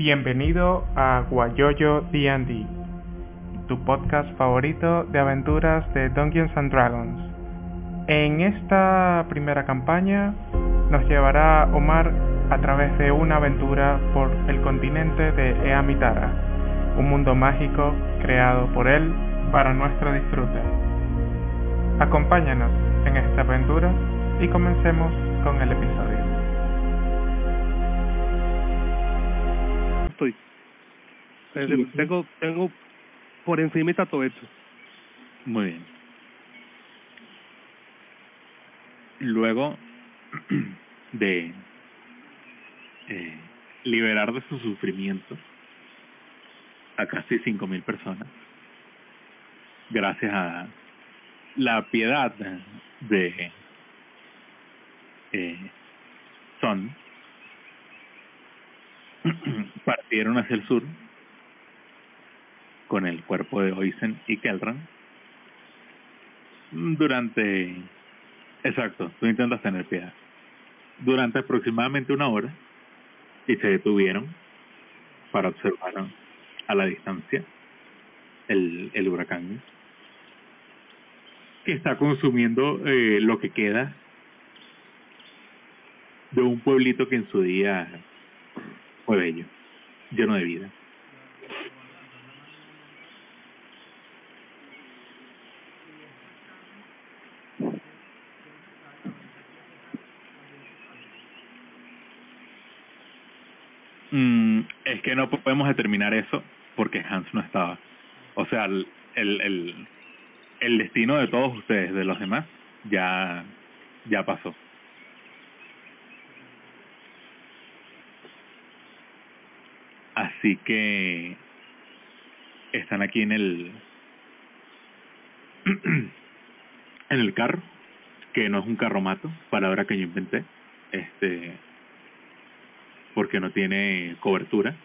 Bienvenido a Guayoyo D&D, tu podcast favorito de aventuras de Dungeons and Dragons. En esta primera campaña nos llevará Omar a través de una aventura por el continente de Eamitara, un mundo mágico creado por él para nuestro disfrute. Acompáñanos en esta aventura y comencemos con el episodio. Tengo, tengo por encima todo esto. Muy bien. Luego de eh, liberar de su sufrimiento a casi 5.000 personas, gracias a la piedad de eh, Son, partieron hacia el sur con el cuerpo de Oisen y Kelran durante exacto tú intentas tener piedad durante aproximadamente una hora y se detuvieron para observar a la distancia el, el huracán que está consumiendo eh, lo que queda de un pueblito que en su día fue bello, lleno de vida. Mm, es que no podemos determinar eso porque Hans no estaba. O sea, el, el, el destino de todos ustedes, de los demás, ya, ya pasó. Así que están aquí en el en el carro, que no es un carromato, palabra que yo inventé, este porque no tiene cobertura.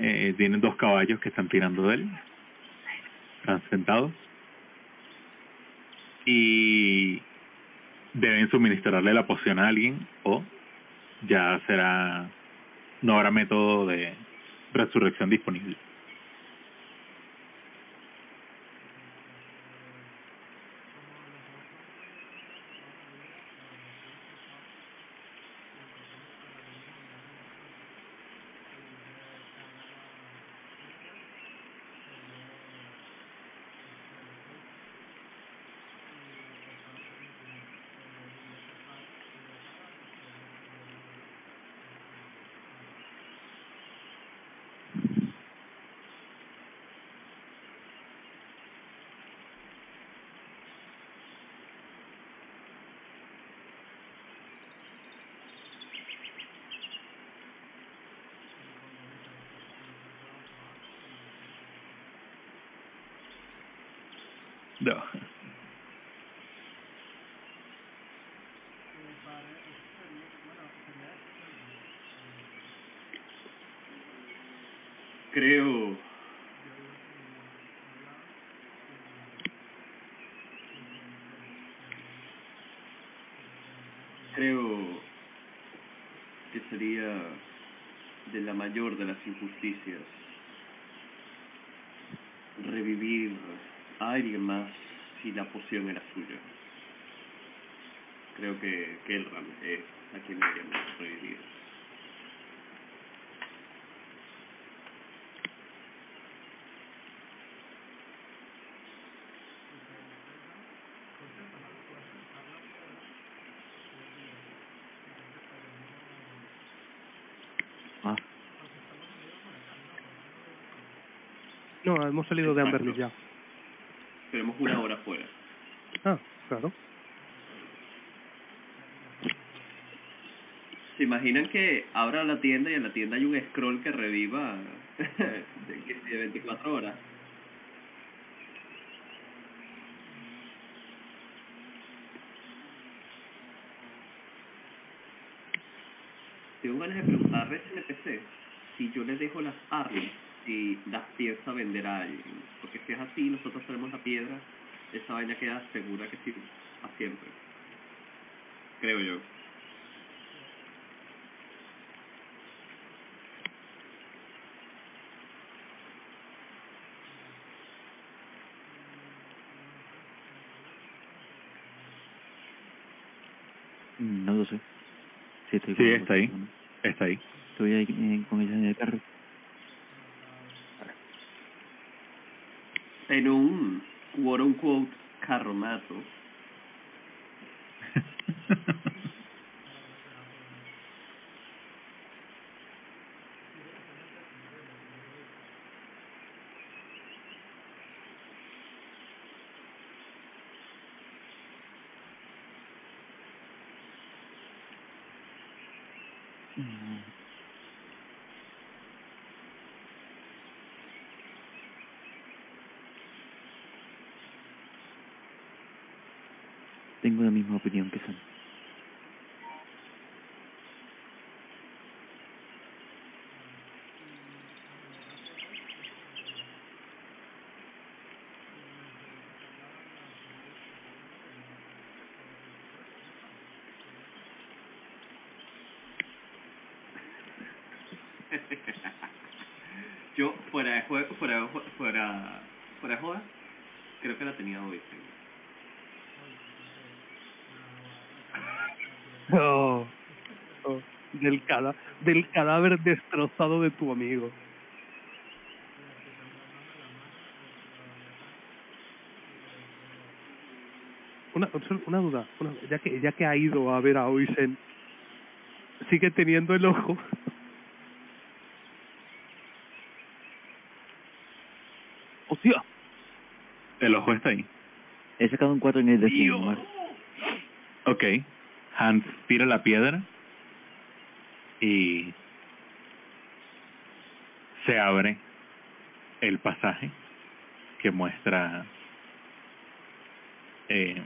Eh, tienen dos caballos que están tirando de él, están sentados y deben suministrarle la poción a alguien o ya será no habrá método de resurrección disponible. Creo creo que sería de la mayor de las injusticias revivir a alguien más si la poción era suya. Creo que Kelran es a quien deberíamos revivir. Ah, No, hemos salido de Amberley ya. Tenemos una hora fuera. Ah, claro. ¿Se imaginan que abra la tienda y en la tienda hay un scroll que reviva de, que sí, de 24 horas? Tengo ganas de preguntarle a ese NPC si yo le dejo las armas si la piensa vender a alguien. Porque si es así, nosotros tenemos la piedra, esa vaina queda segura que sirve a siempre. Creo yo. Mm, no lo sé. Sí, está ahí. Está ahí. Estoy ahí eh, con ella en el carro. En un quote unquote carromato, Mm. Tengo la misma opinión que Sam. yo fuera de juego, fuera, fuera, fuera joda, creo que la tenía hoy. Oh, oh, del, cada, del cadáver destrozado de tu amigo. Una, una duda, una- ya que ya que ha ido a ver a Oisen, sigue teniendo el ojo. ¡Hostia! El ojo está ahí. He sacado un 4 en el de 100, Dios. Omar. Ok. Hans tira la piedra y se abre el pasaje que muestra eh,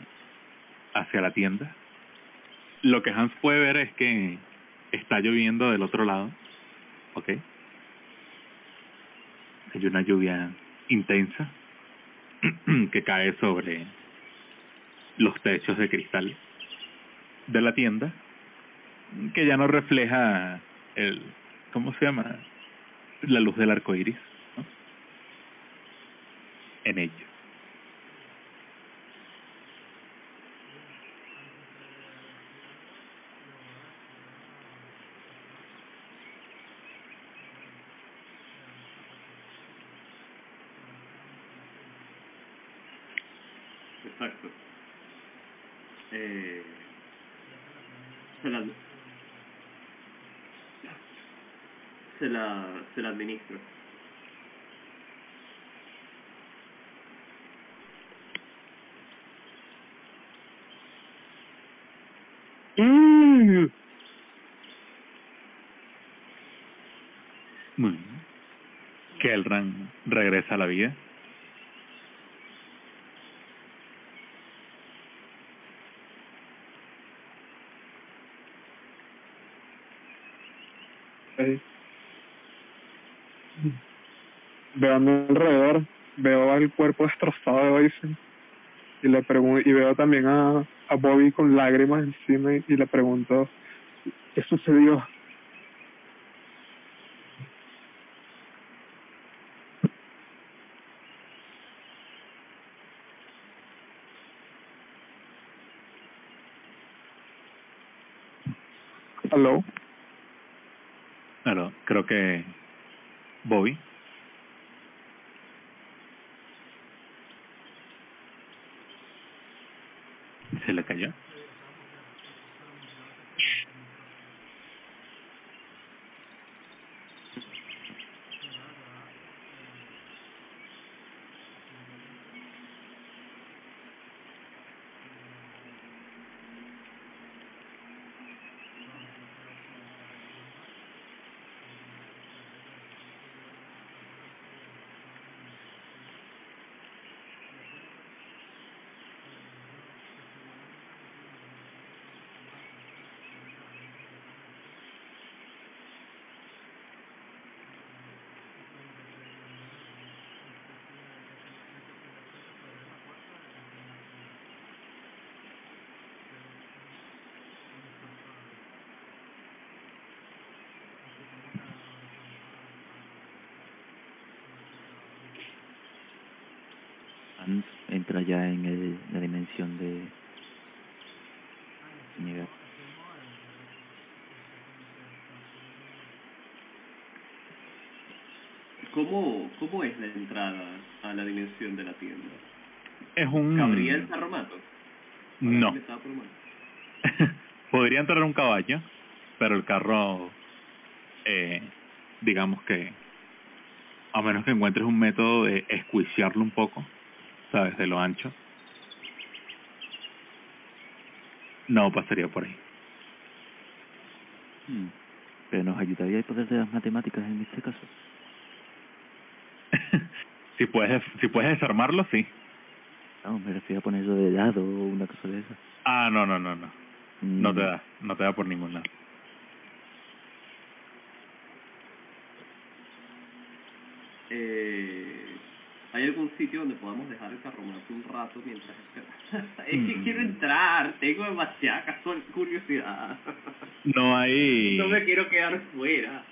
hacia la tienda. Lo que Hans puede ver es que está lloviendo del otro lado. Ok. Hay una lluvia intensa que cae sobre los techos de cristal de la tienda que ya no refleja el ¿cómo se llama? la luz del arco iris en ellos Exacto. Eh, se la se la se la administro. Mm. Kelran regresa a la vida Ok. Veo a mi alrededor, veo el cuerpo destrozado de Oisen y le y veo también a, a Bobby con lágrimas encima y, y le pregunto ¿qué sucedió? ¿Aló? Claro, creo que Bobby se le cayó Hans entra ya en el, la dimensión de Nigar. ¿Cómo, ¿Cómo es la entrada a la dimensión de la tienda? Es un... ¿Cabría el carromato? No. Podría entrar un caballo, pero el carro, eh, digamos que, a menos que encuentres un método de escuiciarlo un poco, sabes, de lo ancho, no pasaría por ahí. Mm. Pero nos ayudaría el poder de las matemáticas en este caso. Si puedes si puedes desarmarlo, sí. No, me refiero a ponerlo de lado o una cosa de esa. Ah, no, no, no, no. No Mm. te da, no te da por ningún lado. Eh, ¿Hay algún sitio donde podamos dejar el carromato un rato mientras esperamos? es que Mm. quiero entrar, tengo demasiada casual curiosidad. No hay no me quiero quedar fuera.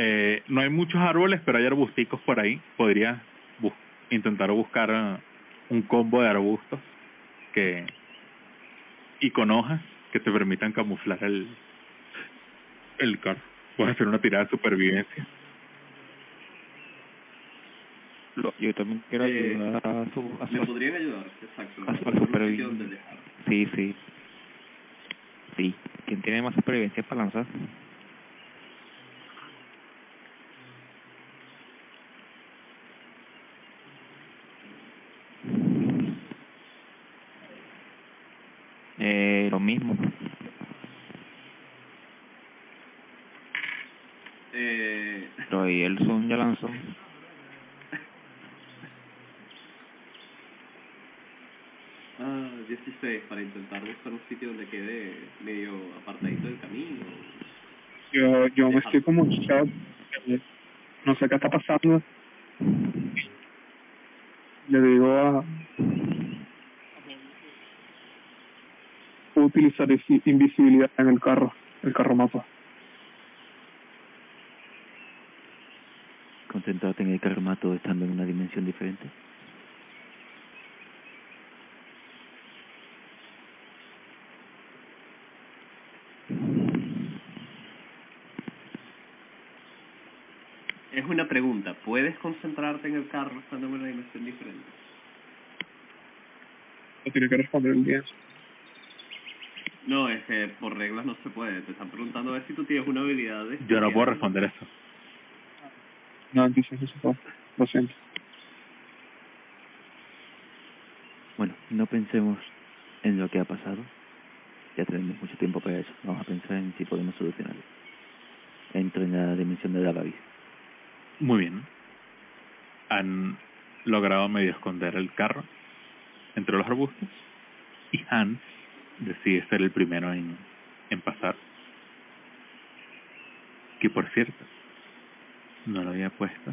Eh, no hay muchos árboles, pero hay arbusticos por ahí. Podrías bus- intentar buscar eh, un combo de arbustos que y con hojas que te permitan camuflar el el carro. Puedes hacer una tirada de supervivencia. Lo- Yo también quiero Eh, ayudar a su... A Me podrían ayudar, exacto. a su supervivencia. sí, sí. Sí. ¿Quién tiene más supervivencia para lanzar? Eh, lo mismo. Eh, Pero y el Zoom ya lanzó. 16, para intentar buscar un sitio donde quede medio apartadito del camino. Yo, yo me estoy como No sé qué está pasando. Le digo a... Puedo utilizar isi- invisibilidad en el carro, el carro mapa. Concentrarte en el carromato estando en una dimensión diferente. Es una pregunta, ¿puedes concentrarte en el carro estando en una dimensión diferente? Lo tiene que responder el día. No, es que por reglas no se puede. Te están preguntando a ver si tú tienes una habilidad de... Yo no puedo responder eso. No, entonces no se puede. Lo siento. Bueno, no pensemos en lo que ha pasado. Ya tenemos mucho tiempo para eso. Vamos a pensar en si podemos solucionarlo. Entro en la dimensión de Davavis. Muy bien. Han logrado medio esconder el carro entre los arbustos y Hans decide ser el primero en, en pasar. Que por cierto, no lo había puesto.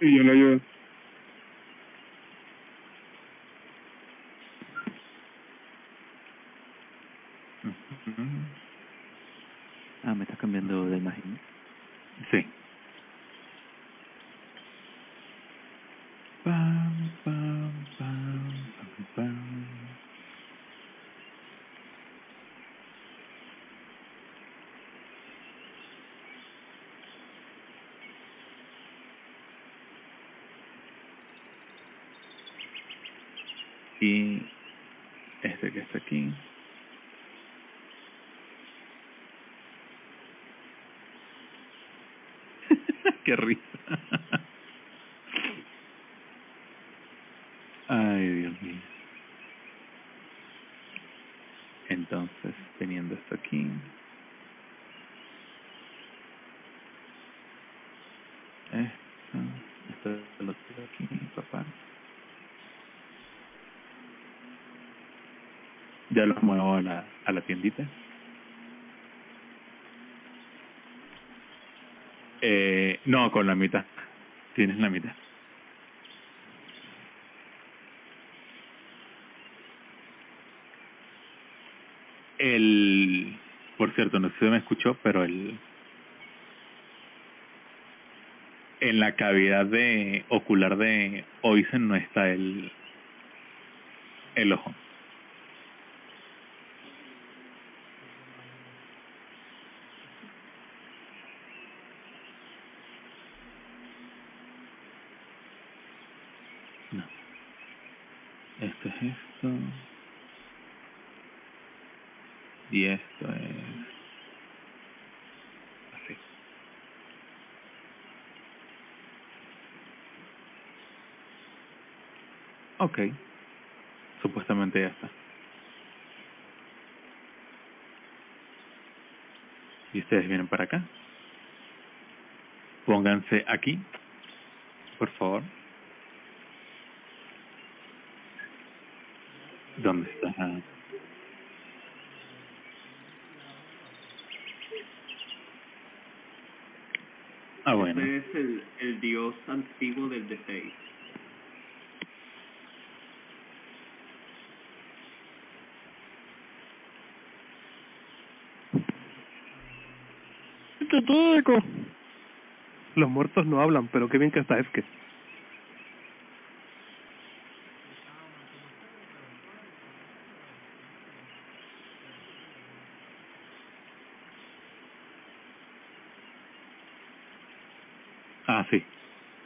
Y yo le ayudo. Ujú. Ah, me estás cambiando de imagen. ¿no? Sí. Pam, pam, pam, pam, pam. Y este que está aquí. Qué risa. Ay, Dios mío. Entonces, teniendo esto aquí. Esto, esto lo tengo aquí, papá. Ya lo muevo a la, a la tiendita. Eh, no, con la mitad. Tienes la mitad. El, por cierto, no sé si me escuchó, pero el, en la cavidad de ocular de Oisen no está el, el ojo. No. Esto es esto. Y esto es... Así. Ok. Supuestamente ya está. Y ustedes vienen para acá. Pónganse aquí, por favor. ¿Dónde está? Ah, bueno. Este es el, el dios antiguo del D6. Los muertos no hablan, pero qué bien que está Efke. Ah, sí.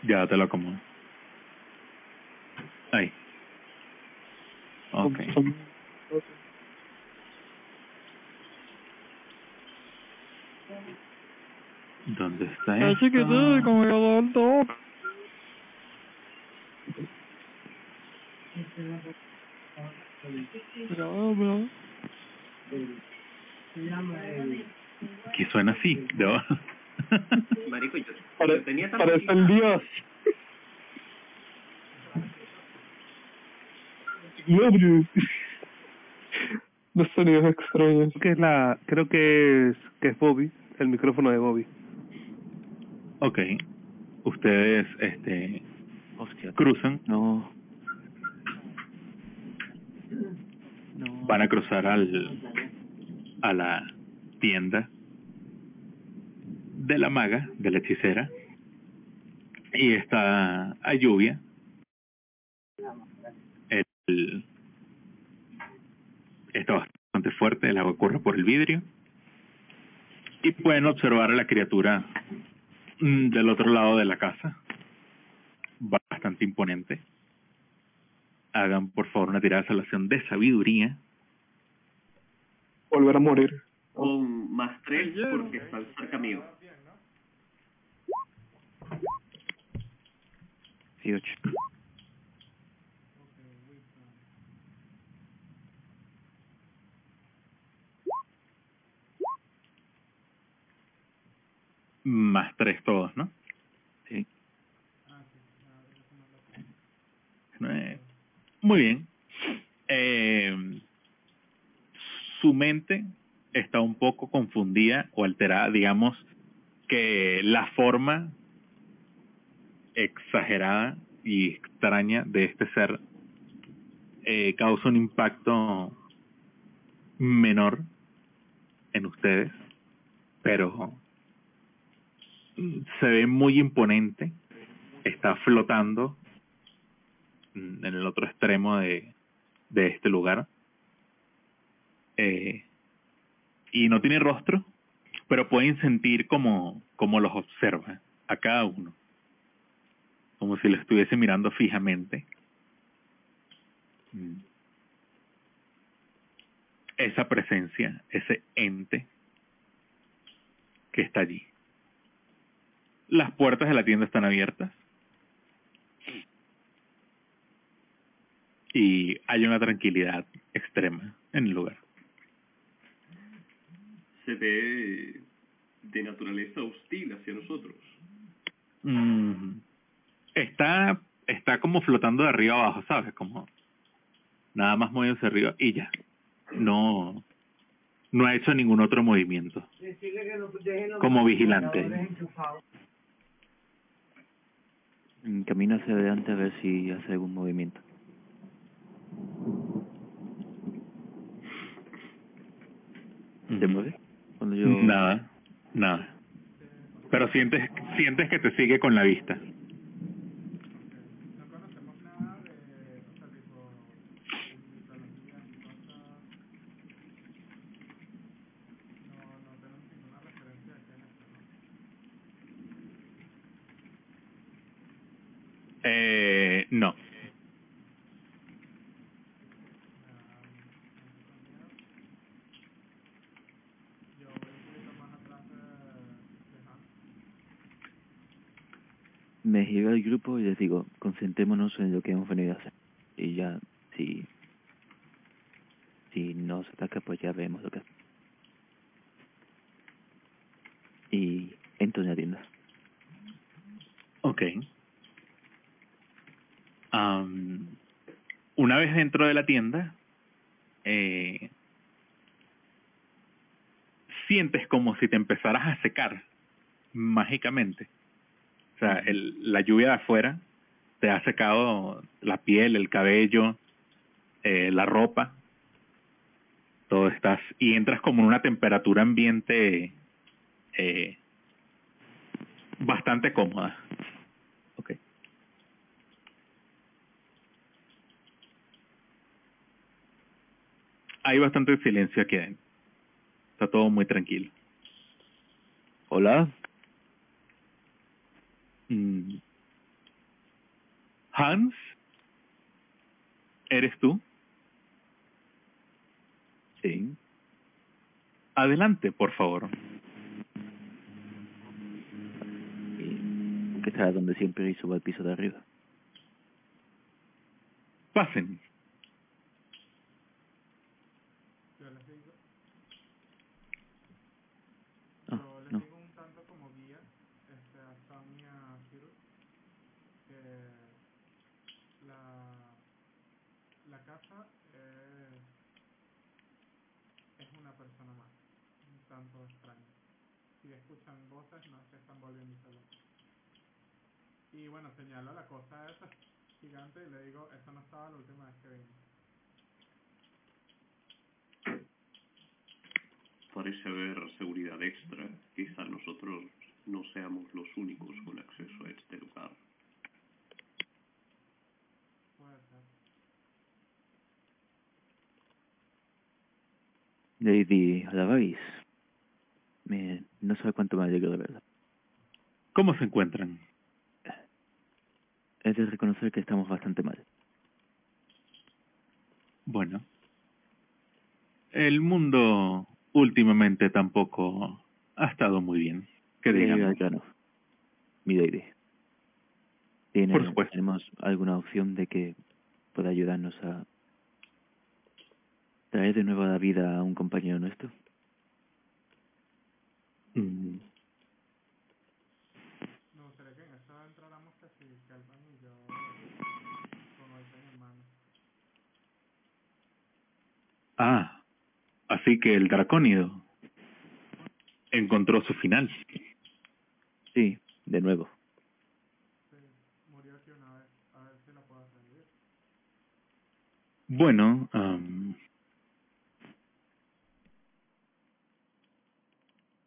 Ya te lo acomodo. Ahí. Ok. ¿Dónde está Así que sí, como yo bra. Que suena así, ¿no? Marico, yo, Pare- yo tenía tan parece el dios. Los sonidos extraños. Creo que es la, creo que es, que es Bobby, el micrófono de Bobby. Ok. Ustedes, este, Hostia. cruzan, No. No. van a cruzar al, a la tienda de la maga, de la hechicera, y está a lluvia. El, está bastante fuerte, el agua corre por el vidrio. Y pueden observar a la criatura del otro lado de la casa. Bastante imponente. Hagan por favor una tirada de salvación de sabiduría. Volver a morir. con más tres porque están cerca mío. 18. Más tres todos, ¿no? Sí. Muy bien. Eh, su mente está un poco confundida o alterada, digamos que la forma exagerada y extraña de este ser eh, causa un impacto menor en ustedes, pero se ve muy imponente, está flotando en el otro extremo de, de este lugar. Eh, y no tiene rostro, pero pueden sentir como, como los observa a cada uno, como si lo estuviese mirando fijamente. Mm. Esa presencia, ese ente que está allí. Las puertas de la tienda están abiertas. Y hay una tranquilidad extrema en el lugar. Se ve de naturaleza hostil hacia nosotros. Mm, está está como flotando de arriba abajo, ¿sabes? Como nada más hacia arriba y ya. No no ha hecho ningún otro movimiento. Como vigilante. Camino hacia adelante a ver si hace algún movimiento. ¿Se mueve? Cuando yo... Nada, nada. Pero sientes sientes que te sigue con la vista. Bueno, señalo la cosa esa gigante y le digo, esa no estaba la última vez que vine. Parece haber seguridad extra. Quizá nosotros no seamos los únicos con acceso a este lugar. Puede ser. Lady Alabais. Me, no sabe cuánto me alegro de verdad. ¿Cómo se encuentran? Es de reconocer que estamos bastante mal. Bueno. El mundo últimamente tampoco ha estado muy bien. Que digamos. grano. Mi. ¿Tiene, Por supuesto. ¿Tenemos alguna opción de que pueda ayudarnos a traer de nuevo a la vida a un compañero nuestro? Mm, Me gustaría que en eso entráramos que si Kelvin y yo con el en mano. Ah, así que el dracónido encontró su final. Sí, de nuevo. Sí, murió aquí una vez. A ver si la puedo revivir. Bueno, am,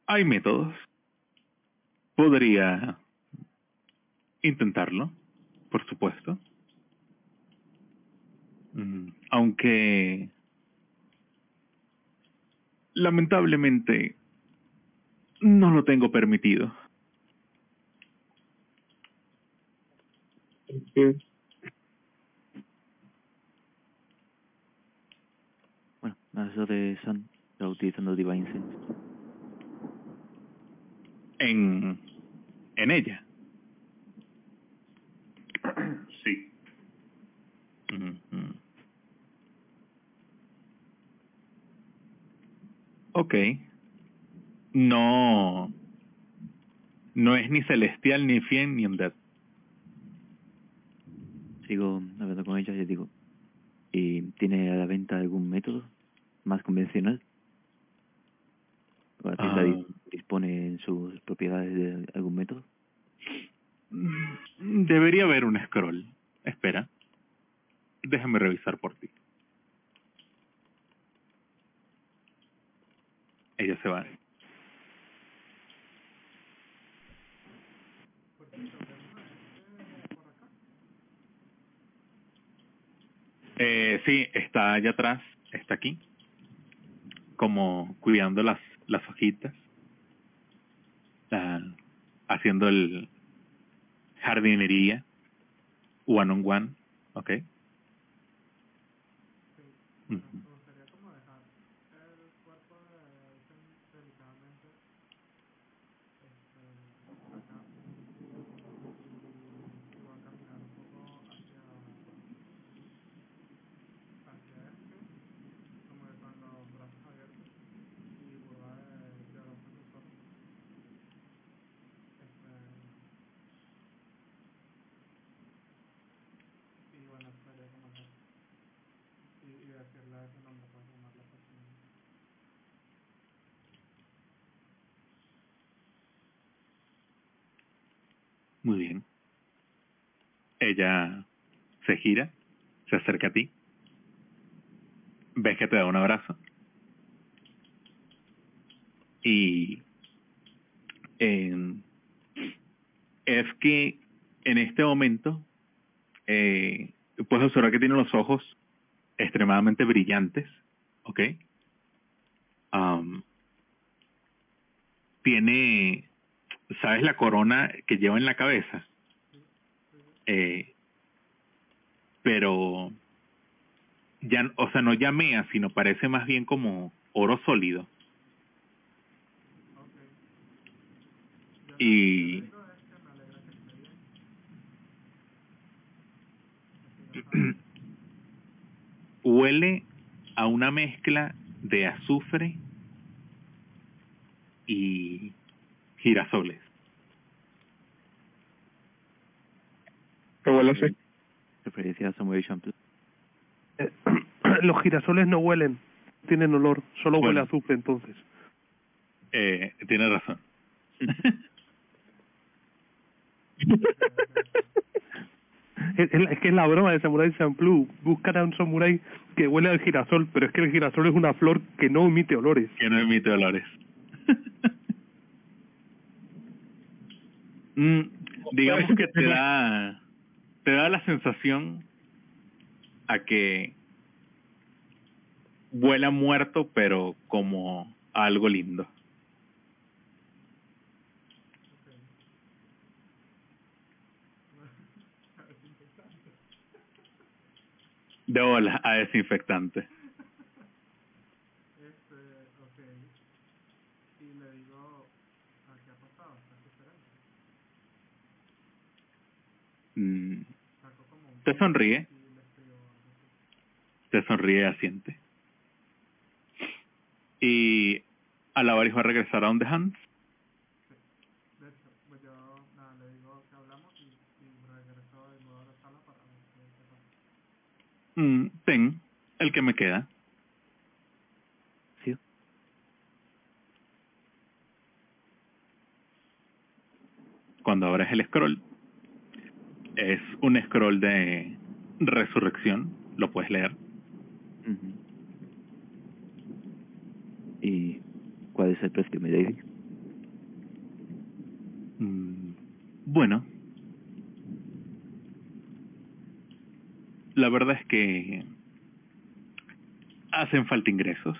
hay métodos. Podría intentarlo, por supuesto. Mm, Aunque lamentablemente no lo tengo permitido. Sí. Bueno, eso de San, está utilizando Divine Sense. En, en ella. Sí. Ok. No. No es ni celestial, ni fiend, ni undead. Sigo hablando con ella y digo, ¿y tiene a la venta algún método más convencional? ¿La tienda Ah. dis- dispone en sus propiedades de algún método? Mm, Debería haber un scroll. Espera. Déjame revisar por ti. Ella se va. Por cierto, ¿vemos a por acá? Eh, sí, está allá atrás, está aquí, como cuidando las, las hojitas, haciendo el jardinería. One on one, ok gustaría como dejar el cuerpo de Aizen delicadamente este, acá y voy a caminar un poco hacia hacia este como que con los brazos abiertos y voy a llorar por mis ojos este y bueno sería como eso y, y decirle ese nombre para llamarla personalmente Muy bien. Ella se gira, se acerca a ti. Ves que te da un abrazo. Y eh, es que en este momento eh, puedes observar que tiene los ojos extremadamente brillantes, ¿ok? Am, tiene, ¿sabes la corona que lleva en la cabeza? Eh, pero ya, o sea, no llamea, sino parece más bien como oro sólido. Y- lo que digo es que me alegra que esté bien. Que siga sano. Huele a una mezcla de azufre y girasoles. Que huele así. Referencia a Samuel Champloo. Eh, Los girasoles no huelen, tienen olor, solo huele a azufre entonces. Eh, tiene razón. Es, que es la broma de Samurai Champloo. Buscan a un samurái que huele al girasol, pero es que el girasol es una flor que no emite olores. que no emite olores. Mm, digamos que te da te da la sensación a que vuela muerto pero como algo lindo. De ola a desinfectante. Este, ok. Y le digo, ¿a qué ha pasado? ¿Estás diferente? Mm, Te sonríe, y te sonríe asiente. Y Alavaris va a regresar a donde Hans. De hecho, yo, nada, le digo que hablamos y, y regreso de nuevo a la sala para ver qué, qué pasa. Mm, ten, el que me queda. Sí. Cuando abres el scroll, es un scroll de resurrección, lo puedes leer. ¿Y cuál es el precio, mi David? Mm, bueno, la verdad es que hacen falta ingresos.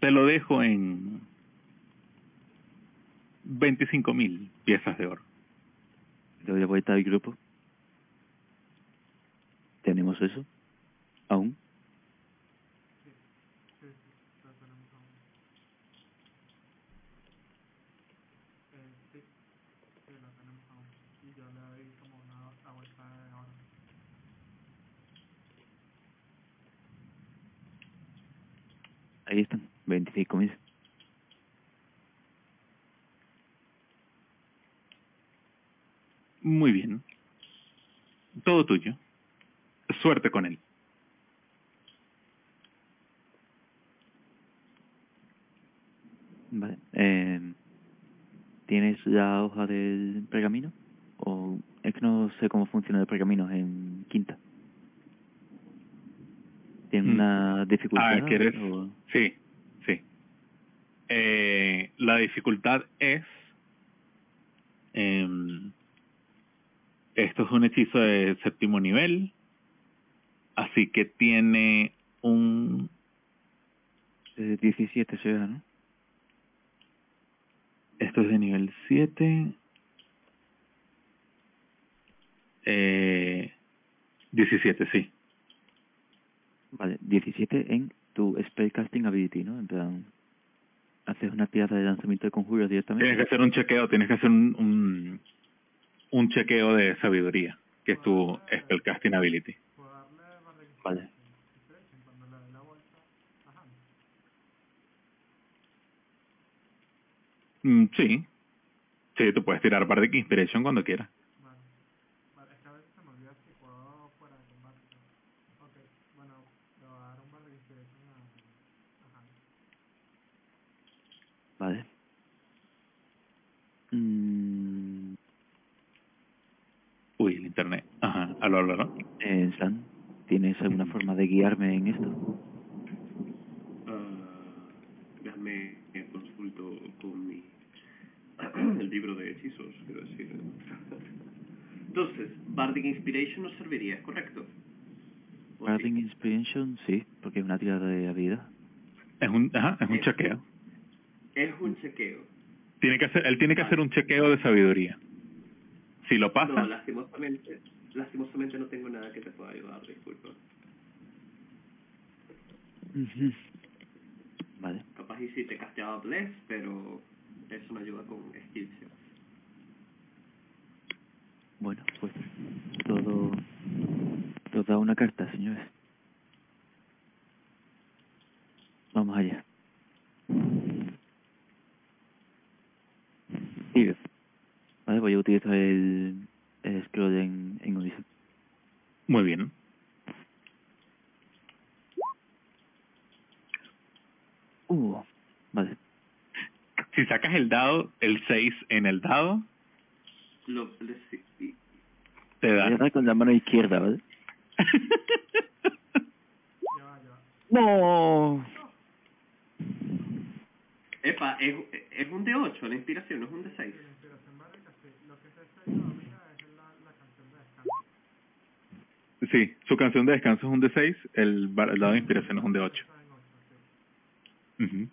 Te lo dejo en 25 mil piezas de oro. Doy la vuelta al grupo. ¿Tenemos eso? ¿Aún? Sí, sí, lo tenemos aún. Eh, sí, sí, lo tenemos aún. Y yo le doy como una la vuelta de ahora. Ahí están, 25 mil. Muy bien. Todo tuyo. Suerte con él. Vale. Eh, ¿Tienes la hoja del pergamino? O es que no sé cómo funciona el pergamino en quinta. ¿Tiene Mm. una dificultad? Ah, ¿quieres? o- Sí, sí. Eh, la dificultad es... em, esto es un hechizo de séptimo nivel, así que tiene un... eh, 17 será, ¿no? Esto es de nivel 7. Eh, 17, sí. Vale, 17 en tu Spellcasting Ability, ¿no? En plan, haces una tirada de lanzamiento de conjuros directamente. Tienes que hacer un chequeo, tienes que hacer un, un, un chequeo de sabiduría, que es tu spellcasting ability. Vale. Mm, sí. Sí, tú puedes tirar Bardic Inspiration cuando quieras. Vale. Mm, Uy, el internet. Ajá, aló, aló, aló. eh, San, ¿tienes alguna forma de guiarme en esto? Ah, déjame eh, consulto con mi el libro de hechizos, quiero decir. Entonces, Bardic Inspiration nos serviría, ¿es correcto? ¿O sí? Guarding Inspiration, sí, porque es una tirada de habilidad. Es un, ajá, es un Eh, chequeo. Es un chequeo. Tiene que hacer, él tiene que hacer un chequeo de sabiduría. Si lo No, pasa, lastimosamente, lastimosamente no tengo nada que te pueda ayudar, disculpa. Vale. Capaz y si te casteaba Bless, pero eso me ayuda con skill checks. Bueno, pues todo, toda una carta, señores. Vamos allá. Sigue. ¿vale? Pues yo utilizo el, el scroll en, en Unison. Muy bien. Uh, vale. Si sacas el dado, el 6 en el dado. Lo, le, te da. Con la mano izquierda, ¿vale? no. Epa, es, es un D8 la inspiración, no es un D6. Sí, su canción de descanso es un D6, el, bar- el dado de inspiración es un D8. Ujú.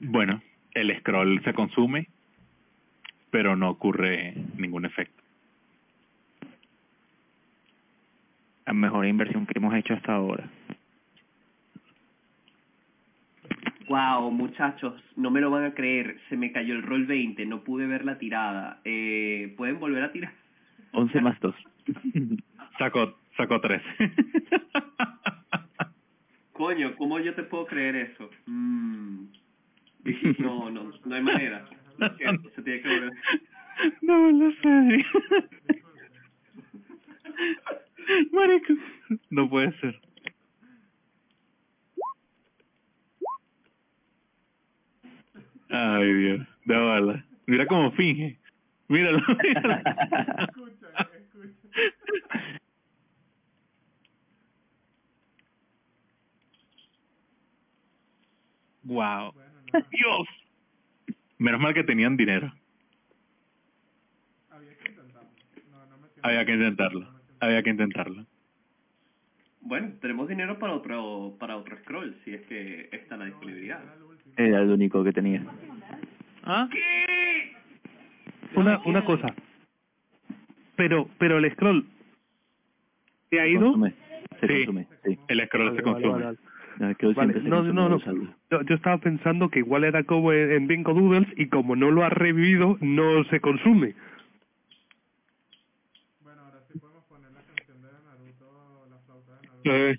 Bueno, el scroll se consume, pero no ocurre ningún efecto. La mejor inversión que hemos hecho hasta ahora. Wow, muchachos, no me lo van a creer, se me cayó el roll 20, no pude ver la tirada. Eh, ¿Pueden volver a tirar? 11 más 2. Sacó, sacó 3. Coño, ¿cómo yo te puedo creer eso? Mm. No, no, no hay manera. Lo siento, se tiene que volver. no lo sé. Marico, no puede ser. Ay, Dios, de bala. Mira cómo finge. Míralo, míralo. wow. Dios. Menos mal que tenían dinero. Había que intentarlo. Había que intentarlo. Bueno, tenemos dinero para otro para otro scroll, si es que está la disponibilidad. Era el único que tenía. ¿Ah? Una, una cosa. Pero, pero el scroll se ha ido. Consume. Se Sí. consume, sí. El scroll Vale, se consume. vale, vale. No, es que Vale, no, no, no. Yo, yo estaba pensando que igual era como en, en Bingo Doodles y como no lo ha revivido, no se consume. Eh,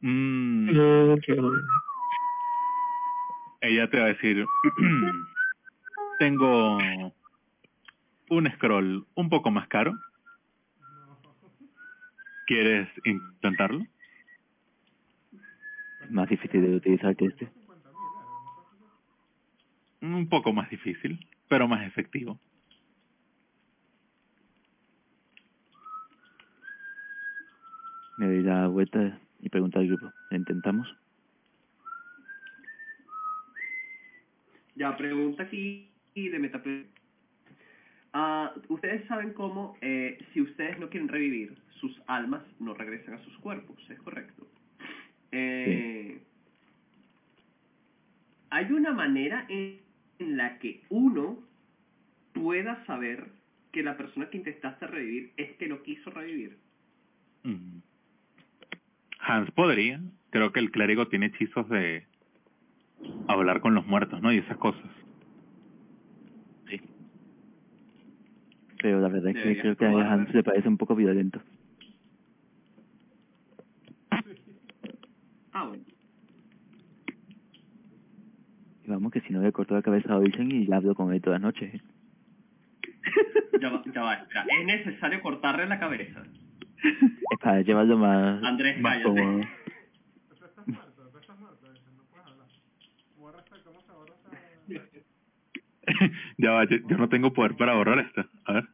Mm, ella te va a decir, tengo un scroll un poco más caro. ¿Quieres intentarlo? Más difícil de utilizar que este. Un poco más difícil, pero más efectivo. Me doy la vuelta y pregunto al grupo. ¿Lo intentamos? Ya, pregunta aquí de Metaplay. Ah, ustedes saben cómo, eh, si ustedes no quieren revivir, sus almas no regresan a sus cuerpos, ¿es correcto? Eh, Hay una manera en, en la que uno pueda saber que la persona que intentaste revivir es que lo quiso revivir. Hans podría. Creo que el clérigo tiene hechizos de hablar con los muertos, ¿no? Y esas cosas. Sí. Pero la verdad es que Deberías creo que a. Hans le parece un poco violento. Ah, bueno. Y vamos, que si no le corto la cabeza a Olsen y hablo con él todas las noches. ¿eh? Ya va, ya va. espera. Es necesario cortarle la cabeza. Es para llevarlo más, Andrés, más ya va, yo, yo no tengo poder para borrar esto. A ver,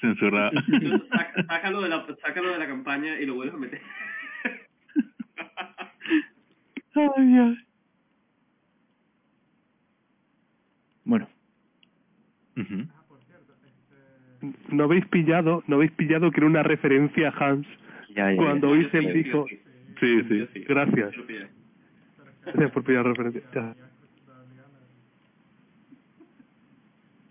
censura. Sácalo, de la, sácalo de la campaña y lo vuelves a meter. Ay, Dios. Bueno. No habéis pillado, no habéis pillado que era una referencia a Hans. ya, ya, ya. Cuando sí, yo dijo, sí, Sí, yo sí. sí. gracias, gracias por pillar referencia. Ya.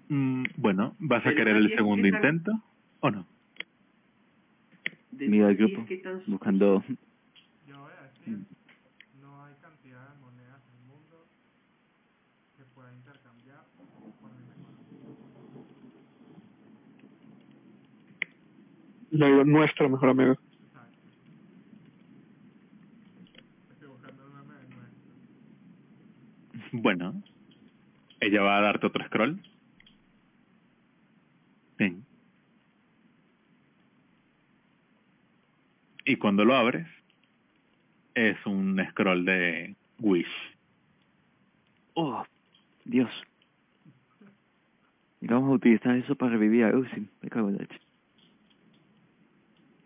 Mm, bueno, ¿vas a querer el segundo intento o no? Mira el grupo, buscando... Yo voy a decir, no hay cantidad de monedas en el mundo que pueda intercambiar por mi mejor amigo. Le digo, nuestro mejor nuestro. Bueno, ella va a darte otro scroll. Bien. Y cuando lo abres, es un scroll de Wish. ¡Oh! Dios. Y vamos a utilizar eso para revivir a Olsen. Me cago en la leche.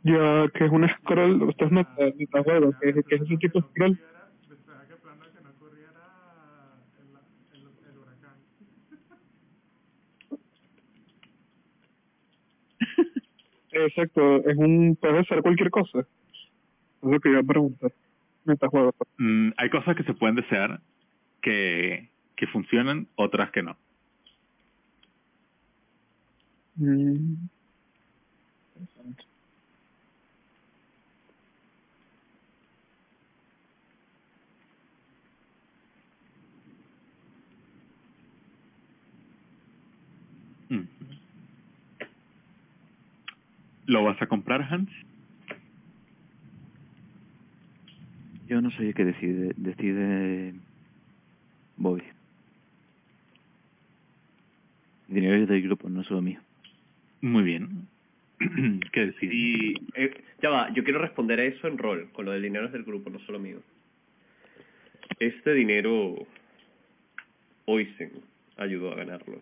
Ya, que es un scroll, esto es meta, metajuego, que, es- que es ese tipo de scroll. Que que. Exacto, es un, puede ser cualquier cosa. Es lo que iba a preguntar. Metajuego. Mm, hay cosas que se pueden desear que, que funcionan, otras que no. Mm. Interesante. Mm. ¿Lo vas a comprar, Hans? Yo no soy el que decide, decide Bobby. El dinero es del grupo, no solo mío. Muy bien. ¿Qué decir? Y, eh, ya va, yo quiero responder a eso en rol, con lo del dinero es del grupo, no solo mío. Este dinero, Oisen ayudó a ganarlo.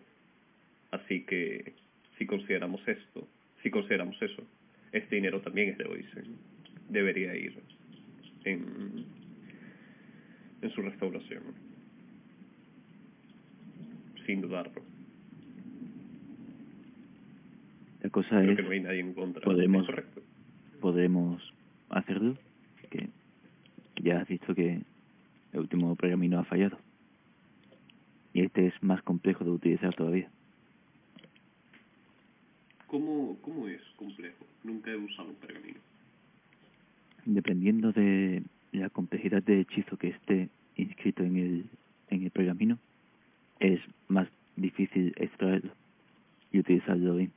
Así que, si consideramos esto, si consideramos eso, este dinero también es de Oisen. Debería ir en, en su restauración. Sin dudarlo. La cosa Creo es, que no hay nadie en contra. podemos- ¿Es correcto? podremos hacerlo, que ya has visto que el último pergamino ha fallado. Y este es más complejo de utilizar todavía. ¿Cómo, ¿Cómo es complejo? Nunca he usado un pergamino. Dependiendo de la complejidad de hechizo que esté inscrito en el, en el pergamino, es más difícil extraerlo y utilizarlo bien.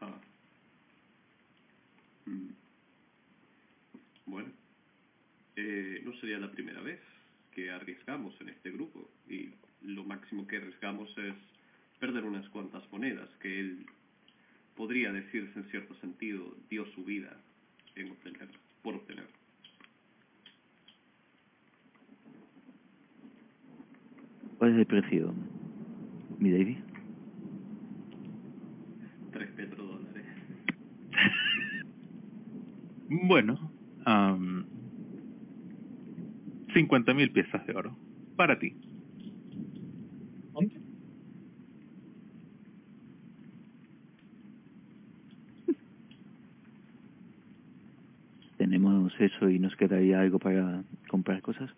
Ah. Mm. Bueno, eh, no sería la primera vez que arriesgamos en este grupo y lo máximo que arriesgamos es perder unas cuantas monedas que él podría decirse en cierto sentido dio su vida en obtener, por obtener. ¿Cuál es el precio, mi David? Tres petrodólares. Bueno, am, 50 mil piezas de oro. Para ti. ¿Cuánto? ¿Tenemos eso y nos quedaría algo para comprar cosas?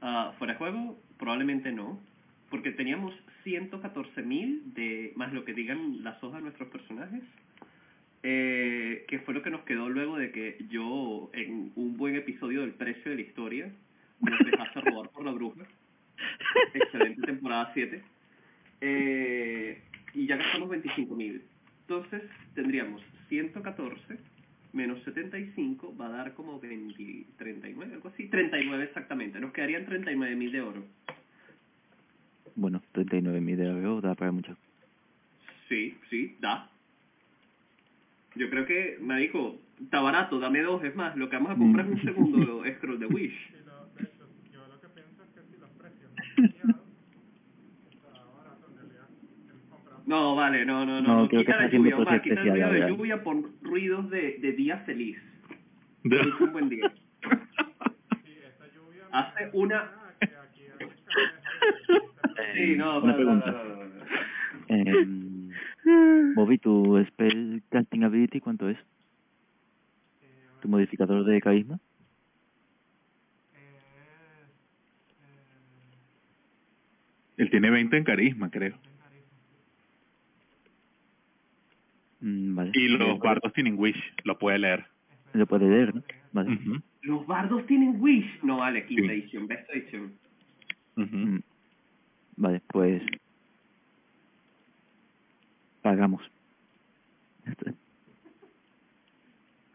Ah, fuera de juego, probablemente no. Porque teníamos 114.000 de más lo que digan las hojas de nuestros personajes. Eh, que fue lo que nos quedó luego de que yo, en un buen episodio del precio de la historia, nos dejase robar por la bruja. Excelente temporada 7. Eh, y ya gastamos 25.000. Entonces tendríamos 114 menos 75 va a dar como 20, 39, algo así. 39 exactamente. Nos quedarían 39.000 de oro. Bueno, 39.000 de oro da para mucho. Sí, sí, da. Yo creo que, me dijo, está barato, dame dos, es más, lo que vamos a comprar es un segundo scroll de Wish. Y lo, de hecho, yo lo que pienso es que si los precios no han cambiado, está barato en realidad. El comprar No, vale, no, no, No, no. creo que quita está la haciendo lluvia, cosas va, quita el ruido de lluvia por ruidos de, de día feliz. De- Es un buen día. Hace una- que Sí, no, Una no, no, pregunta. Eh, Bobby, tu spell casting ability, ¿cuánto es? ¿Tu modificador de carisma? Él tiene 20 en carisma, creo. Mm, vale. Y los bardos tienen wish, lo puede leer. Lo puede leer, ¿no? Vale. Los bardos tienen Wish. No, vale, quinta Sí. edición, best edición. Mm. Vale, pues... Pagamos.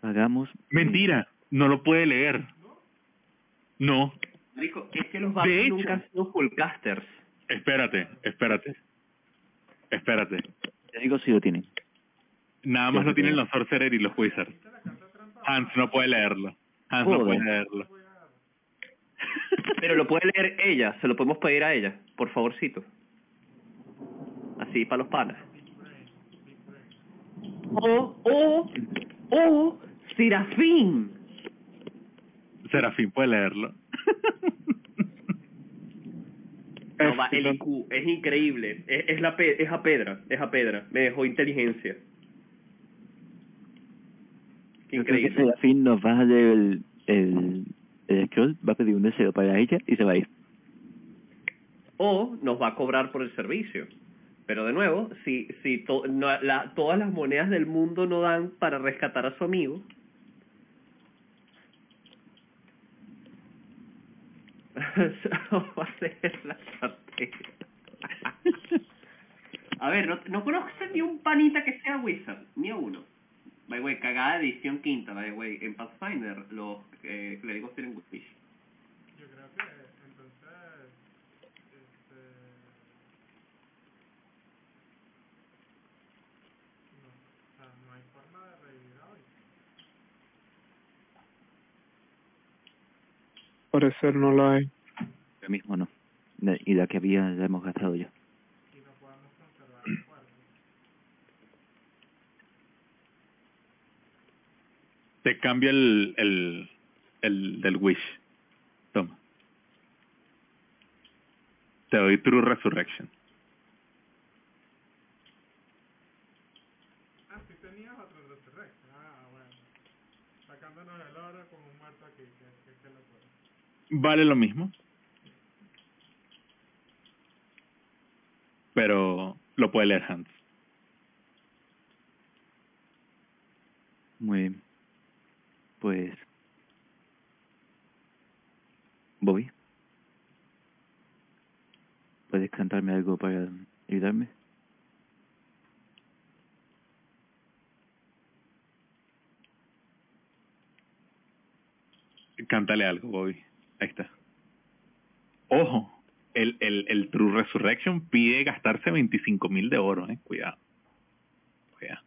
Pagamos... Mentira, no lo puede leer. No, Marico, es que los De bardos hecho. nunca han sido fullcasters. espérate, espérate. Espérate. Te digo si lo tienen. Nada más lo tienen los Sorcerer y los Wizards. Hans no puede leerlo. Hans no puede leerlo. Pero lo puede leer ella, se lo podemos pedir a ella, por favorcito. Así para los panas. O, o, o, Serafín. Serafín puede leerlo. No, va, el. IQ, es increíble. Es, es, la, pe- es a pedra, es a pedra. Me dejó inteligencia. Yo creo que increíble. Serafín nos va a el, el, el scroll, va a pedir un deseo para ella y se va a ir. o nos va a cobrar por el servicio. Pero de nuevo, si, si to- no- la- todas las monedas del mundo no dan para rescatar a su amigo, va a ser la. A ver, no, no conozco ni un panita que sea Wizard, ni a uno. By the way, cagada edición quinta, by the way. En Pathfinder los eh, clérigos tienen Wish. Yo creo que entonces, este, no, o sea, no hay forma de revivir hoy. Parecer no la hay. Ahora mismo no. Y la que había la hemos gastado ya. Y no podemos conservar el cuerpo. Te cambia el, el, el del wish. Toma. Te doy True Resurrection. Ah, sí tenías otro Resurrection. Ah, bueno. Sacándonos el oro con un muerto aquí, que, que, que locura. Vale lo mismo. Pero lo puede leer Hans. Muy bien. Pues... Bobby. ¿Puedes cantarme algo para ayudarme? Cántale algo, Bobby. Ahí está. Ojo, el, el, el True Resurrection pide gastarse 25 mil de oro, eh. Cuidado. Cuidado.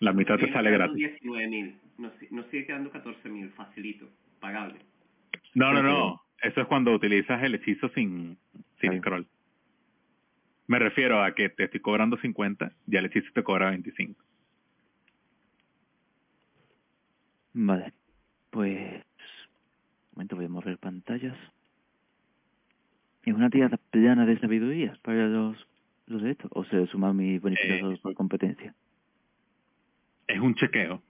La mitad te sale gratis. 19.000. Nos, nos sigue quedando 14.000, facilito, pagable. No, no, no. Eso es cuando utilizas el hechizo sin, sin Ahí. scroll. Me refiero a que te estoy cobrando 50, ya el hechizo te cobra 25. Vale. Pues... Un momento, voy a mover pantallas. ¿Es una tirada plana de sabiduría para los, los de esto? ¿O se suma mi bonificador Eh. por competencia? Es un chequeo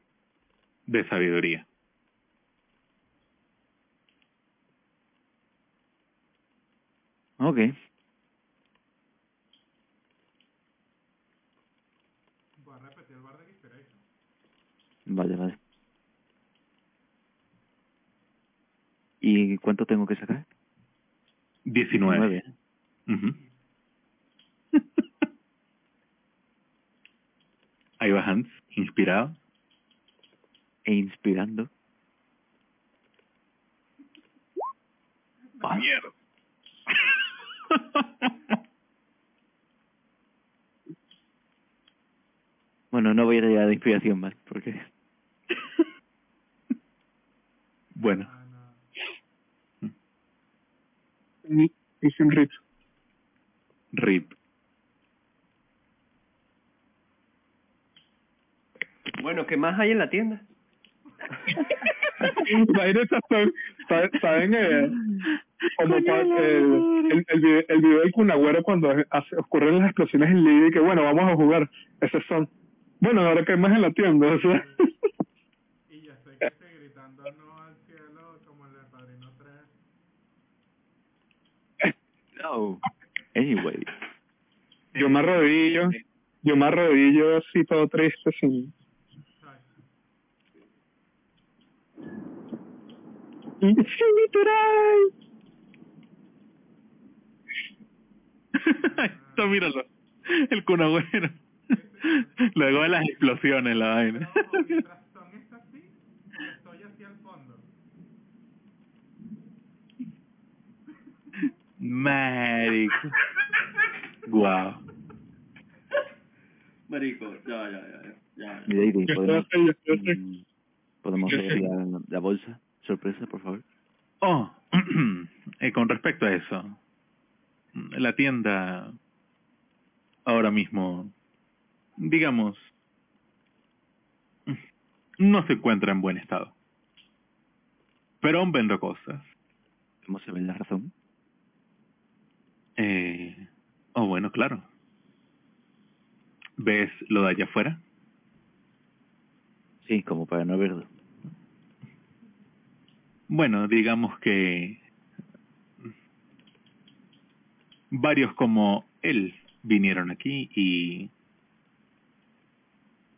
de sabiduría. Ok. Voy a repetir el bar de Inspiration. Vale, vale. ¿Y cuánto tengo que sacar? 19. Nueve. Ujú. Ahí va Hans, inspirado. E inspirando. Mierda. Bueno, no voy a llegar de inspiración más, porque... bueno, Ah, hice un rito. RIP. Bueno, ¿qué más hay en la tienda? Imagínate, saben, saben- saben eh, como pa- el, el, el, video, el video del Kunagüero cuando hace, ocurren las explosiones en Libia y que bueno, vamos a jugar. Ese son. Bueno, ahora que hay más en la tienda, o sea. Y estoy casi gritando no al cielo como el de Padrino 3. No. Anyway. Yo me arrodillo, yo me arrodillo así todo triste, sin... ¡Literal! Esto míralo. El cunagüero. Luego de las explosiones, la vaina. No, mientras son estas así, estoy hacia el fondo. Marico. Guau. Marico, ya, ya, ya, ya. Mira, Iri, Yo podemos, yo mm, podemos ver la, la bolsa. Sorpresa, por favor. Oh, eh, con respecto a eso, la tienda ahora mismo, digamos, no se encuentra en buen estado. Pero aún vendo cosas. ¿Cómo se ve la razón? Eh, oh, bueno, claro. ¿Ves lo de allá afuera? Sí, como para no verlo. Bueno, digamos que varios como él vinieron aquí y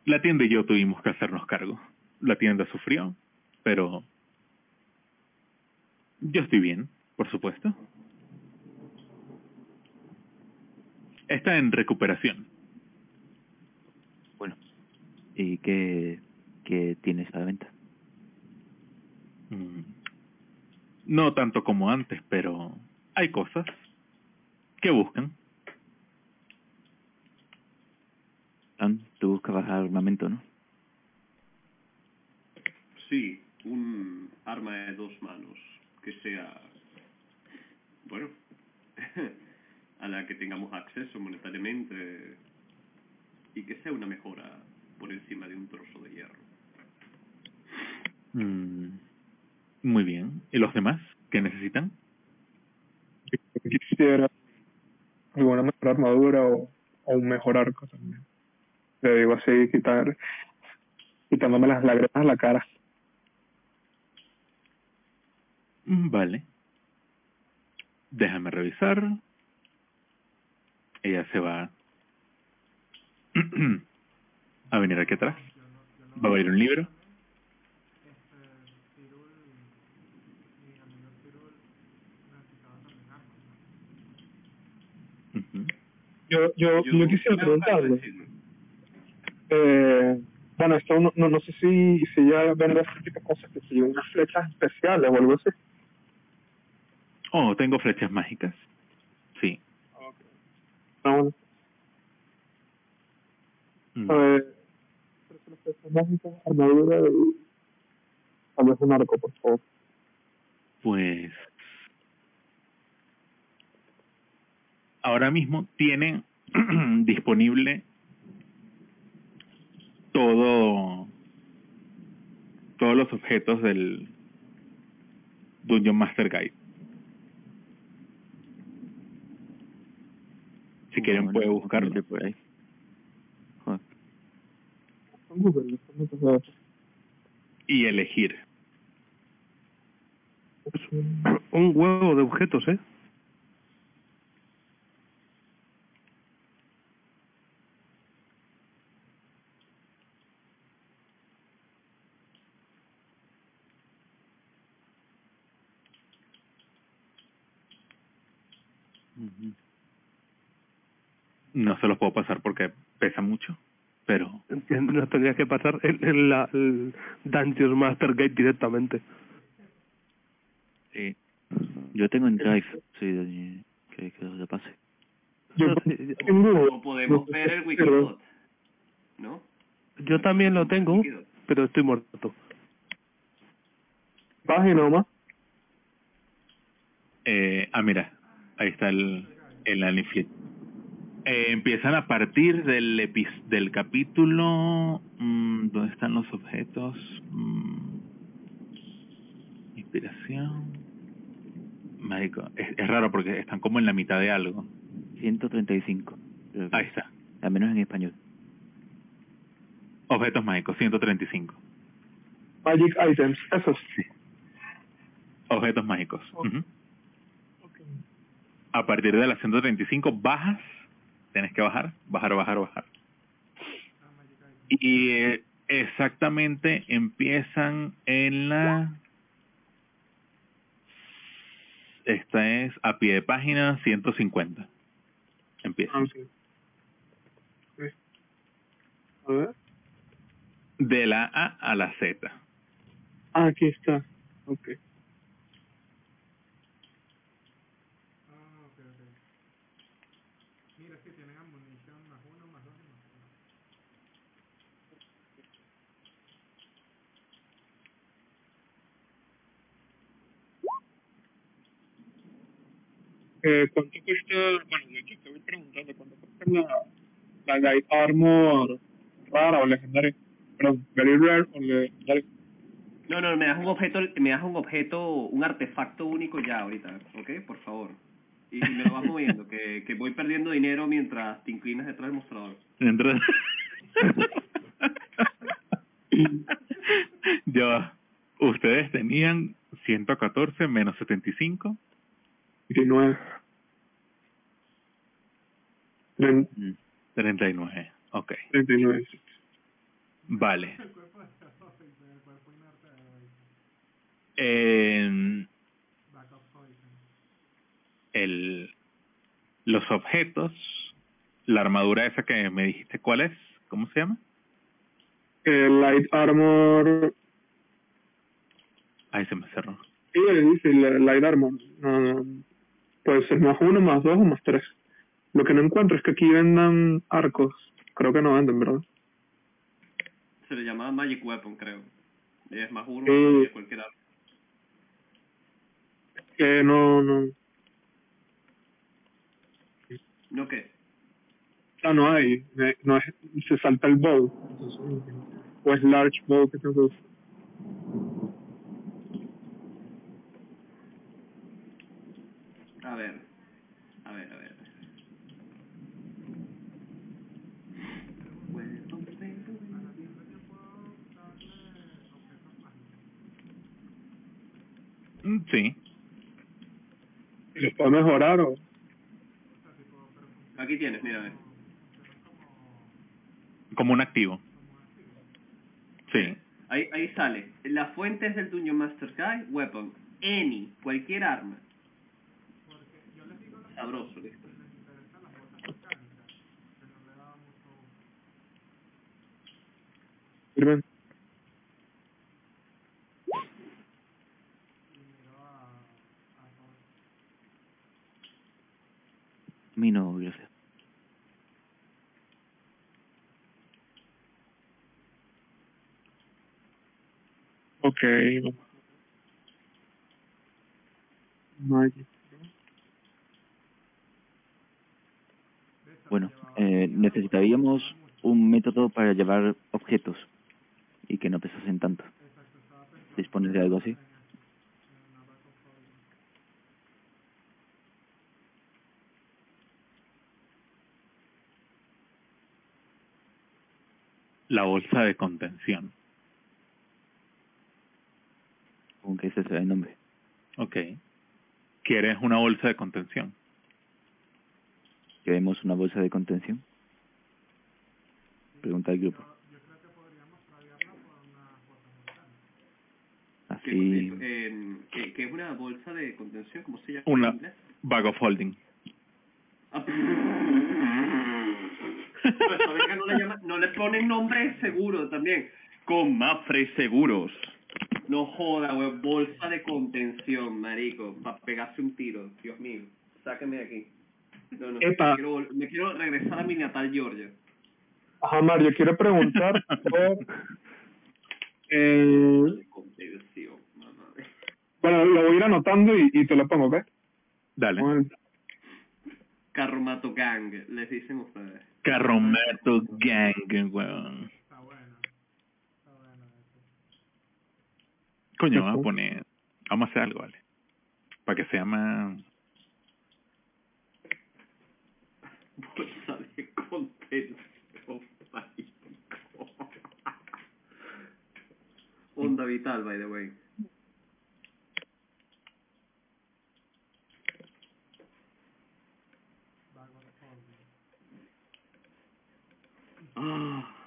la tienda y yo tuvimos que hacernos cargo. La tienda sufrió, pero yo estoy bien, por supuesto. Está en recuperación. Bueno. ¿Y qué, qué tienes a la venta? Mm, No tanto como antes, pero hay cosas que buscan. Tú buscabas armamento, ¿no? Sí, un arma de dos manos que sea, bueno, a la que tengamos acceso monetariamente y que sea una mejora por encima de un trozo de hierro. Mm, Muy bien. ¿Y los demás? ¿Qué necesitan? quisiera alguna mejor armadura o, o un mejor arco también. Le digo así, quitar, quitándome las lágrimas a la cara. Mm, Vale. Déjame revisar. Ella se va a venir aquí atrás. Va a abrir un libro. Este, Cyril, mi amigo Cyril, necesitaba también armas. ¿no? Ujú. Yo, yo, yo quisiera preguntarle, eh, bueno, esto no, no, no sé si, si ya vende ese tipo de cosas, que si unas flechas especiales o algo así. Oh, tengo flechas mágicas. Sí. No, Mm. eh, flechas mágicas, armadura y tal vez un arco, por favor. Pues ahora mismo tiene disponible todo todos los objetos del Dungeon Master Guide. Si quieren Bueno, puede vamos a buscarlo meter Por ahí. Joder. Google, entonces, y elegir. Un huevo de objetos, ¿eh? No se los puedo pasar porque pesa mucho, pero Nos tendrías que pasar el, el, la- el Dungeon Master Gate directamente. Sí. Yo tengo en Drive, sí, que, que os pase. Yo. O podemos ver el ¿no? Yo también lo tengo, pero estoy muerto. Página o más. Eh, ah, mira, ahí está el, el Alien Fleet. Eh, empiezan a partir del epis- del capítulo... mm, ¿Dónde están los objetos? Mm, inspiración... Marico, es, es raro porque están como en la mitad de algo. 135. creo que Ahí es. está. Al menos en español. Objetos mágicos, 135. Magic Items, esos. Sí. Objetos mágicos. A partir de la 135 bajas, tienes que bajar, bajar, bajar, bajar. Y eh, exactamente empiezan en la... Esta es a pie de página 150. Empieza. Ah. A ver. De la A a la Z. Ah, aquí está. Ok. Eh, ¿Cuánto cuesta? Bueno, de hecho te voy preguntando, ¿cuánto cuesta la, la Armor rara o legendaria? Perdón, Very Rare o legendaria. No, no, me das un objeto, me das un objeto, un artefacto único ya ahorita, ¿ok? Por favor. Y, y me lo vas moviendo, que, que voy perdiendo dinero mientras te inclinas detrás del mostrador. Dentro de- ya va. Ustedes tenían 114 menos 75. 19. Tren- Mm. 39. Ok. 39. sí. Vale. En el, los objetos, la armadura esa que me dijiste, ¿cuál es? ¿Cómo se llama? Eh, Light Armor. Ahí se me cerró. Sí, dice Light Armor. No, no. Puede ser más uno, más dos o más tres. Lo que no encuentro es que aquí vendan arcos. Creo que no venden, ¿verdad? Se le llama Magic Weapon, creo. Es más uno Sí. que cualquier arma. Que no, no. ¿No qué? Ah, no hay. Eh, No es, se salta el bow. O es large bow que tengo que usar. A ver. A ver, a ver. Mm, Sí. ¿Y ¿Los puedo mejorar o...? Aquí tienes, mira, a ver. Como un activo. Sí. Ahí, ahí sale. Las fuentes del Dungeon Master Guide, Weapon, Any, cualquier arma. Sabroso, listo. Ok. Bueno, eh, necesitaríamos un método para llevar objetos y que no pesasen tanto. ¿Dispones de algo así? La bolsa de contención. Aunque ese sea el nombre. Ok. ¿Quieres una bolsa de contención? ¿Queremos una bolsa de contención? Pregunta el grupo. ¿Qué, Así, eh, ¿qué, qué es una bolsa de contención? ¿Cómo se llama Una-? Bag of holding. Verga no le, llama, no le ponen nombre seguro también. Con Mafre Seguros. No joda, wey, bolsa de contención, marico, para pegarse un tiro. Dios mío, sáquenme de aquí. No, no, Epa. me quiero, vol- me quiero regresar a mi natal Georgia. Ajá, Mario, quiero preguntar por... Eh, Contención, mamá. bueno, lo voy a ir anotando y, y te lo pongo, ¿ok? Dale. Carromato Gang, les dicen ustedes. Carromato Gang, weón. Está bueno. Está bueno eso. Coño, vamos a poner... Vamos a hacer algo, ¿vale? Para que sea más... Bolsa de contención, marico. Onda vital, by the way.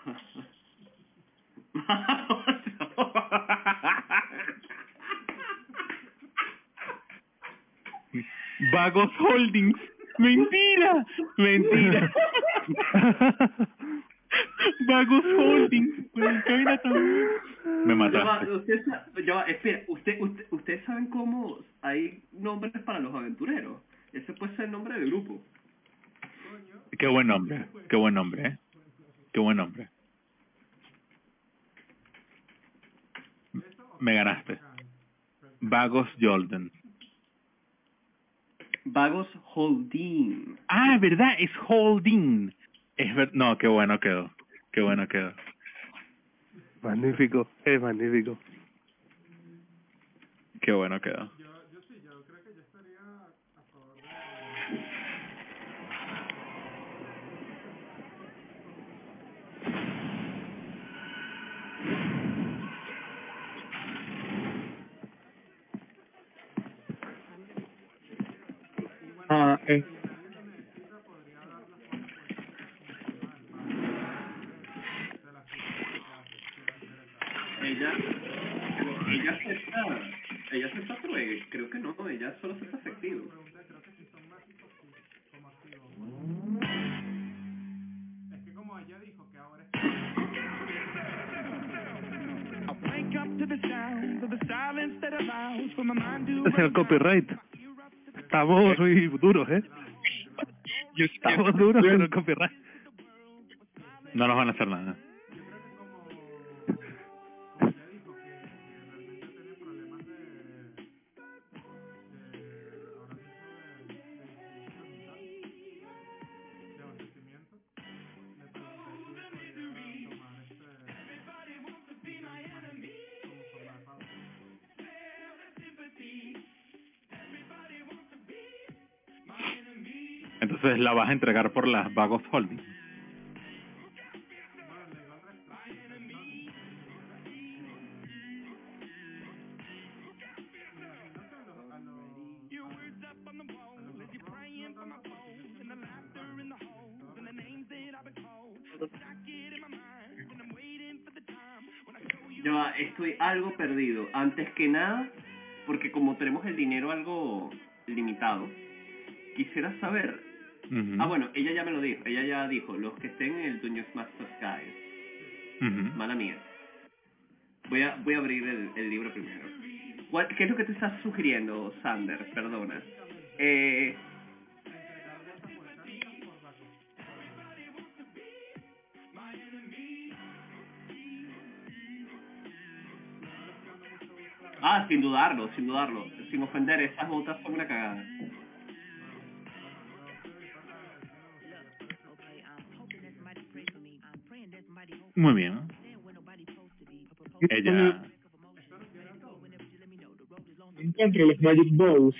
Vagos Holdings. Mentira, mentira. Vagos Holdings. Me mataste. usted espera, usted, usted, ustedes saben cómo hay nombres para los aventureros. Ese puede ser el nombre del grupo. Qué buen nombre, qué buen nombre, ¿eh? Qué buen nombre. Me ganaste. Vagos Jordan. Vagos Holding. Ah, ¿verdad? Es Holding. Es ver... No, qué bueno quedó. Qué bueno quedó. Magnífico, es magnífico. Qué bueno quedó. Eh, Ella, ella acepta, ella acepta trueque, creo que no, ella solo acepta efectivo. Es que como ella dijo que ahora es... Es el copyright. Estamos muy duros, ¿eh? Estamos duros con el copyright. No nos van a hacer nada. Entonces la vas a entregar por las Vagos Holding. Yo estoy algo perdido. Antes que nada, porque como tenemos el dinero algo limitado, quisiera saber. Ah, bueno, ella ya me lo dijo. Ella ya dijo, los que estén en el Dungeons Master Guide. Ujú. Mala mía. Voy a, voy a abrir el, el libro primero. ¿Cuál- ¿Qué es lo que tú estás sugiriendo, Sander? Perdona. Eh, ah, sin dudarlo, sin dudarlo. Sin ofender, esas botas son una cagada. Muy bien. Ella... encuentro los Magic Balls.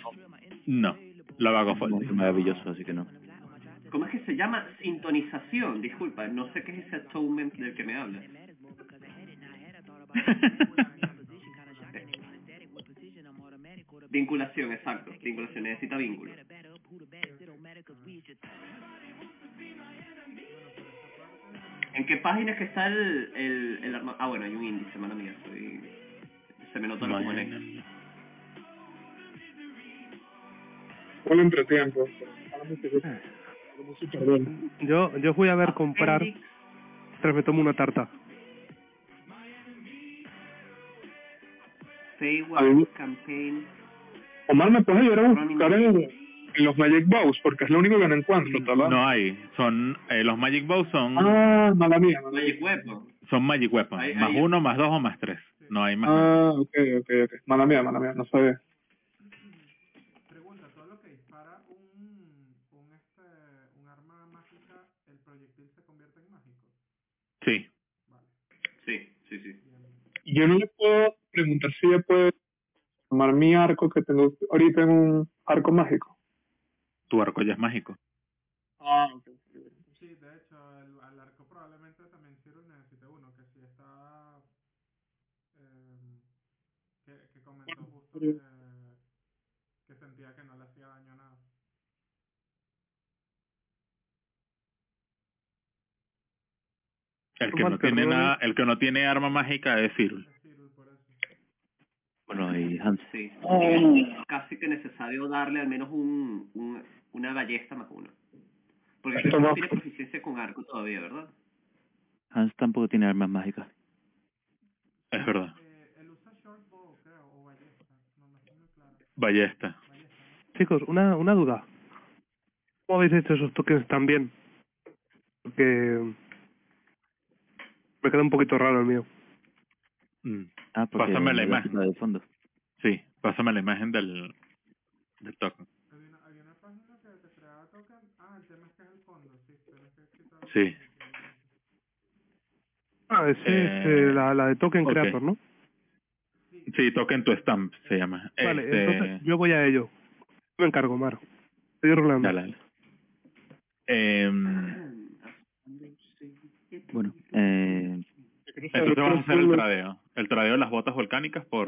No. La Vagos Es Holding. maravilloso, así que no. ¿Cómo es que se llama? Sintonización. Disculpa, no sé qué es ese atonement del que me habla. Vinculación, exacto. Vinculación, necesita vínculo. ¿En qué página es que está el, el, el arma? Ah, bueno, hay un índice, mano mía. Soy... Se me nota lo como. Con el entretiempo. Yo, yo fui a ver comprar, Appendix, tras me tomo una tarta. Feywild Campaign. Omar, ¿me puedes ayudar a buscar en, en los Magic Bows? Porque es lo único que no encuentro, ¿tal? No hay. Son, eh, los Magic Bows son, Ah, mala mía, mala mía. Magic Weapon. son Magic Weapons. Ahí- más ahí- uno, más dos o más tres. No hay más. Ah, ok, ok, ok. Mala mía, mala mía, no sabía. Pregunta, todo lo que dispara un, un, este, un arma mágica, el proyectil se convierte en mágico. Sí. Vale, Sí, sí, sí. Yo no le puedo preguntar si ella puede tomar mi arco que tengo ahorita en un arco mágico. Tu arco ya es mágico. Ah, ok. Sí, de hecho, el, al arco probablemente también Cyril necesite uno, que sí está... em, que, que comentó justo que, que sentía que no le hacía daño a nada. El que no tiene nada, el que no tiene arma mágica es eso. Bueno, y Hans. Sí. Es casi que necesario darle al menos un, un una ballesta más uno. Porque que no tiene proficiencia con arco todavía, ¿verdad? Hans tampoco tiene armas mágicas. Es verdad. Eh, ballesta. Chicos, una, una duda. ¿Cómo habéis hecho esos tokens tan bien? Porque me queda un poquito raro el mío. Mm. Ah, Pásame la imagen. de fondo. Sí, pásame la imagen del, del token. Había una, había una página que te creaba token. Ah, el tema es que es el fondo, sí. Tienes que quitar el Sí. Ah, es Eh, eh, la, la de Token ok. Creator, ¿no? Sí, token to stamp se llama. Vale, Este, entonces yo voy a ello. Me encargo, Mar. Estoy rolando. Dale, dale. Em, Bueno, eh, entonces vamos a hacer el tradeo. El tradeo de las botas volcánicas por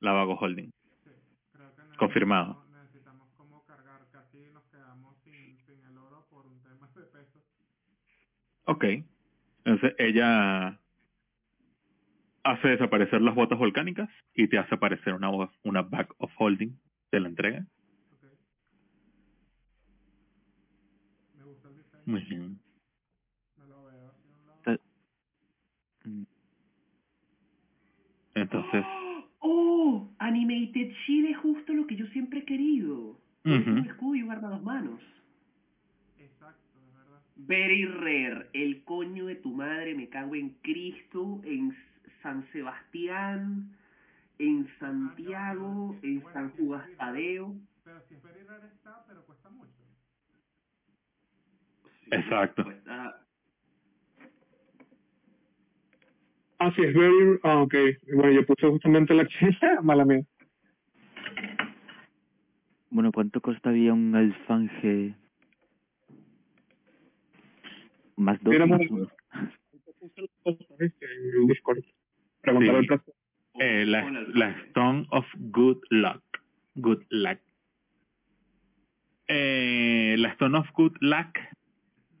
la Vago Holding. Confirmado. necesitamos- Necesitamos como cargar, casi nos quedamos sin, sin el oro por un tema de peso. Ok. Entonces ella hace desaparecer las botas volcánicas y te hace aparecer una, una bag of holding. Te la entrega. Ok. Me gusta el diseño. Muy bien. Me lo veo hacia un lado. ta- mm, Entonces, ¡Oh! Animated Shield es justo lo que yo siempre he querido. Es Ujú. un escudo y un arma a las manos. Very rare. El coño de tu madre, me cago en Cristo, en San Sebastián, en Santiago, en San Judas Tadeo. Pero si es very rare está, pero cuesta mucho. Exacto. Cuesta- Ah, sí, es very... Ah, ok. Bueno, yo puse justamente la chile, mala mía. bueno, ¿cuánto costaría un alfanje? Más dos Mira, más uno. En Discord. El eh, la, la Stone of Good Luck. Good Luck. Eh, la Stone of Good Luck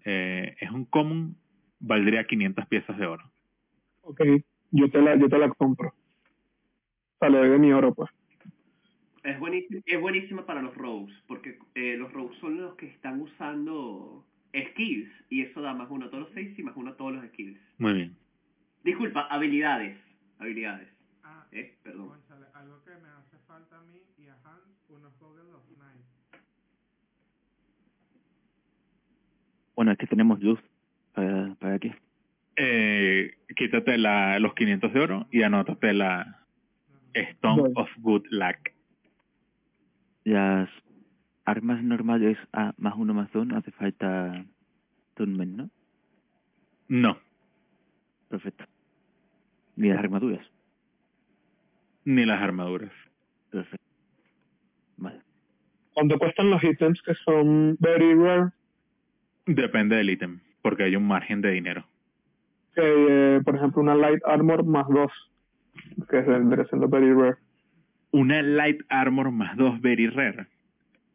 eh, es un común, valdría 500 piezas de oro. Ok, yo te la, yo te la compro. O sea, le doy de mi oro, pues. Es buenísima, es buenísima para los rogues, porque eh, los rogues son los que están usando skills, y eso da más uno a todos los seis y más uno a todos los skills. Muy bien. Disculpa, habilidades. Habilidades. Ah, Eh, perdón. Conchale, algo que me hace falta a mí y a Hans, unos Google of Night. Bueno, es que tenemos luz. ¿Para, para qué? Eh, quítate la, los 500 de oro y anótate la Stone of Good Luck. Las armas normales a más uno más dos no hace falta Tunmen, ¿no? No, Perfecto. Ni las armaduras. ni las armaduras. Perfecto. Vale. ¿Cuánto cuestan los ítems que son very rare? Depende del ítem, porque hay un margen de dinero. Que, eh, por ejemplo, una light armor más dos, que vendría siendo very rare. Una Light Armor más dos Very Rare.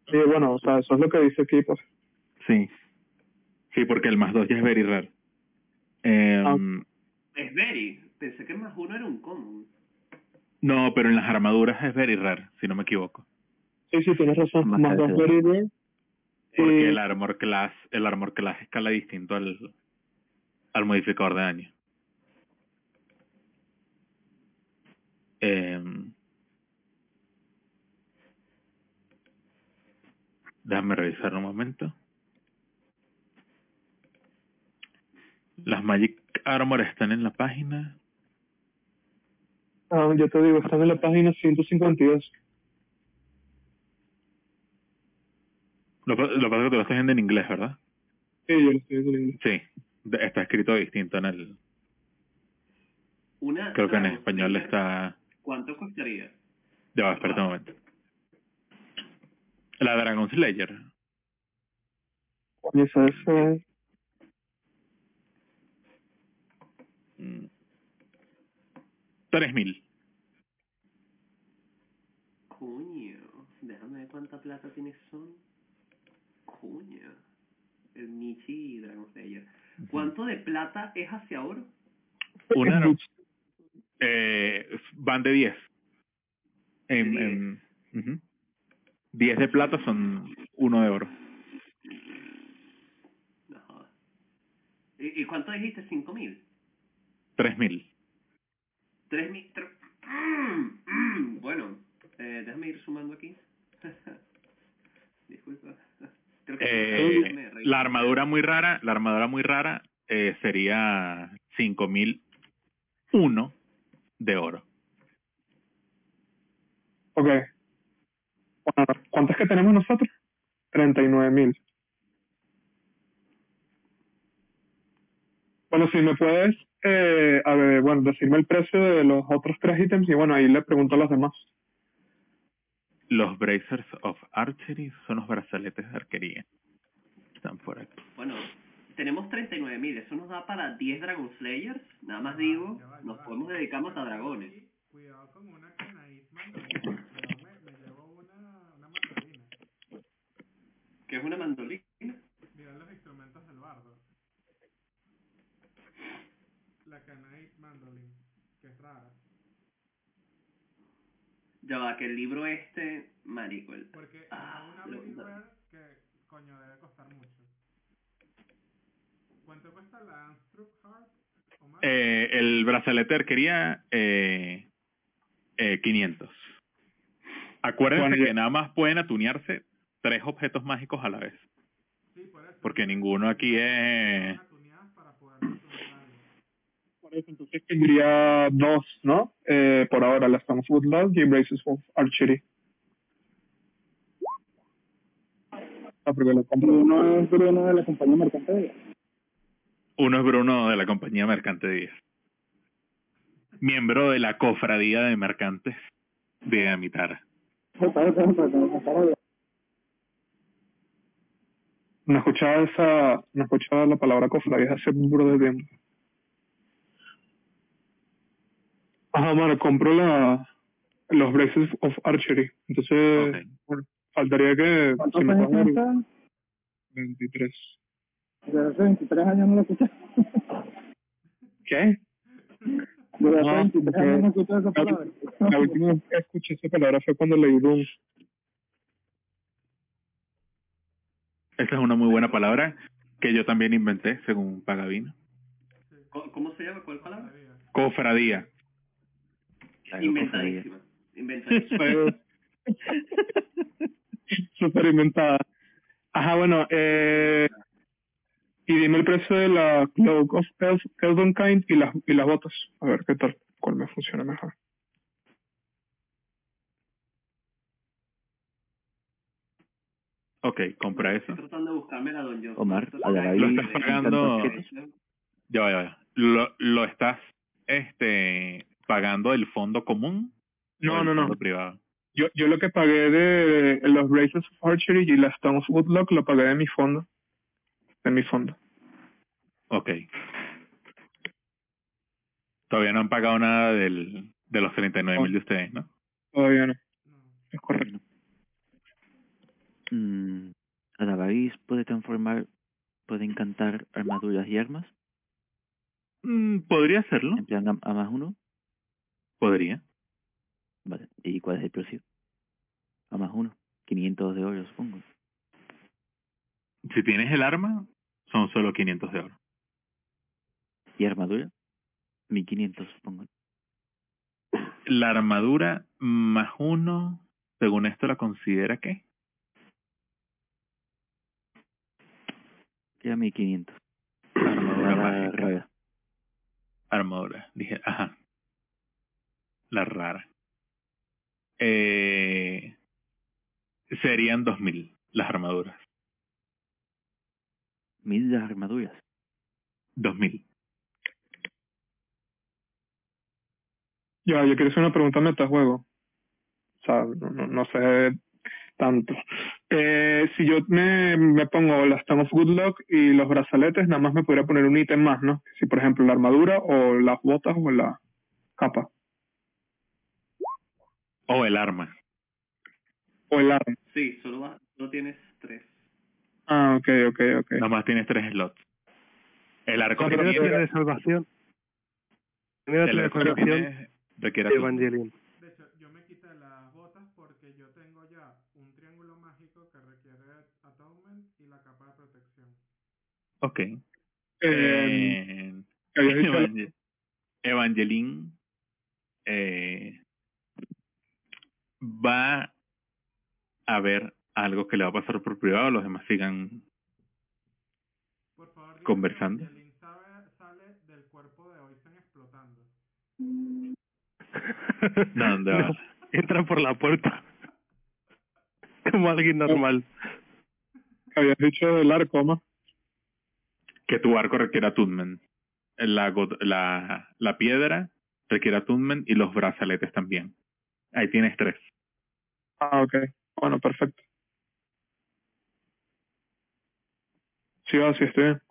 Y bueno, o sea, eso es lo que dice aquí, pues. Sí. Sí, porque el más dos ya es Very Rare. Eh, Ah. Es very. Pensé que más uno era un common. No, pero en las armaduras es Very Rare, si no me equivoco. Sí, sí, tienes razón. Más Más dos very rare. Porque Eh, el armor class, el armor class escala distinto al, al modificador de daño. Em, déjame revisar un momento. Las Magic Armor están en la página. ah, yo te digo, están en la página 152. Lo, lo que pasa es que tú lo estás viendo en inglés, ¿verdad? Sí, yo lo estoy viendo. Sí. De- Está escrito distinto en el... Una Creo que en español está... ¿Cuánto costaría? Ya va, espérate un momento. La Dragon Slayer. Eso es, eh, Mm. 3000. Coño, déjame ver cuánta plata tiene son. Coño. El Nichi y Dragon Slayer. ¿Cuánto de plata es hacia oro? Una mucho. eh, van de 10. En, en, ujú. 10 de plata son 1 de oro. No jodas. ¿Y, ¿Y cuánto dijiste? ¿Cinco mil? 3000. ¿Tres mil? tre- Mm, mm, Bueno, eh, déjame ir sumando aquí. Disculpa. Creo que Eh, revisar. la armadura muy rara, la armadura muy rara eh, sería 5001 de oro. Ok. Bueno, ¿cuántas que tenemos nosotros? 39 mil. Bueno, si me puedes, eh, a ver, bueno, decirme el precio de los otros tres ítems y bueno, ahí le pregunto a los demás. Los Bracers of Archery son los brazaletes de arquería. Están por aquí. Bueno, tenemos 39 mil. Eso nos da para 10 Dragon Slayers. Nada más digo, nos podemos dedicar a dragones. Cuidado con una Kenite mandolina. Yo me, me llevo una, una mandolina. ¿Qué es una mandolina? Mira los instrumentos del bardo. La Kenite mandolin, que es rara. Ya va, que el libro este, marico, el... Porque Ah, es una rare que, coño, debe costar mucho. ¿Cuánto cuesta la Anstrup? Omar? Eh, el brazalete de arquería, eh, eh, 500. Acuérdense yo- que nada más pueden atunearse tres objetos mágicos a la vez. sí, por eso. Porque ninguno aquí es... Por eso, entonces tendría dos, ¿no? Eh, por ahora, las Stone Log y Braces of Archery. Ah, porque lo compro. Uno es Bruno de la compañía mercantil. Uno es Bruno de la compañía Mercante 10. Miembro de la cofradía de mercantes de Amitara. No escuchaba esa, no escuchaba la palabra cofradía hace un buro de tiempo. Ajá, bueno, compro la, los Braces of Archery. Entonces, bueno, faltaría que ¿Cuántos me años ponga el está? 23. Desde hace 23 años no lo escuché. ¿Qué? Desde hace No, 23 porque- años no escuché esa palabra. La última vez que escuché esa palabra fue cuando leí Doom. Esa es una muy buena palabra que yo también inventé, según Pagavino. ¿Cómo se llama? ¿Cuál palabra? Cofradía. Inventadísima. Inventadísima. Súper inventada. Ajá, bueno, eh, y dime el precio de la Cloak of Elf, Elvenkind y las, y las botas. A ver qué tal, cuál me funciona mejor. Ok, compra eso. Estoy tratando de buscarme la Don Johnson. Omar, a la Lo estás pagando- Ya va, ya va. Lo, lo estás este pagando del fondo común o No, del no, no. privado. Yo, yo lo que pagué de los Braces of Archery y las Stone of Woodlock lo pagué de mi fondo. De mi fondo. Ok. Todavía no han pagado nada del, de los 39 mil de ustedes, ¿no? Todavía no. Es correcto. Mm, Adabais puede transformar, puede encantar armaduras y armas, Mm, Podría hacerlo. en plan a, a más uno. Podría. Vale, ¿y cuál es el precio? A más uno. 500 de oro, supongo. Si tienes el arma, son solo 500 de oro. ¿Y armadura? 1500, supongo. La armadura más uno, según esto la considera que Queda 1500. armadura Armadura mágica. rara. Armadura. Dije, ajá. La rara. Eh, serían 2000 las armaduras. 1000 las armaduras. 2000. Ya, yo quiero hacer una pregunta metajuego. O sea, no, no, no sé tanto. Eh, si yo me, me pongo las Stone of Good Luck y los brazaletes, nada más me podría poner un ítem más, ¿no? Si, por ejemplo, la armadura o las botas o la capa. O el arma. O el arma. Sí, solo, vas, solo tienes tres. Ah, ok, ok, ok. Nada más tienes tres slots. El arco de salvación. El de salvación de tu- Evangeline. De hecho, yo me quité las botas porque yo tengo ya un triángulo mágico que requiere Atonement y la capa de protección. Ok. Eh, Eh, Evangel- Evangeline eh, va a ver algo que le va a pasar por privado, los demás sigan Por favor, que Conversando. Evangeline sabe- sale del cuerpo de Oisen explotando. No, ¿dónde No, vas? entra por la puerta. Como alguien normal. habías dicho del arco, ¿no? Que tu arco requiere attunement. La, la, la piedra requiere attunement y los brazaletes también. Ahí tienes tres. Ah, ok. Bueno, perfecto. Sí, va, sí, estoy bien.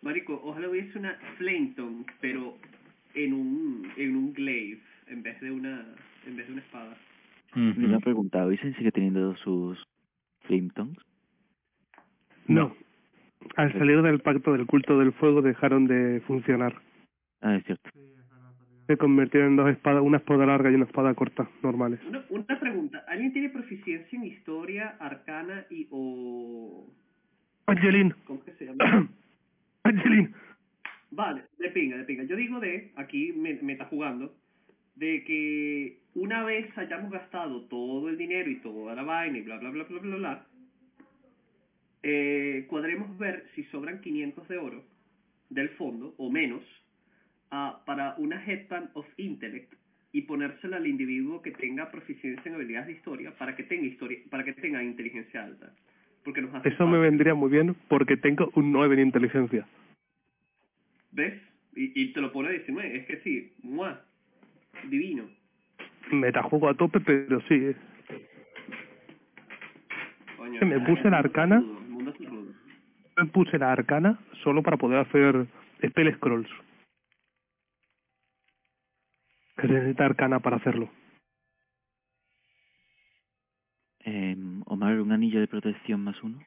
Marico, ojalá hubiese una Flametongue, pero en un, en un glaive, en vez de una, en vez de una espada. Y una pregunta, ¿Oisen sigue teniendo sus flame tongues? No. Al salir del pacto del culto del fuego dejaron de funcionar. Ah, es cierto. Se convirtieron en dos espadas, una espada larga y una espada corta, normales. Una, una pregunta, ¿alguien tiene proficiencia en historia, arcana y o... Angeline, ¿Cómo que se llama? Angeline. Vale, de pinga, de pinga. Yo digo de, aquí me, me está jugando, de que una vez hayamos gastado todo el dinero y toda la vaina y bla, bla, bla, bla, bla, bla, eh, cuadremos ver si sobran 500 de oro del fondo, o menos, ah, para una Headband of Intellect y ponérsela al individuo que tenga proficiencia en habilidades de historia para que tenga historia para que tenga inteligencia alta. Porque nos hace Eso me vendría muy bien porque tengo un 9 en inteligencia. ¿Ves? Y, y te lo pone a 19. Es que sí, ¡mua! divino. Metajuego a tope, pero sí. eh. Coño, Me puse la arcana. rudo, El mundo es rudo. Me puse la arcana solo para poder hacer spell scrolls. Que se necesita arcana para hacerlo. Eh, Omar, un anillo de protección más uno.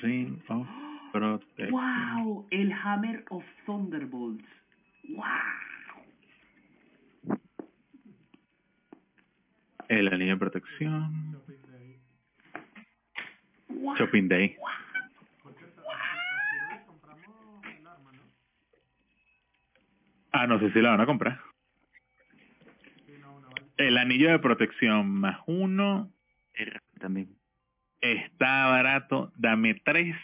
Sí, oh, pero eh, ¡Wow! El Hammer of Thunderbolts. ¡Wow! el anillo de protección. Shopping Day. Shopping Day. ¿no? Ah, no sé si la van a comprar. Sí, no, una vale. El anillo de protección más uno También. está barato. Dame tres.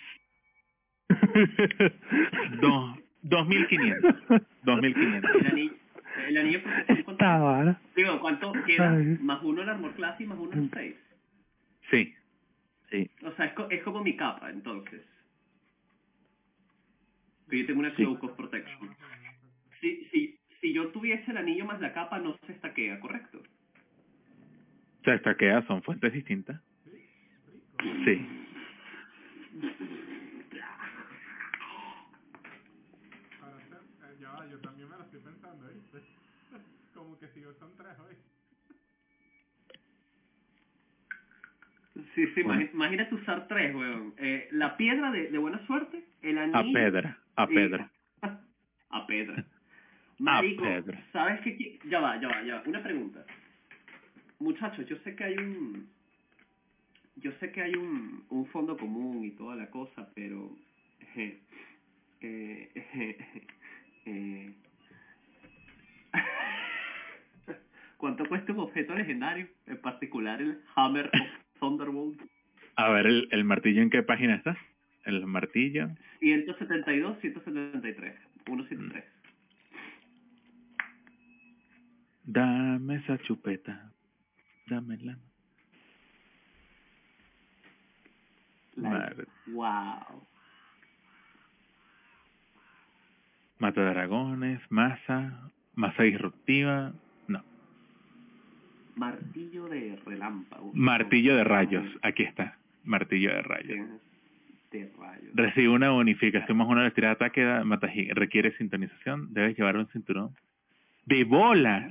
Dos. Dos mil quinientos. Dos mil quinientos. El anillo, el anillo vara. Digo, ¿cuánto queda? Ay. Más uno el armor class y más uno el 6. Sí. Sí. O sea, es, co- es como mi capa, entonces. Que yo tengo una Sí. Cloak of Protection. Si, si, si yo tuviese el anillo más la capa, no se estaquea, ¿correcto? O sea, esta queda son fuentes distintas. Sí. Como que si yo son tres hoy. Sí, sí, imagi- imagínate usar tres, weón. Eh, la piedra de, de buena suerte, El A anillo... Pedra, a. Pedra. a Pedra. Marico, Pedra. ¿sabes qué? Ya va, ya va, ya va. Una pregunta. Muchachos, yo sé que hay un... Yo sé que hay un, un fondo común y toda la cosa, pero... eh, ¿Cuánto cuesta un objeto legendario? En particular el Hammer of Thunderbolt. A ver, el, el martillo en qué página está? El martillo. 172, 173. 173. Dame esa chupeta. Dámela. Like, wow. Mata dragones, masa, masa disruptiva. Martillo de relámpago. Martillo de rayos. Aquí está. Martillo de rayos. De rayos. Recibe una bonificación más una de tirada de ataque, mata requiere sintonización, debes llevar un cinturón de bolas.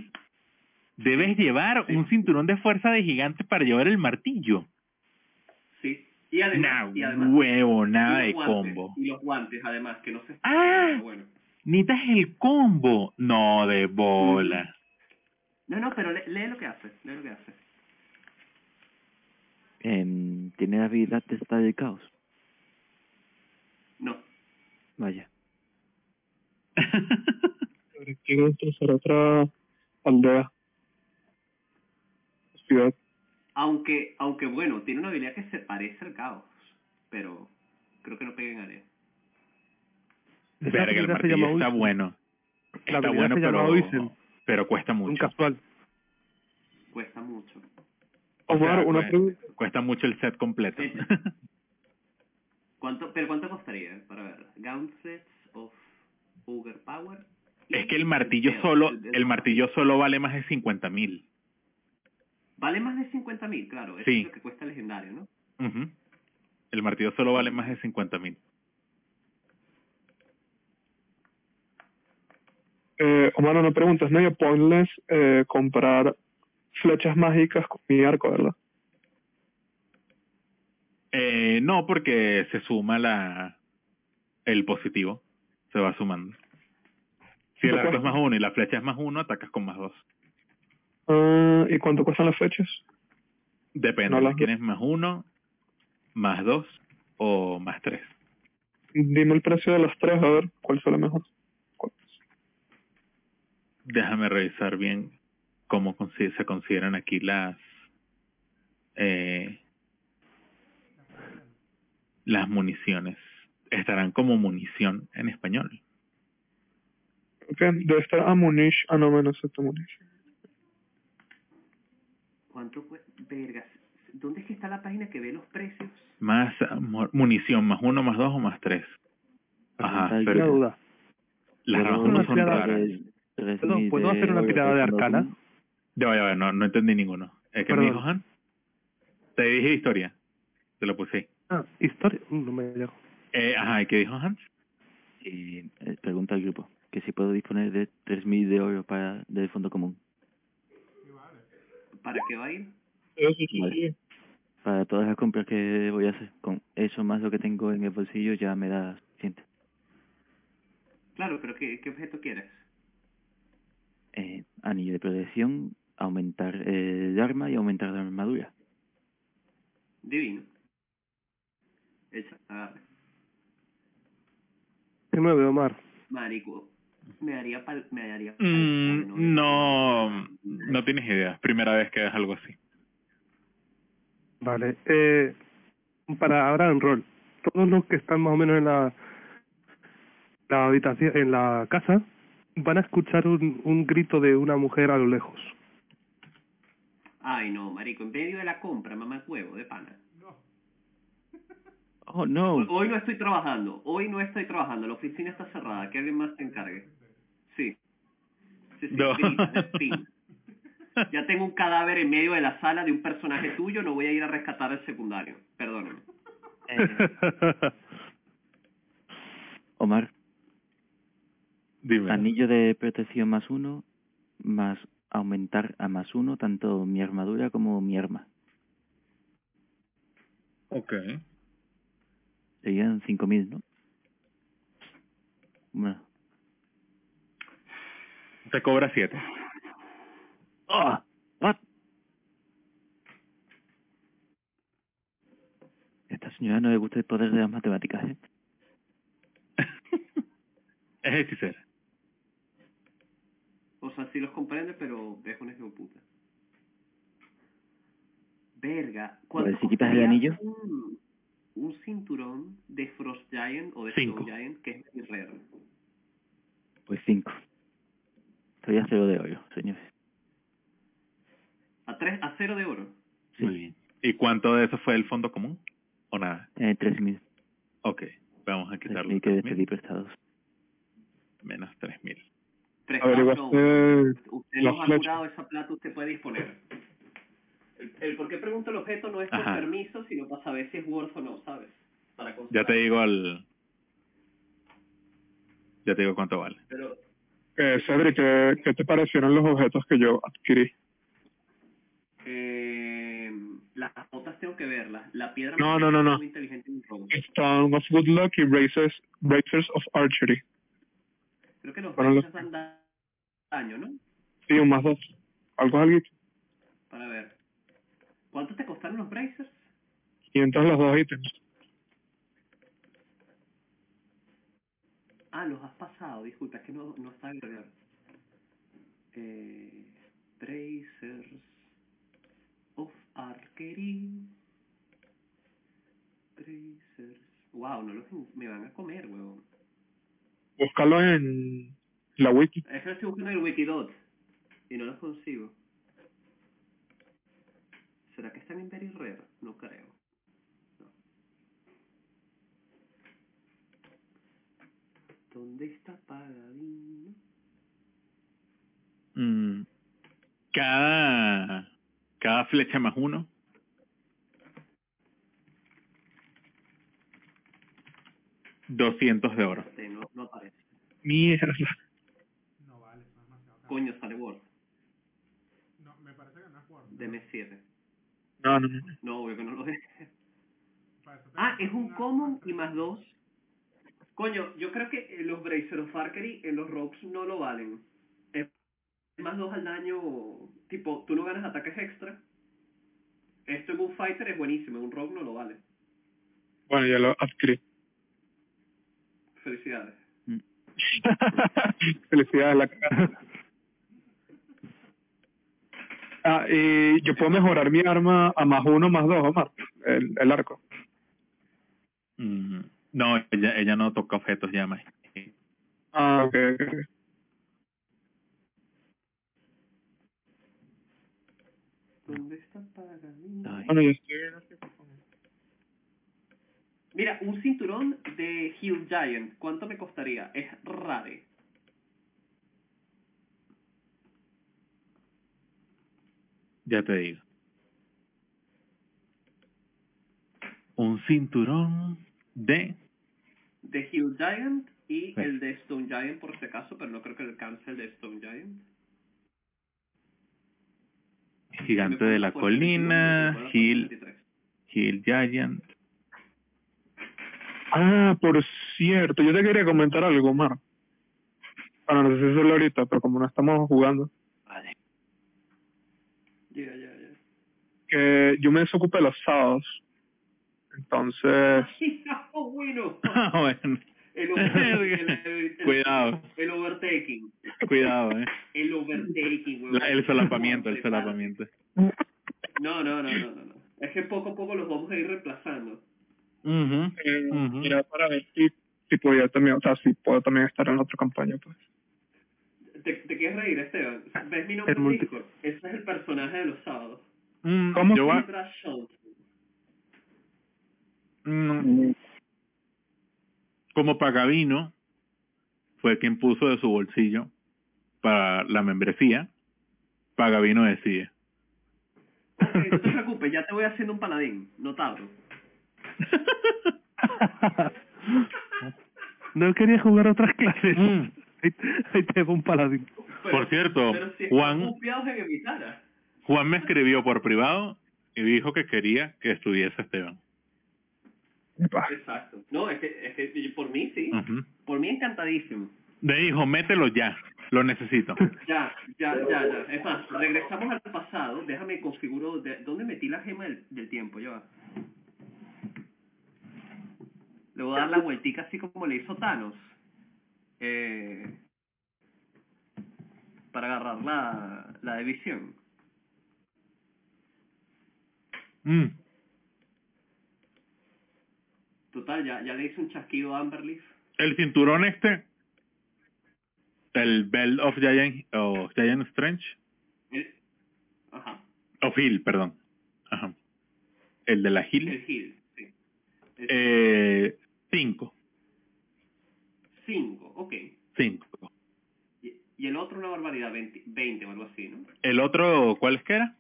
Debes llevar un cinturón de fuerza de gigante para llevar el martillo. Sí. Y además, Nah, y además huevo, nada y de guantes, combo. Y los guantes, además, que no se... ¡Ah! Bueno. Necesitas el combo. No, de bola. No, no, pero le- lee lo que hace. Lee lo que hace. Em, ¿Tiene la habilidad de estar de caos? No. Vaya. Quiero destrozar otra aldea. Ciudad. Aunque, aunque bueno, tiene una habilidad que se parece al caos. Pero creo que no pega en área. Esa Verga, el martillo está bueno. Está bueno, pero. Pero cuesta Un mucho. casual. Cuesta mucho. O sea, Omar, una cue- pregunta. Cuesta mucho el set completo. Sí. ¿Cuánto, pero ¿cuánto costaría? Para ver. Gauntlets of Ogre Power. es que el martillo el- solo, el- el- el martillo solo vale más de 50 mil. Vale más de 50.000, claro. Eso Sí. es lo que cuesta el legendario, ¿no? El martillo solo vale más de 50 mil. Eh, Omar, una pregunta. Es medio pointless eh, comprar flechas mágicas con mi arco, ¿verdad? Eh, no, porque se suma la el positivo. Se va sumando. Si el arco es más uno y la flecha es más uno, atacas con más dos. Ah, ¿Y cuánto cuestan las flechas? Depende, No, las si quieres más uno, más dos o más tres. Dime el precio de las tres, a ver cuál sale mejor. Déjame revisar bien cómo se consideran aquí las eh, las municiones. Estarán como munición en español. Ok, debe estar Amunish. Ah, no, menos Amunish. ¿Cuánto? Vergas. ¿Dónde es que está la página que ve los precios? Más ah, mu- munición, más uno, más dos o más tres. Ajá, pero las ¿Puedo armas no son raras. De- ¿Puedo, ¿puedo hacer una tirada de arcana? Ya no, no entendí ninguno. ¿Es que me dijo Han? Te dije historia. Te lo puse. Ah, historia. Mm, No me llegó. Eh, ajá, ¿y qué dijo Hans? Y eh, pregunta al grupo que si puedo disponer de 3.000 de oro para del fondo común. ¿Para qué va a ir? Sí, sí, Vale. sí. Para todas las compras que voy a hacer. Con eso más lo que tengo en el bolsillo ya me da suficiente. Claro, pero ¿qué, qué objeto quieres? Eh, anillo de protección, aumentar eh, el arma y aumentar la armadura. Divino. Agarre. ¿Qué nueve, Omar? Marico, me haría pal, me haría Mm, no, no tienes idea. Primera vez que ves algo así. Vale. Eh, para ahora en rol. Todos los que están más o menos en la, la habitación, en la casa, van a escuchar un, un grito de una mujer a lo lejos. Ay, no, marico, en medio de la compra, mamá huevo, de pana. Oh, no. Hoy no estoy trabajando, hoy no estoy trabajando, la oficina está cerrada, que alguien más se encargue. Sí. Sí, sí, No. grita. Ya tengo un cadáver en medio de la sala de un personaje tuyo, no voy a ir a rescatar al secundario. Perdóname. Omar, Dime. anillo de protección más uno, más aumentar a más uno tanto mi armadura como mi arma. Ok. Serían 5.000, ¿no? Bueno. Te cobra 7. ¡Ah! ¡What! Esta señora no le gusta el poder de las matemáticas, ¿eh? es hechicera. O sea, sí los comprende, pero es un hijo de puta. Verga. ¿Cuánto si quitas el anillo. Un, un cinturón de Frost Giant o de Cinco. Stone Giant que es guerrero. Pues cinco. Estoy a cero de oro, señores. A, tres, a cero de oro. Sí. Muy bien. ¿Y cuánto de eso fue el fondo común? ¿O nada? Eh, tres mil. Ok, vamos a Tres quitarle mil que 3.000 despedí prestados. menos 3.000. Tres, Averiguaste no. Usted las nos ha curado esa plata, usted puede disponer. El, el por qué pregunto el objeto no es por Ajá. permiso, sino para saber si es worth o no, ¿sabes? Para Ya te digo al... Ya te digo cuánto vale. Pero, Eh, Cedric, ¿qué, ¿qué te parecieron los objetos que yo adquirí? eh, las botas tengo que verlas. La piedra No, me no, no, no. muy inteligente robo. Stone of Good Luck y Bracers, Bracers of Archery. Creo que los los- dan daño, ¿no? Sí, un más dos. Algo algo. Para ver. ¿Cuánto te costaron los bracers? 500 los dos ítems. Ah, los has pasado, disculpa, es que no, no está agregar. Eh, bracers of Archery. Bracers. Wow, no los me van a comer, huevón. Búscalo en la wiki. Es que lo estoy buscando el Wikidot y no los consigo. ¿Será que están en Very Rare? No creo. No. ¿Dónde está Paladino? Mm, Cada... Cada flecha más uno. Doscientos de oro. No, no aparece. Mierda. No vale, eso es demasiado caro. Coño, sale Word. No, me parece que no es Word. Deme 7. No, no, no. No, obvio que no lo es. Ah, es un common y más dos. Coño, yo creo que eh, los Bracer of Archery en los Rogues no lo valen. Es más dos al daño, tipo, tú no ganas ataques extra. Esto en un fighter es buenísimo, en un rogue no lo vale. Bueno, ya lo adquirí. Felicidades. Felicidades, la cara. Ah, y yo puedo mejorar mi arma a más uno, más dos, Omar. El, el arco. Mm, No, ella, ella no toca objetos ya más. Ah, ok. ¿Dónde está Paladino? Ay. Bueno, yo estoy. Mira, un cinturón de Hill Giant, ¿cuánto me costaría? Es rare. Ya te digo. Un cinturón de... De Hill Giant y Sí. el de Stone Giant por si acaso, pero no creo que alcance el de Stone Giant. Gigante de la pregunta por el 21, colina, Hill, 23. Hill Giant. Ah, por cierto, yo te quería comentar algo, Omar. Bueno, no sé si hacerlo ahorita, pero como no estamos jugando. Ya, ya, ya. que yo me desocupé los sábados. Entonces, ¡Oh, bueno! Ah, bueno. El, over- el, el- el- Cuidado, el overtaking. cuidado, eh. El overtaking. La- el solapamiento, el solapamiento. No, no, no, no, no, no. Es que poco a poco los vamos a ir reemplazando. Ujú, eh, ujú. era para ver si, si podía también, o sea, si puedo también estar en la otra campaña, pues. ¿Te, te quieres reír, Esteban? ¿Ves mi nombre El en multi- Discord? Ese es el personaje de los sábados. Mm, ¿Cómo? yo va- mm, como Pagavino fue quien puso de su bolsillo para la membresía, Pagavino decide. No te preocupes, ya te voy haciendo un paladín. No tardo. No quería jugar otras clases. Mm. Ahí, ahí te va un paladín. Pero- Por cierto, si Juan-. Juan me escribió por privado y dijo que quería que estuviese Esteban. Epa. Exacto. No, es que, es que por mí sí. Por mí encantadísimo. Le dijo, mételo ya, lo necesito. Ya, ya, ya, ya. Es más, regresamos al pasado. Déjame configuro. De, ¿Dónde metí la gema del, del tiempo? Ya va. Le voy a dar la vueltica así como le hizo Thanos. Eh, para agarrar la, la división. Mm. Total, ya, ya le hice un chasquido a Amberleaf. El cinturón este, el Bell of Giant, o Giant Strange, El- ajá. of Hill, perdón. Ajá. El de la Hill, El Hill, sí. El eh, cinco, 5, ok. cinco. Y, y el otro una barbaridad, 20, 20 o algo así, ¿no? El otro, ¿cuál es que era?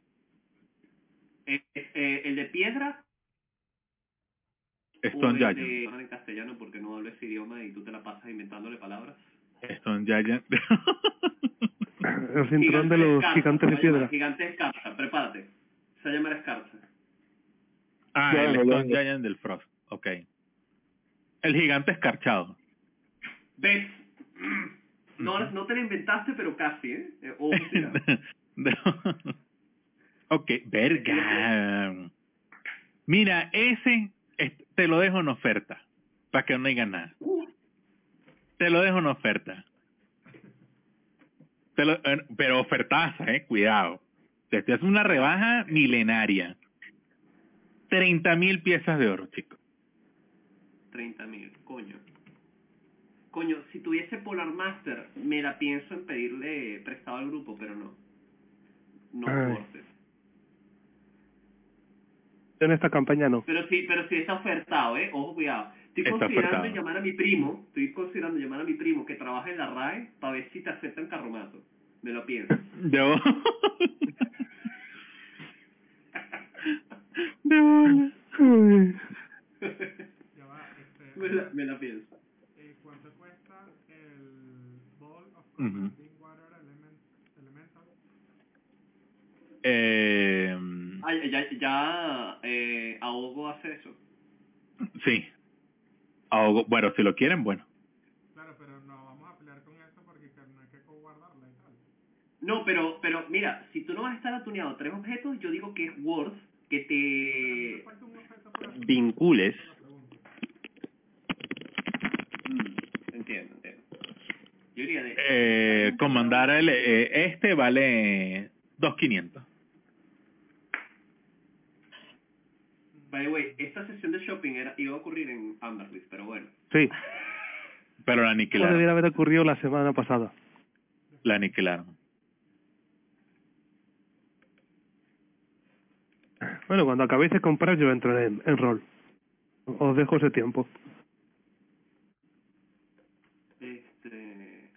Eh, eh, el de piedra Stone Giant. de en castellano porque no hablo ese idioma y tú te la pasas inventándole palabras. Stone Giant. El cinturón de los gigantes de piedra. Gigante de escarcha, prepárate. Se va a llamar escarcha. ah, Ya, el Stone. Giant del Frost. Ok. El gigante escarchado. ¿Ves? No, no te la inventaste, pero casi, ¿eh? Eh. De- ok, verga. Mira, ese es- te lo dejo en oferta, para que no digas nada. Uh, Te lo dejo en oferta. Te lo, eh, pero ofertaza, eh, cuidado. Te es una rebaja milenaria. 30 mil piezas de oro, chicos. 30 mil, coño. Coño, si tuviese Polar Master, me la pienso en pedirle prestado al grupo, pero no. No worth it. En esta campaña no. Pero sí, pero sí está ofertado, ¿eh? Ojo, cuidado. Estoy Está considerando ofertado. llamar a mi primo, estoy considerando llamar a mi primo que trabaja en la RAE para ver si te aceptan carromato. Me lo pienso. Bo- De me, la, me la pienso. eh, ¿Cuánto cuesta el Elemental? Eh, Ah, ya, ya eh, Ahogo hace eso. sí. Ahogo- Bueno, si lo quieren, bueno. Claro, pero no vamos a pelear con eso porque que no hay que guardarla y tal. No, pero, pero mira, si tú no vas a estar atuneado a tres objetos, yo digo que es worth que te vincules. Mm, entiendo, entiendo. Yo diría de... Eh, comandar el, eh, este vale 2.500. By the way, esta sesión de shopping era, iba a ocurrir en Amberleaf, pero bueno. Sí, Pero la aniquilaron. debiera haber ocurrido la semana pasada. La aniquilaron. Bueno, cuando acabéis de comprar yo entro en, en rol. Os dejo ese tiempo. Este...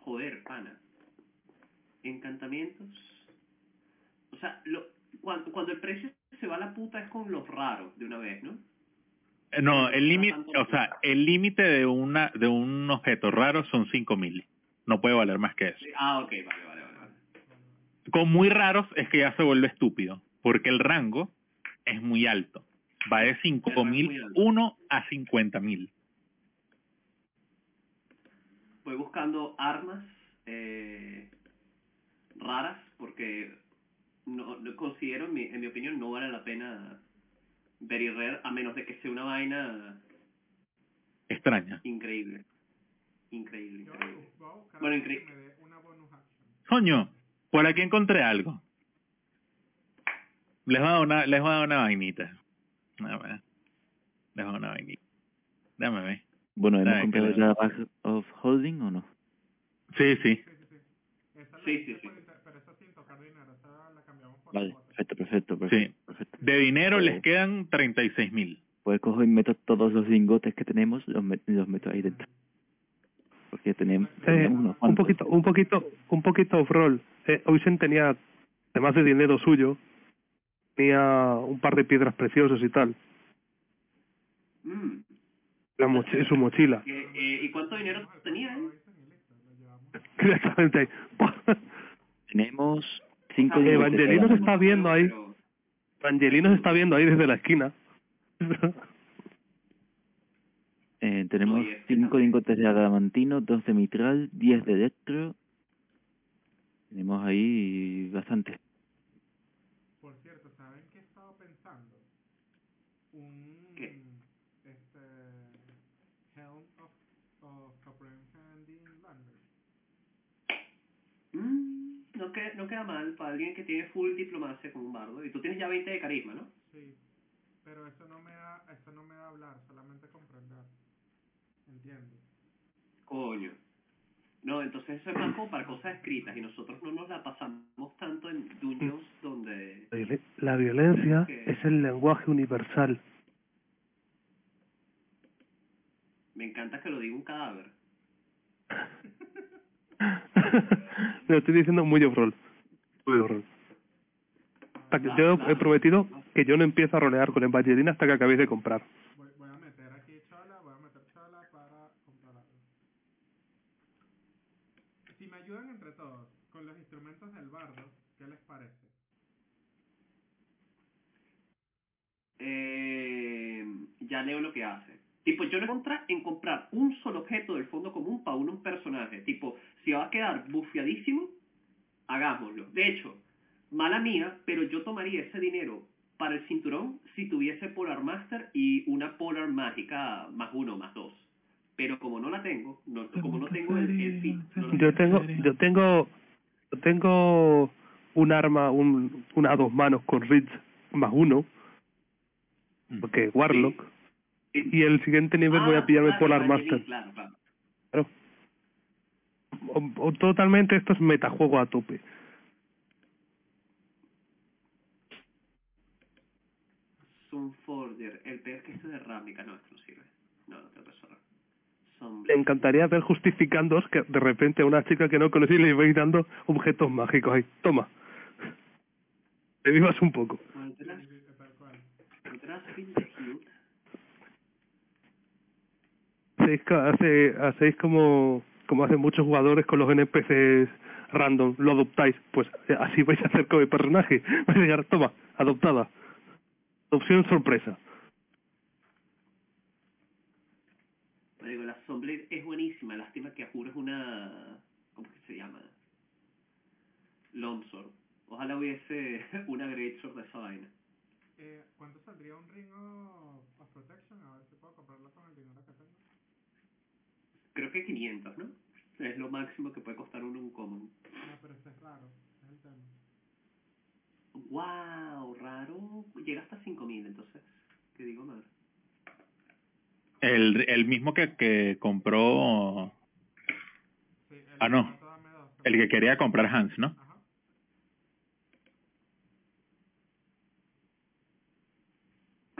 Joder, pana. Encantamientos. O sea, lo, cuando, cuando el precio se va a la puta es con los raros de una vez, ¿no? Eh, No, el límite, o sea, el límite de una de un objeto raro son 5.000. No puede valer más que eso. Ah, ok, vale, vale, vale. vale. Con muy raros es que ya se vuelve estúpido, porque el rango es muy alto. Va de muy alto. 5.001 a 50.000. Voy buscando armas eh, raras porque no, no considero, en mi, en mi opinión, no vale la pena very rare a menos de que sea una vaina Extraña. increíble. Increíble, increíble. Bueno, algo que incre- me dé una bonus action. Coño, por aquí encontré algo. Les voy a dar una, les voy a dar una vainita. Ver. Les voy a dar una vainita. Déjame ver. Bueno, ¿hemos comprado ya Bag of Holding o no? Sí, sí. Sí, Sí, Vale, perfecto, perfecto. perfecto sí. Perfecto. De dinero pues les quedan 36 mil. Pues cojo y meto todos los lingotes que tenemos, los, met, los meto ahí dentro. Porque tenemos, tenemos unos un poquito, un poquito, un poquito off-roll. Eh, Oisen tenía, además de dinero suyo, tenía un par de piedras preciosas y tal. Mm. La moch su mochila. Eh, ¿Y cuánto dinero tenía? Eh? Exactamente. Tenemos 5 y Evangelino se está viendo ahí. Evangelino se está viendo ahí desde la esquina. eh, tenemos 5 de Incotes de Adamantino, 2 de Mitral, 10 de Electro. Tenemos ahí bastantes no, que, no queda mal para alguien que tiene full diplomacia como un bardo. Y tú tienes ya 20 de carisma, ¿no? Sí, pero eso no me da, eso no me da hablar, solamente comprender. ¿Entiendes? Coño. No, entonces eso es más como para cosas escritas y nosotros no nos la pasamos tanto en dungeons donde... La violen- La violencia Que- es el lenguaje universal. Me encanta que lo diga un cadáver. Lo estoy diciendo muy off-roll. Muy off-roll. Hasta que Claro, yo he prometido que yo no empiezo a rolear con Evangelina hasta que acabéis de comprar. Voy, voy a meter aquí chola, voy a meter chola para comprar algo. Si me ayudan entre todos con los instrumentos del bardo, ¿qué les parece? Eh, ya leo lo que hace. Tipo, yo no contra en comprar un solo objeto del fondo común para uno un personaje. Tipo, si va a quedar bufeadísimo, hagámoslo. De hecho, mala mía, pero yo tomaría ese dinero para el cinturón si tuviese Polar Master y una Polar Mágica más uno, más dos. Pero como no la tengo, no, como no tengo el, el fit, no la Yo tengo, yo tengo, yo tengo un arma, un, una a dos manos con Ritz más uno, porque Warlock. Y el siguiente nivel voy Ah, a pillarme claro, Polar Master. Claro, claro. Claro. O, o totalmente esto es metajuego a tope. Sunforger, el peor que esto es de Ravnica, no, esto no sirve. No, no que cerrar. Me encantaría ver justificándoos que de repente a una chica que no conocí le vais dando objetos mágicos ahí. Toma. Te vivas un poco. Podrás, Sí, sí, tal cual. podrás fin de cute. Hacéis, ca- hace, hacéis como, como hacen muchos jugadores con los NPCs random, lo adoptáis. Pues eh, así vais a hacer con el personaje. Vais a llegar, toma, adoptada. Opción sorpresa. La Sunblade es buenísima. Lástima que Ajuro es una... ¿Cómo que se llama? Longsword. Ojalá hubiese una Greatsword de esa vaina. Eh, ¿Cuánto saldría un ring of, protection? A ver si puedo comprarlo con el dinero que tengo. Creo que 500, ¿no? Es lo máximo que puede costar uno un common. No, pero ese es raro, es el tema. ¡Wow! Raro. Llega hasta 5000, entonces. ¿Qué digo mal? El, el mismo que, que compró, Sí, el Ah, no. el que quería comprar Hans, ¿no? Ajá.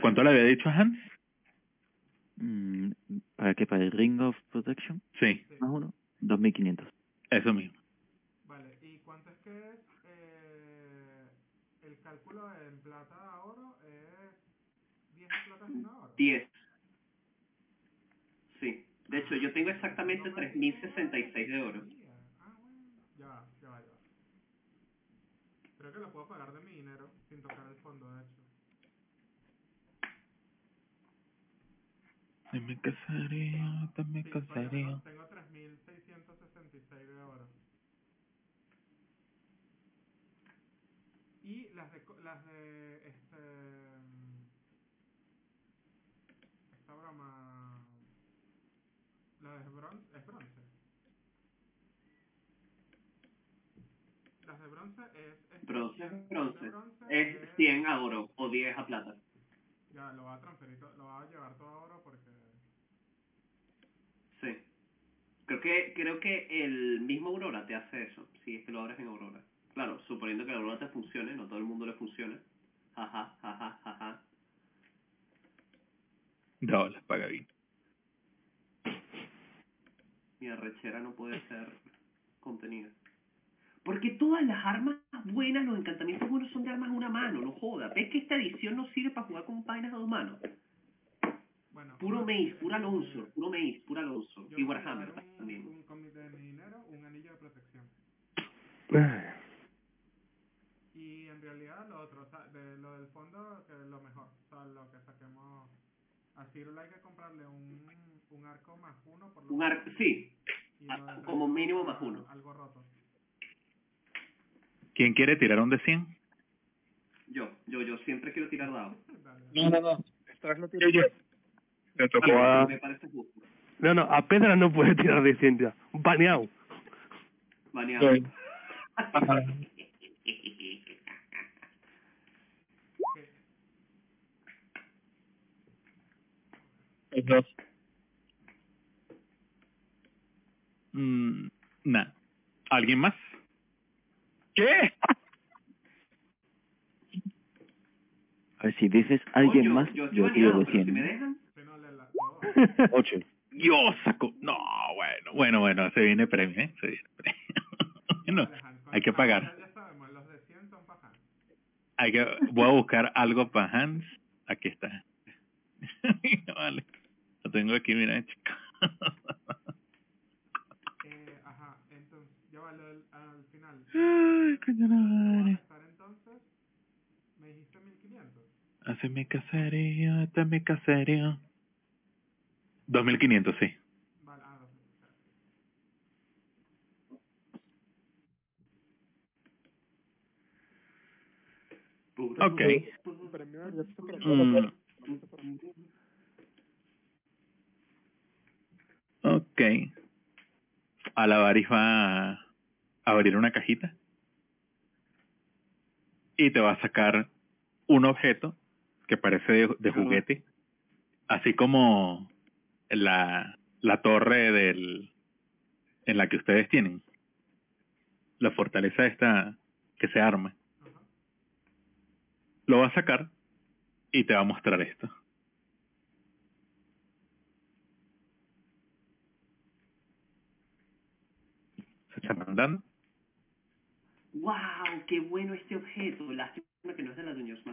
¿Cuánto le había dicho a Hans? Mm, ¿Para qué? ¿Para el Ring of Protection? Sí, Sí. Más uno. 2.500. eso mismo. Vale, ¿y cuánto es que es eh, el cálculo en plata a oro? ¿Es 10 de plata y una oro? 10. Sí. De hecho, yo tengo exactamente 3066 de oro. Ah, bueno. Ya ya va, ya. Creo que lo puedo pagar de mi dinero sin tocar el fondo, de hecho. Dame casaría, dame Sí, porque casaría. tengo, tengo 3.666 de oro. Y las de, las de, este, mm, esta broma, la de bronce, es bronce. Las de bronce es, es Bronce, 100, bronce. de bronce Es 100 a oro o 10 a plata. Ya, lo voy a transferir, lo voy a llevar todo a oro porque... Sí. Creo que creo que el mismo Aurora te hace eso, si es que lo abres en Aurora. Claro, suponiendo que la Aurora te funcione, no todo el mundo le funciona. Jaja, jaja, jaja. Dólares, paga bien. Mi arrechera no puede ser contenida. Porque todas las armas buenas, los encantamientos buenos son de armas a una mano, no joda. ¿Ves que esta edición no sirve para jugar con vainas a dos manos? Bueno, Puro pura eh, Longsword, puro maze, pura Longsword. yo Y Warhammer un, también. un, mi- de mi dinero, un anillo de protección. Y en realidad lo otro, o sea, de lo del fondo, que es lo mejor. O sea, lo que saquemos. A Ciro hay que comprarle un, un arco más uno por lo Un arco, sí, como mínimo más uno. Algo roto. ¿Quién quiere tirar un de 100? Yo, yo, yo siempre quiero tirar dados. Dale. No, no, no. Esta vez lo tiro yo. Le tocó a... No, no, a Pedra no puede tirar de ciencia. Baneado. Baneado. Sí. Mm, nah. ¿Alguien más? ¿Qué? A ver, si dices alguien más, yo tiro si 100. me dejan, Si no le las puedo. Ocho. Yo saco. No, bueno, bueno, bueno, se viene premio, ¿eh? Se viene premio. bueno, hay que ah, pagar. Ya sabemos, los de 100 son pajas. Hay que, voy a buscar algo para Hans. Aquí está. vale. Lo tengo aquí, mira, chico. Eh, ajá, entonces, ya va, lo del- al final. Ay, coño la ¿Vas a madre. estar entonces? ¿Me dijiste 1500? Hace mi caserío, este es mi caserío. 2500, sí. Vale, 2000. Ok. Mm. Ok. Alavaris va a abrir una cajita y te va a sacar un objeto que parece de, de juguete, así como la, la torre del en la que ustedes tienen, la fortaleza esta que se arma. Lo va a sacar y te va a mostrar esto. Se está mandando. ¡Wow! ¡Qué bueno este objeto! Lástima que no es de la Dungeons.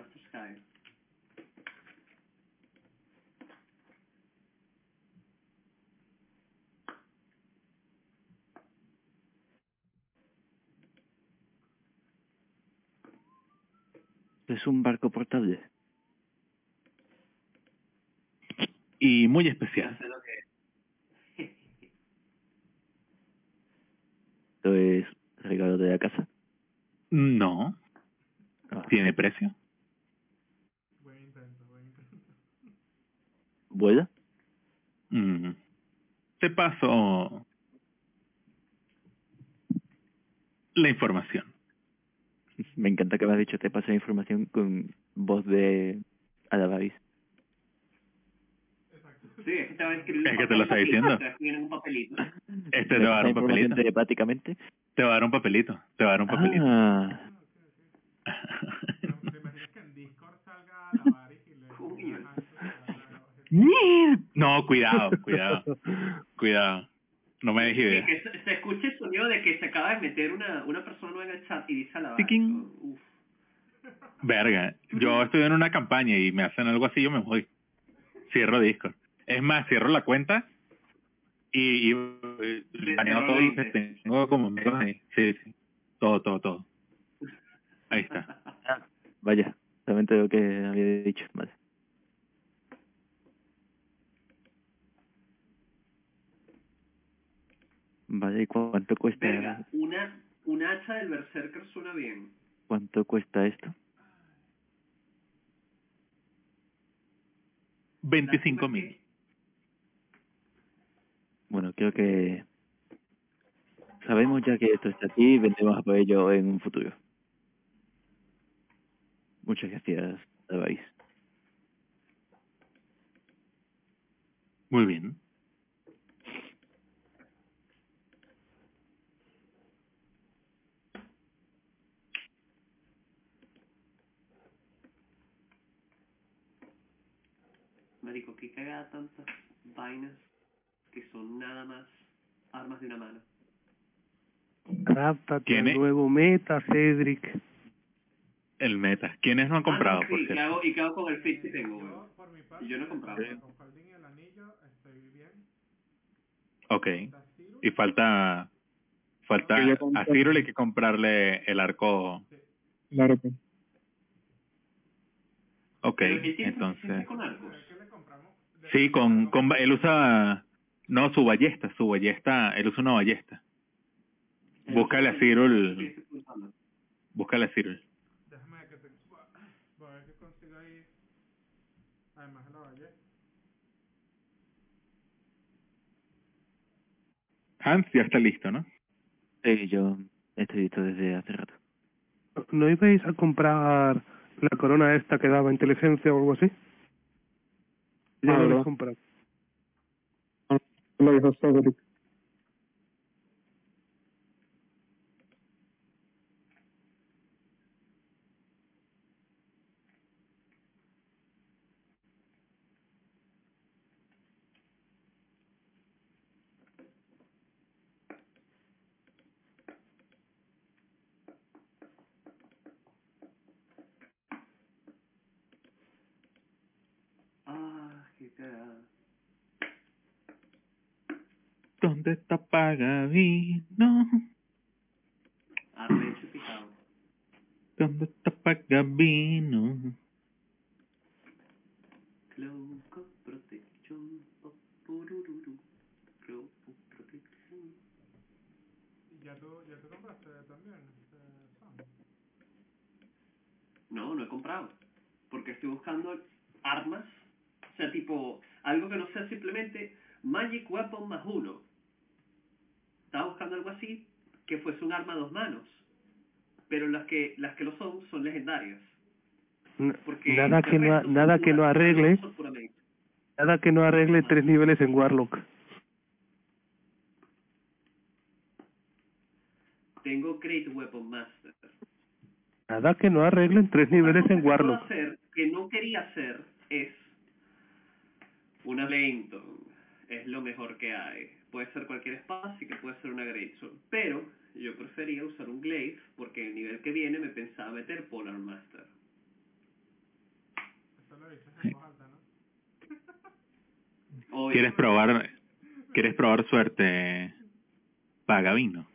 Es un barco portable. Y muy especial. Esto es regalo de la casa. No, Ah, tiene precio. Buen intento, buen intento. ¿Vuela? Mm. Te paso la información. Me encanta que me has dicho te paso la información con voz de Alavaris. Sí, es que te va a escribir Es que te lo está diciendo. Te va a escribir en un papelito. Este te ¿Me va a dar un papelito. telepáticamente? Te va a dar un papelito. Te va a dar un papelito. Ah, No, ¿Te imaginas que en Discord salga la Varis y le Coño. diga a Hanso que haga- no, cuidado, cuidado, cuidado. No me dejes Y idea. que se, se escuche el sonido de que se acaba de meter una, una persona nueva en el chat y dice a la. Uf. Verga, yo estoy en una campaña y me hacen algo así, yo me voy. Cierro Discord. Es más, cierro la cuenta y, y baneo cierro todo lo que 20. tengo como amigos ahí. Sí, sí. Todo, todo, todo. Ahí está. vaya, solamente lo que había dicho. Vale. Vale, ¿y cuánto cuesta, Verga, una, una hacha del Berserker suena bien. cuánto cuesta esto? 25 mil. Bueno, creo que sabemos ya que esto está aquí y vendremos a por ello en un futuro. Muchas gracias, Alvaris. Muy bien. Marico, qué cagada tantas vainas que son nada más armas de una mano. Nuevo meta, Cedric. El meta. ¿Quiénes no han comprado, Ah, no, por ¿Y qué hago con el fit que tengo, güey? Yo, por mi parte, Y yo no he comprado. Con Faldín y el anillo estoy bien. Ok. Y falta... Falta... A Ciro le hay que comprarle el arco... Claro que. Ok, entonces... suficiente con arcos. ¿qué le compramos? De- Sí, con, con él usa No, su ballesta, su ballesta, él usa una ballesta. El- Búscale a Cyril. Búscale a Cyril. Déjame que te... Voy a ver qué consigo ahí. Además de la valle. Hans ya está listo, ¿no? Sí, yo estoy listo desde hace rato. ¿No ibais a comprar la corona esta que daba inteligencia o algo así? Ya Ah, habéis comprado. Lo dijo Cedric. Ah, qué cagada. ¿Dónde está Pagavino? Arrecho picado. ¿Dónde está Pagavino? Cloco Protection. oh, purururu. Cloco Protection. ¿Ya tú, ya tú compraste también? Eh, Sam? No, no he comprado. Porque estoy buscando armas. O sea, tipo, algo que no sea simplemente Magic Weapon más uno. Estaba buscando algo así que fuese un arma a dos manos. Pero las que las que lo son son legendarias. N- Porque Nada el que no, resto son nada que no arregle, nada que no arregle tres niveles en Warlock. Tengo Great Weapon Master. Nada que no arreglen tres niveles en que Warlock. hacer, que no quería hacer, es una Blanton. Es lo mejor que hay. Puede ser cualquier espada, así que puede ser una Greatsword. Pero yo prefería usar un Glaive, porque el nivel que viene me pensaba meter Polar Master. Eso lo dices en voz alta, ¿no? Obvio. ¿Quieres probar, quieres probar suerte, Pagavino?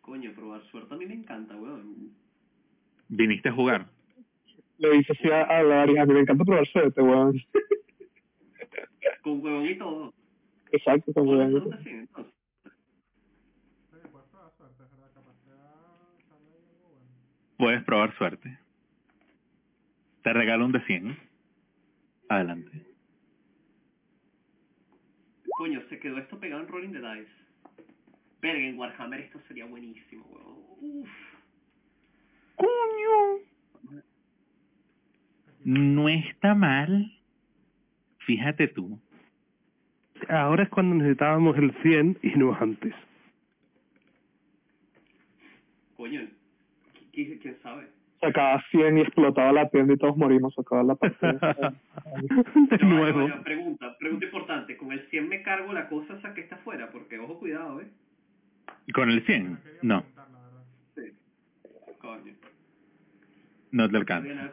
Coño, probar suerte a mí me encanta, weón. ¿Viniste a jugar? Le dice así a, a la mí me encanta probar suerte, weón. Con huevón y todo. Exacto, con. Oye, puedes probar suerte, es verdad, capaz te da- sale ahí algo bueno. Puedes probar suerte. Te regalo un de 100. Adelante. Coño, se quedó esto pegado en Rolling the Dice. Verga, en Warhammer esto sería buenísimo, weón. Uf. ¡Coño! No está mal. Fíjate tú. Ahora es cuando necesitábamos el 100 y no antes. Coño, ¿qui- ¿quién sabe? Sacaba 100 y explotaba la tienda y todos morimos. Sacaba la partida. De nuevo. pregunta, pregunta importante. ¿Con el 100 me cargo la cosa esa que está afuera? Porque, ojo, cuidado, ¿eh? ¿Con el 100? Quería No. Sí. Coño. no te alcanza.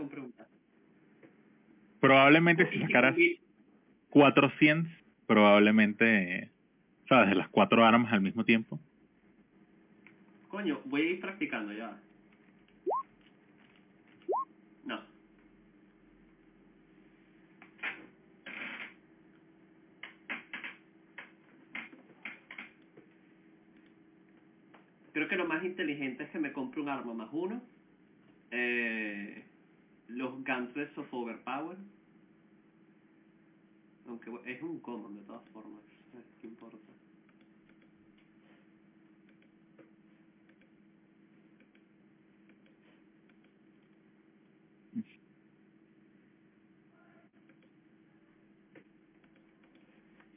Probablemente si sacaras y- 400, probablemente, ¿sabes? De las cuatro armas al mismo tiempo. Coño, voy a ir practicando ya. No. Creo que lo más inteligente es que me compre un arma más uno. Eh, los Gauntlets of Overpower. Aunque es un common de todas formas. ¿Qué importa?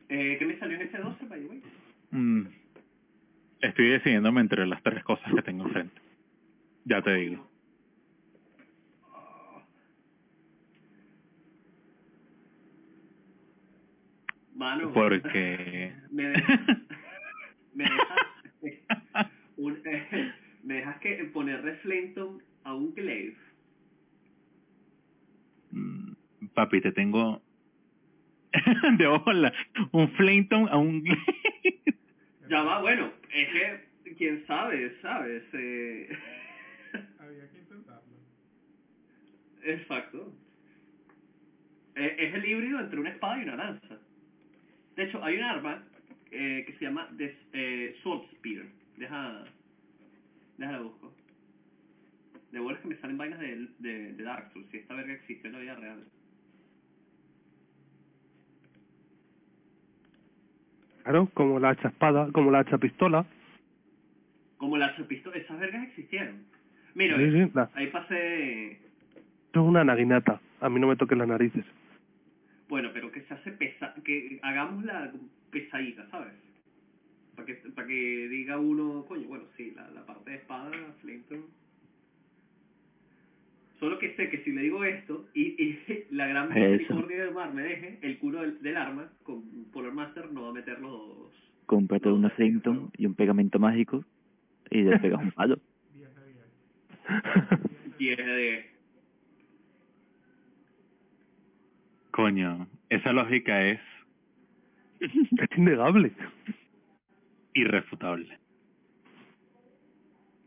Eh, ¿Qué me salió en ese 12, by the way? Mm. Estoy decidiéndome entre las tres cosas que tengo enfrente. Ya te digo. Mano. Porque... me dejas, me dejas, un, eh, me dejas que ponerle Flinton a un Glaive. Mm, Papi, te tengo de hola un Flinton a un Ya va, bueno, es que, quién sabe, ¿sabes? Eh, Había que intentarlo. exacto. Es, es el híbrido entre una espada y una lanza. De hecho, hay un arma eh, que se llama des, eh, Sword Spear. Deja... Déjala busco. De vuelta que me salen vainas de, de, de Dark Souls, si esta verga existe en la vida real. Claro, como la hacha espada, como la hacha pistola. Como la pistola, esas vergas existieron. Mira, Sí, sí, la- ahí pasé... Esto es una naguinata. A mí no me toquen las narices. Bueno, pero que se hace pesa... que hagamos la pesadita, ¿sabes? Para que, para que diga uno, coño, bueno, sí, la, la parte de espada, Flamethrower. Solo que sé que si le digo esto y, y la gran misericordia del mar me deje, el culo del, del arma con Polar Master no va a meter los... Cómprate una Flinton y un pegamento mágico y le pegas un palo. 10 de... Coño, esa lógica es es innegable. irrefutable.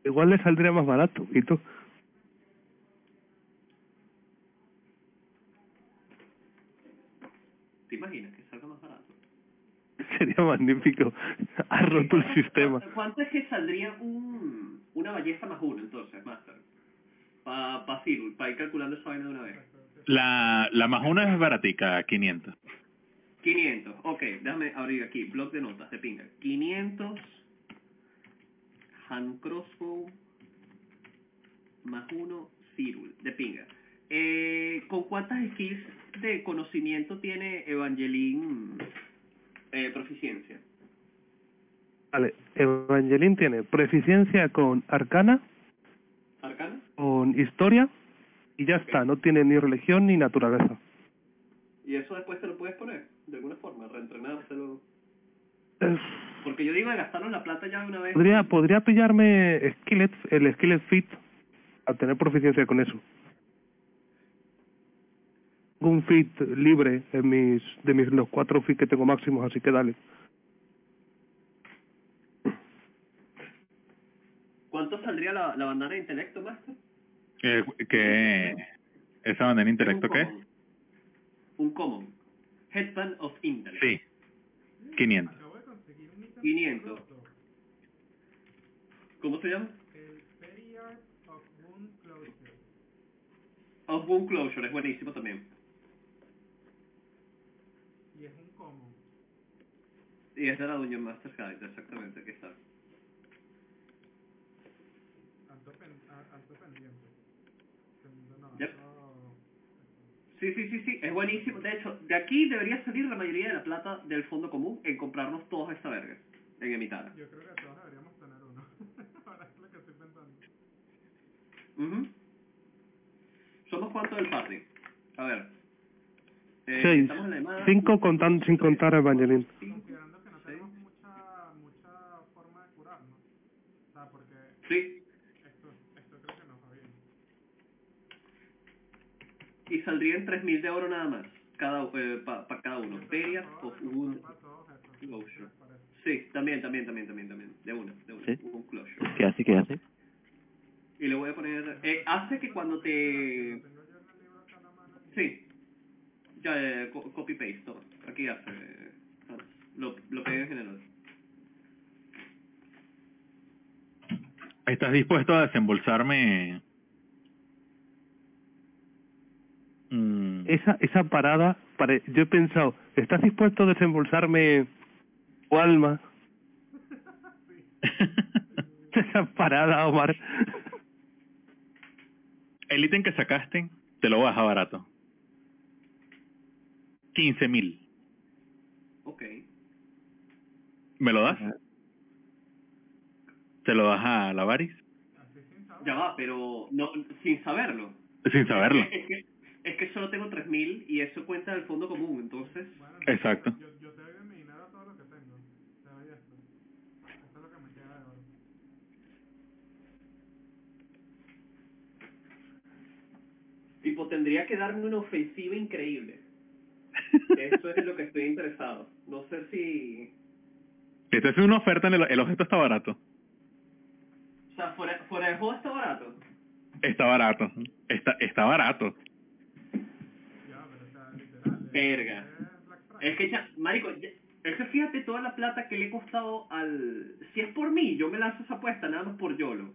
Igual le saldría más barato. Y tú, ¿Te imaginas que salga más barato? sería magnífico. Has roto el sistema. ¿Cuánto es que saldría un, una ballesta más uno entonces, Master? Para pa Cyril, para ir calculando esa vaina de una vez. La, la más una es baratica, 500. 500, ok, déjame abrir aquí, blog de notas de pinga. 500 hand crossbow más uno Cyril, de pinga. Eh, ¿Con cuántas skills de conocimiento tiene Evangeline eh, proficiencia? Vale, Evangeline tiene proficiencia con arcana, ¿Arcana? con historia y ya está. No tiene ni religión ni naturaleza. ¿Y eso después te lo puedes poner? De alguna forma, reentrenárselo. Porque yo digo de gastarnos la plata ya de una vez. Podría, podría pillarme Skillet, el Skillet Fit a tener proficiencia con eso. Un fit libre en mis, de mis los cuatro fit que tengo máximos, así que dale. ¿Cuánto saldría la, la bandana de intelecto, Master? Eh, que esa bandera intelecto, un ¿qué? common. Un common. Headband of Intellect. Sí, 500. 500. ¿Cómo se llama? El of Wound Closure. Of Wound Closure, es buenísimo también. Y es un common. Y es de la Dungeon Master Guide, exactamente, aquí está. Alto, pen, a- alto pendiente. Segundo no, Yep. alto- Sí, sí, sí, sí, es buenísimo. De hecho, de aquí debería salir la mayoría de la plata del fondo común en comprarnos todos esta verga. En Emitara. Yo creo que todos deberíamos tener uno. Ahora es lo que estoy pensando. Ujú. ¿Somos cuántos del party? A ver. Eh, Seis. estamos en la. Cinco contan, sin contar a Evangeline. Sí. tenemos mucha, mucha forma de curarnos. O sea, porque Sí, esto, esto creo que nos va bien. Y saldrían 3.000 de oro nada más. Cada, eh, para cada uno. Period of Wound. Closure. Sí, también, también, también, también, también. De una, de una. Sí. Wound Closure. ¿Qué hace? ¿Qué hace? Y le voy a poner... Eh, hace que cuando te... Tengo yo en el libro acá en la mano. y- Sí. Ya, eh, co- copy paste, toma. Aquí hace. eh, Lo, lo pegué en general. ¿Estás dispuesto a desembolsarme? Mm, Esa, esa parada, pare- yo he pensado, ¿estás dispuesto a desembolsarme tu alma? Esa parada, Omar. El ítem que sacaste, te lo baja barato. 15 mil. Ok. ¿Me lo das? ¿Te lo das a la Varis? Ya va, pero no sin saberlo. Sin saberlo. Es que, solo tengo 3.000 y eso cuenta del fondo común, entonces... Bueno, Exacto. Yo, yo te doy de mi dinero todo lo que tengo. Te doy esto. Esto es lo que me queda de oro. Tipo, tendría que darme una ofensiva increíble. Eso es en lo que estoy interesado. No sé si... Esta es una oferta, en el, el objeto está barato. O sea, fuera, fuera de juego está barato. Está barato. Está, está barato. Ya, pero o sea, literal. es- Verga. es que ya, marico, ya- Es que fíjate toda la plata que le he costado al... Si es por mí, yo me lanzo esa apuesta nada más por YOLO.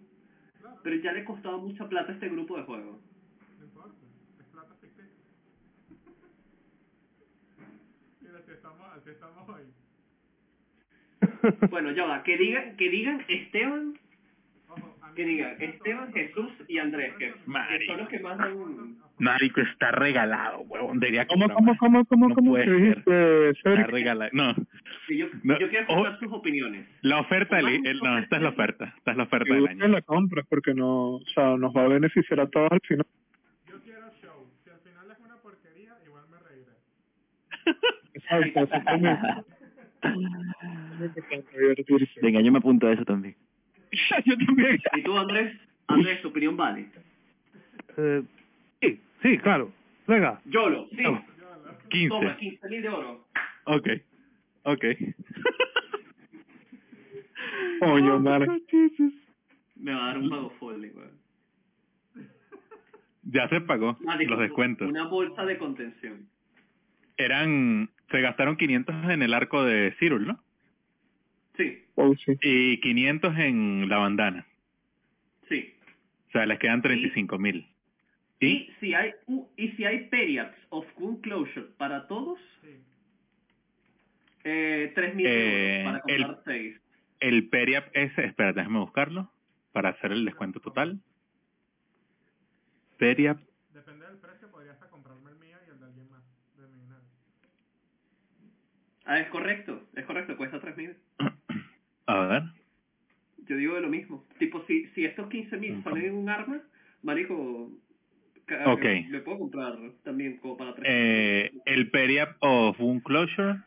Pero ya le he costado mucha plata a este grupo de juegos. No importa, es plata ficticia. Mira, así estamos, así estamos hoy. Bueno, ya va, que digan, que digan Esteban, que gusta Esteban, Jesús y Andrés, que, que Marico. son los que más dan... Marico, está regalado, huevón. Debería ¿Cómo, comprar cómo, cómo, cómo, No cómo? puede ¿Qué ser. dijiste, Está regalado. No, que yo, No, yo quiero ojo. escuchar sus opiniones. la oferta. Vamos, el- no, esta es la oferta. Esta es la oferta del año. la compra porque no, o sea, nos va a beneficiar a todos al final. Yo quiero show. Si al final es una porquería, igual me reiré. Exacto, divertirse. Venga, yo me apunto a eso también. Yo también. ¿Y tú, Andrés? Andrés, tu opinión vale. Eh, sí, sí, claro. Venga. YOLO, sí. No. 15. Toma, 15 mil de oro. Ok. Ok. Coño, madre. Me va a dar un pago weón. Ya se pagó Marico, los descuentos. Una bolsa de contención. Eran... Se gastaron 500 en el arco de Cyril, ¿no? Sí, Oh, sí. Y 500 en la bandana. sí. O sea, les quedan 35 mil. ¿Y? Y si hay u- y si hay periods of Coon Closure para todos, Sí. eh, 3 mil Eh, para el- comprar 6. El Periap ese, espérate, déjame buscarlo para hacer el descuento total. Periap, Depende del precio, podría hasta comprarme el mío y el de alguien más. De mi. Ah, es correcto, es correcto, cuesta 3 mil. a ver, Yo digo de lo mismo. Tipo, si, si estos 15 mil salen en un arma, marico, ca- Ok. me puedo comprar también como para 3 eh, el Periap of Wound Closure,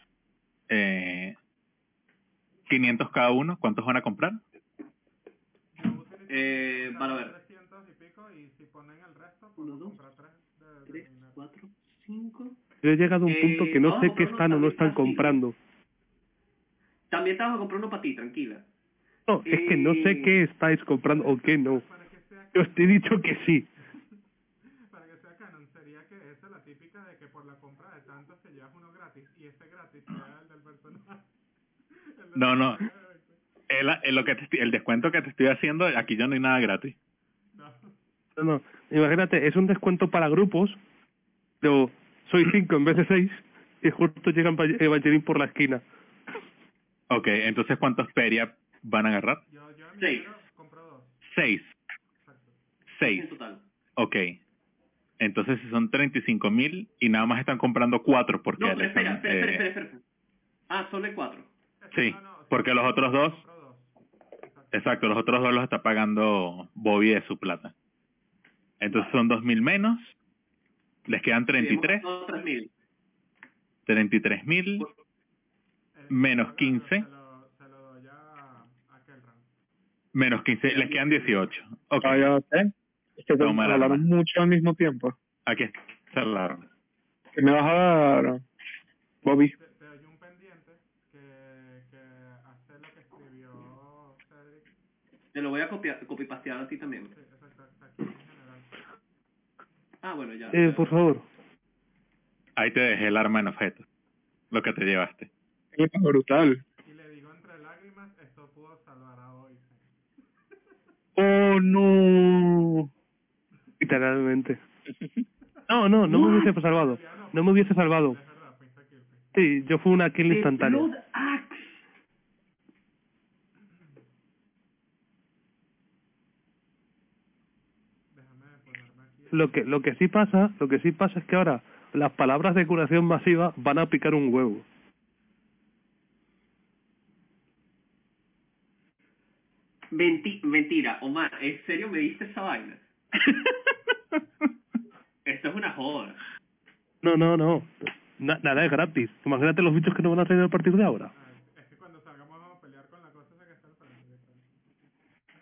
eh, 500 cada uno, ¿cuántos van a comprar? Eh, para ver. 300 y pico y si ponen el resto, Uno, dos, comprar 3 de, de 3, mi dinero. 4, 5. Yo he llegado a un Eh, punto que no vamos sé qué están o no están comprando. También te vas a comprar uno para ti, tranquila. No, es que no sé qué estáis comprando o qué no. Yo te he dicho que sí. para que sea canon, sería que esa es la típica de que por la compra de tantos te llevas uno gratis y ese gratis sea el del personaje. El del No, no. El, el, lo que te estoy- el descuento que te estoy haciendo, aquí ya no hay nada gratis. No. No, no. Imagínate, es un descuento para grupos. Pero soy cinco en vez de seis. Y justo llega Eva- Evangeline por la esquina. Ok, entonces ¿cuántos Periap van a agarrar? Yo, yo en Seis. compro dos. Seis. Exacto. Seis. En total. Ok. Entonces si son 35 mil y nada más están comprando cuatro porque No, pero espera, están, espera, espera, eh, espera, espera. Ah, solo hay 4. Sí, No, no, porque los otros dos. Exacto. exacto, los otros dos los está pagando Bobby de su plata. Entonces son dos mil menos, les quedan 33, 3.000. 33 mil, Eh, menos se lo- 15. Se lo, se lo doy a, a Kelran. menos 15, les quedan 18. Ok, Cállate. Es que te Toma la hablaron arma. mucho al mismo tiempo. aquí está la. ¿Qué me vas a dar, Bobby? Te, te doy un pendiente que, que hace lo que escribió Cedric. Te lo voy a copiar, copipastear a ti también. Sí, exacto. Ah, bueno, ya. Eh, por favor. Ahí te dejé el arma en objeto, lo que te llevaste. Es brutal. Y le digo entre lágrimas, esto pudo salvar a hoy. Oh, no. Literalmente. No, no, no me hubiese salvado. No me hubiese salvado. Sí, yo fui una kill The instantánea. Blood Axe. Déjame ponerme aquí. Lo que, lo que sí pasa, lo que sí pasa es que ahora las palabras de curación masiva van a picar un huevo. Menti- mentira, Omar, ¿en serio me diste esa vaina? Esto es una joda. No, no, no. Na- nada es gratis. Imagínate los bichos que nos van a traer a partir de ahora. Ah, es que cuando salgamos a pelear con la cosa esa que está al frente. yo creo.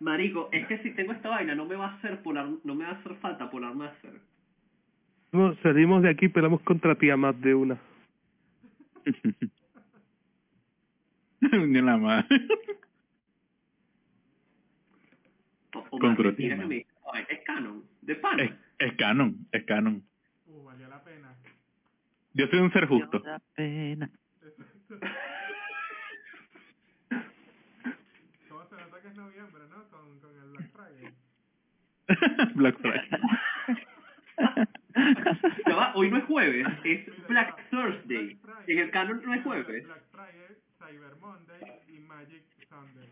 Marico, es que si tengo esta vaina no me va a hacer polar, no me va a hacer falta polar master. No, salimos de aquí, peleamos contra tía más de una. Ni la madre. O, o es canon, de pana. Es, es, canon, es canon. Uh, valió la pena. Yo soy un ser justo. Valió la pena. ¿Cómo se nota que es noviembre, no? Con, con el Black Friday. Black Friday. va, hoy no es jueves, es Black Thursday. Black en el canon no es jueves. Black Friday, Cyber Monday y Magic Sunday.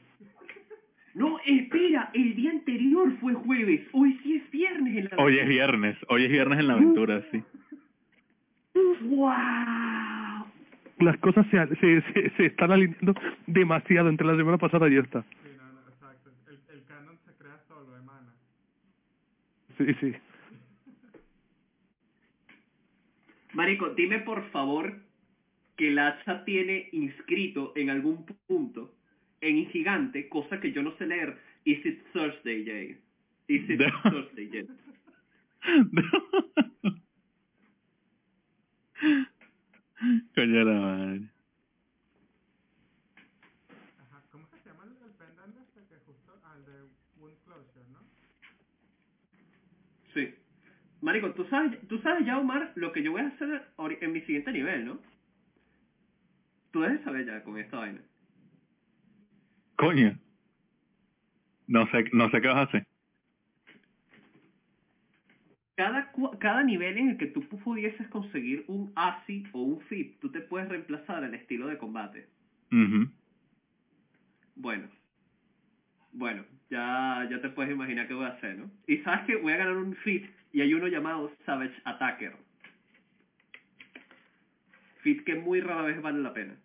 No, espera, el día anterior fue jueves. Hoy sí es viernes en la Hoy es viernes, hoy es viernes en la aventura, sí. ¡Wow! Las cosas se, se, se, se están alineando demasiado entre la semana pasada y esta. Sí, no, no, exacto. El, el canon se crea solo, emana. Sí, sí. Marico, dime por favor que el hacha tiene inscrito en algún punto en gigante, cosa que yo no sé leer. Is it Thursday, Jay? Is it No. Thursday, Jay? Coño de la madre. Ajá, ¿cómo que se llama el, el pendant este que justo al de Wound Closure, no? Sí. Marico, tú sabes, tú sabes ya, Omar, lo que yo voy a hacer en mi siguiente nivel, ¿no? Tú debes saber ya con esta vaina. Coño. No sé, no sé qué vas a hacer. Cada, cada nivel en el que tú pudieses conseguir un ASI o un FIP, tú te puedes reemplazar el estilo de combate. Bueno. Bueno, ya, ya te puedes imaginar qué voy a hacer, ¿no? Y sabes que voy a ganar un FIT y hay uno llamado Savage Attacker. FIT que muy rara vez vale la pena.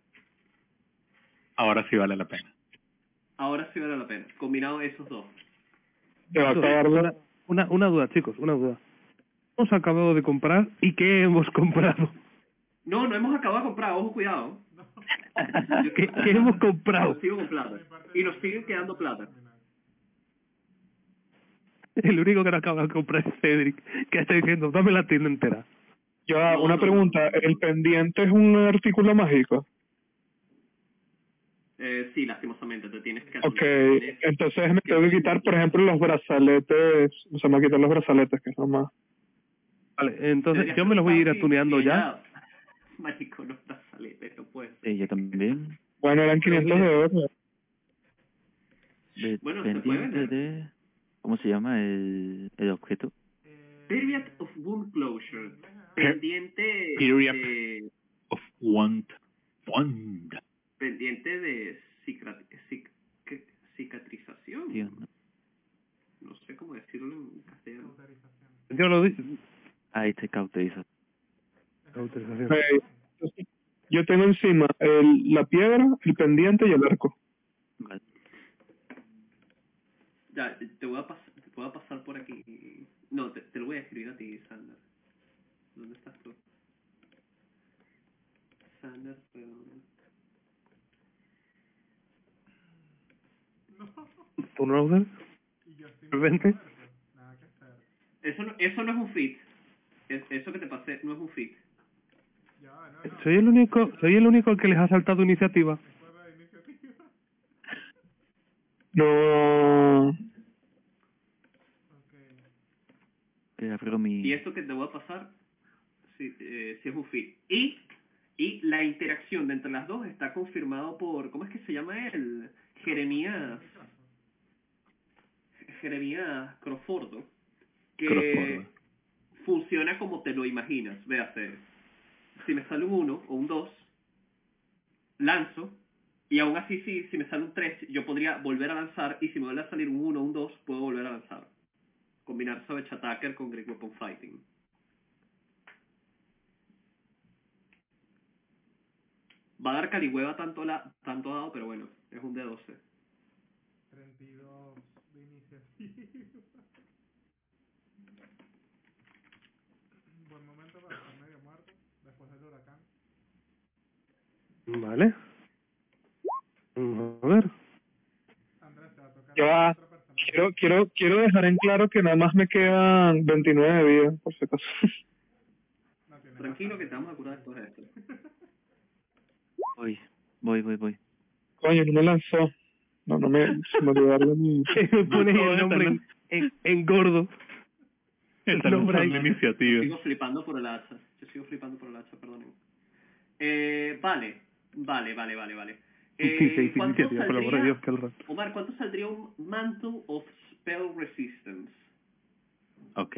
Ahora sí vale la pena. Ahora sí vale la pena. Combinado esos dos. Te va a acabar Una, una, una duda, chicos, una duda. Hemos acabado de comprar y ¿qué hemos comprado? No, no hemos acabado de comprar, ojo, cuidado. ¿Qué, qué hemos comprado? Nos sigo con plata. Y nos siguen quedando plata. El único que no acaba de comprar es Cedric, que está diciendo, dame la tienda entera. Ya, No, una no, pregunta. ¿El pendiente es un artículo mágico? Eh, sí, lastimosamente, te tienes que... Ok, entonces me tengo que quitar, por ejemplo, los brazaletes. O sea, me voy a quitar los brazaletes, que es lo más... Vale, entonces yo me los voy a ir atuneando ya. Marico, no está salete, no puede ser. Eh, yo también. Bueno, eran 500 de oro. Bueno, se puede pendiente vender. de... ¿Cómo se llama el, el objeto? Period of Wound Closure. Pendiente Period. de... Of want. Want. Pendiente de cic- cicatrización. No. No sé cómo decirlo en castellano. Yo lo. Ahí te cauteriza. Entonces, Yo tengo encima el, la piedra, el pendiente y el arco. Vale. Ya, te voy a, pas- te voy a pasar por aquí. No, te, te lo voy a escribir a ti, Sander. ¿Dónde estás tú? Sander, pero... ¿Un router? ¿Vente? Eso no, eso no es un fit. Es- eso que te pasé no es un fit. Soy el único, soy el único que les ha saltado iniciativa. No... Mi... Y esto que te voy a pasar, sí, eh, sí es un fit. Y, y la interacción de entre las dos está confirmado por, ¿cómo es que se llama él? Jeremías. Jeremías Crofordo. Que Crofordo. funciona como te lo imaginas. Véase, si me sale un 1 o un 2, lanzo. Y aún así, si, si me sale un 3, yo podría volver a lanzar. Y si me vuelve a salir un 1 o un 2, puedo volver a lanzar combinar Savage Attacker con Great Weapon Fighting. Va a dar calihueva tanto, la, tanto dado, pero bueno, es un D12. 32 de iniciativa. Buen momento para estar medio muerto después del huracán. Vale. Vamos a ver. Andrés, te va a tocar Ya va. otro personaje. Quiero, quiero, quiero dejar en claro que nada más me quedan 29 de vida, por si acaso. No Tranquilo que te vamos a curar después de esto. Voy, voy, voy, voy. Coño, no me lanzó. No, no me... Se me olvidó darle mi... Me pones el nombre en, en, en gordo. Está nombre ahí. iniciativa. Sigo flipando por el hacha. Yo sigo flipando por el hacha, perdonen. Eh, vale, vale, vale, vale, vale. Eh, Sí, sí, sí, ¿cuánto iniciativa, por el amor de saldría- Dios, qué horror. Omar, ¿cuánto saldría un Mantle of Spell Resistance? Ok.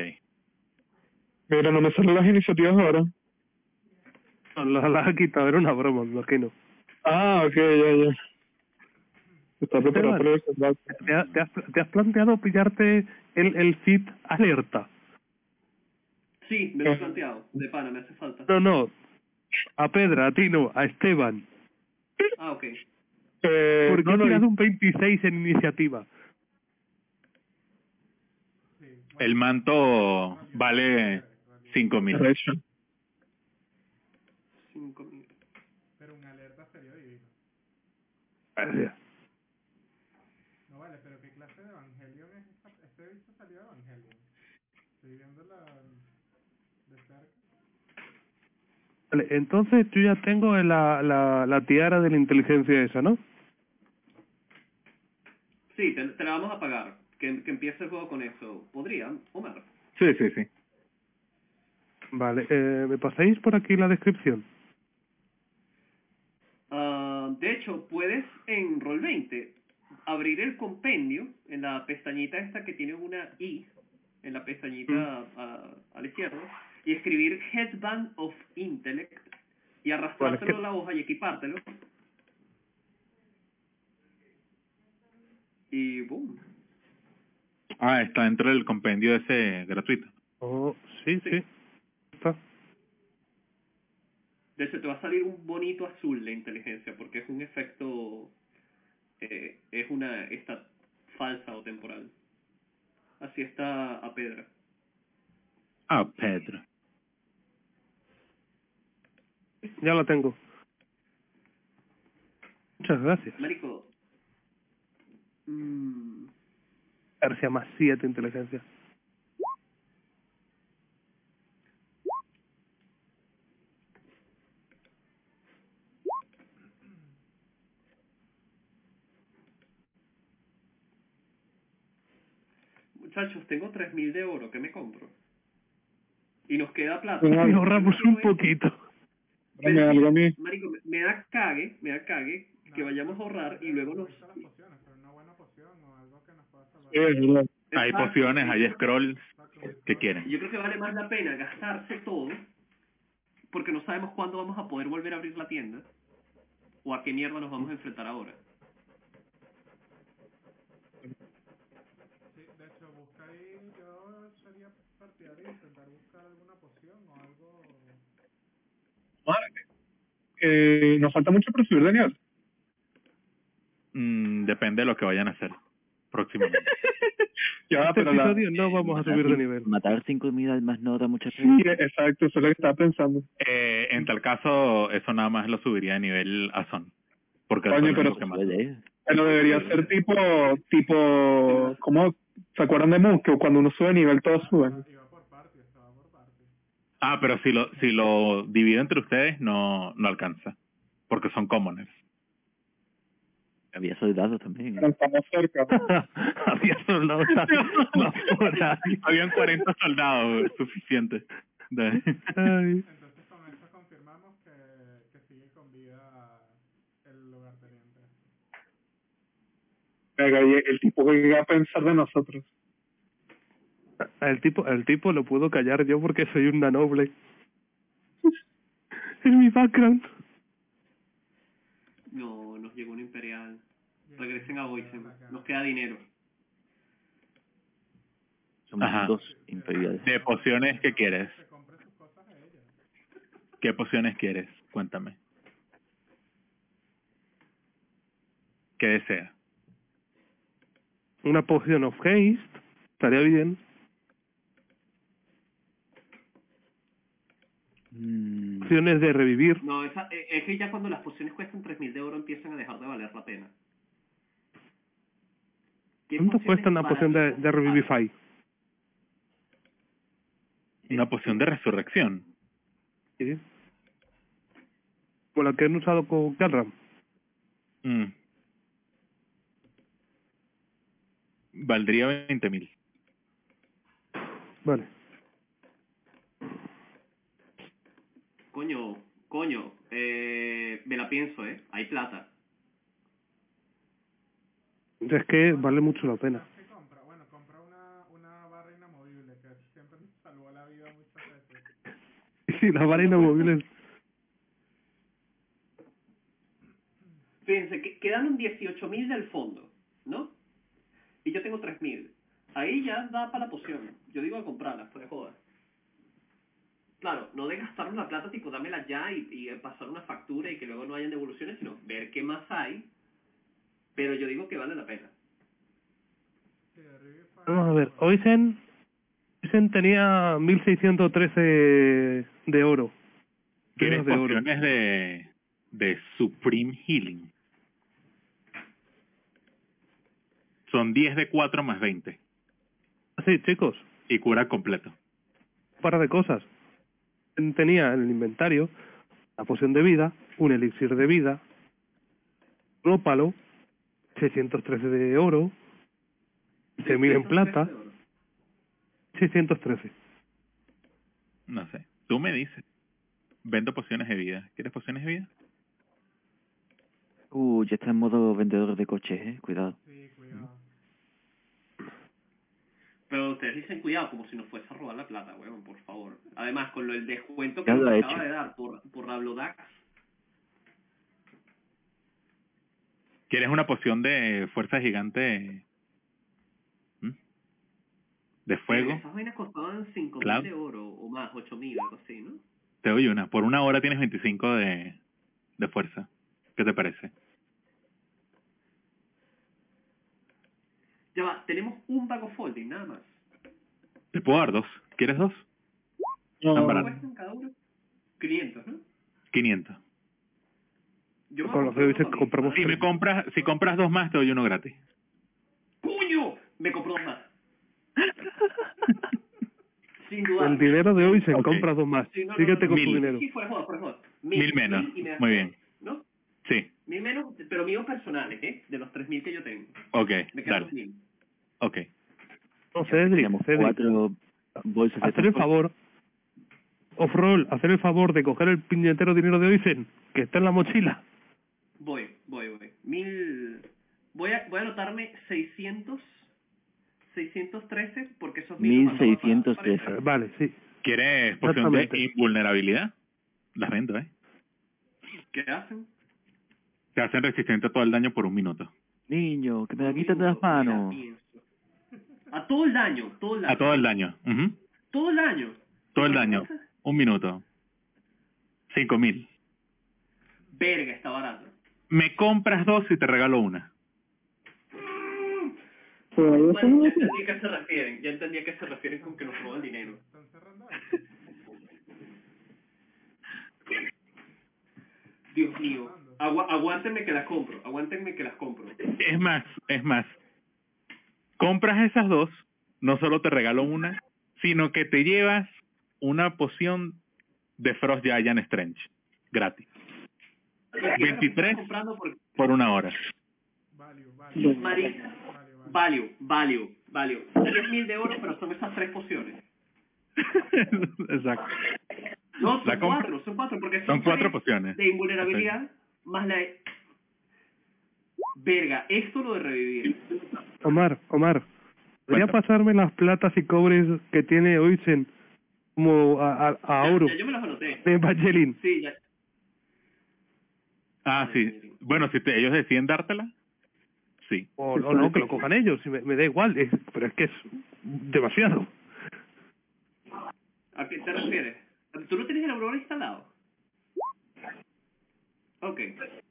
Mira, no me salen las iniciativas ahora. Las las ha quitado, era una broma, me imagino. Ah, ok, ya, ya. Está preparado para. ¿Te, ha- te has, te has planteado pillarte el, el FIT alerta? Sí, me lo he planteado. De pana, me hace falta. No, no. A Pedra, a ti no, a Esteban. Ah, ok. Eh, Porque no, no, tirado un 26 en iniciativa. El manto vale 5000. Arrecho. Cinco mil. Pero un alerta sería divino. Gracias. No vale, pero ¿qué clase de Evangelion es esta? Este bicho salió de Evangelion. Estoy viendo la... de cerca. Vale, entonces yo ya tengo la, la, la tiara de la inteligencia esa, ¿no? Sí, te, te la vamos a pagar. Que, que empiece el juego con eso. ¿Podría, Omar? Sí, sí, sí. Vale, eh, ¿me pasáis por aquí la descripción? Ah, de hecho, puedes en Roll20 abrir el compendio en la pestañita esta que tiene una I en la pestañita a, a la izquierda y escribir Headband of Intellect y es que- a la hoja y equipártelo. Y boom. Ah, está dentro del compendio ese gratuito. Oh, sí, sí. Sí. Está. De hecho, te va a salir un bonito azul la inteligencia porque es un efecto, eh, es una esta falsa o temporal. Así está a Pedra. Ah, Pedro. Ya la tengo. Muchas gracias. Marico, mm, García más 7 inteligencia. muchachos, tengo 3.000 de oro, ¿qué me compro? Y nos queda plata. Y ahorramos un poquito. Dame algo a mí. Marico, me, me da cague, me da cague que vayamos a ahorrar y luego nos... Visto las pociones, pero una buena poción o algo que nos pueda salvar. Sí, es verdad. Hay Exacto, pociones, hay scrolls. ¿Qué quieren? Yo creo que vale más la pena gastarse todo porque no sabemos cuándo vamos a poder volver a abrir la tienda o a qué mierda nos vamos a enfrentar ahora. Sí, de hecho, busca ahí, yo sería partidario de intentar buscar alguna poción o algo... Eh, nos falta mucho para subir de nivel. Mm, depende de lo que vayan a hacer próximamente. Ya, Este pero la... episodio no vamos a subir de nivel. Matar 5.000 almas no da mucha Sí, pena. exacto, eso es lo que estaba pensando. Eh, en tal caso, eso nada más lo subiría de nivel a Son. Porque Coño, pero- lo que más. Pero debería ser tipo, tipo, ¿cómo? ¿Se acuerdan de Moon? Que cuando uno sube de nivel todos suben. Iba por partes, estaba por partes. Ah, pero si lo si lo divido entre ustedes, no no alcanza. Porque son commoners. Había soldados también. ¿eh? Pero estamos cerca. Había soldados ahí. Habían 40 soldados, suficiente. Entonces con eso confirmamos que, que sigue con vida el lugarteniente. Venga, y el tipo que va a pensar de nosotros. El tipo, el tipo lo puedo callar yo porque soy una noble. Es mi background. No, nos llegó un imperial. Regresen a Boisen, nos queda dinero. Somos Ajá. dos imperiales. De pociones, ¿qué quieres? ¿Qué pociones quieres? Cuéntame. ¿Qué desea? Una poción of haste. Estaría bien. Mm, Pociones de revivir. No, esa, eh, es que ya cuando las pociones cuestan 3.000 de oro empiezan a dejar de valer la pena. ¿Qué ¿Cuánto cuesta una poción de, revivify? Una poción de resurrección. Sí. Como la que han usado con Galram. Mm. Valdría 20.000. Vale. coño, coño, eh, me la pienso, ¿eh? Hay plata. Es que vale mucho la pena. ¿Qué que la barra inamovible. Fíjense, quedaron 18.000 del fondo, ¿no? Y yo tengo 3.000. Ahí ya da para la poción. Yo digo a comprarla, pues joder. Claro, no de gastarnos la plata, tipo, dámela ya y, y pasar una factura y que luego no hayan devoluciones, sino ver qué más hay. Pero yo digo que vale la pena. Vamos a ver, Oisen, Oisen tenía 1613 de oro. ¿Quieres Llenos de oro. de, de Supreme Healing? Son 10 de 4 más 20. Sí, chicos, Y cura completo. un par de cosas. Tenía en el inventario la poción de vida, un elixir de vida, un ópalo, 613 de oro, 6.000 en plata, 613. No sé. Tú me dices. Vendo pociones de vida. ¿Quieres pociones de vida? Uh, ya está en modo vendedor de coches, eh. Cuidado. Pero ustedes dicen cuidado, como si nos fuese a robar la plata, weón, por favor. Además, con lo del descuento que nos acaba de dar por, por Rablodax, ¿Quieres una poción de fuerza gigante? ¿Mm? ¿De fuego? esas vainas costaban 5.000 Claro. de oro o más, 8.000, algo así, ¿no? Te doy una. Por una hora tienes 25 de, de fuerza. ¿Qué te parece? Ya va, tenemos un bag of folding, nada más. Te puedo dar dos. ¿Quieres dos? Están ¿Cuánto cuestan cada uno? 500, ¿no? 500. Yo me Con los compramos Si me compras, si compras dos más, te doy uno gratis. ¡Puño! Me compró dos más. Sin duda. El dinero de hoy se compra dos más. Sí, no, no, Síguete no, con Mil. tu dinero. Sí, fuera de joda, fuera de joda. Mil menos. Muy bien. ¿No? Sí. Mil menos, pero míos personales, ¿eh? De los 3.000 que yo tengo. Ok, Me quedan dale. 2.000. Ok. No, Cedric, cuatro bolsas de hacer el favor, off-roll, hacer el favor de coger el piñetero dinero de Oisen, que está en la mochila. Voy, voy, voy. Mil... Voy a, voy a anotarme 600... 613 porque esos mil los mandaba para- 1613. para- Vale, sí. ¿Quieres poción de invulnerabilidad? Las vendo, ¿eh? ¿Qué hacen? Te hacen resistente a todo el daño por un minuto. Niño, que me la quitan de las Mira, manos. pienso. A todo el daño, todo el daño. A todo el daño. Ujú. Todo el daño. Todo el ¿Qué daño. Un minuto. Cinco mil. Verga, está barato. Me compras dos y te regalo una. Bueno, ya entendí a qué se refieren. Ya entendí a qué se refieren con que nos roban dinero. Dios mío. Agua, aguántenme que las compro. Aguántenme que las compro. Es más, es más. Compras esas dos, no solo te regalo una, sino que te llevas una poción de Frost Giant Strange. Gratis. Estoy 23 comprando por una hora. Marisa. Value, value, value. 10 mil de oro, pero son esas tres pociones. Exacto. No, son cuatro, son cuatro, porque Son cuatro tres pociones. de invulnerabilidad más la. Verga, esto lo de revivir. Omar, Omar, ¿podría Cuéntame. pasarme las platas y cobres que tiene Oisen como a, a, oro ya yo me los anoté. de Evangeline? Sí, ya. Ah, sí. Bueno, si te- ellos deciden dártela, sí. O, o no, que lo cojan ellos, me, me da igual, es- pero es que es demasiado. ¿A qué te refieres? ¿Tú no tienes el Aurora instalado? Ok.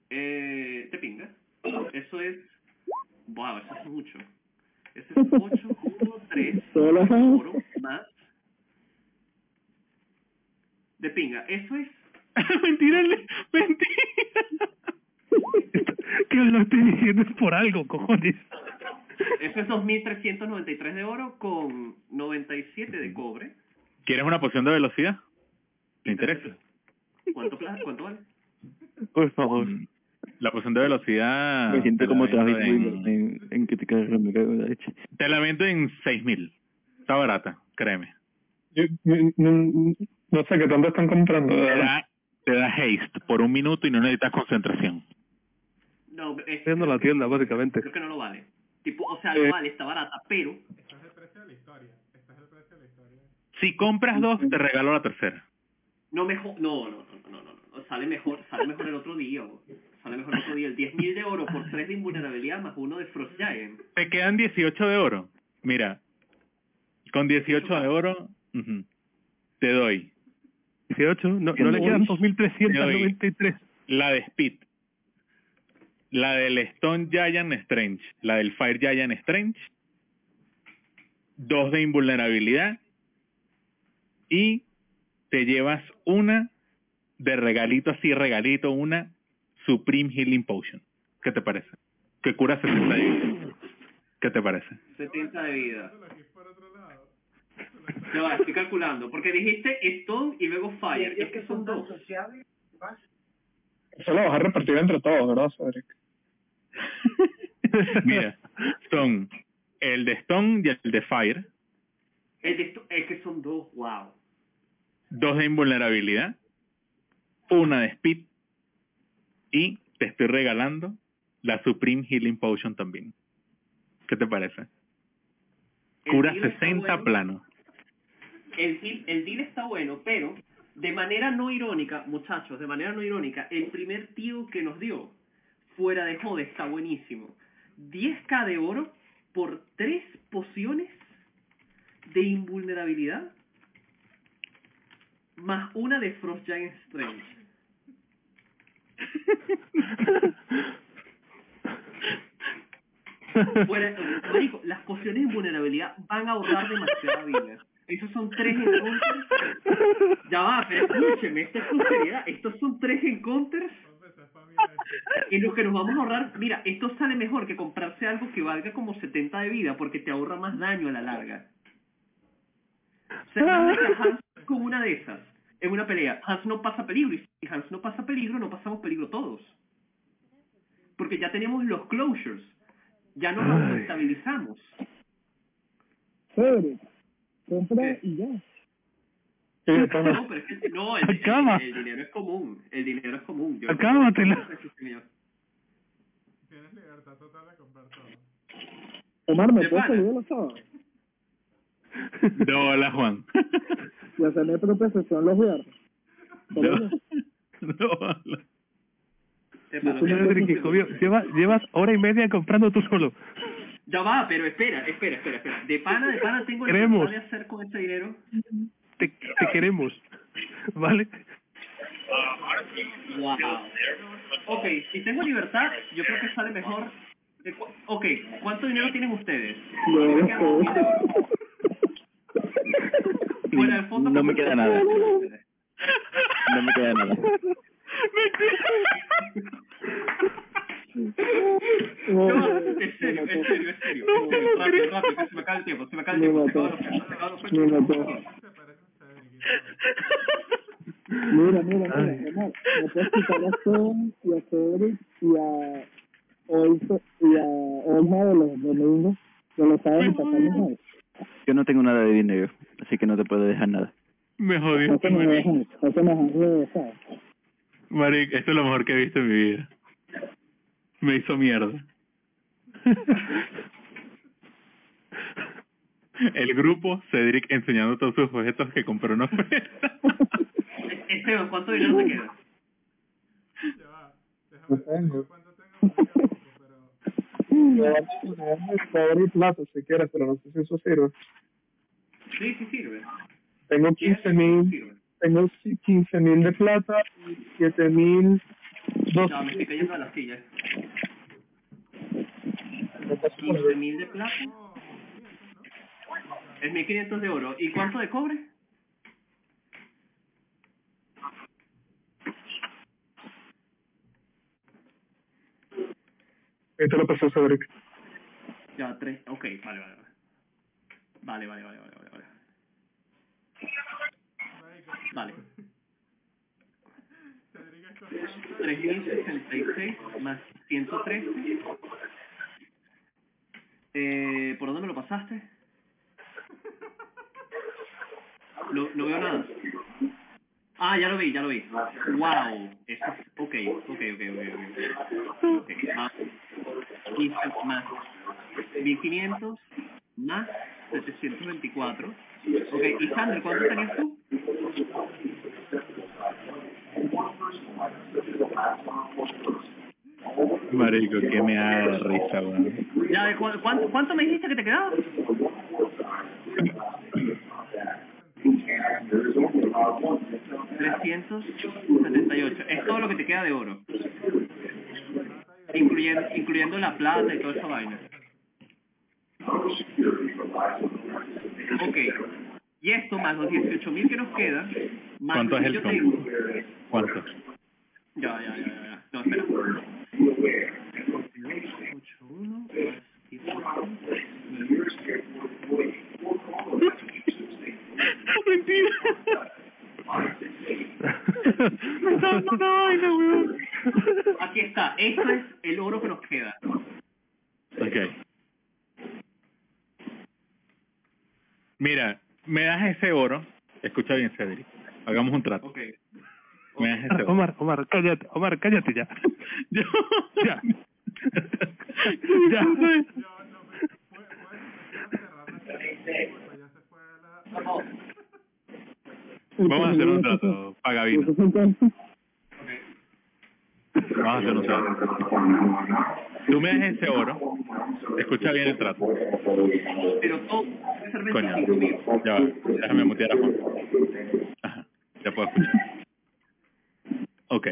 Eh, ¿Te pingas? Eso es... Wow, eso es mucho. Eso es 8, 1, 3, Todas las oro, más... De pinga. Eso es... mentira, le- mentira. que lo estoy diciendo es por algo, cojones. Eso es 2.393 de oro con 97 de cobre. ¿Quieres una poción de velocidad? ¿Te interesa? ¿Cuánto, cuánto vale? Por favor. La poción de velocidad... Me siento te la como vendo Travis en- en, en que te cagas, me cago en la leche. Te la vendo en 6000. Está barata, créeme. Yo, no, no- sé qué tanto están comprando. de Te da, te da haste por un minuto y no necesitas concentración. No, es, a la tienda, básicamente. creo que no lo vale. Tipo, o sea, Eh. lo vale, está barata, pero... Si compras dos, te regalo la tercera. No mejor, no, no, no, no, no, no, sale mejor, sale mejor el otro día, bo. Sale mejor día. El 10.000 de oro por 3 de invulnerabilidad más uno de Frost Giant. Te quedan 18 de oro. Mira, con 18 de oro, ujú, te doy 18, no, no le quedan 2393. la de Speed, la del Stone Giant Strange, la del Fire Giant Strange, dos de invulnerabilidad y te llevas una de regalito, así regalito, una Supreme Healing Potion. ¿Qué te parece? Que cura 60 de vida. ¿Qué te parece? 70 de vida. Va, estoy calculando. Porque dijiste Stone y luego Fire. Es que son dos. Eso lo vas a repartir entre todos, ¿verdad, Cedric? Mira, son el de Stone y el de Fire, El de es que son dos. Wow. dos de invulnerabilidad, una de Speed y te estoy regalando la Supreme Healing Potion también. ¿Qué te parece? El Cura deal está 60 bueno. plano. el deal, el deal está bueno, pero de manera no irónica, muchachos, de manera no irónica, el primer tío que nos dio, fuera de jode, está buenísimo. 10k de oro por tres pociones de invulnerabilidad más una de Frost Giant Strange. Fuera, marico, las pociones de invulnerabilidad van a ahorrar demasiada vida. Esos son tres encounters. Ya va, pero escúcheme, esta es seriedad. Estos son tres encounters en los que nos vamos a ahorrar. Mira, esto sale mejor que comprarse algo que valga como 70 de vida porque te ahorra más daño a la larga. O sea, con una de esas en una pelea. Hans no pasa peligro y si Hans no pasa peligro, no pasamos peligro todos. Porque ya tenemos los closures. Ya nos Ay. estabilizamos. Chévere. Compra y ya. No, pero es que no, el, el- el dinero es común. El dinero es común. Yo Acábatela. Sí, señor. Omar, ¿me De puedes saludar los sábados? No, hola Juan. Y hacerme propia sesión los viernes. No, hola. Llevas, llevas hora y media comprando tú solo. Ya va, pero espera, espera, espera, espera. De pana, de pana tengo Queremos. libertad de hacer con ese dinero. Te, te queremos. ¿Vale? Wow. Ok, si tengo libertad, yo creo que sale mejor. de Ok, ¿cuánto dinero tienen ustedes? Yo no Fuera del fondo, No me ¿cómo queda nada. No me queda nada. No, en serio, en serio, en serio. Rápido, rápido, que se me acaba el tiempo, se me acaba el tiempo. Me mató. Mira, mira, mira, Omar, me puedes quitar a Son y a Cedric y a Olso y a Olma de los domingos los sábados y pasamos ahí. Yo no tengo nada de dinero, así que no te puedo dejar nada. Me jodió. No me me ¿sabes? Maric, esto es lo mejor que he visto en mi vida. Me hizo mierda. El grupo, Cedric enseñando todos sus objetos que compró en oferta. Esteban, ¿cuánto dinero te queda? tengo. Plata si quieres, pero no sé si eso sirve. Sí, sí sirve. Tengo ¿Quieres? 15 mil, tengo 15 mil de plata y 7 mil dos. No, me estoy cayendo a la silla. Me paso por 15 ahí. mil de plata. Es 1500 de oro. ¿Y cuánto de cobre? Te lo pasó Cedric. Ya, 3. Ok, vale, vale. Vale, vale, vale, vale, vale. Vale. Vale. 3066 más 113. Eh, ¿Por dónde me lo pasaste? No, no veo nada. Ah, ya lo vi, ya lo vi. Wow. Eso es, ok, ok, ok, ok, ok. Ok, más, 15 más 1500 más 724. Ok, y Sandra, ¿cuánto tenías tú? Marico, que me da risa. Ya, ¿cu- ¿cuánto, ¿cuánto me dijiste que te quedaba? Trescientos setenta y ocho. Es todo lo que te queda de oro. Incluyendo, incluyendo la plata y toda esa vaina. Ok. Y esto más los 18.000 que nos quedan, más ¿Cuánto es que el yo tengo. ¿Cuánto? Ya, ya, ya, ya. No, espera. 81 más 18. Mentira. Me está dando una vaina, weón. Aquí está. Esto es el oro que nos queda. Ok. Mira, me das ese oro. Escucha bien, Cedric. Hagamos un trato. Ok. Me das ese oro. Omar, Omar, cállate, Omar, cállate ya. Yo... Ya. Ya. Vamos a hacer un trato, Pagavino. Vamos a hacer un trato. Tú me das ese oro. Escucha bien el trato. Pero todo Coño. 25.000. Ya va. Déjame mutear a Juan. Ajá. Ya puedo escuchar. Ok.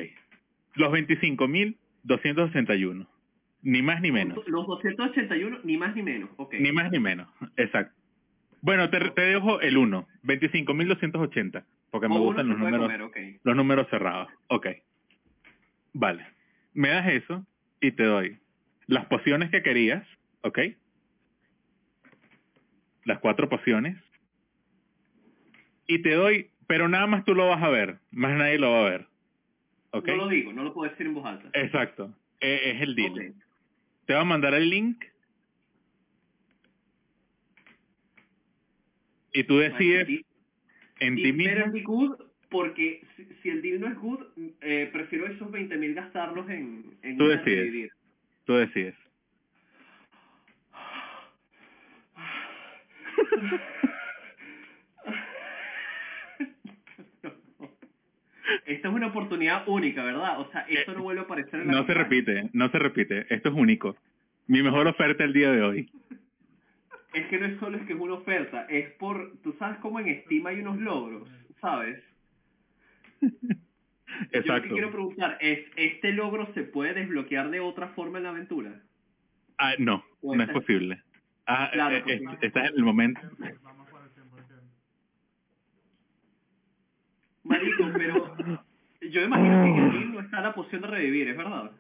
Los 25.261. Ni más ni menos. Los 281, ni más ni menos. Ni más ni menos. Exacto. Bueno, te, te dejo el 1. 25.280. Porque me gustan los números, comer, ok. los números cerrados. Ok. Vale. Me das eso y te doy las pociones que querías. Ok. Las cuatro pociones. Y te doy, pero nada más tú lo vas a ver. Más nadie lo va a ver. Ok. No lo digo, no lo puedo decir en voz alta. Exacto. E- Es, el deal. Te va a mandar el link. Y tú decides en ti mismo. Porque si, si el deal no es good, eh, prefiero esos 20.000 gastarlos en, en Tú decides. Tú decides. Esta es una oportunidad única, ¿verdad? O sea, esto no vuelve a aparecer en la No se repite, no se repite. Esto es único. Mi mejor oferta el día de hoy. Es que no es solo es que es una oferta, es por, tú sabes cómo en Steam hay unos logros, ¿sabes? Yo lo que quiero preguntar es, ¿este logro se puede desbloquear de otra forma en la aventura? Ah, no, no es posible. Ah, Claro, eh, eh, estás en el momento. Marico, pero yo imagino que en el deal no está la poción de revivir, ¿es verdad?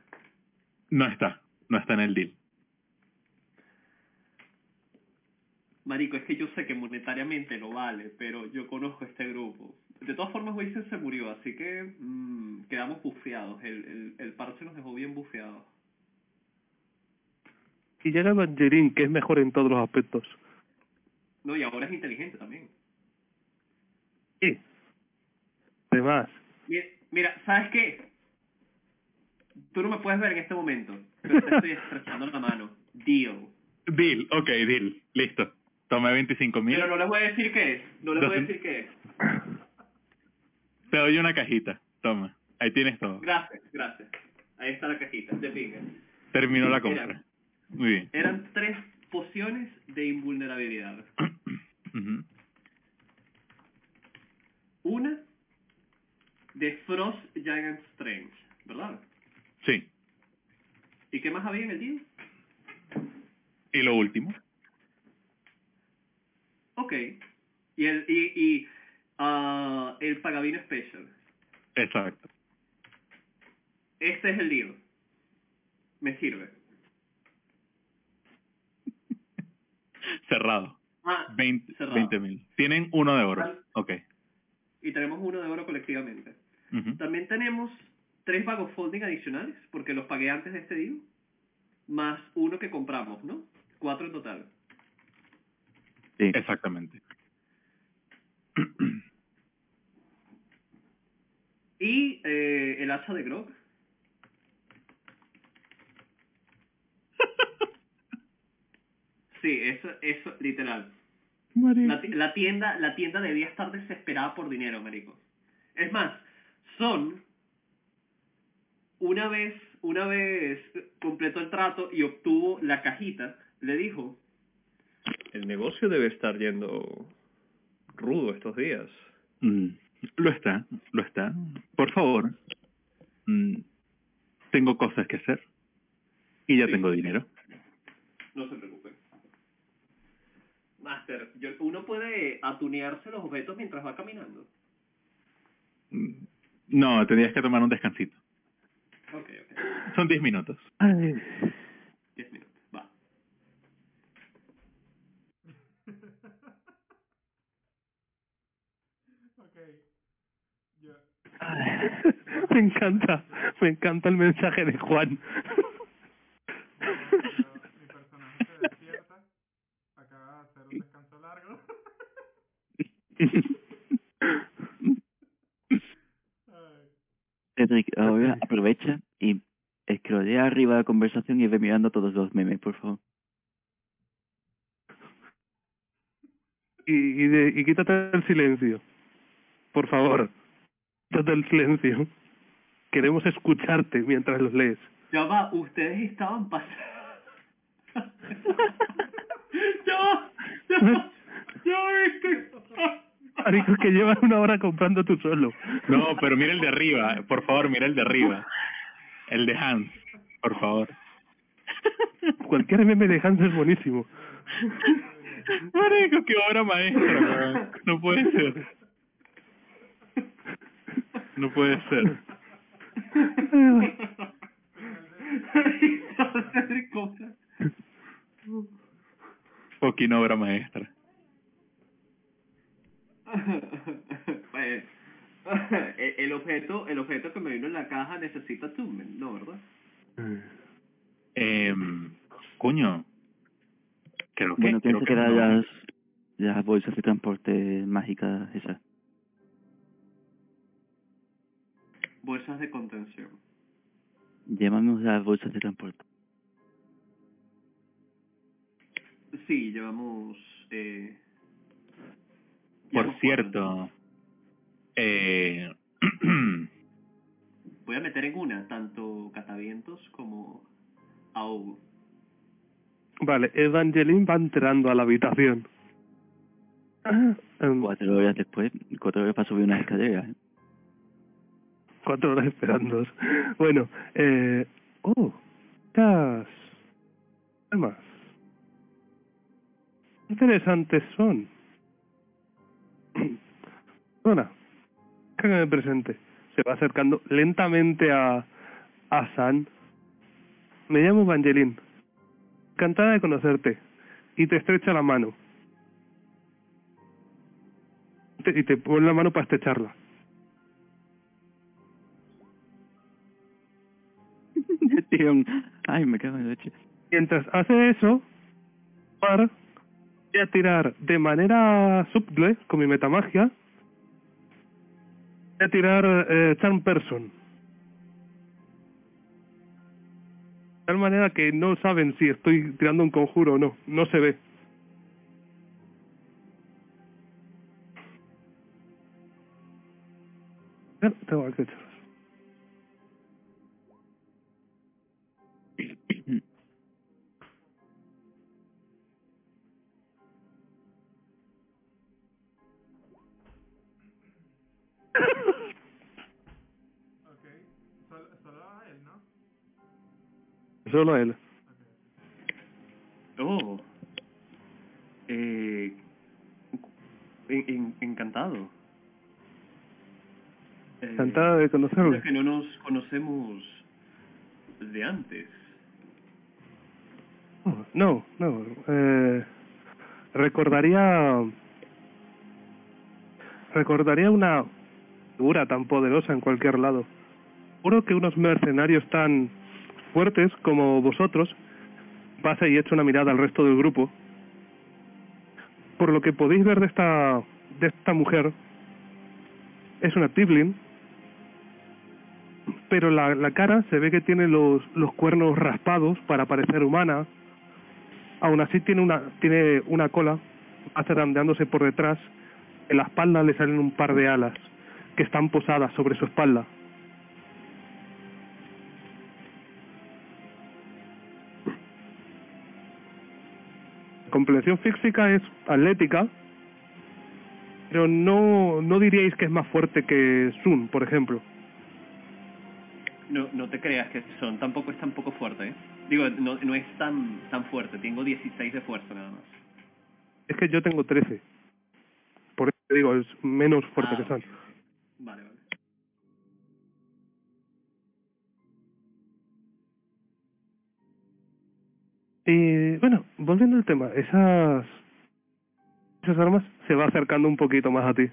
No está, no está en el deal. Marico, es que yo sé que monetariamente no vale, pero yo conozco este grupo. De todas formas, Wilson se murió, así que mm, quedamos bufeados. El, el, el parche nos dejó bien bufeados. Y llega Bangerin, que es mejor en todos los aspectos. No, y ahora es inteligente también. Y, además, Mira, mira, ¿sabes qué? Tú no me puedes ver en este momento, pero te estoy estresando la mano. Deal. Deal, ok, deal. Listo. Tomé 25 mil. Pero no les voy a decir qué es. No les voy a decir qué es. Te doy una cajita. Toma. Ahí tienes todo. Gracias, gracias. Ahí está la cajita, de pinga. Terminó la compra. Muy bien. Eran tres pociones de invulnerabilidad. Una de Frost Giant Strength, ¿verdad? Sí. ¿Y qué más había en el deal? Y lo último. Ok. Y el, y, y ah, el Pagavino Special. Exacto. Este es el deal. Me sirve. Cerrado. Ah, 20 cerrado. mil. Tienen uno de oro. Vale. Ok. Y tenemos uno de oro colectivamente. También tenemos tres bag of folding adicionales, porque los pagué antes de este deal, más uno que compramos, ¿no? Cuatro en total. Sí. Exactamente. Y eh, el hacha de Grog. Sí, eso, eso, literal. La, la tienda, la tienda debía estar desesperada por dinero, marico. Es más, son una vez, una vez completó el trato y obtuvo la cajita, le dijo, El negocio debe estar yendo rudo estos días. Mm, lo está, lo está. Por favor. Mm, tengo cosas que hacer. Y ya Sí. tengo dinero. no se preocupe. Master, yo- uno puede atunearse los objetos mientras va caminando. Mm, No, tendrías que tomar un descansito. Son 10 minutos. Ay, 10 minutos, va. me encanta, me encanta el mensaje de Juan. Mi personaje se despierta, acaba de hacer un descanso largo. Ay. Cedric, ahora aprovecha y escrolea arriba de la conversación y ve mirando todos los memes, por favor. y, y, de, y quítate el silencio. Por favor, el silencio. Queremos escucharte mientras los lees. Ya va, ustedes estaban pasando. ya va, ya va, ya va, este. Marico, que llevas una hora comprando tú solo. No, pero mira el de arriba. Por favor, mira el de arriba. El de Hans. Por favor. Cualquier meme de Hans es buenísimo. Marico, qué obra maestra. No puede ser. No puede ser. Fucking obra maestra. Pues, el el objeto, el objeto que me vino en la caja necesita attunement, ¿no, verdad? Eh, coño. Creo que, Bueno, creo pienso que que da no. las, las bolsas de transporte mágicas esas. Bolsas de contención. Llamamos las bolsas de transporte. Sí, llevamos... Eh, Por llevamos cierto. Eh. Voy a meter en una tanto catavientos como ahogo. Vale, Evangeline va entrando a la habitación. Cuatro horas después, cuatro horas para subir unas escaleras. ¿eh? Cuatro horas esperando. Bueno, eh... Oh, las... Además... Interesantes son. Hola, que me presente. Se va acercando lentamente a... a San. Me llamo Evangeline. Encantada de conocerte. Y te estrecha la mano. Te- y te pone la mano para estrecharla. Mientras hace eso, Mar voy a tirar de manera suble con mi metamagia. Voy a tirar eh, Charm Person. De tal manera que no saben si estoy tirando un conjuro o no. No se ve. Tengo que. Solo a él. Oh. Eh, en- en- encantado. Eh, Encantada de conocerle. es que no nos conocemos de antes. Oh, No, no. Eh, recordaría. Recordaría una figura tan poderosa en cualquier lado. Seguro que unos mercenarios tan fuertes como vosotros pasa y echa una mirada al resto del grupo. Por lo que podéis ver de esta de esta mujer es una Tiblin, pero la, la cara se ve que tiene los, los cuernos raspados para parecer humana. Aún así tiene una tiene una cola por detrás. En la espalda le salen un par de alas que están posadas sobre su espalda. Comprensión física es atlética, pero no, no diríais que es más fuerte que Sun, por ejemplo. No, no te creas que son tampoco es tan poco fuerte, ¿eh? Digo, no, no es tan tan fuerte. Tengo 16 de fuerza nada más. Es que yo tengo 13. Por eso te digo, es menos fuerte Ah, que Sun. vale. Y bueno, volviendo al tema, esas esas armas se va acercando un poquito más a ti.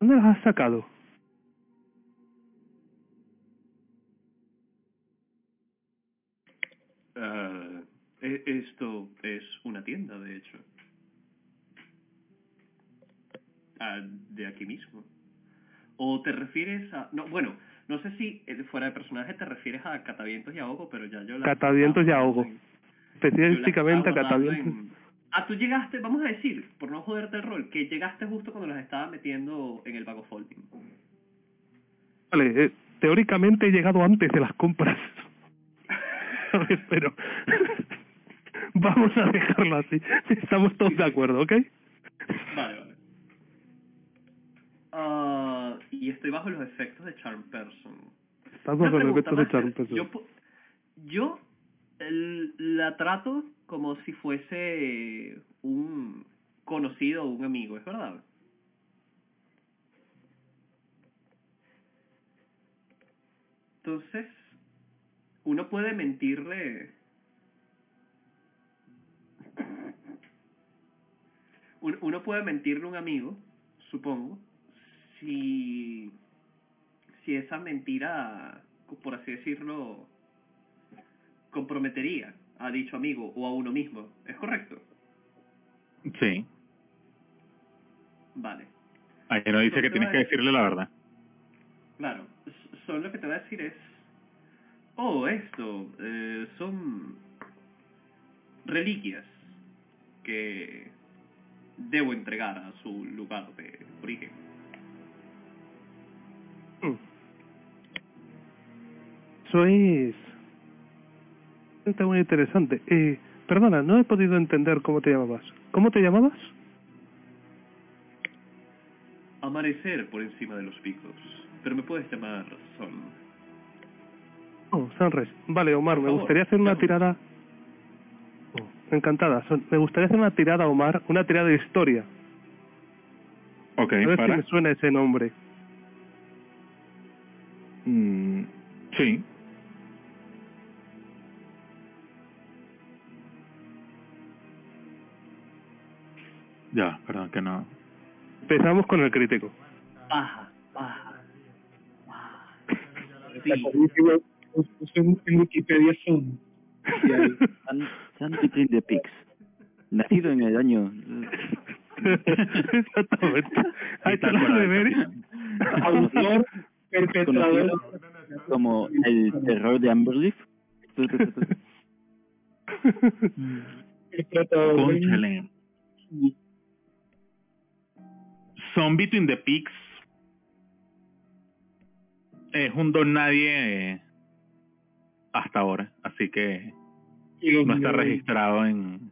¿Dónde las has sacado? E- esto es una tienda, de hecho. Ah, de aquí mismo. ¿O te refieres a...? No, bueno, no sé si eh, fuera de personaje te refieres a Catavientos y Ahogo, pero ya yo la... Catavientos y Ahogo. Específicamente guardando Catavientos. en- Ah, tú llegaste, vamos a decir, por no joderte el rol, que llegaste justo cuando los estaba metiendo en el vago folding. Vale, eh, teóricamente he llegado antes de las compras. ¿Sabes? Pero vamos a dejarlo así. Estamos todos de acuerdo, ¿ok? Vale, vale. Ah, y estoy bajo los efectos de Charm Person. Estás bajo los efectos de. Charm Person. Yo, pu- yo el- la trato como si fuese un conocido o un amigo, ¿es verdad? Entonces, uno puede mentirle. Un- Uno puede mentirle a un amigo, supongo, si, si esa mentira, por así decirlo, comprometería a dicho amigo o a uno mismo. ¿Es correcto? Sí. Vale. Ahí no dice que tienes que decirle la verdad. Claro, solo lo que te voy a decir es, oh, esto, eh, son reliquias que debo entregar a su lugar de origen. Sois... Está muy interesante. Eh, perdona, no he podido entender cómo te llamabas. ¿Cómo te llamabas? Amanecer por encima de los picos, pero me puedes llamar Sol. Oh, Sunrise. Vale, Omar, me gustaría hacer una tirada... Oh, encantada. Son- Me gustaría hacer una tirada, Omar, una tirada de historia. Ok, A ver si para. me suena ese nombre. Mm, sí. Ya, perdón que no. Empezamos con el crítico. Paja, paja. paja. La Sí, puse en Wikipedia son. Y ahí, San, San Between the Pigs. Nacido en el año... Exactamente. Ahí está la deberes. autor, perpetrador. Como el terror de Amberleaf. Cónchale. Son Between the Pigs es un don nadie eh, hasta ahora, así que no está registrado en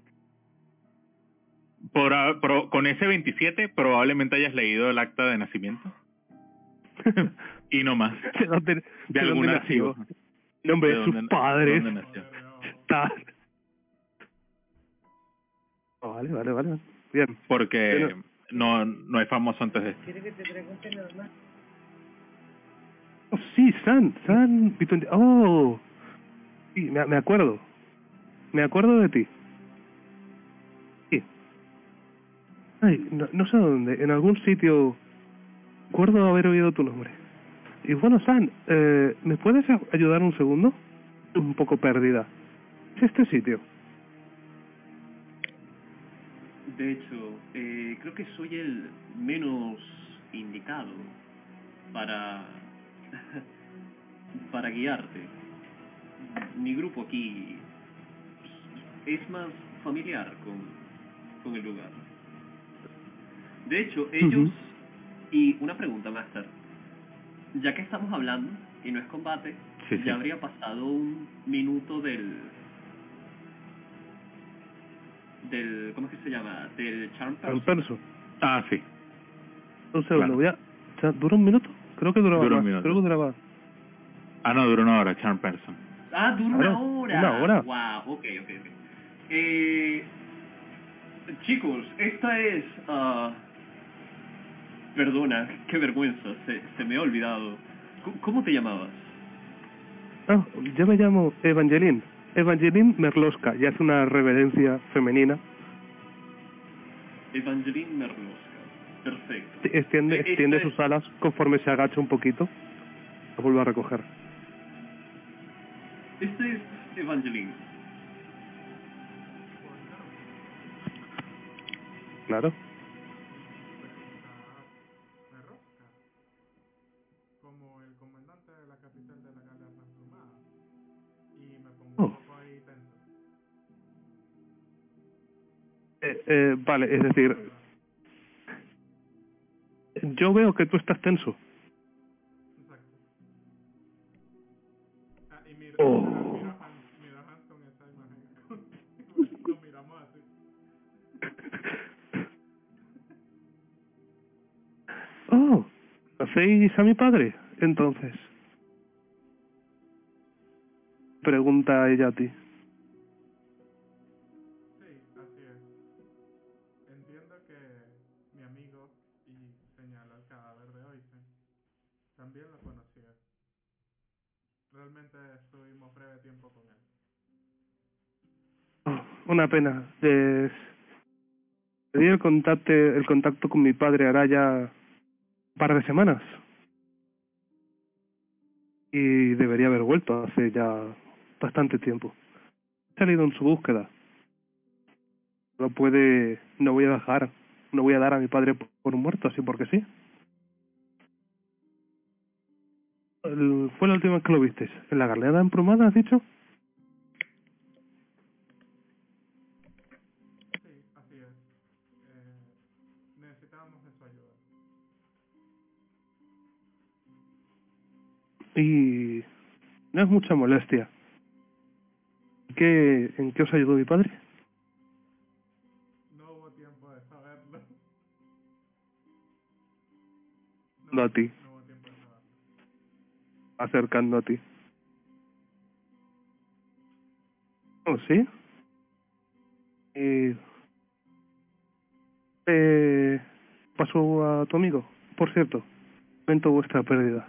por, con ese 27 probablemente hayas leído el acta de nacimiento y no más ¿De dónde, de de algún dónde archivo nació? Nombre de, ¿De sus dónde- padres. dónde nació? Está... Oh, vale, vale, vale. Bien. porque Pero- no no hay famoso antes de esto Oh, sí, San, San... Oh, sí, me, me acuerdo. Me acuerdo de ti. Sí. Ay, no, no sé dónde, en algún sitio... Recuerdo haber oído tu nombre. Y bueno, San, eh, ¿me puedes ayudar un segundo? Un poco perdida. ¿Es este sitio? De hecho, eh, creo que soy el menos indicado para para guiarte. Mi grupo aquí es más familiar con, con el lugar. De hecho, ellos... Y una pregunta, Master. Ya que estamos hablando y no es combate, Sí, ya habría pasado un minuto del del ¿cómo es que se llama? Del charm person. perso. Ah, sí. Un segundo, Claro. voy a... ya, ¿Dura un minuto? Creo que duraba Dura un minuto. Creo que duraba... Ah, no, duró una hora, Charm Person. Ah, dura Claro, una hora. una hora. Wow, ok, ok, ok. Eh, chicos, esta es... ah, perdona, qué vergüenza, se, se me ha olvidado. ¿Cómo- ¿Cómo te llamabas? Ah, yo me llamo Evangeline. Evangeline Merloska. Ya es una reverencia femenina. Evangeline Merloska. Perfecto. Extiende, Eh, esta extiende es- sus alas conforme se agacha un poquito. Lo vuelve a recoger. Este es Evangeline. Claro. Eh, vale, es decir, yo veo que tú estás tenso. Exacto. Ah, y miro, Oh. Oh, ¿hacéis a mi padre? Entonces. Pregunta ella a ti. Una pena. Les... Perdí el contacto, el contacto con mi padre hará ya un par de semanas. Y debería haber vuelto hace ya bastante tiempo. He salido en su búsqueda. No puede, no voy a dejar, no voy a dar a mi padre por por muerto así porque sí. Fue la última vez que lo visteis. ¿En la galera emplumada, has dicho? Y no es mucha molestia. ¿Qué, ¿En qué os ayudó mi padre? No hubo tiempo de saberlo. No a ti, No hubo tiempo de saberlo. acercando a ti. ¿Oh, sí? Y... Eh, pasó a tu amigo. Por cierto, lamento vuestra pérdida.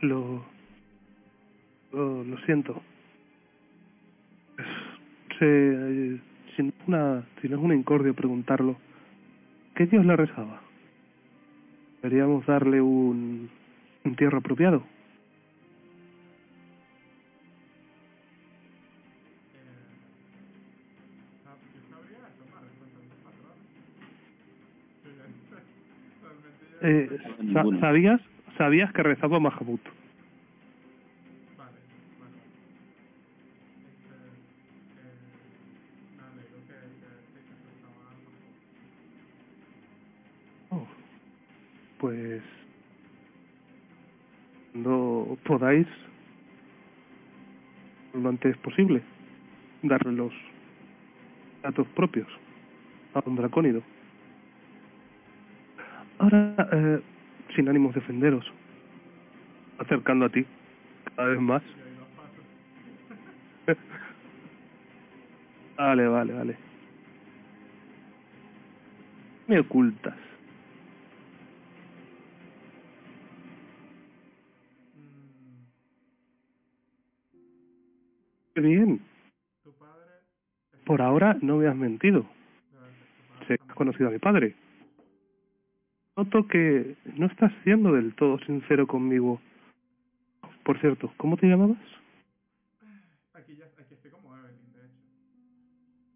lo, lo, lo siento. Se, si, no es una, si no es una incordio preguntarlo, ¿qué Dios le rezaba? Deberíamos darle un entierro apropiado. Eh. Eh. ¿Sabías? ¿Sabías que rezaba dando. Oh, pues cuando podáis lo antes posible darle los datos propios a un dracónido. Ahora, eh, sin ánimos de ofenderos, acercando a ti cada vez más. Vale, vale, vale. Me ocultas. Qué bien. Por ahora no me has mentido. has conocido a mi padre. Noto que no estás siendo del todo sincero conmigo. Por cierto, ¿cómo te llamabas? Aquí ya, aquí estoy como Evelyn, de hecho.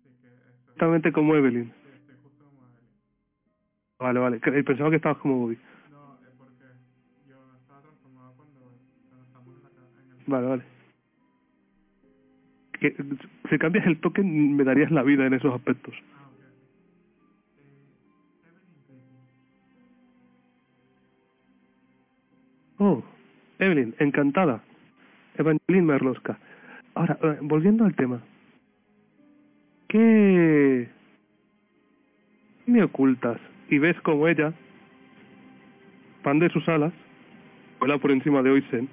Así que eso... Exactamente como Evelyn. Sí, estoy justo como Evelyn. Vale, vale. Pensaba que estabas como Bobby. No, es porque yo estaba transformado cuando, cuando estamos en, la, en el... Vale, vale. Que, si cambias el token, me darías la vida en esos aspectos. Ah, Oh, Evelyn, encantada. Evangeline Merlosca. Ahora, eh, volviendo al tema. ¿Qué me ocultas? Y ves como ella, pan de sus alas, vuela por encima de Oisen.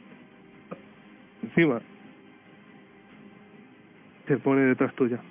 Encima. Se pone detrás tuya.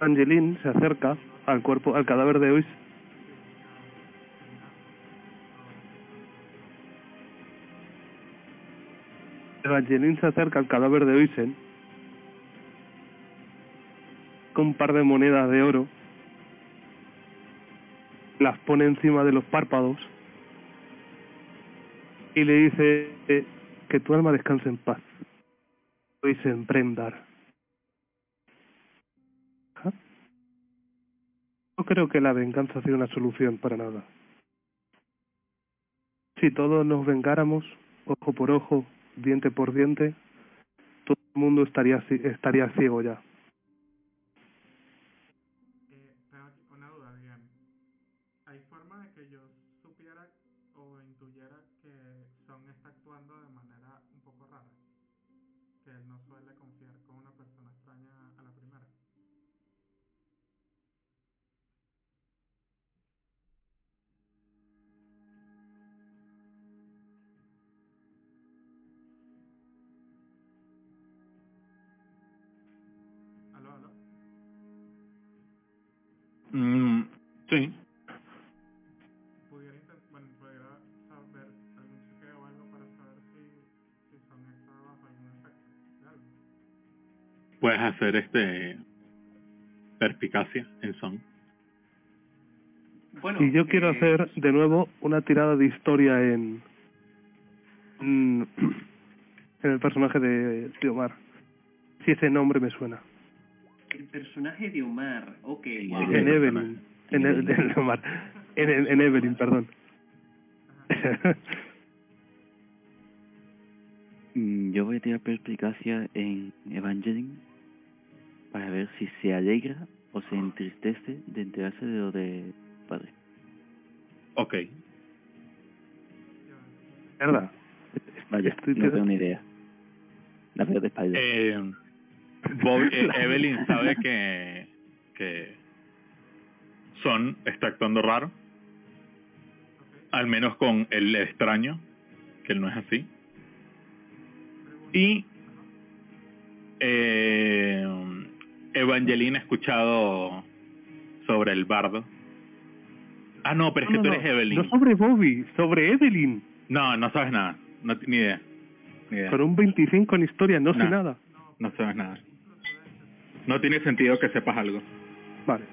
Angeline se acerca al cuerpo, al cadáver de Ois. Evangeline se acerca al cadáver de Oisen con un par de monedas de oro, las pone encima de los párpados y le dice eh, que tu alma descanse en paz. Oisen Prendar. Creo que la venganza sea una solución para nada. Si todos nos vengáramos, ojo por ojo, diente por diente, todo el mundo estaría, estaría ciego ya. Algo. Puedes hacer este perspicacia en son. Bueno, Y yo quiero eh, hacer de nuevo una tirada de historia en en el personaje de, de Omar. Si ese nombre me suena. El personaje de Omar, ok, wow. En Evelyn. En, el, en Omar. En, en, en Evelyn, perdón. Mm, Yo voy a tirar perspicacia en Evangeline para ver si se alegra o se entristece de enterarse de lo de padre. Ok. ¿Verdad? Vaya, Estoy- no tengo ni idea. La veo de espalda. Eh, eh, Evelyn sabe que, que Son está actuando raro. Al menos con el extraño, que él no es así. Y eh, Evangeline ha escuchado sobre el bardo. Ah, no, pero es que No, tú eres no. Evelyn. No sobre Bobby, sobre Evelyn. No, no sabes nada. No, ni idea. Ni idea. Con un 25 en historia, no sé nada. No sabes nada. No tiene sentido que sepas algo. Vale.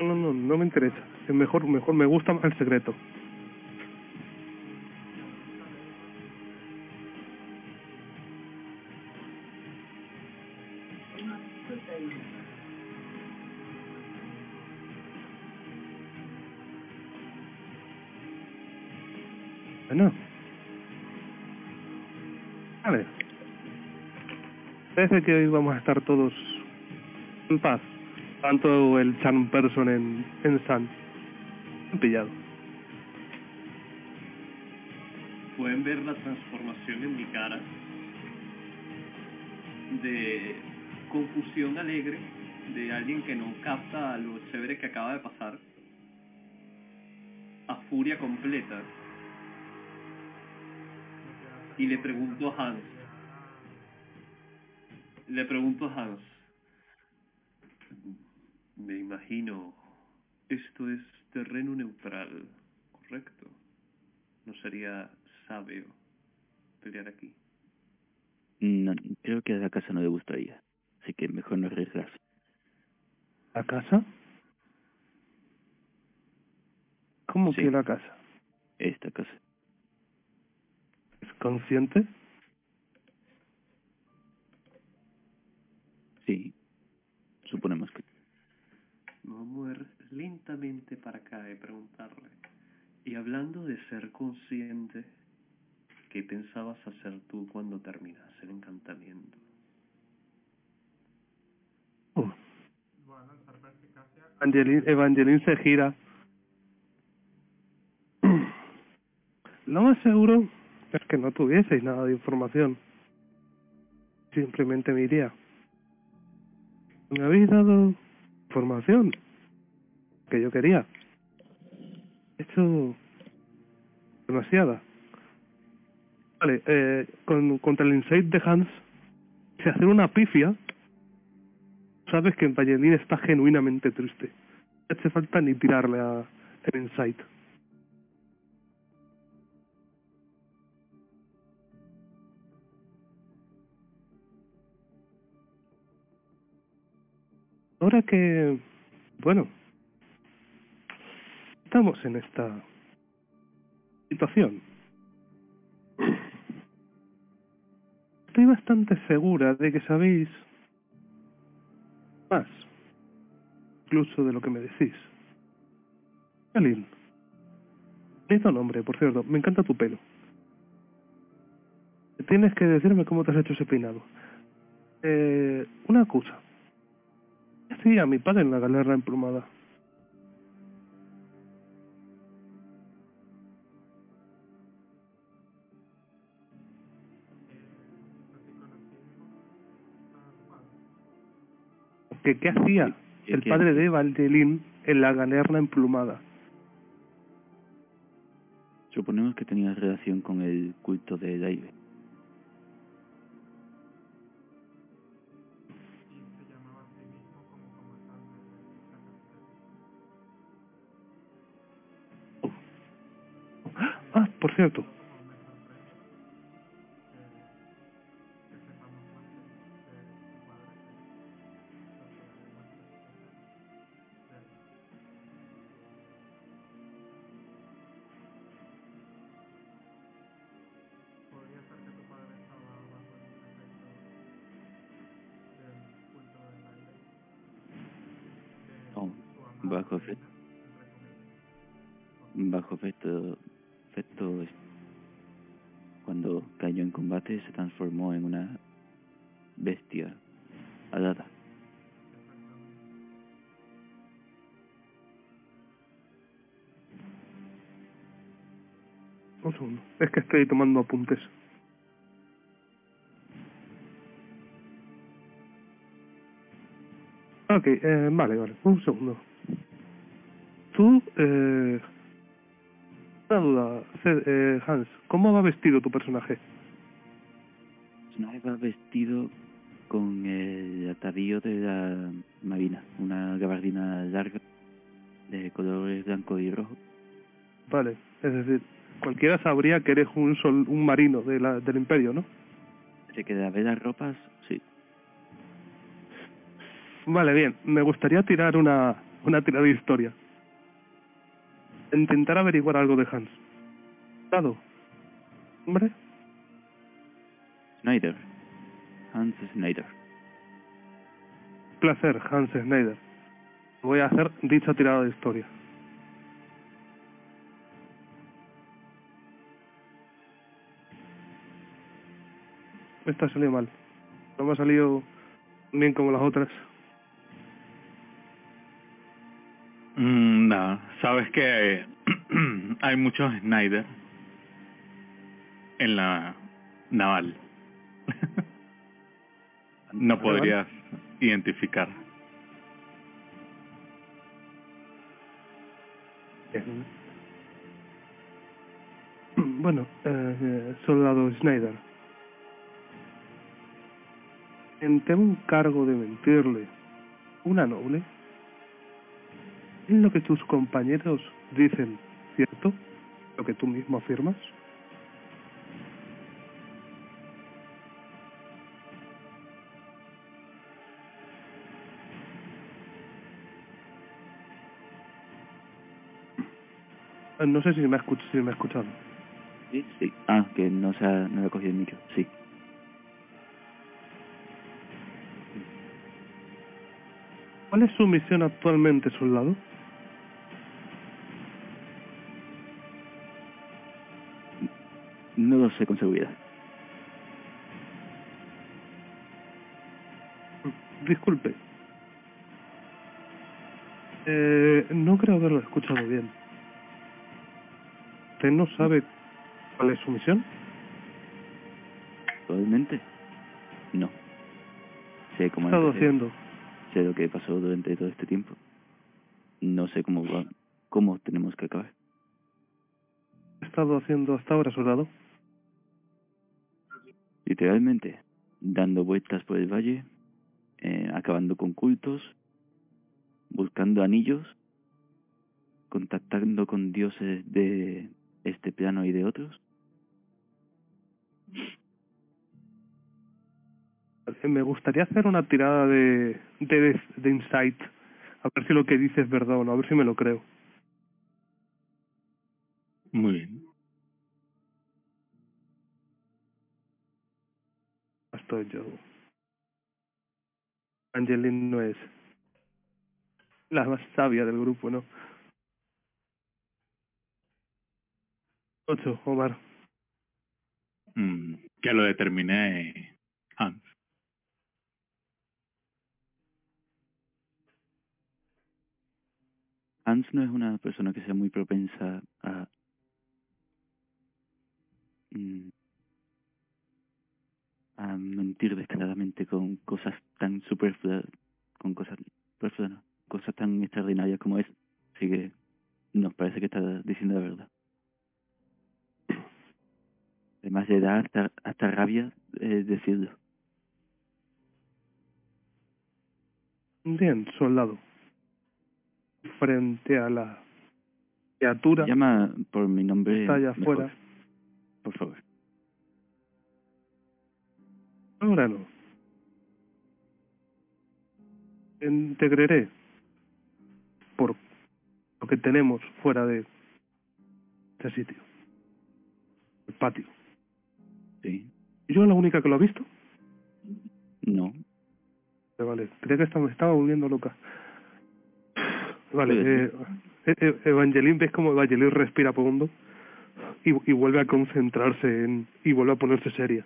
No, no, no, me interesa. Es mejor, mejor me gusta más el secreto. Parece que hoy vamos a estar todos en paz. Tanto el charm person en, en San. Pillado. Pueden ver la transformación en mi cara de confusión alegre de alguien que no capta lo chévere que acaba de pasar a furia completa y le pregunto a Hans le pregunto a Hans me imagino esto es terreno neutral correcto no sería sabio pelear aquí No, creo que a la casa no le gustaría. Así que mejor no arriesgarse. ¿La casa? ¿Cómo Sí. que la casa? Esta casa. ¿Es consciente? Sí. Suponemos que... Me voy a mover lentamente para acá y preguntarle. Y hablando de ser consciente, ¿qué pensabas hacer tú cuando terminas el encantamiento? Uh. Evangeline, Evangeline se gira. Lo más seguro es que no tuvieseis nada de información. Simplemente me iría. Me habéis dado información que yo quería. He hecho demasiada. Vale, eh, con, contra el insight de Hans, si hacer una pifia, sabes que Evangeline está genuinamente triste. No hace falta ni tirarle a el insight. Ahora que, bueno, estamos en esta situación, estoy bastante segura de que sabéis más, incluso de lo que me decís. Alin, bonito nombre, por cierto, me encanta tu pelo. Tienes que decirme cómo te has hecho ese peinado. Eh, una cosa. ¿Qué hacía mi padre en la galera emplumada? ¿Qué, ¿Qué hacía ¿Qué- el qué- padre de Valdelín en la galerna emplumada? Suponemos que tenía relación con el culto del aire. Ah, Es que estoy tomando apuntes. Ok, eh, vale, vale. Un segundo. Tú, eh... Una duda, eh, Hans. ¿Cómo va vestido tu personaje? personaje va vestido con el atavío de la marina, una gabardina larga de colores blanco y rojo. Vale, es decir, cualquiera sabría que eres un sol, un marino de la, del imperio, ¿no? Se queda ver las ropas, sí. Vale, bien. Me gustaría tirar una, una tirada de historia. Intentar averiguar algo de Hans. Dado. Hombre, Snyder. Hans Snyder. placer, Hans Schneider. Voy a hacer dicha tirada de historia. Esta salió mal. No me ha salido bien como las otras. Mm, no, sabes que hay muchos Snyder en la naval. no podrías identificar. Bueno, eh, eh, soldado Snyder. En te un cargo de mentirle una noble. ¿Es lo que tus compañeros dicen cierto? ¿Lo que tú mismo afirmas? No sé si me ha, escuchado. Sí, sí. Ah, que no se ha, no ha cogido el micro. Sí. ¿Cuál es su misión actualmente, soldado? No lo sé con seguridad. Disculpe. Eh, no creo haberlo escuchado bien. ¿Usted no sabe cuál es su misión? Probablemente. No. Sé ¿Qué cómo ha estado haciendo? Sé lo que pasó durante todo este tiempo. No sé cómo va, cómo tenemos que acabar. ¿Qué estado haciendo hasta ahora, soldado? Literalmente, dando vueltas por el valle, eh, acabando con cultos, buscando anillos, contactando con dioses de este plano y de otros. Me gustaría hacer una tirada de, de, de insight. A ver si lo que dice es verdad o no. A ver si me lo creo. Muy bien. Estoy yo. Angeline no es la más sabia del grupo, ¿no? Ocho, Omar. Mm, que lo determine Hans no es una persona que sea muy propensa a mm, mentir descaradamente con cosas tan superfluas, con cosas no, cosas tan extraordinarias como es. Así que nos parece que está diciendo la verdad. Además le da hasta, hasta rabia eh, decirlo. Bien, soldado. Frente a la criatura Llama por mi nombre. está allá mejor, afuera. Por favor. Ahora no. Integraré por lo que tenemos fuera de este sitio. El patio. Sí. ¿Yo la única que lo ha visto? No. Vale, creía que me estaba volviendo loca. Vale, eh, eh, eh, Evangeline, ¿ves cómo Evangeline respira profundo? Y, y vuelve a concentrarse en, y vuelve a ponerse seria.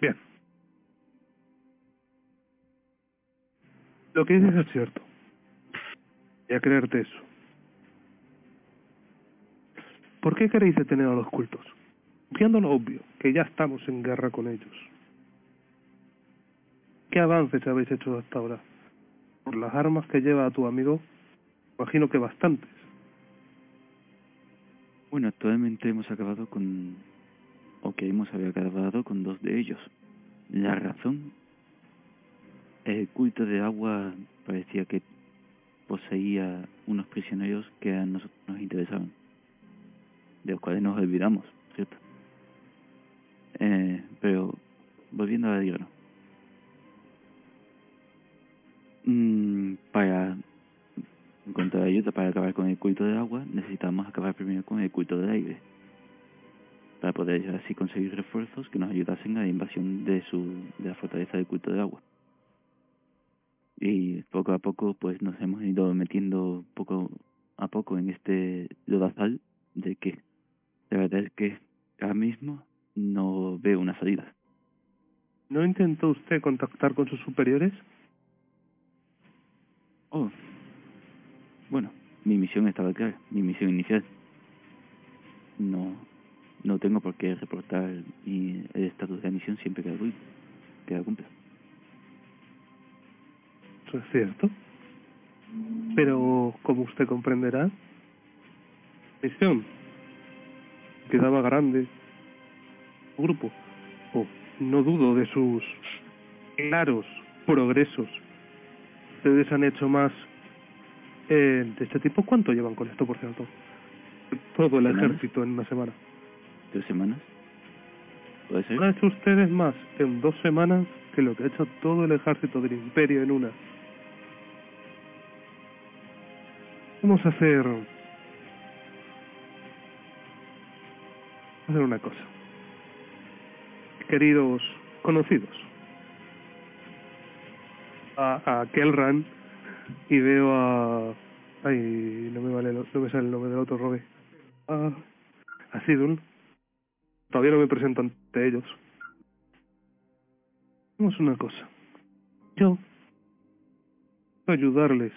Bien. Lo que dices es cierto. Voy a creerte eso. ¿Por qué queréis detener a los cultos? Viendo lo obvio, que ya estamos en guerra con ellos. ¿Qué avances habéis hecho hasta ahora? Por las armas que lleva tu amigo, imagino que bastantes. Bueno, actualmente hemos acabado con, o que hemos acabado con dos de ellos. La razón, el culto de agua parecía que poseía unos prisioneros que a nosotros nos interesaban, de los cuales nos olvidamos, ¿cierto? Eh, pero, volviendo al grano. Mm, para en cuanto a ayuda para acabar con el culto del agua, necesitamos acabar primero con el culto del aire. Para poder así conseguir refuerzos que nos ayudasen a la invasión de su de la fortaleza del culto del agua. Y poco a poco pues nos hemos ido metiendo poco a poco en este lodazal de que La verdad es que ahora mismo no veo una salida. ¿No intentó usted contactar con sus superiores? Oh, bueno, mi misión estaba clara, mi misión inicial. No, no tengo por qué reportar mi, el estatus de la misión siempre que la, que la cumpla. Eso es cierto. Pero, como usted comprenderá, misión quedaba grande. Grupo. Oh, no dudo de sus claros progresos. Ustedes han hecho más eh, de este tipo. ¿Cuánto llevan con esto, por cierto? Todo el ¿Semanas? ejército en una semana. ¿Tres semanas? ¿Puede ser? Han hecho ustedes más en dos semanas que lo que ha hecho todo el ejército del imperio en una. Vamos a hacer... hacer una cosa. Queridos conocidos. A, a Kelran y veo a... Ay, no me, vale, no me sale el nombre del otro Robe. A, a Sidul. Todavía no me presento ante ellos. Hagamos una cosa. Yo ayudarles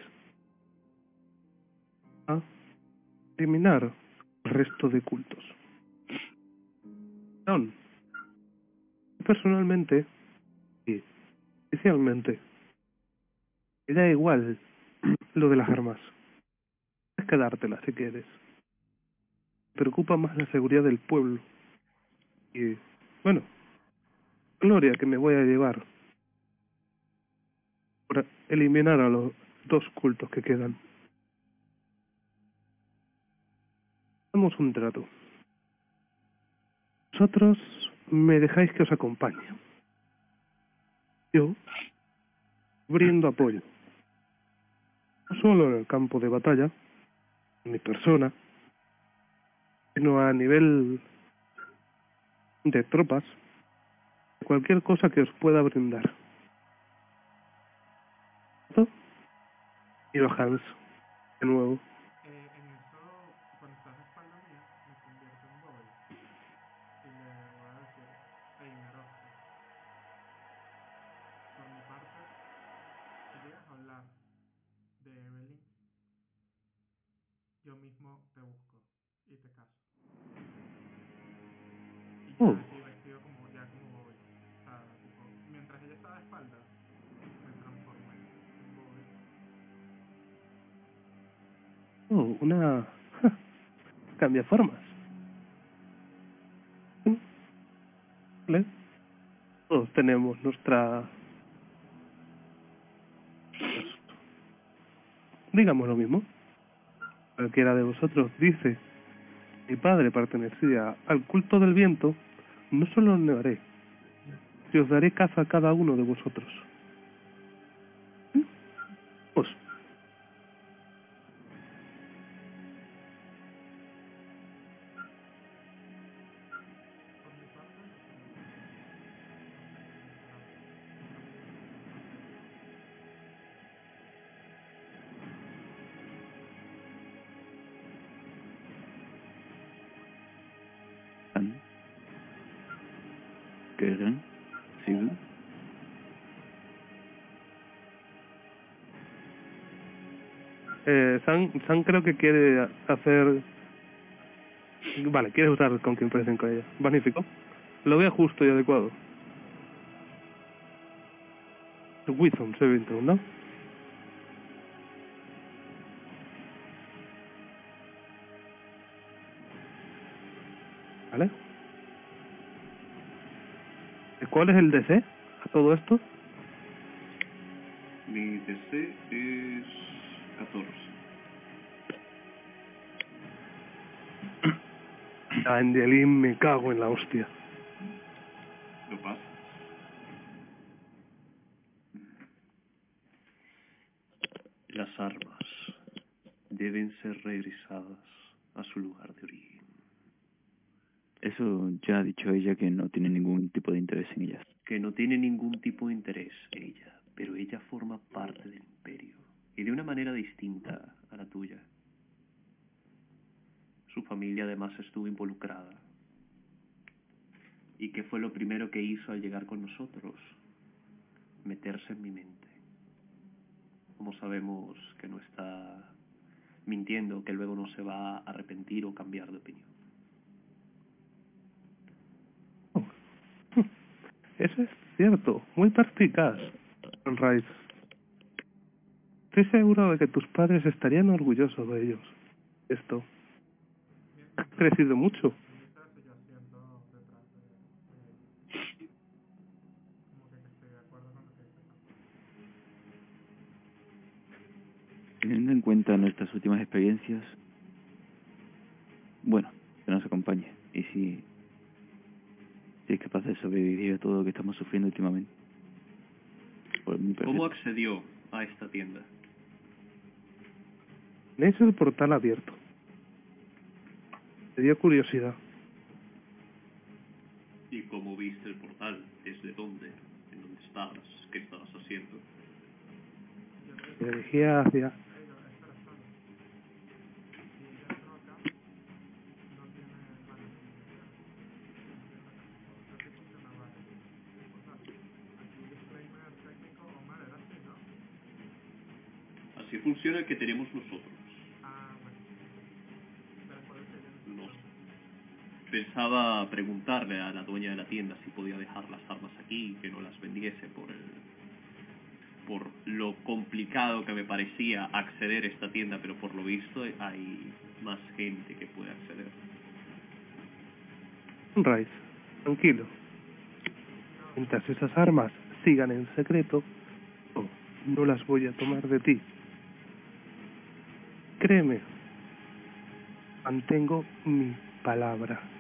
a eliminar el resto de cultos. Son personalmente y especialmente me da igual lo de las armas. Puedes quedártela si quieres. Preocupa más la seguridad del pueblo. Y, bueno, gloria que me voy a llevar por eliminar a los dos cultos que quedan. Hagamos un trato. Vosotros me dejáis que os acompañe. Yo brindo apoyo. Solo en el campo de batalla, en mi persona, sino a nivel de tropas, cualquier cosa que os pueda brindar. Y a Hans, de nuevo. Oh, una... Cambia formas. ¿Vale? Todos tenemos nuestra... Digamos lo mismo. Cualquiera de vosotros dice, mi padre pertenecía al culto del viento, no solo os negaré, si os daré caza a cada uno de vosotros. San, San creo que quiere hacer... Vale, quiere usar con quien presenten con ella. Magnífico. Lo veo justo y adecuado. Wisdom saving throw, ¿no? ¿Vale? ¿Y ¿Cuál es el DC a todo esto? Mi DC es 14. Angelín, me cago en la hostia. Lo pasa. Las armas deben ser regresadas a su lugar de origen. Eso ya ha dicho ella que no tiene ningún tipo de interés en ellas. Que no tiene ningún tipo de interés ella, pero ella forma parte del imperio y de una manera distinta a la tuya. Su familia además estuvo involucrada. ¿Y qué fue lo primero que hizo al llegar con nosotros? Meterse en mi mente. Como sabemos que no está mintiendo, que luego no se va a arrepentir o cambiar de opinión. Eso es cierto, muy perspicaz, Rice. Estoy seguro de que tus padres estarían orgullosos de ellos. Esto. Has crecido mucho. Teniendo en cuenta nuestras últimas experiencias, bueno, que nos acompañe. Y si, si es capaz de sobrevivir a todo lo que estamos sufriendo últimamente. ¿Cómo accedió a esta tienda? Tenéis el portal abierto. Me dio curiosidad. ¿Y cómo viste el portal? ¿Desde dónde? ¿En dónde estabas? ¿Qué estabas haciendo? Me dirigía hacia... Así funciona el que tenemos nosotros. Pensaba preguntarle a la dueña de la tienda si podía dejar las armas aquí que no las vendiese por el por lo complicado que me parecía acceder a esta tienda, pero por lo visto hay más gente que puede acceder. Rice, tranquilo. Mientras esas armas sigan en secreto, oh, no las voy a tomar de ti. Créeme, mantengo mi palabra.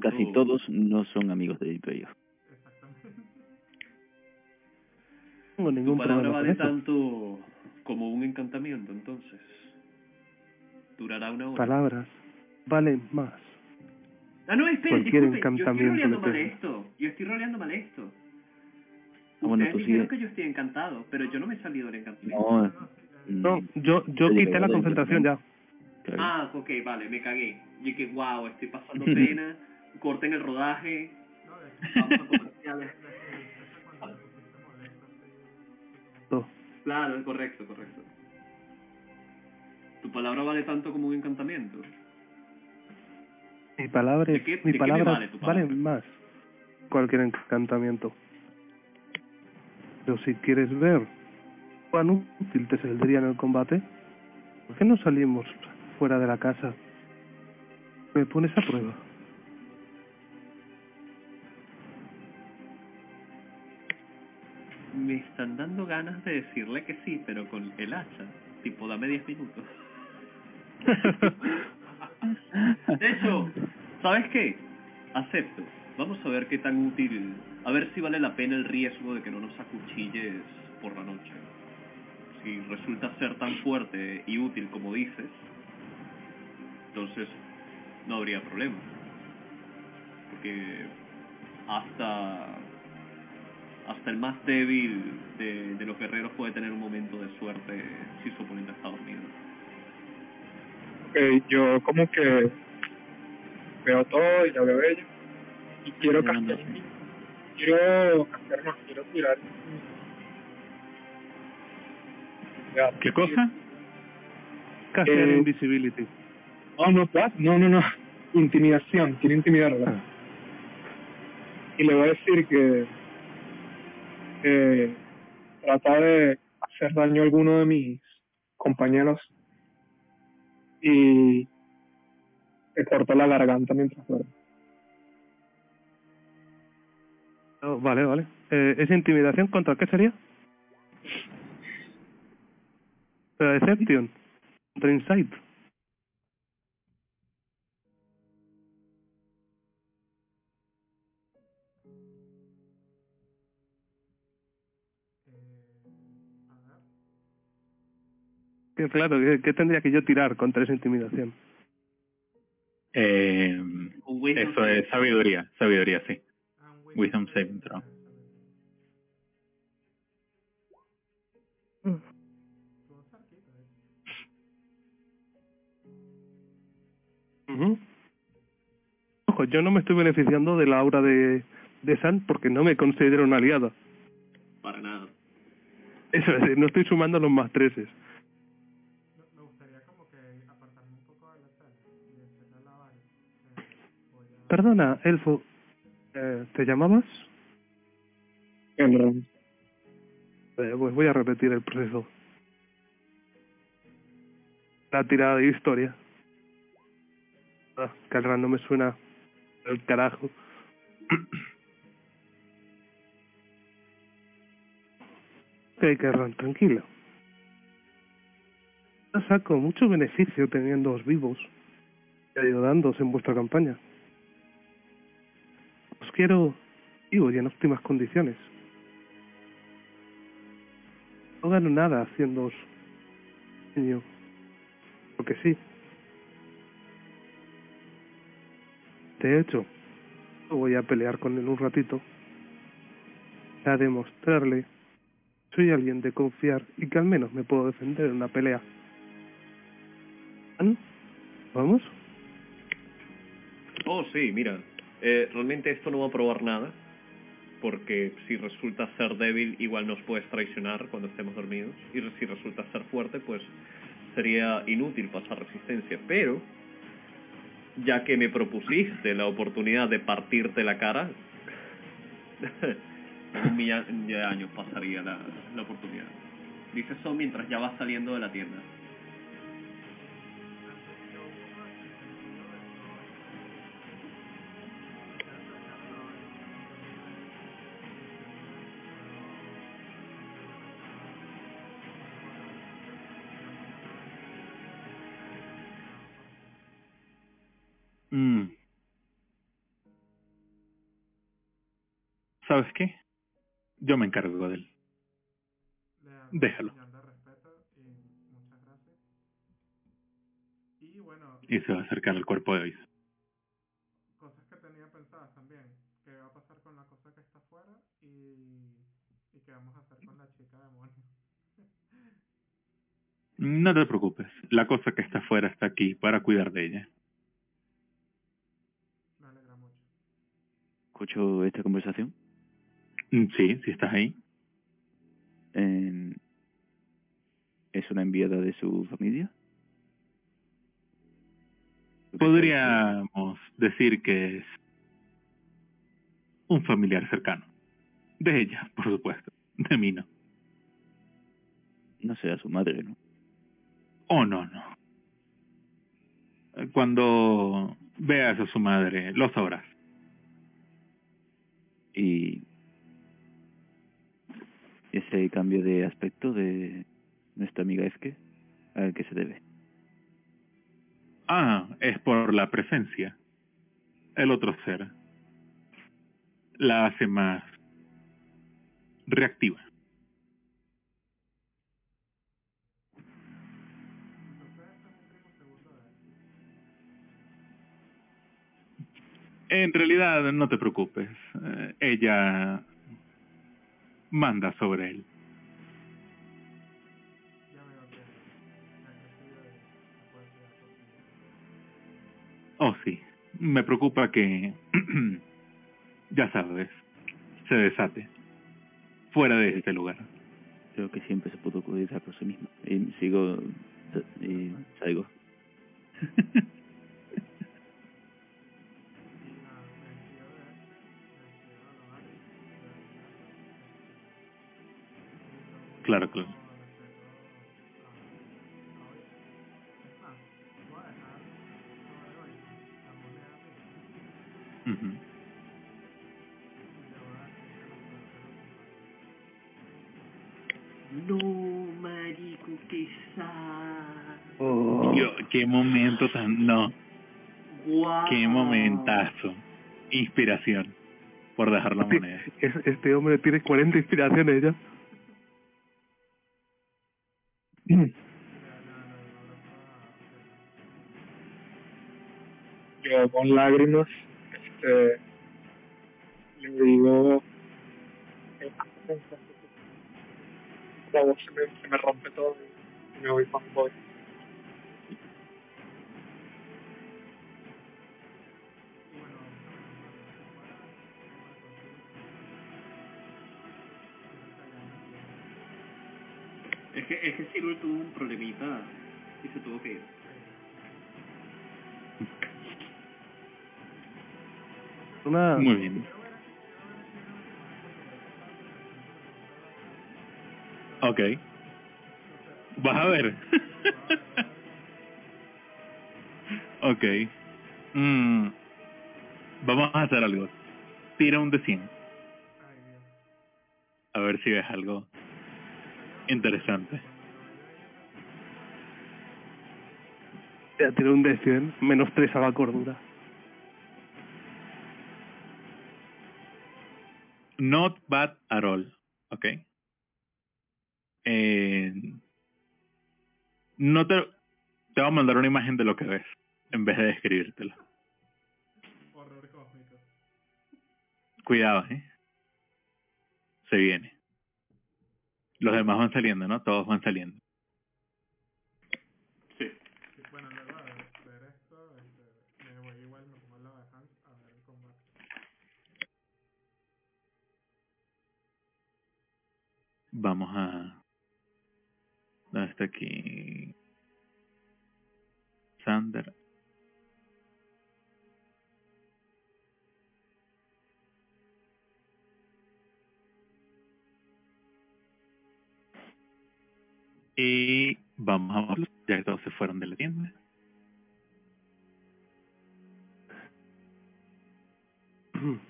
Casi todos no son amigos del imperio. No tengo Tu ningún palabra problema vale tanto como un encantamiento, entonces. Durará una hora. Palabras valen más. Ah, no, esperen, Cualquier disculpen, yo estoy encantamiento roleando que mal esto. Yo estoy roleando mal esto. Ah, bueno, Ustedes tú dijeron sigue. que yo estoy encantado, pero yo no me he salido del encantamiento. No, No, mm, yo, yo quité la concentración ya. Ah, ok, vale, me cagué. Y que, wow, estoy pasando pena. Corten el rodaje. Vamos a comerciales. No. Claro, correcto, correcto. Tu palabra vale tanto como un encantamiento. Mi palabra, ¿De qué- mi de qué me palabra vale tu palabra? valen más que cualquier encantamiento. Pero si quieres ver cuán útil te saldría en el combate, ¿por qué no salimos fuera de la casa? Me pones a prueba. Me están dando ganas de decirle que sí, pero con el hacha. Tipo, dame 10 minutos. De hecho, ¿sabes qué? Acepto. Vamos a ver qué tan útil. A ver si vale la pena el riesgo de que no nos acuchilles por la noche. Si resulta ser tan fuerte y útil como dices, entonces no habría problema. Porque hasta hasta el más débil de, de los guerreros puede tener un momento de suerte si su oponente está dormido. Ok, yo como que veo todo y la veo ella. Y quiero sé. Quiero castear, no, quiero tirar. Ya, ¿Qué cosa? Eh, Invisibility. Oh, no, what? no, no, no. Intimidación, quiero intimidarla. Ah. Y le voy a decir que eh, trata de hacer daño a alguno de mis compañeros y te corto la garganta mientras duermo. Oh, vale, vale. Eh, ¿Esa intimidación contra qué sería? Deception. Contra Insight. Claro, ¿qué, qué tendría que yo tirar contra esa intimidación? Eh, Un eso es sabiduría, sabiduría, sí. Wisdom saving throw. Ujú. Ojo, yo no me estoy beneficiando de la aura de, de San porque no me considero una aliada. Para nada. Eso es, no estoy sumando los más treses. Perdona, Elfo, eh, ¿te llamabas? Elrond. Eh, pues voy a repetir el proceso. La tirada de historia. Ah, random me suena el carajo. ok, Kerran, tranquilo. No saco mucho beneficio teniéndoos vivos y ayudándoos en vuestra campaña. Quiero vivos y en óptimas condiciones. No gano nada haciéndoos niño. Porque sí. De hecho, voy a pelear con él un ratito. A demostrarle que soy alguien de confiar y que al menos me puedo defender en una pelea. ¿Van? ¿Vamos? Oh, sí, mira. Eh, realmente esto no va a probar nada. Porque si resulta ser débil, igual nos puedes traicionar cuando estemos dormidos. Y si resulta ser fuerte, pues sería inútil pasar resistencia. Pero, ya que me propusiste la oportunidad de partirte la cara, un millón de años pasaría la, la oportunidad. Dice eso mientras ya vas saliendo de la tienda. ¿Sabes qué? Yo me encargo de él. Déjalo. señal de respeto y muchas gracias. Y bueno, Y se va a acercar al cuerpo de Ois. cosas que tenía pensadas también. ¿Qué va a pasar con la cosa que está afuera? Y, y qué vamos a hacer con la chica demonio. No te preocupes. La cosa que está afuera está aquí para cuidar de ella. Me alegra mucho. Escucho esta conversación. Mm, Sí, si estás ahí. Eh, ¿Es una enviada de su familia? Podríamos decir que es un familiar cercano. De ella, por supuesto. De mí no. No será su madre, ¿no? Oh, no, no. Cuando veas a su madre, lo sabrás. Y ese cambio de aspecto de nuestra amiga Efke, ¿a qué se debe? Ah, es por la presencia. El otro ser la hace más reactiva. En realidad, no te preocupes. Eh, ella manda sobre él. Oh, sí. Me preocupa que, ya sabes, se desate fuera de este lugar. Creo que siempre se pudo cuidar por sí mismo. Y sigo y salgo. puede hacer No, marico, qué sad. Oh. Qué momento tan... No, qué momentazo. Inspiración por dejar la moneda. Es- Este hombre tiene 40 inspiraciones ya. Con lágrimas, este, le digo, eh, la voz se me, se me rompe todo y me voy con voy. Es que, es que Silver tuvo un problemita y se tuvo que ir. Una, Muy bien. Ok. Vas a ver. ok. Mm. Vamos a hacer algo. Tira un de 100. A ver si ves algo interesante. ya tiene un de 100, menos 3 a la cordura. Not bad at all. Ok. Eh, no te, te voy a mandar una imagen de lo que ves en vez de describírtelo. Horror cósmico. Cuidado, ¿eh? Se viene. Los demás van saliendo, ¿no? Todos van saliendo. Sí. Sí, Bueno, luego de ver esto, este, me voy igual, me pongo al lado de Hans a ver el combate. Vamos a... ¿Dónde está aquí? Sander. Y vamos a verlo, ya que todos se fueron de la tienda.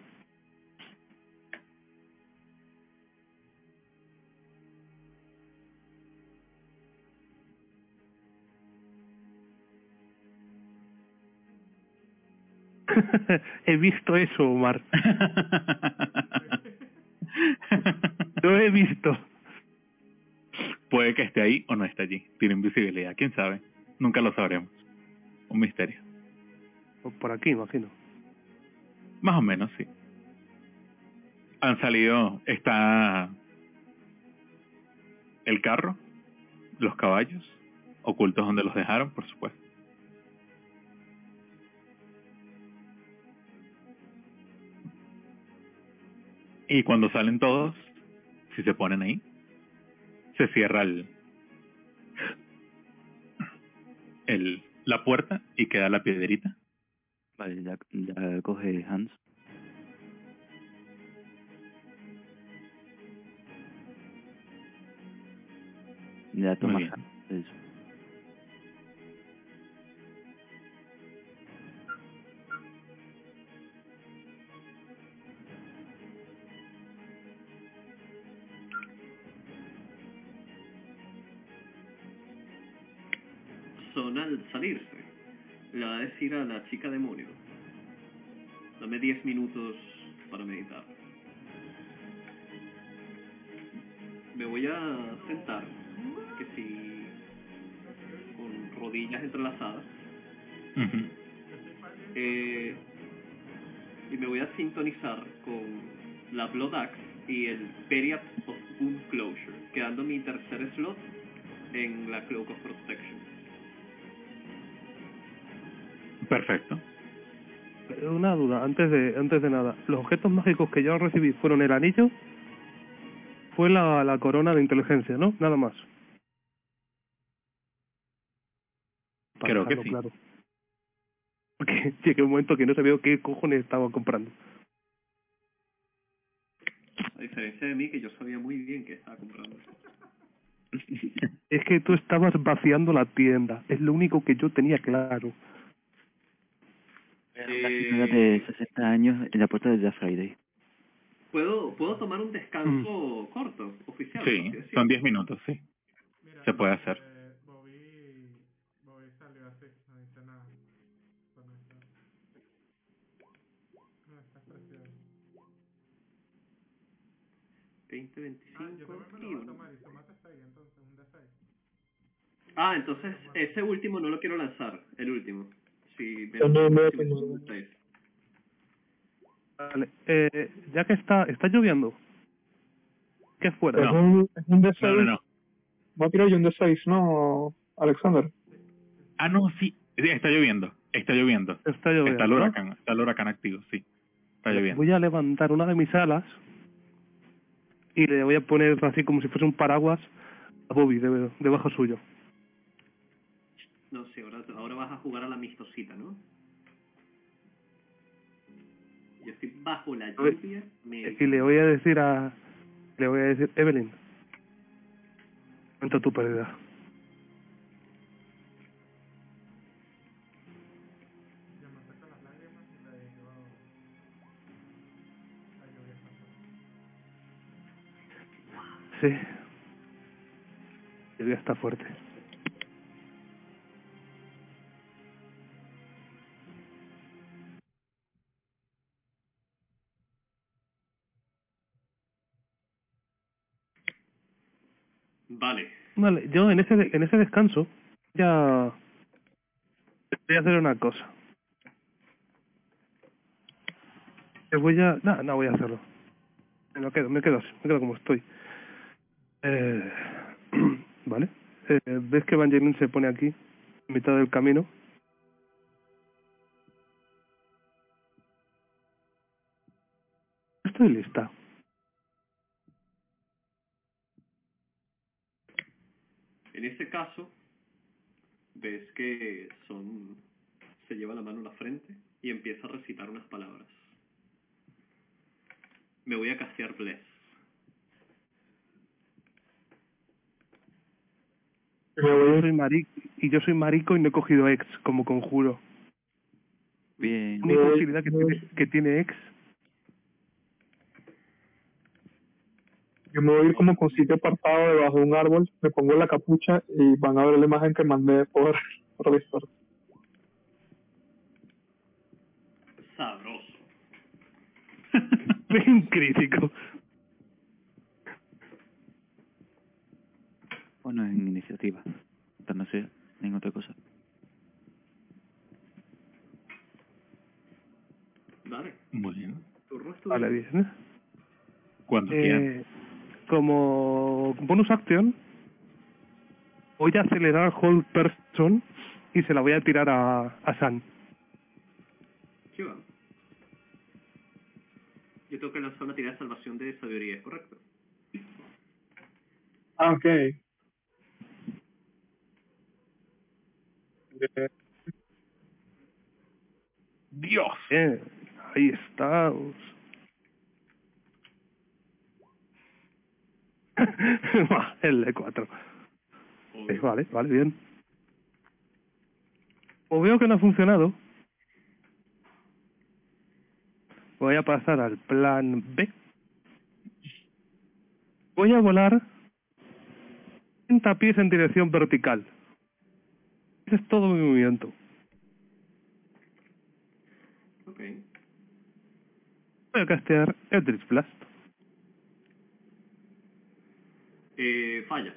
he visto eso, Omar. Lo he visto. Puede que esté ahí o no esté allí. Tiene invisibilidad, quién sabe. Nunca lo sabremos. Un misterio. Por aquí, imagino. Más o menos, sí. Han salido, está el carro, los caballos, ocultos donde los dejaron, por supuesto. Y cuando salen todos, si se ponen ahí, se cierra el, el la puerta y queda la piedrita. Vale, ya, ya coge Hans. Ya toma. Hans. Eso. Al salirse. Le va a decir a la chica demonio. Dame 10 minutos para meditar. Me voy a sentar, que si con rodillas entrelazadas, eh, y me voy a sintonizar con la Blood Axe y el Periapt of Closure, quedando mi tercer slot en la Cloak of Protection. Perfecto. Una duda, antes de antes de nada. ¿Los objetos mágicos que yo recibí fueron el anillo? Fue la, la corona de inteligencia, ¿no? Nada más. Para Creo que sí. claro. Porque llegué un momento que no sabía qué cojones estaba comprando. A diferencia de mí, que yo sabía muy bien que estaba comprando. Es que tú estabas vaciando la tienda. Es lo único que yo tenía claro. Una señora de 60 años en la puerta de Black Friday. ¿Puedo, ¿Puedo tomar un descanso corto, oficial? Sí, son 10 minutos, sí. Mira, Se puede hacer. eh, Bobby, Bobby salió así, no dice nada. Con esta, con esta expresión. 20, 25 Ah, yo también me y lo voy a uno. tomar y sumate 6 entonces, un D6. Ah, entonces ese último no lo quiero lanzar, el último. No me sí. Vale. Eh, ya que está, está lloviendo. ¿Qué fuera? Es un, es un D6. No, no, no. Va a tirar yo un D6, ¿no, Alexander? Ah, no, sí. Está lloviendo. Está lloviendo. Está lloviendo. Está el ¿no? huracán. Está el huracán activo, sí. Está lloviendo. Voy a levantar una de mis alas y le voy a poner así como si fuese un paraguas a Bobby de- debajo suyo. No sé, ahora, ahora vas a jugar a la amistosita, ¿no? Yo estoy bajo la lluvia. Me... Y le voy a decir a... Le voy a decir, Evelyn, cuenta tu pérdida. Sí. La lluvia está fuerte. Vale. Yo en ese, en ese descanso ya voy a hacer una cosa. Voy a... No, no voy a hacerlo. Me lo quedo, me quedo así, me quedo como estoy. Eh, vale. Eh, ¿Ves que Evangeline se pone aquí, en mitad del camino? Estoy lista. En ese caso, ves que son se lleva la mano a la frente y empieza a recitar unas palabras. Me voy a castear Bless. Y me voy Yo a soy marico, y yo soy marico y no he cogido ex como conjuro. Bien. Voy- posibilidad que tiene, que tiene ex Yo me voy a ir como con sitio apartado debajo de un árbol, me pongo la capucha y van a ver la imagen que mandé por, por Discord. Sabroso. bien crítico. Bueno, en iniciativa. Pero no sé, en otra cosa. Vale. Bueno. Turno es tuyo. Vale, bien. Cuando quieran. Eh, como bonus action voy a acelerar Hold Person y se la voy a tirar a, a San. Sí, va. Yo tengo que lanzar una tirada de salvación de sabiduría, ¿es ¿correcto? Ah, ok. Dios. Eh, ahí está. el L4. Vale, vale, bien. Pues veo que no ha funcionado. Voy a pasar al plan B. Voy a volar 30 pies en dirección vertical. Ese es todo mi movimiento. Voy a castear Eldritch Blast. Eh, falla.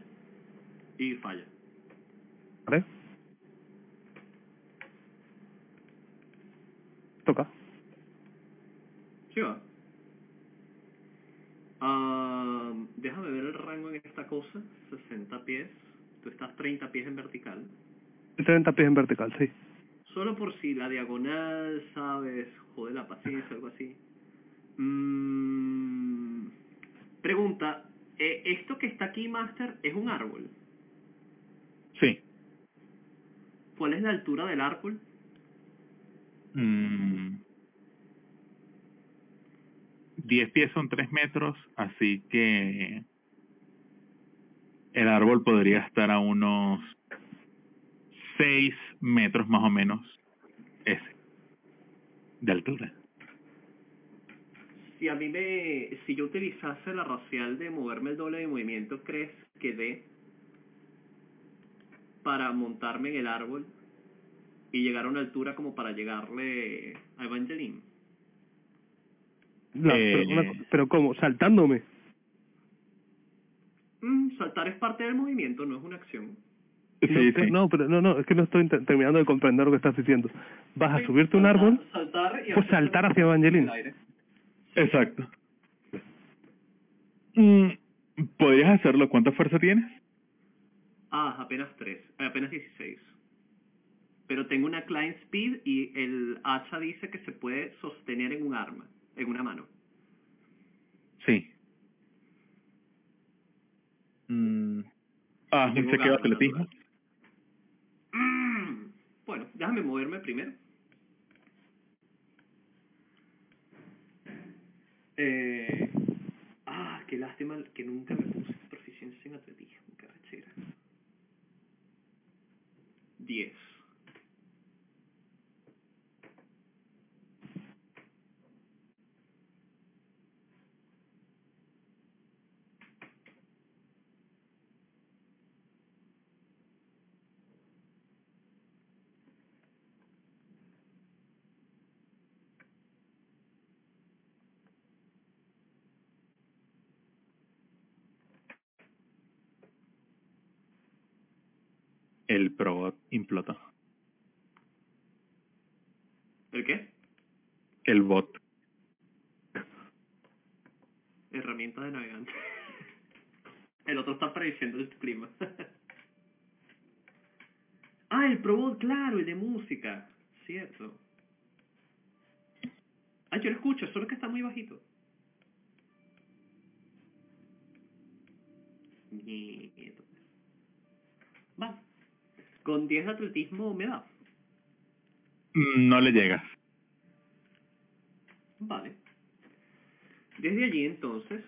Y falla. ¿Vale? Toca. Sí, va. Ah, déjame ver el rango en esta cosa. 60 pies. Tú estás 30 pies en vertical. 30 pies en vertical, sí. Solo por si la diagonal, sabes, joder la paciencia, algo así. Mm, pregunta, eh, ¿esto que está aquí, Master, es un árbol? Sí. ¿Cuál es la altura del árbol? Mm. 10 pies son 3 metros, así que el árbol podría estar a unos 6 metros más o menos, ese, de altura. Si a mí me, si yo utilizase la racial de moverme el doble de movimiento, ¿crees que dé para montarme en el árbol y llegar a una altura como para llegarle a Evangeline? No, Eh. pero, una pero ¿cómo? ¿Saltándome? Mm, saltar es parte del movimiento, no es una acción. Sí, no, que- sí. no, pero no, no, es que no estoy terminando de comprender lo que estás diciendo. Vas a subirte a un árbol, Saltar y pues saltar hacia el Evangeline. Exacto. Mm, ¿Podrías hacerlo? ¿Cuánta fuerza tienes? Ah, apenas 3, apenas 16. Pero tengo una climb speed y el hacha dice que se puede sostener en un arma, en una mano. Sí. Mm. Ah, un chequeo de atletismo. Mm, Bueno, déjame moverme primero. Eh, ah, qué lástima que nunca me puse proficiencia en atletismo, qué rechera. 10. El probot implota. ¿El qué? El bot. Herramienta de navegante. el otro está prediciendo el clima. ah, el probot, claro, el de música. Cierto. Ah, yo lo escucho, solo que está muy bajito. Nieto. Vale. Con 10 de atletismo me da. Mm, No le llegas. Vale. Desde allí entonces,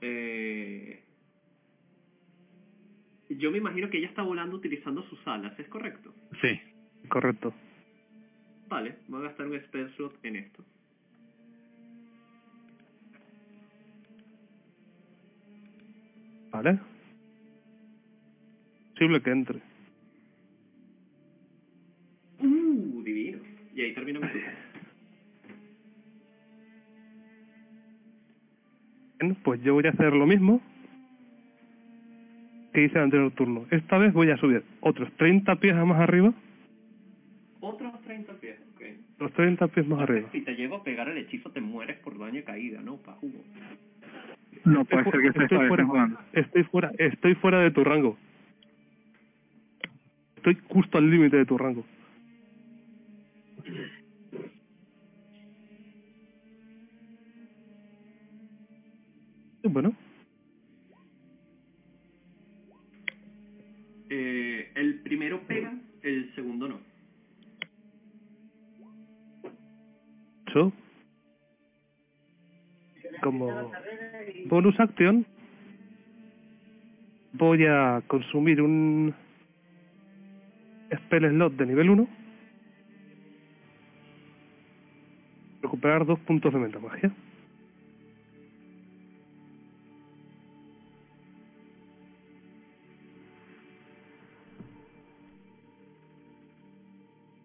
eh, yo me imagino que ella está volando utilizando sus alas, ¿es correcto? Sí. Correcto. Vale, voy a gastar un spell slot en esto. ¿Vale? Posible que entre. ¡Uh! Divino. Y ahí termina mi. Bien, pues yo voy a hacer lo mismo que hice en el anterior turno. Esta vez voy a subir otros 30 pies más arriba. Otros 30 pies, ok. Los 30 pies más arriba. Si te llego a pegar el hechizo te mueres por daño de caída, ¿no? Pa' jugo. No puede Estoy ser que fu- se estoy esté fuera, jugando. estoy fuera, estoy fuera de tu rango. Estoy justo al límite de tu rango. Bueno, Eh, el primero pega, el segundo no. yo como bonus action voy a consumir un spell slot de nivel 1 recuperar dos puntos de metamagia.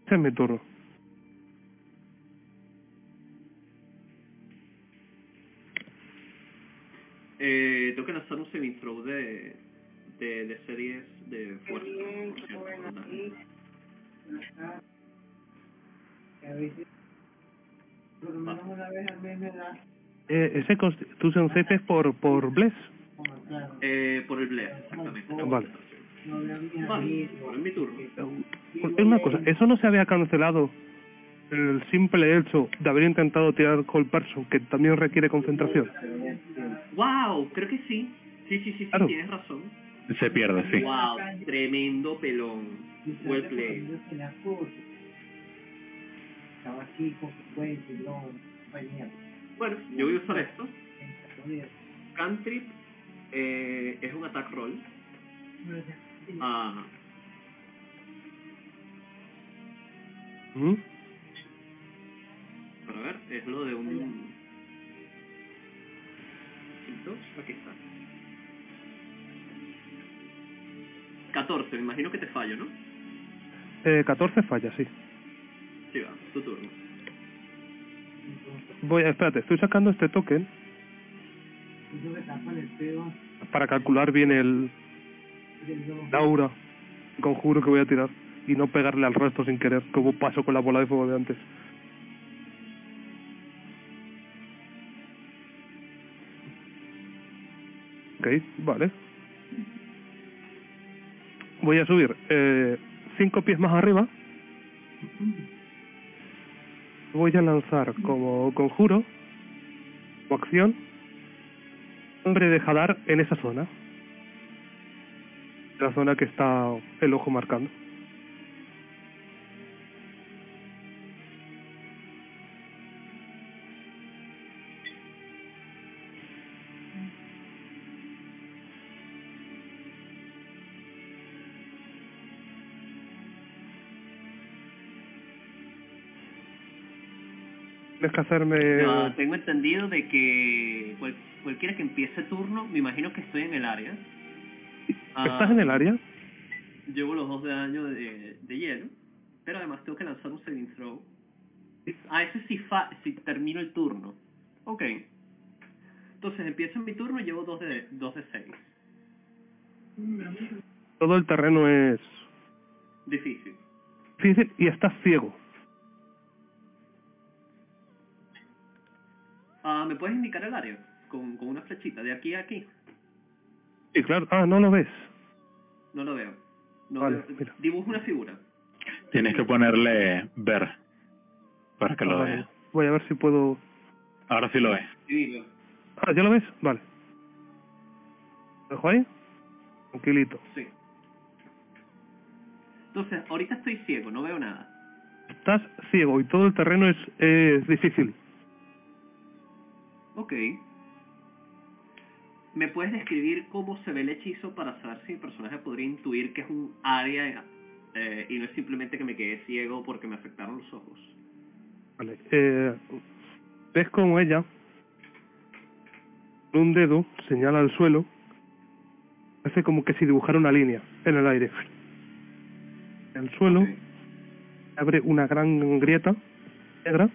Ese es mi turno Eh, tengo que lanzar un saving throw de, de, de series de fuerza. por cierto, con daño. eh, ese Constitution Save es por, por Bless Eh, por el bless, exactamente. la Vale. ahora es mi turno. Es una cosa, ¿eso no se había cancelado el simple hecho de haber intentado tirar Cold Person, que también requiere concentración? ¡Wow! Creo que sí. Sí, sí, sí, sí, Claro. tienes razón. Se pierde, sí. ¡Wow! Tremendo pelón. Well played. Bueno, yo voy a usar esto. Cantrip eh, es un attack roll. Ah, ¿Mm? para ver, es lo de un... Dos, Aquí está. 14, me imagino que te fallo, ¿no? Eh, 14 falla, sí. Sí, va, tu turno. Voy a, espérate, estoy sacando este token para calcular bien el la aura conjuro que voy a tirar y no pegarle al resto sin querer, como pasó con la bola de fuego de antes. Ok, vale. Voy a subir eh, cinco pies más arriba. Voy a lanzar como conjuro, o acción, hombre de Hadar en esa zona. La zona que está el ojo marcando. Ya, tengo entendido de que cual- cualquiera que empiece turno, me imagino que estoy en el área. ¿Estás en el área? Llevo los dos de daño de, de hielo, pero además tengo que lanzar un saving throw. Ah, ese sí fa si termino el turno. Ok. Entonces empiezo en mi turno y llevo dos de, dos de seis. Todo el terreno es Difícil. difícil y estás ciego. Ah, ¿me puedes indicar el área? Con, con una flechita, de aquí a aquí. Sí, claro. Ah, no lo ves. No lo veo. No Vale, veo. mira. Dibujo una figura. Tienes que ponerle ver para que Ah, lo vale. vea. Voy a ver si puedo... Ahora sí lo ves. Divino. Ah, ¿ya lo ves? Vale. ¿Lo dejo ahí? Tranquilito. Sí. Entonces, ahorita estoy ciego, no veo nada. Estás ciego y todo el terreno es, es difícil. Ok. ¿Me puedes describir cómo se ve el hechizo para saber si mi personaje podría intuir que es un área eh, y no es simplemente que me quedé ciego porque me afectaron los ojos? Vale. Eh, ves como ella, con un dedo, señala al suelo, hace como que si dibujara una línea en el aire. El suelo abre una gran grieta negra.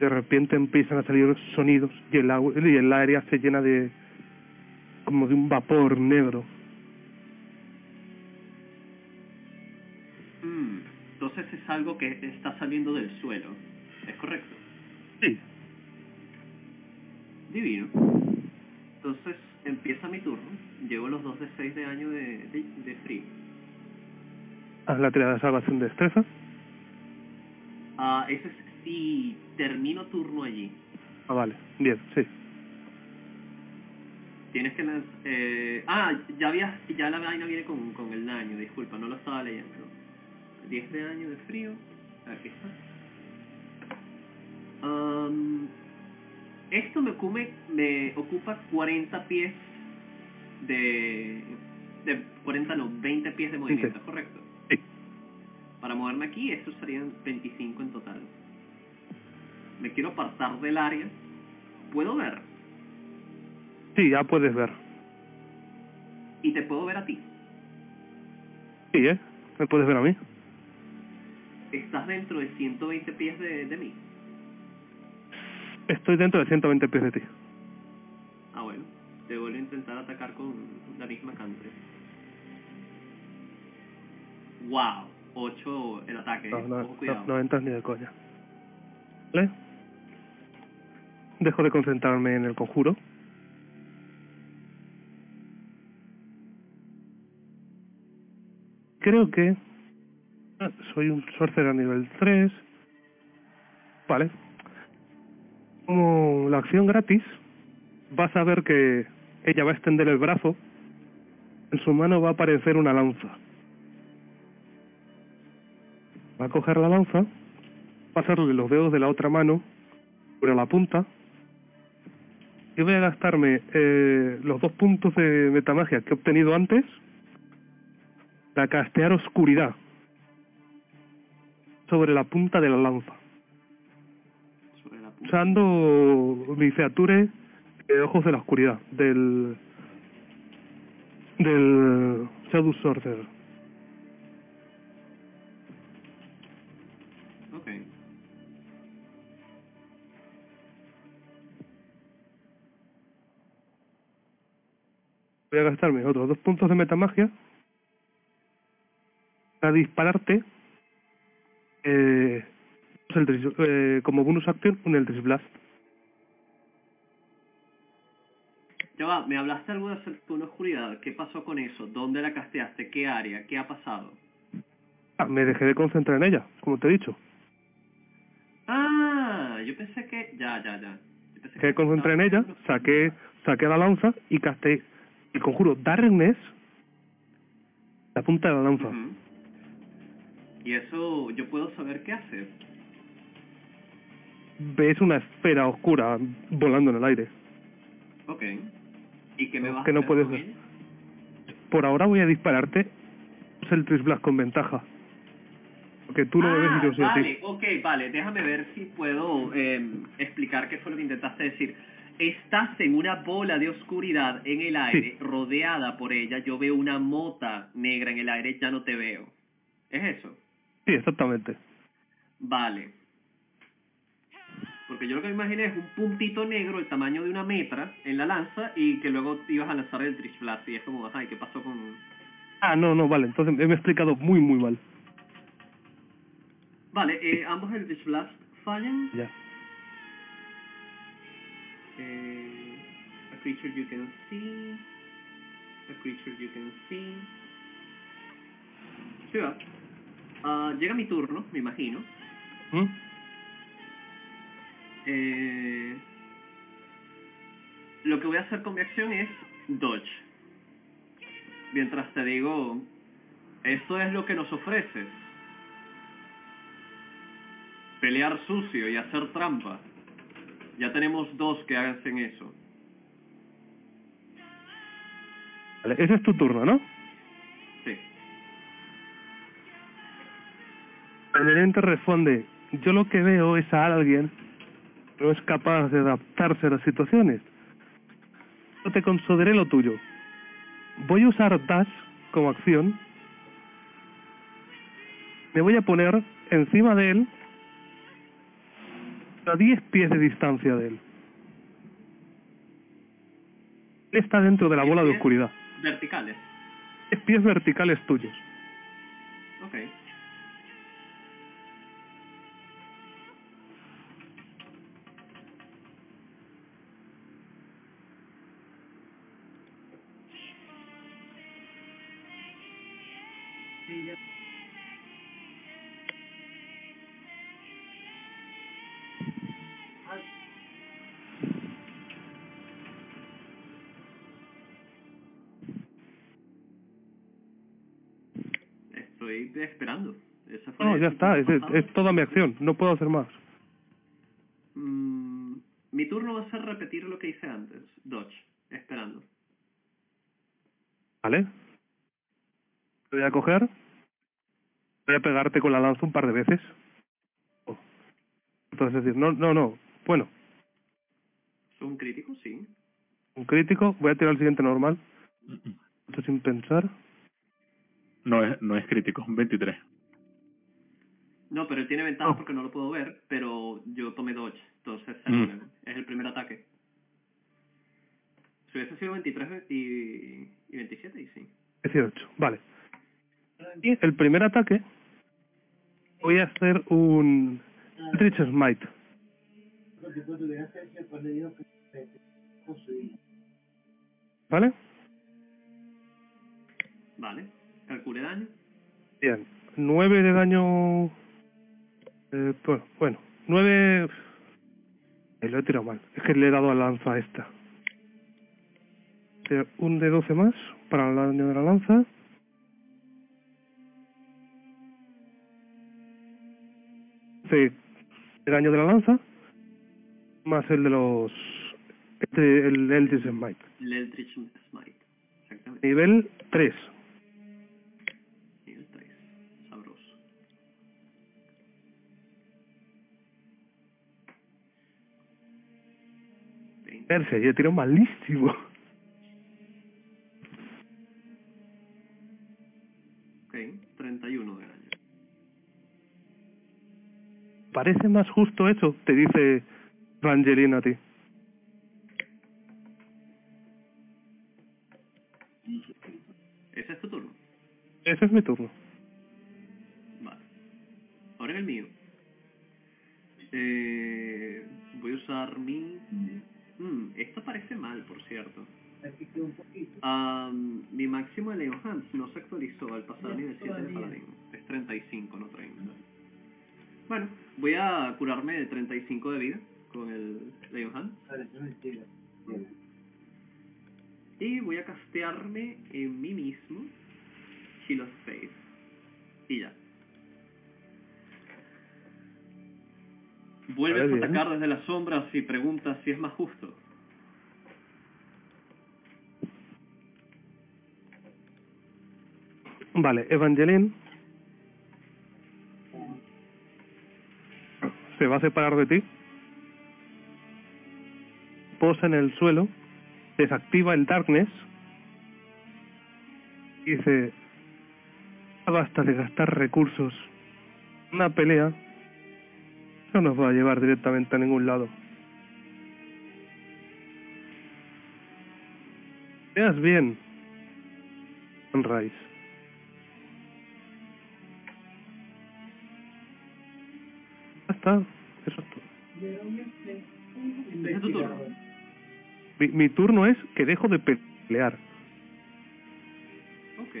De repente empiezan a salir sonidos y el, agua- y el área se llena de como de un vapor negro. Mm, Entonces es algo que está saliendo del suelo. ¿Es correcto? Sí. Divino. Entonces empieza mi turno. Llevo los 2 de 6 de año de, de, de frío. Haz la tirada de salvación de destreza. Ah, ese es si termino turno allí. Ah, vale. Bien, sí. Tienes que lanz- eh, ah, ya había, ya la vaina viene con, con el daño, disculpa, no lo estaba leyendo. 10 de daño de frío, aquí está. Am, esto me, come, me ocupa 40 pies de, de 40 no, 20 pies de movimiento, ¿correcto? Sí. Para moverme aquí, estos serían 25 en total. Me quiero apartar del área. ¿Puedo ver? Sí, ya puedes ver. Y te puedo ver a ti. Sí, ¿eh? Me puedes ver a mí. Estás dentro de 120 pies de, de mí. Estoy dentro de 120 pies de ti. Ah, bueno. Te vuelvo a intentar atacar con la misma cante. Wow. 8 el ataque. No, no, Ojo, no, cuidado. no entras ni de coña. ¿Vale? Dejo de concentrarme en el conjuro. Creo que soy un sorcerer a nivel 3. Vale. Como la acción gratis, vas a ver que ella va a extender el brazo. En su mano va a aparecer una lanza. Va a coger la lanza, pasarle los dedos de la otra mano por la punta y voy a gastarme eh, los dos puntos de metamagia que he obtenido antes para castear oscuridad sobre la punta de la lanza, la usando mi feature de ojos de la oscuridad del del Shadow Sorcerer. Voy a gastarme otros dos puntos de metamagia a dispararte eh, pues el eh, como bonus action un Eldritch Blast. Ya va, me hablaste algo de hacer una oscuridad. ¿Qué pasó con eso? ¿Dónde la casteaste? ¿Qué área? ¿Qué ha pasado? Ah, me dejé de concentrar en ella, como te he dicho. Ah, yo pensé que... Ya, ya, ya. Yo pensé Dejé de concentrar en ella, saqué, saqué la lanza y casté el conjuro Darkness la punta de la lanza. Y eso, yo puedo saber qué hace. Ves una esfera oscura volando en el aire. Ok. ¿Y qué me vas Que a no hacer puedes ver. Por ahora voy a dispararte el Tris Blast con ventaja. Porque tú no me ves y yo sí a Ah, vale, ti. ok, vale, déjame ver si puedo eh, explicar qué fue lo que intentaste decir. Estás en una bola de oscuridad en el aire, rodeada por ella, yo veo una mota negra en el aire, ya no te veo. ¿Es eso? Sí, exactamente. Vale. Porque yo lo que me imaginé es un puntito negro el tamaño de una metra en la lanza y que luego ibas a lanzar el Trish Blast y es como, ajá, ¿y qué pasó con...? Ah, no, no, vale. Entonces me he explicado muy, muy mal. Vale, eh, ambos el Trish Blast fallan. Ya. Eh, a creature you can see. A creature you can see. Sí va. Ah, llega mi turno, me imagino. ¿Mm? Eh, lo que voy a hacer con mi acción es dodge. Mientras te digo, esto es lo que nos ofreces. Pelear sucio y hacer trampa. Ya tenemos dos que hacen eso. Vale, ese es tu turno, ¿no? Sí. El gerente responde, yo lo que veo es a alguien que no es capaz de adaptarse a las situaciones. No te concederé lo tuyo. Voy a usar Dash como acción. Me voy a poner encima de él a 10 pies de distancia de él. Él está dentro de la bola de oscuridad. Verticales. 10 pies verticales tuyos. Ok. Estoy esperando. Esa fue No, ya está, es, toda mi acción, no puedo hacer más. Mm, mi turno va a ser repetir lo que hice antes. Dodge. Esperando. ¿Vale? Te voy a coger. Voy a pegarte con la lanza un par de veces. Oh. Entonces, es decir, no, no, no. Bueno, ¿Es un crítico? Sí. un crítico. Voy a tirar el siguiente normal. Esto sin pensar. No es, no es crítico, un 23. No, pero él tiene ventaja Oh. porque no lo puedo ver, pero yo tomé dodge. Entonces Mm. es el primer ataque. Si hubiese sido 23 y, y 27, y sí. 18. Vale. Y el primer ataque. Voy a hacer un. Rich Smite. ¿Vale? Vale. Calcule daño. Bien. 9 de daño. Eh, pues, bueno, 9. Eh, lo he tirado mal. Es que le he dado a la lanza esta. Eh, Un de 12 más para el daño de la lanza. Sí, el daño de la lanza. Más el de los. Este, el Eldritch Smite. El Eldritch Smite. Exactamente. Nivel 3. Perse, yo tiro malísimo. Ok. 31 de daño. Parece más justo eso, te dice Rangelina a ti. Ese es tu turno. Ese es mi turno. De 35 de vida con el Leon Hands. Y voy a castearme en mí mismo Shield of Faith. Y ya. Vuelves a atacar desde las sombras y preguntas si es más justo. Vale, Evangeline se va a separar de ti, posa en el suelo, desactiva el Darkness y dice, "Ya basta de gastar recursos. Una pelea no nos va a llevar directamente a ningún lado. Veas bien, Sunrise. Está, eso es todo. Es tu turno. Mi, mi turno es que dejo de pelear. Ok.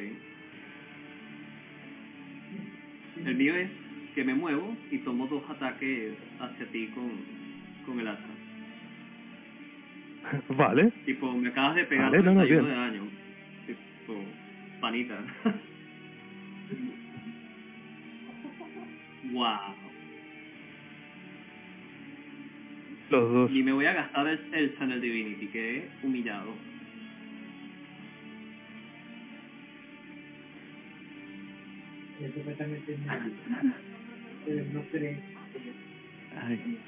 El mío es que me muevo y tomo dos ataques hacia ti con, con el hacha. Vale, Tipo, me acabas de pegar Vale, no, no, 31 bien. de daño. Tipo, panita. wow. Los dos. Y me voy a gastar el, el Channel Divinity, que he humillado. Ay,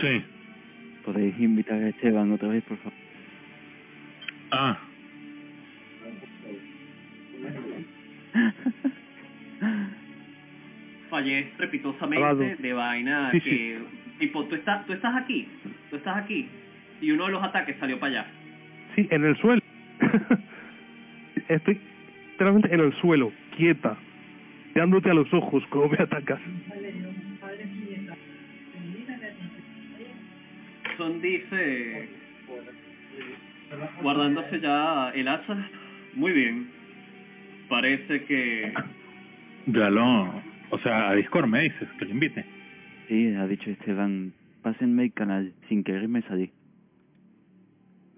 Sí. ¿Podéis invitar a Esteban otra vez, por favor? Ah, Fallé estrepitosamente de vaina Sí, que... Tipo, tú estás, tú estás aquí, tú estás aquí. Y uno de los ataques salió para allá. Sí, en el suelo. Estoy literalmente en el suelo, quieta, mirándote a los ojos como me atacas. Son dice, guardándose ya el hacha, muy bien. Parece que ya lo... O sea, a Discord me dices que lo invite. Sí, ha dicho Esteban, pásenme el canal, sin querer me salí.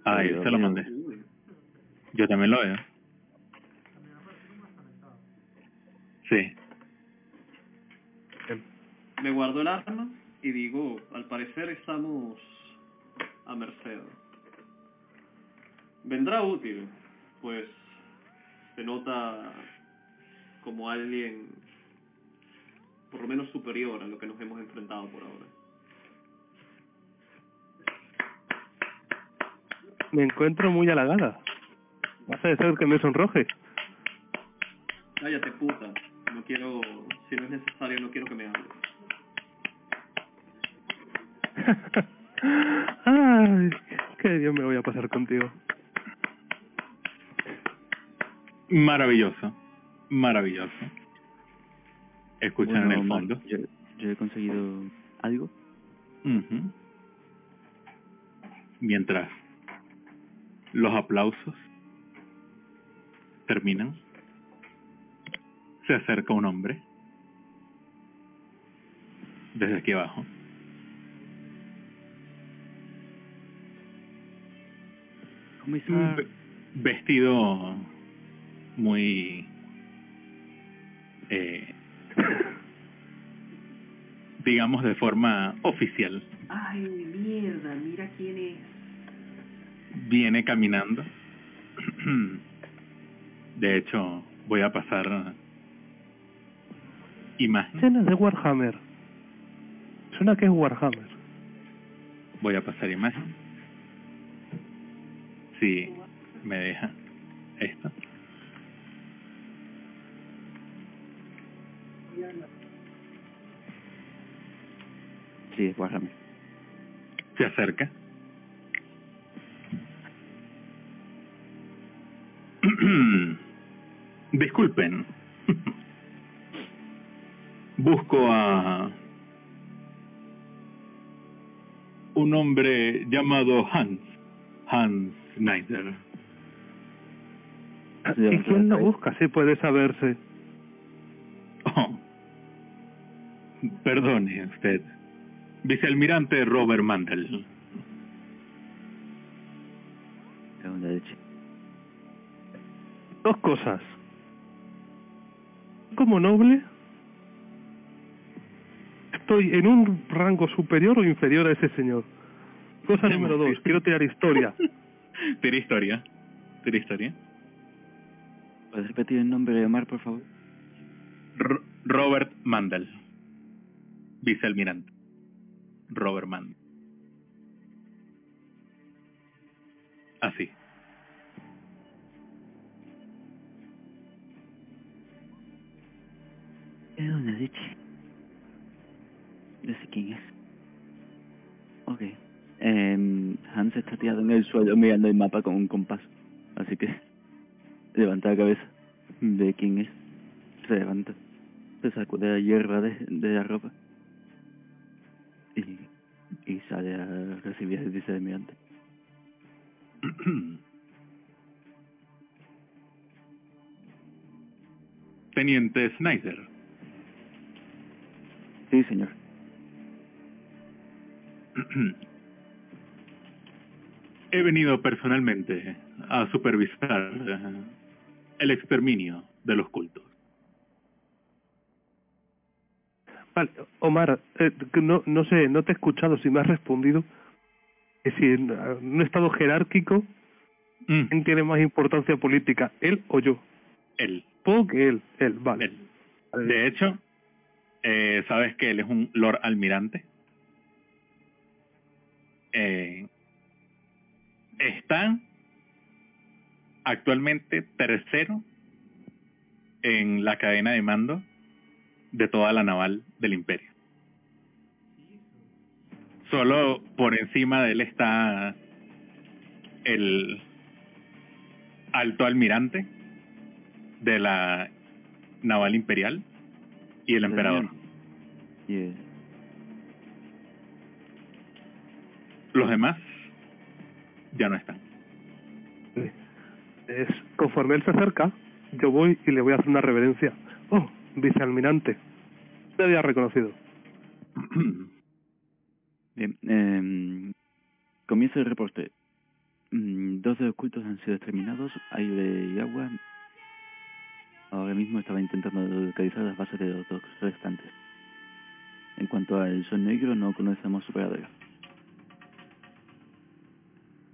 Ahí Pero se lo mandé. Yo también lo veo. Sí. me guardo el arma y digo, al parecer estamos a merced. Vendrá útil, pues se nota como alguien por lo menos superior a lo que nos hemos enfrentado por ahora. Me encuentro muy halagada. Vas a desear que me sonroje. Cállate puta, no quiero, si no es necesario, no quiero que me hables. Ay, qué bien me voy a pasar contigo. Maravilloso. Maravilloso. Escuchan en el fondo. Yo, yo he conseguido algo. Ujú. Mientras los aplausos terminan, se acerca un hombre desde aquí abajo. Ve- vestido muy eh, digamos de forma oficial Ay, mierda, mira quién es. viene caminando de hecho voy a pasar imagen Escena de Warhammer. Suena que es Warhammer. voy a pasar imagen si me deja esto sí, Warhammer. se acerca. Disculpen. Busco a un hombre llamado Hans, Hans Schneider. ¿Y quién lo busca? Si puede saberse. Oh. Perdone usted. Vicealmirante Robert Mandel. Segunda leche. Dos cosas. Como noble, estoy en un rango superior o inferior a ese señor. Cosa número dos, quiero tirar historia. Tira historia. Tira historia. ¿Puedes repetir el nombre de Omar, por favor? R- Robert Mandel. Vicealmirante. Robert Mandel. Así. Segunda leche. No sé quién es. Ok. Eh, Hans está tirado en el suelo mirando el mapa con un compás. Así que levanta la cabeza. Ve quién es. Se levanta. Se sacude la hierba de, de la ropa. Y, y sale a recibir el vicealmirante. Teniente Snyder. Sí, señor. He venido personalmente a supervisar eh, el exterminio de los cultos. Vale, Omar, eh, no, no sé, no te he escuchado si me has respondido. Es decir, en un estado jerárquico, Mm, ¿quién tiene más importancia política, él o yo? él. Supongo que él, él, vale. él. De hecho, eh, ¿sabes que él es un Lord Almirante? Eh, está actualmente tercero en la cadena de mando de toda la naval del imperio. Solo por encima de él está el alto almirante de la naval imperial y el emperador. Yeah. Los demás ya no están. Es, conforme él se acerca, yo voy y le voy a hacer una reverencia. Oh, vicealmirante. Te había reconocido. Bien, eh, comienza el reporte. Mm, Dos de los cultos han sido exterminados, aire y agua. Ahora mismo estaba intentando localizar las bases de los dos restantes. En cuanto al sol negro, no conocemos su paradero.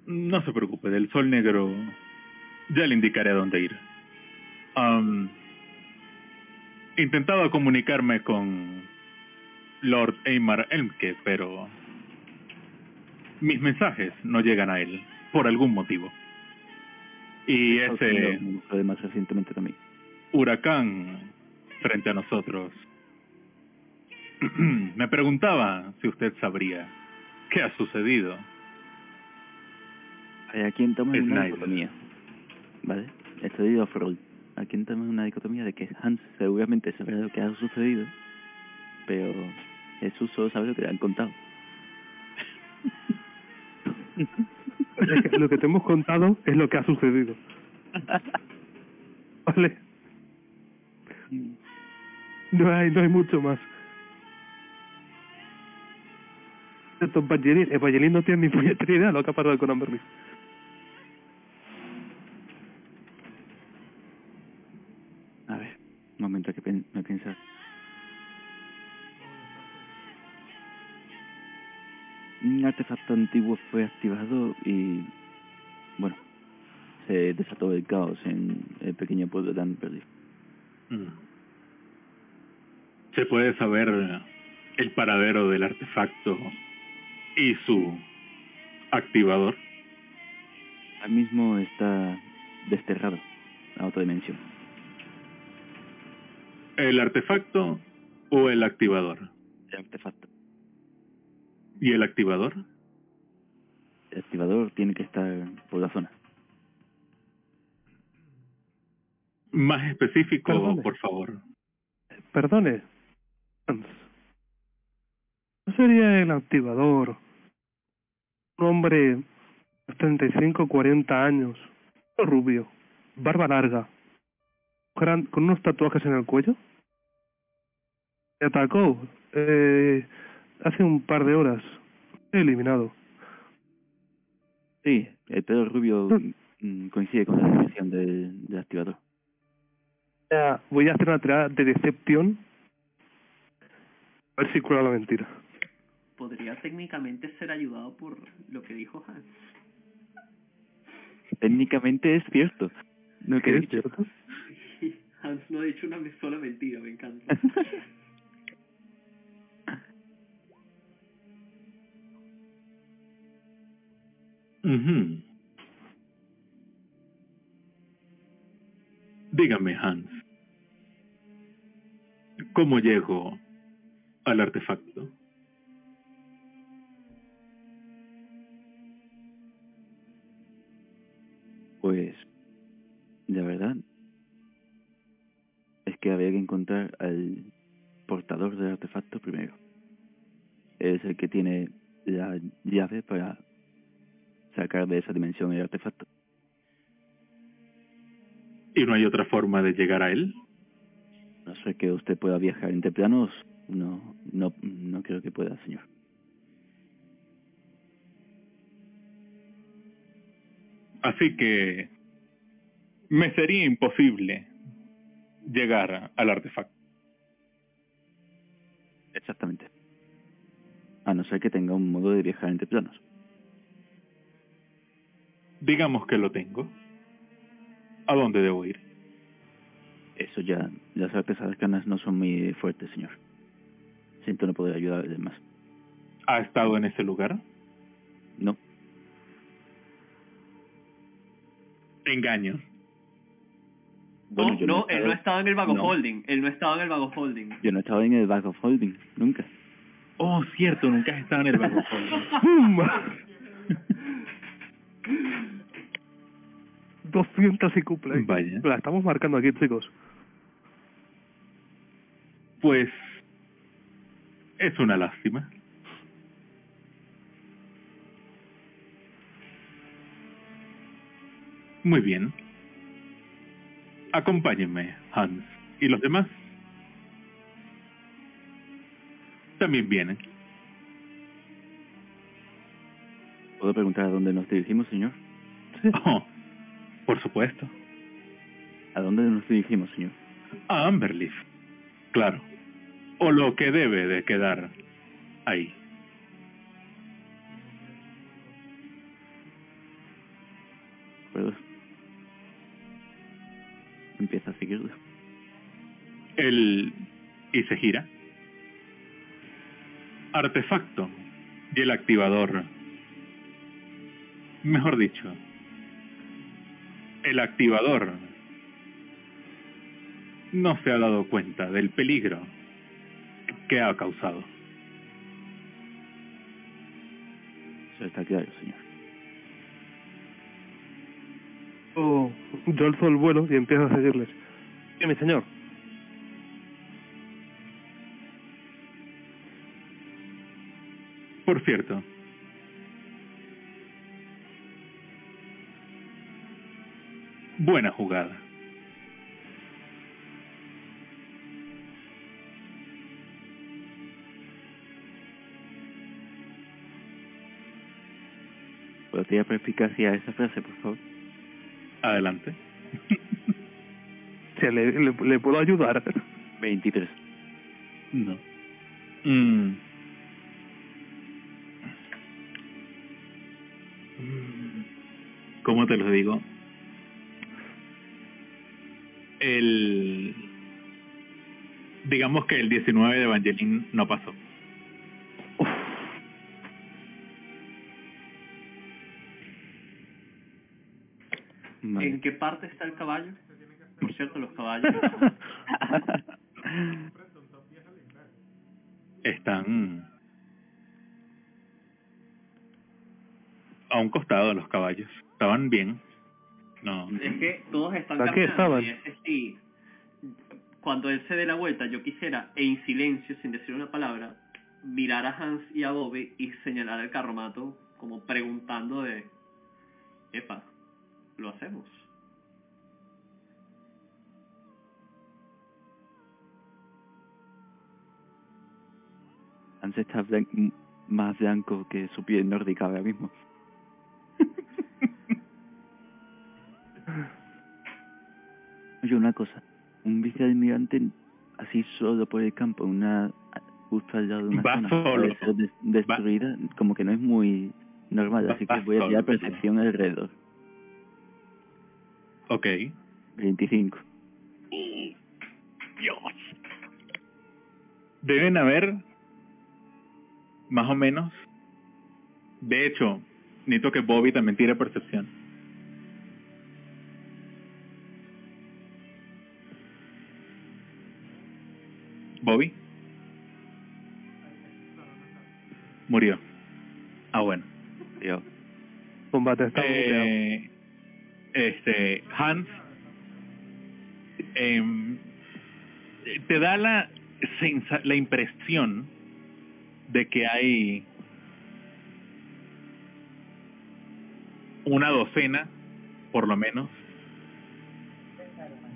No se preocupe, del sol negro ya le indicaré a dónde ir. Intentaba comunicarme con Lord Eymar Elmke, pero mis mensajes no llegan a él, por algún motivo. Y ese Unidos me fue más recientemente también. huracán frente a nosotros. Me preguntaba si usted sabría qué ha sucedido. Eh, Aquí entramos en una. ¿Vale? Estoy de off-roll. Aquí entramos en una dicotomía de que Hans seguramente sabrá lo que ha sucedido, pero Jesús solo sabe lo que le han contado. Lo que te hemos contado es lo que ha sucedido. Vale. No hay, no hay mucho más. Evangeline, Evangeline no tiene ni puñetera idea de lo que ha pasado con Amber un momento que me pensar. Un artefacto antiguo fue activado y, bueno, se desató el caos en el pequeño pueblo de Amberley. Mm. ¿Se puede saber el paradero del artefacto y su activador? Ahora mismo está desterrado a otra dimensión. ¿El artefacto o el activador? El artefacto. ¿Y el activador? El activador tiene que estar por la zona. Más específico, Perdone. por favor. Perdone. Hans. ¿No sería el activador Un hombre de 35 40 años, rubio, barba larga, gran- con unos tatuajes en el cuello. Me atacó eh, hace un par de horas. He eliminado. Sí, el pelo rubio mm, coincide con la descripción del, del activador. Ya, Voy a hacer una tirada de decepción. A ver si cura la mentira. Podría técnicamente ser ayudado por lo que dijo Hans. Técnicamente es cierto. No dicho. ¿Cierto? Hans no ha dicho una sola mentira, me encanta. Ujú. Dígame, Hans. ¿Cómo llego al artefacto? Pues, la verdad, que había que encontrar al portador del artefacto primero. Es el que tiene la llave para sacar de esa dimensión el artefacto. ¿Y no hay otra forma de llegar a él? No sé que usted pueda viajar entre planos, no, no, no creo que pueda, señor. Así que me sería imposible llegar al artefacto. Exactamente. A no ser que tenga un modo de viajar entre planos. Digamos que lo tengo. ¿A dónde debo ir? Eso ya, las artes arcanas no son muy fuertes, señor. Siento no poder ayudarle más. ¿Ha estado en ese lugar? No, Engaño. Bueno, no, yo no, él no estaba en el Vago no, Holding. Él no estaba en el Vago Holding. Yo no he estado en el back of holding, nunca. Oh, cierto, nunca has estado en el bajo ¡Pum! 200 y cumple. Vaya. La estamos marcando aquí, chicos. Pues es una lástima. Muy bien. Acompáñenme, Hans. ¿Y los demás? También vienen. ¿Puedo preguntar a dónde nos dirigimos, señor? Oh, por supuesto. ¿A dónde nos dirigimos, señor? A Amberleaf. Claro. O lo que debe de quedar ahí. Empieza a seguirlo. El... y se gira. Artefacto. Y el activador. Mejor dicho. El activador no se ha dado cuenta del peligro que ha causado. Eso está claro, señor. Oh, yo alzo el vuelo y empiezo a seguirles. Sí, mi señor. Por cierto, buena jugada. ¿Podría por eficacia esa frase, por favor? Adelante. Si le, le, le puedo ayudar. 23. No. Mm. ¿Cómo te lo digo? El... Digamos que el 19 de Evangeline no pasó. Qué parte está el caballo? Por cierto, los caballos. Están a un costado de los caballos. Estaban bien. No. es que todos están. Y ese sí. Cuando él se dé la vuelta, yo quisiera, en silencio, sin decir una palabra, mirar a Hans y a Bobby y señalar al carromato como preguntando de, epa, lo hacemos. Está blan- más blanco que su piel nórdica ahora mismo. Oye, una cosa. Un vicealmirante así solo por el campo, una justo al lado de una Va zona solo. puede ser des- destruida, como que no es muy normal, así que Va voy a tirar percepción alrededor. Ok. 25. Dios. Deben haber más o menos. De hecho, necesito que Bobby también tire percepción. Bobby. Murió. Ah, bueno. Yo. Combate está. Eh, este Hans em, te da la la impresión de que hay una docena por lo menos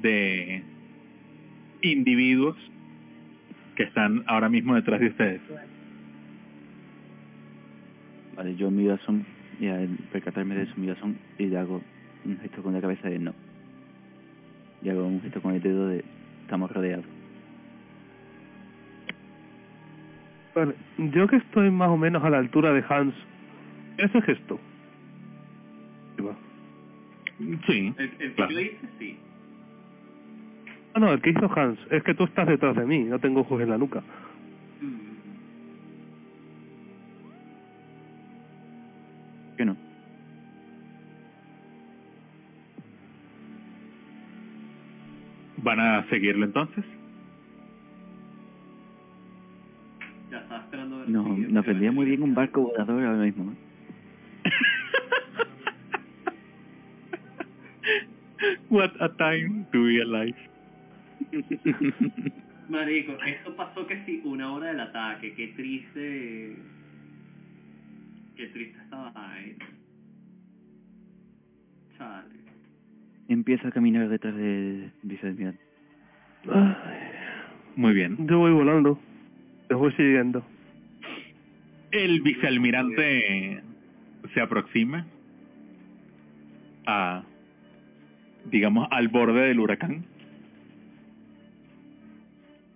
de individuos que están ahora mismo detrás de ustedes Vale, yo miro a Son y al percatarme de su mirazón y le hago un gesto con la cabeza de no. Y hago un gesto con el dedo de estamos rodeados. Vale, yo que estoy más o menos a la altura de Hans, ese gesto. Sí El, el que Claro. yo hice, sí. Ah, no, el que hizo Hans, es que tú estás detrás de mí, no tengo ojos en la nuca. Mm, Que no. van a seguirlo entonces vendría muy bien un barco volador ahora mismo. What a time to be alive. Marico, esto pasó que sí, una hora del ataque, qué triste. Qué triste estaba ahí. Chale. Empieza a caminar detrás del vicealmirante. Ay, Muy bien. yo voy volando, les voy siguiendo. El vicealmirante se aproxima a, digamos, al borde del huracán.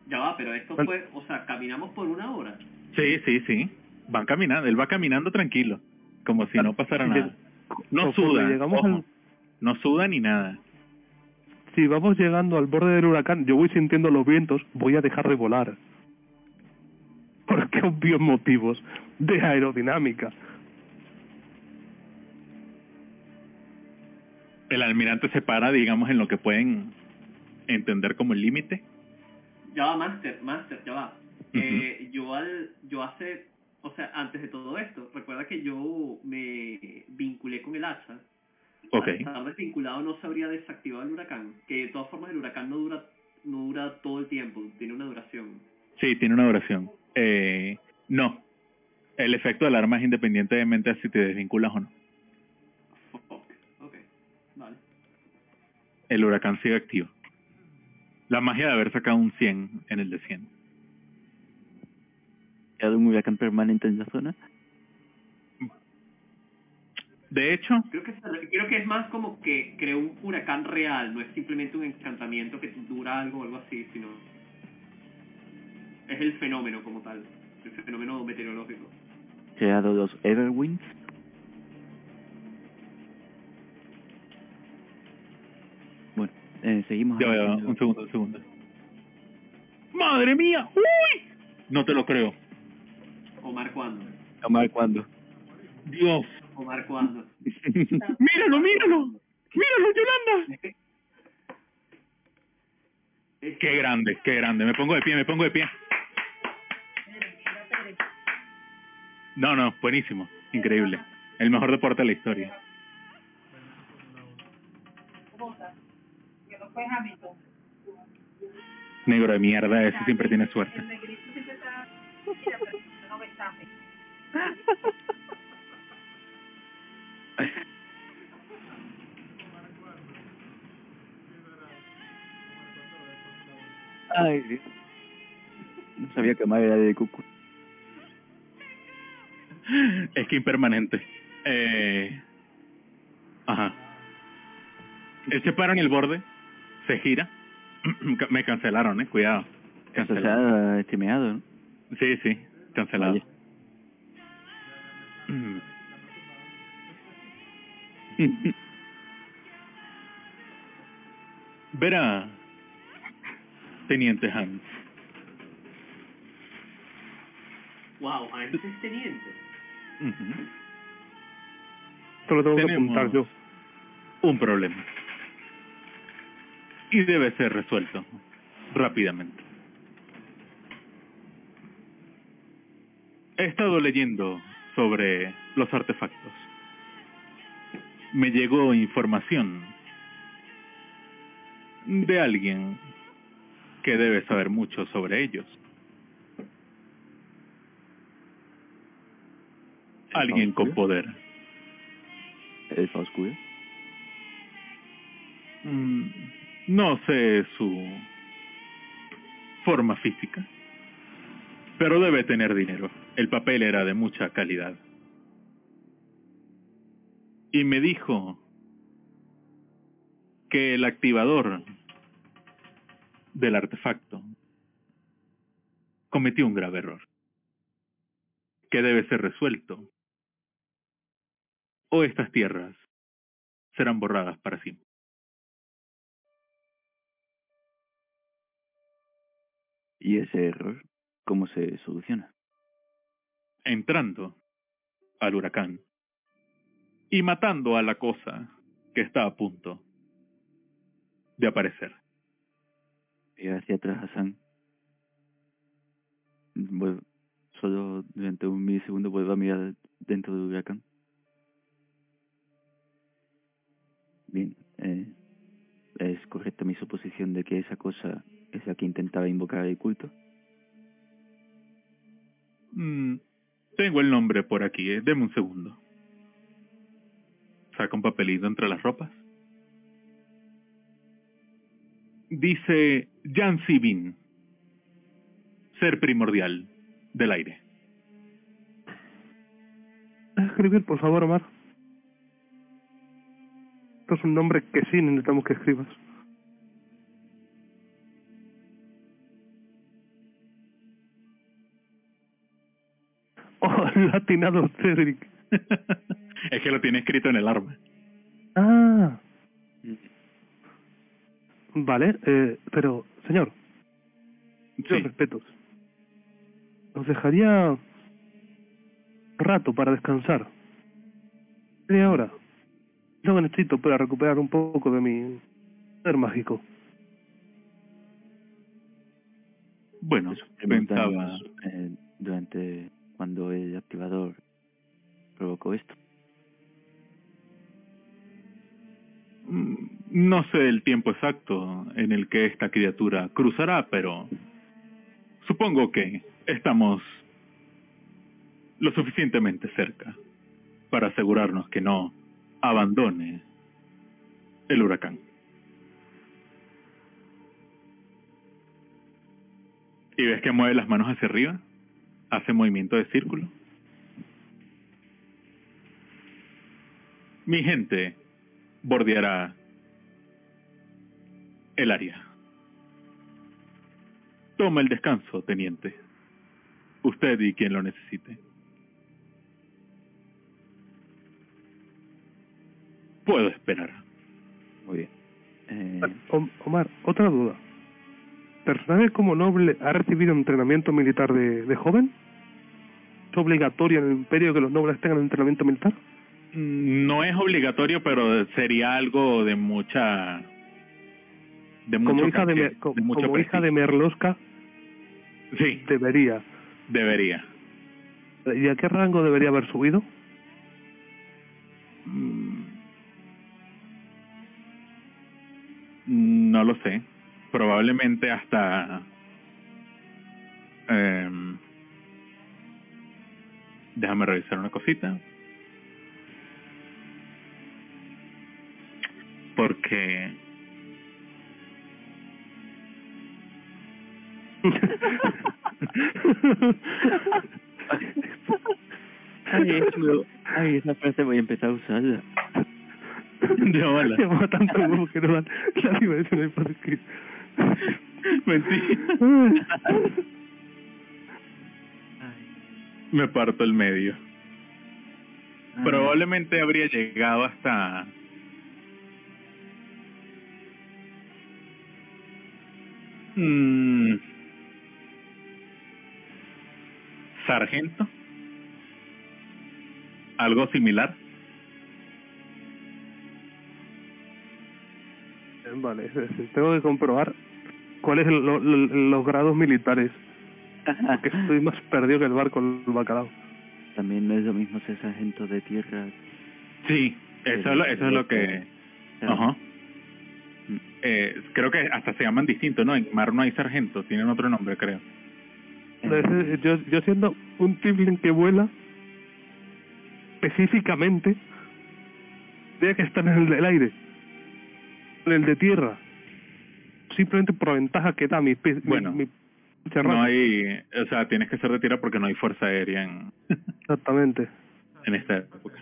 Ya va, pero esto fue, o sea, caminamos por una hora. Sí, sí, sí. Van caminando, él va caminando tranquilo, como si no pasara nada. No suda, llegamos ojo, al- no suda ni nada. Si vamos llegando al borde del huracán, yo voy sintiendo los vientos, voy a dejar de volar. Por qué obvios motivos de aerodinámica. El almirante se para, digamos, en lo que pueden entender como el límite. Ya va, Master, Master, ya va. eh, yo al, yo hace, o sea, antes de todo esto, recuerda que yo me vinculé con el hacha. Ok. Al estar desvinculado no se habría desactivado el huracán. Que de todas formas el huracán no dura, no dura todo el tiempo, tiene una duración. Sí, tiene una duración. Eh, no. El efecto del arma es independientemente de si te desvinculas o no. Fuck. Ok, vale. El huracán sigue activo. La magia de haber sacado un 100 en el de 100. ¿Hay un huracán permanente en la zona? De hecho, Creo que, se- creo que es más como que creó un huracán real, no es simplemente un encantamiento que dura algo o algo así, sino es el fenómeno como tal, el fenómeno meteorológico. Creado los Everwinds. Bueno, eh, seguimos. ya va, ya un segundo, un segundo. ¡Madre mía! ¡Uy! No te lo creo. Omar cuándo, Omar, ¿cuándo? Dios. Omar cuándo. ¡Míralo, míralo! ¡Míralo, Yolanda! Qué grande, qué grande. Me pongo de pie, me pongo de pie. No, no, buenísimo, increíble. El mejor deporte de la historia. Negro de mierda, ese siempre tiene suerte. Ay, No sabía que Mario era de Cucu. Es que impermanente. Eh... Ajá. Él se para en el borde, se gira. Me cancelaron, eh, cuidado. Cancelaron. ha estimeado, ¿no? Sí, sí, cancelado. Verá, Teniente Hans. Wow, Hans es teniente. Esto lo tengo que apuntar yo. Un problema. Y debe ser resuelto rápidamente. He estado leyendo sobre los artefactos. Me llegó información de alguien que debe saber mucho sobre ellos. Alguien con poder. Mm, No sé su forma física, pero debe tener dinero. El papel era de mucha calidad. Y me dijo que el activador del artefacto cometió un grave error, que debe ser resuelto, o estas tierras serán borradas para siempre. ¿Y ese error cómo se soluciona? entrando al huracán y matando a la cosa que está a punto de aparecer. Mira hacia atrás, Hassan. Vuel- solo durante un milisegundo vuelvo a mirar dentro del huracán. Bien, eh, ¿es correcta mi suposición de que esa cosa es la que intentaba invocar el culto? Mm, tengo el nombre por aquí, eh. deme un segundo. Saca un papelito entre las ropas. Dice Jan Sibin, ser primordial del aire. Escribir, por favor, Omar. Esto es un nombre que sí necesitamos que escribas. Oh, latinado Cedric. es que lo tiene escrito en el arma. Ah. Vale, eh, pero, señor, Sí. Los respetos. Nos dejaría rato para descansar. Media hora. Lo que necesito para recuperar un poco de mi ser mágico. Bueno, pensaba... eh, durante cuando el activador provocó esto. Mm, No sé el tiempo exacto en el que esta criatura cruzará, pero supongo que estamos lo suficientemente cerca para asegurarnos que no abandone el huracán. ¿Y ves que mueve las manos hacia arriba? Hace movimiento de círculo. Mi gente bordeará el área. Toma el descanso, teniente. Usted y quien lo necesite. Puedo esperar. Muy bien. Eh, Omar, otra duda. ¿Personaje como noble ha recibido entrenamiento militar de, de joven? ¿Es obligatorio en el imperio que los nobles tengan entrenamiento militar? Mm, No es obligatorio, pero sería algo de mucha... De mucho Como hija de, caché, Mer- co- de mucho como hija de. Merlosca, Sí, debería. debería. ¿Y a qué rango debería haber subido? No lo sé. Probablemente hasta... em, déjame revisar una cosita. Porque... Ay, ay, esa frase voy a empezar a usarla. Ya, hola. Llevaba tanto huevo que no dan la diversión en el podcast. Mentira. Me parto el medio. Ay, Probablemente habría llegado hasta... Mm, sargento. Algo similar. Vale, tengo que comprobar cuáles son lo- lo- los grados militares. Porque estoy más perdido que el barco el bacalao. También no es lo mismo ser sargento de tierra. Sí, eso es lo, eso es lo que... Ajá. Eh, creo que hasta se llaman distintos, ¿no? En mar no hay sargento, tienen otro nombre, creo. Entonces, yo, yo siendo un tiefling que vuela, específicamente, tiene que estar en el aire, el de tierra, simplemente por ventaja que da mi, pe- mi- Bueno, mi, No hay, o sea, tienes que ser de tierra porque no hay fuerza aérea en, Exactamente. en esta época.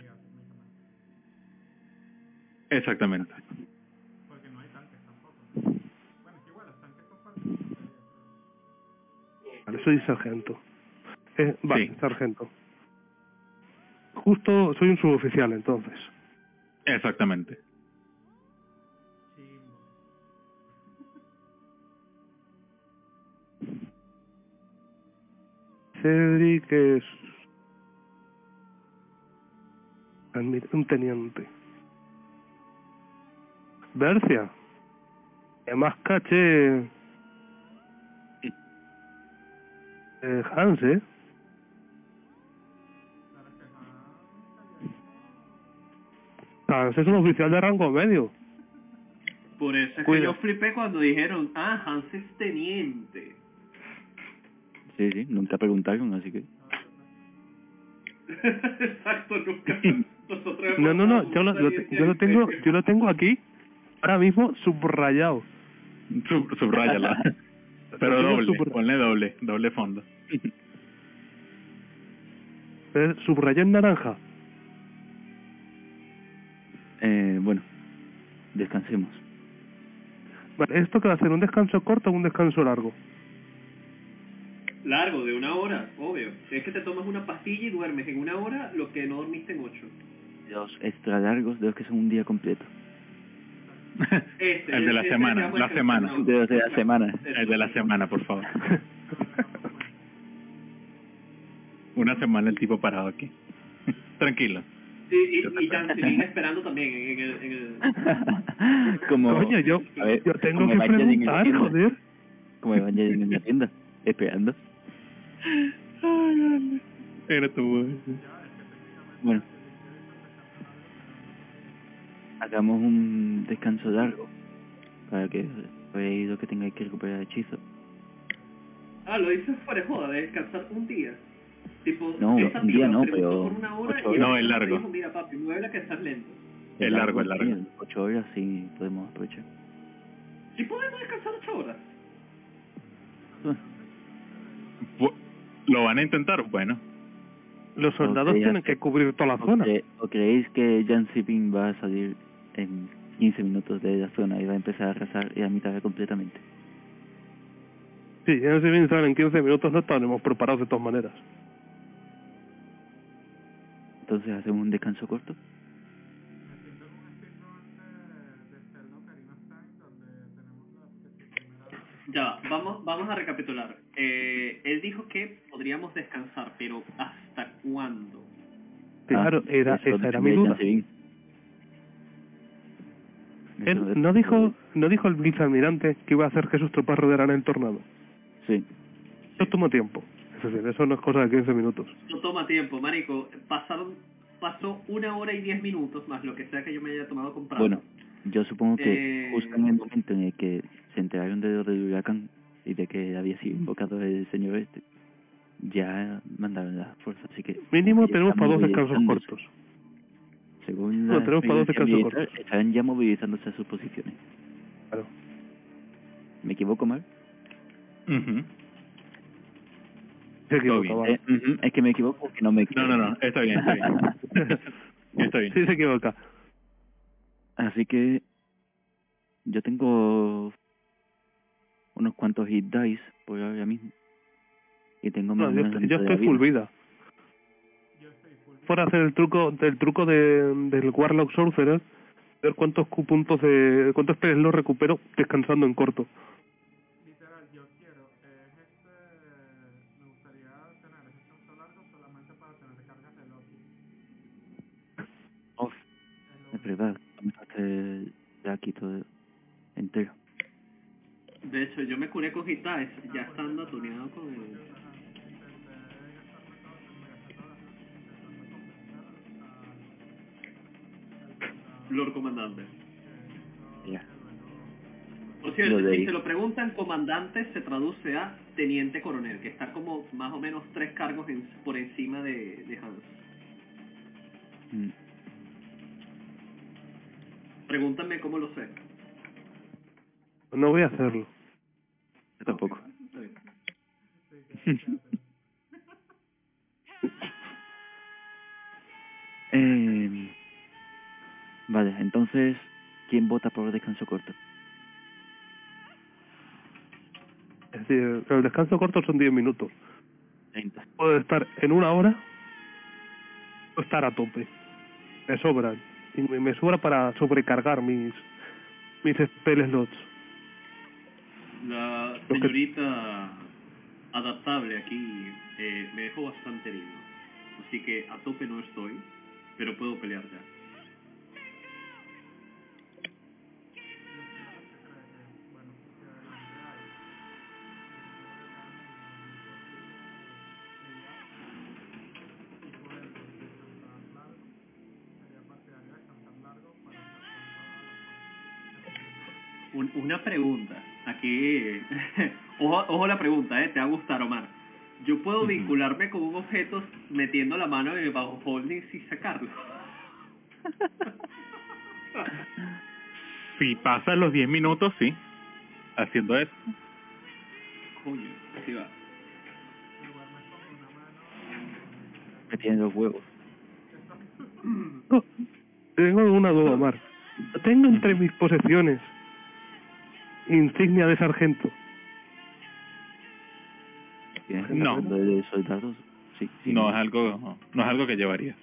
Exactamente. Vale, soy sargento. Eh, vale, Sí. sargento. Justo soy un suboficial entonces. Exactamente. Cedric es un teniente. Bercia. Además caché eh, Hans, ¿eh? Hans es un oficial de rango medio. Por eso es que yo flipé cuando dijeron, ah, Hans es teniente. Sí, sí, nunca preguntaron, así que... Exacto, nunca. Nosotros No, no, no, yo lo, lo- yo lo tengo, teniente. yo lo tengo aquí, ahora mismo subrayado. Sub, subrayala. Pero doble, ponle doble, doble fondo. Eh, Subrayado en naranja. Eh, bueno, descansemos. Vale, ¿esto que va a ser? ¿Un descanso corto o un descanso largo? Largo, de una hora, obvio. Es que te tomas una pastilla y duermes en una hora lo que no dormiste en ocho. Los extra largos de los que son un día completo. Este, El de la ese semana, la el semana. descanso. De la semana. El de la semana, por favor. Una semana el tipo parado aquí. Tranquilo. Sí, y, y Jansen esperando también en el... En el... como... Coño, yo, ver, yo tengo que preguntar, joder. Como Evangeline en la tienda, esperando. Era tu Bueno. Hagamos un descanso largo. Para que veáis lo que tengáis que recuperar hechizo. Ah, lo dices fuera de joda, de descansar un día. Tipo, No, esa un día no, pero por una hora ocho y No, el largo. dijo, Mira, papi, mueve que estás lento. El largo, el largo. sí, Ocho horas sí podemos aprovechar. ¿Sí podemos descansar ocho horas? ¿Lo van a intentar? Bueno. Los soldados tienen que cubrir toda la ¿O, zona. o creéis que Jan Siping va a salir en 15 minutos de la zona y va a empezar a arrasar y a mitad completamente? Sí, en ese bien en 15 minutos no estaremos preparados de todas maneras. Entonces hacemos un descanso corto. Ya, va, vamos, vamos a recapitular. Eh, él dijo que podríamos descansar, pero ¿hasta cuándo? Claro, Ah, era, eso esa era mi duda. Él no dijo, no dijo el vicealmirante que iba a hacer que sus tropas rodearan el tornado. Sí. Eso toma tiempo. Es decir, eso no es cosa de 15 minutos. No toma tiempo, marico. Pasaron, pasó una hora y diez minutos más lo que sea que yo me haya tomado comprando. Bueno, yo supongo que Eh, justo en el momento en el que se enteraron de lo del huracán y de que había sido invocado el señor este, ya mandaron las fuerzas, así que... Mínimo tenemos para dos descansos cortos. Según No, la tenemos para dos descansos militar, Están ya movilizándose a sus posiciones. Claro. ¿Me equivoco mal? Se equivoca, bien. vale. Eh, es que me equivoco porque no me No, no, no, está bien, está bien. Está bien. Sí, se equivoca. Así que yo tengo unos cuantos hit dice por ahora mismo. Y tengo más No, o yo, yo estoy full vida. vida. Por hacer el truco, del truco de, del Warlock Sorcerer, ver cuántos cu- puntos de, cuántos peles los recupero descansando en corto. Literal, yo quiero eh, este, me gustaría tener descanso largo solamente para tener cargas de Loki. Es lo es verdad, me dejaste ya aquí todo entero. De hecho, yo me curé con Hit Dice, ya estando atuneado con el... Lord Comandante. Ya. Lo de si te lo preguntan, comandante se traduce a teniente coronel, que está como más o menos tres cargos en- por encima de, de Hans. Mm, Pregúntame cómo lo sé. No voy a hacerlo. Yo tampoco. Eh, vale, entonces, ¿quién vota por descanso corto? Es decir, el descanso corto son 10 minutos. 30. Puedo estar en una hora o estar a tope. Me sobra. Y me, sobra para sobrecargar mis mis spell slots. La señorita adaptable aquí eh, me dejó bastante herido. Así que a tope no estoy, pero puedo pelear ya. una pregunta. Aquí. ojo, ojo la pregunta, ¿eh? Te va a gustar, Omar. Yo puedo vincularme con un objeto metiendo la mano en el bajo holding y sacarlo. Si pasan los 10 minutos, sí. Haciendo eso. Coño, así va. Me tienen los huevos. No, tengo una duda, Omar. Tengo entre mis posesiones insignia de sargento. ¿Tienes No. lo de soldados? Sí, sí. No es algo, no es algo que llevarías.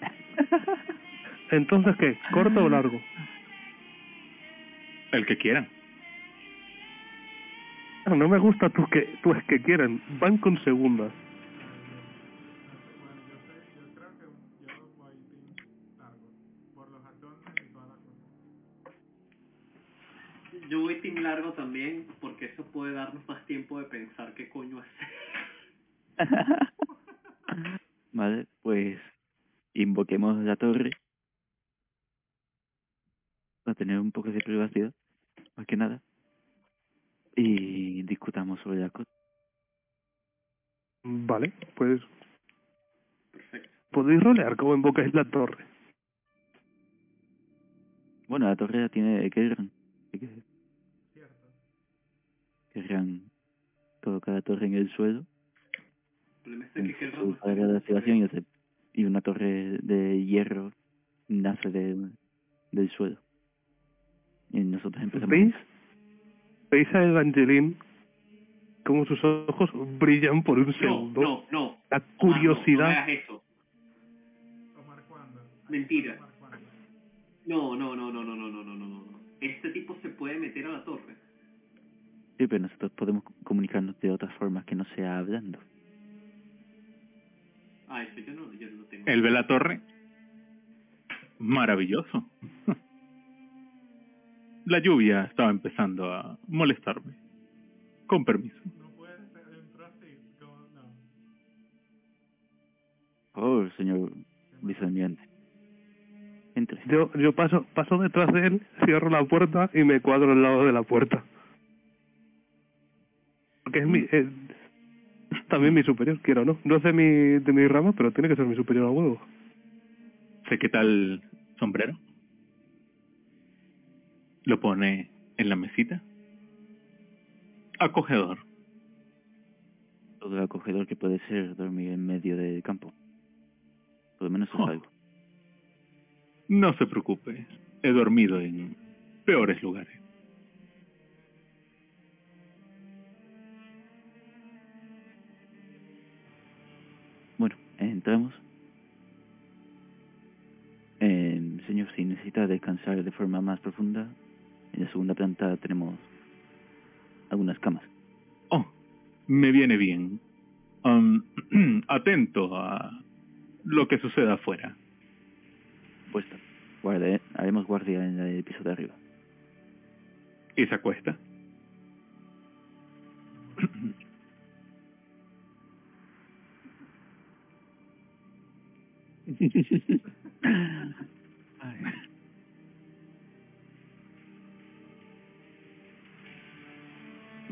Entonces, ¿qué? ¿Corto o largo? El que quieran. No me gusta tus que, tus que quieran. Van con segundas. También, porque eso puede darnos más tiempo de pensar qué coño hacer. vale, pues invoquemos la torre para tener un poco de privacidad, más que nada, y discutamos sobre la cosa. Vale, pues Perfecto. podéis rolear como invocáis la torre. Bueno, la torre la tiene Kerran, así que. Kerran coloca la torre en el suelo, El problema es en que que su de activación y, hace- y una torre de hierro nace de, del suelo. Y nosotros empezamos... ¿Veis? ¿Veis a Evangeline como sus ojos brillan por un No, segundo? no, no. La no, curiosidad. No, ¿cuándo? Mentira. No, no, no, no, no, no, no, no, no, no. Este tipo se puede meter a la torre. Sí, pero nosotros podemos comunicarnos de otras formas que no sea hablando. Ah, eso yo no, yo no tengo. Él ve la torre. Maravilloso. La lluvia estaba empezando a molestarme. Con permiso. No puedes entrar así. Como, no. Oh, señor vicealmirante. Entre. Yo, yo paso, paso detrás de él, cierro la puerta y me cuadro al lado de la puerta. Porque es mi, es también mi superior, quiero o no. No es de mi, de mi rama, pero tiene que ser mi superior a huevo. Sé qué tal sombrero. Lo pone en la mesita. acogedor. Todo acogedor que puede ser dormir en medio del campo. Por lo menos es Oh. algo. No se preocupe, he dormido en peores lugares. Bueno, entramos. Eh, señor, si necesita descansar de forma más profunda, en la segunda planta tenemos algunas camas. Oh, me viene bien. Um, atento a lo que suceda afuera. Puesta. Guarde, haremos guardia en el piso de arriba. Y se acuesta.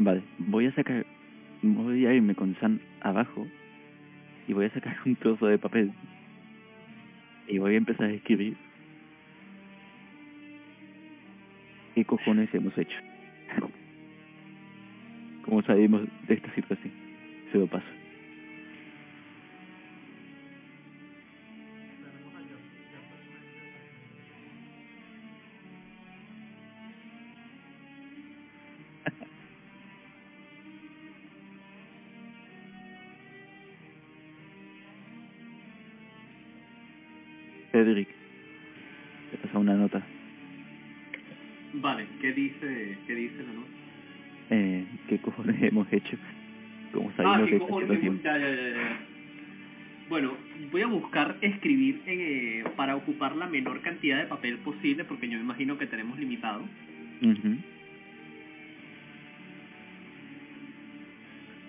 Vale, voy a sacar, voy a irme con San abajo y voy a sacar un trozo de papel y voy a empezar a escribir qué cojones hemos hecho. ¿Cómo salimos de esta situación? Se lo paso. Cedric, te pasa una nota. Vale, ¿qué dice, qué dice la nota? Eh, ¿Qué cojones hemos hecho? ¿Cómo Ah, ¿qué de esta cojones? situación? Ya, ya, ya, ya. Bueno, voy a buscar escribir eh, para ocupar la menor cantidad de papel posible porque yo me imagino que tenemos limitado. Ujú.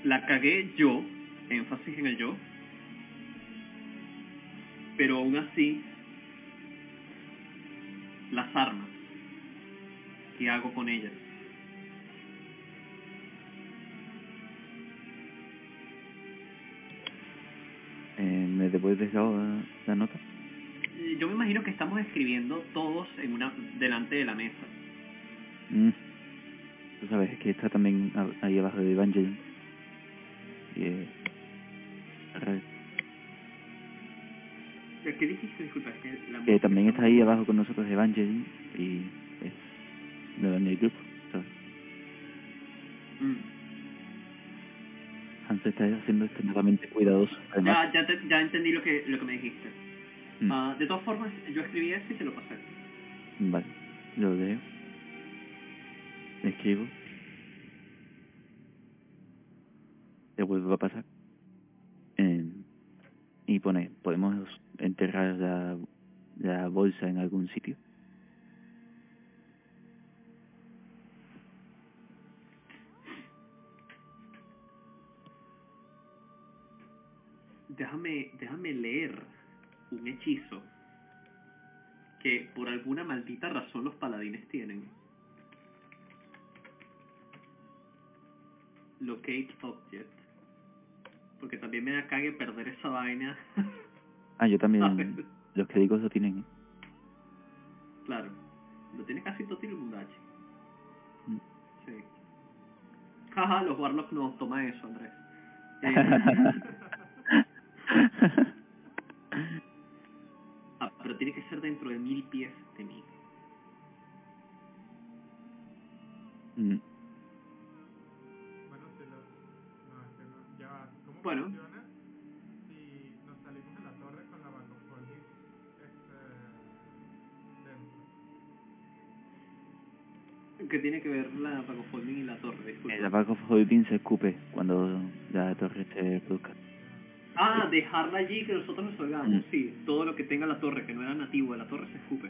La cagué yo, énfasis en el yo, pero aún así, las armas, ¿qué hago con ellas? Eh, ¿Me devuelves la, la nota? Yo me imagino que estamos escribiendo todos en una delante de la mesa. Mm. Tú sabes que está también ahí abajo de Evangelion. Y, eh, que la que también está ahí abajo con nosotros Evangelion y es nuevo en el grupo. ¿sabes? Mm. Hans está haciendo extremadamente cuidadoso. Además, Ya, ya, te- ya entendí lo que, lo que me dijiste. Mm. Ah, de todas formas, yo escribí eso y te lo pasé. Vale, lo leo. Escribo. Te vuelvo a pasar. Y pone, ¿podemos enterrar la, la bolsa en algún sitio? Déjame, déjame leer un hechizo que por alguna maldita razón los paladines tienen. Locate object. Porque también me da cague perder esa vaina. Ah, yo también. Los que digo lo tienen. ¿eh? claro. Lo tiene casi todo el mundachi. Mm. Sí. Jaja, los Warlocks no, toma eso, Andrés. Eh, ah, pero tiene que ser dentro de mil pies de mí. Mm. Bueno. funciona si nos salimos de la torre con la este, dentro? ¿Qué tiene que ver la Pagofolding y la torre? Disculpa. Holding se escupe cuando la torre se produzca. Ah, dejarla allí que nosotros nos oigamos. Mm. Sí, todo lo que tenga la torre, que no era nativo de la torre, se escupe.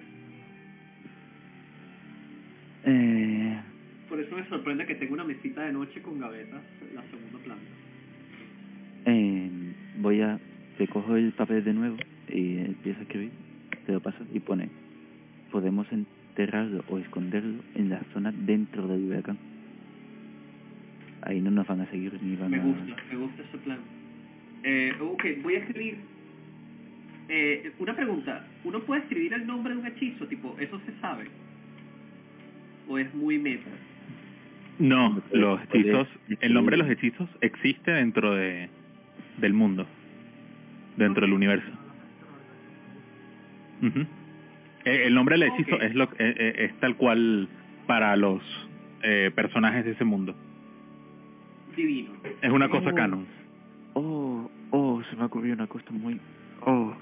Eh, Por eso me sorprende que tenga una mesita de noche con gavetas en la segunda planta. Voy a... Te cojo el papel de nuevo y empiezo a escribir. Te lo paso y pone... Podemos enterrarlo o esconderlo en la zona dentro del huracán. Ahí no nos van a seguir ni van Me a... gusta, me gusta ese plan. Eh, ok, voy a escribir. Eh, una pregunta, ¿uno puede escribir el nombre de un hechizo? Tipo, ¿eso se sabe? ¿O es muy meta? No, los hechizos, el nombre de los hechizos existe dentro de del mundo, dentro del universo. Eh, El nombre del hechizo Ok. es lo eh, eh, es tal cual para los eh, personajes de ese mundo. Divino. Es una cosa Oh. canon. Oh, oh, se me ocurrió una cosa muy... Oh.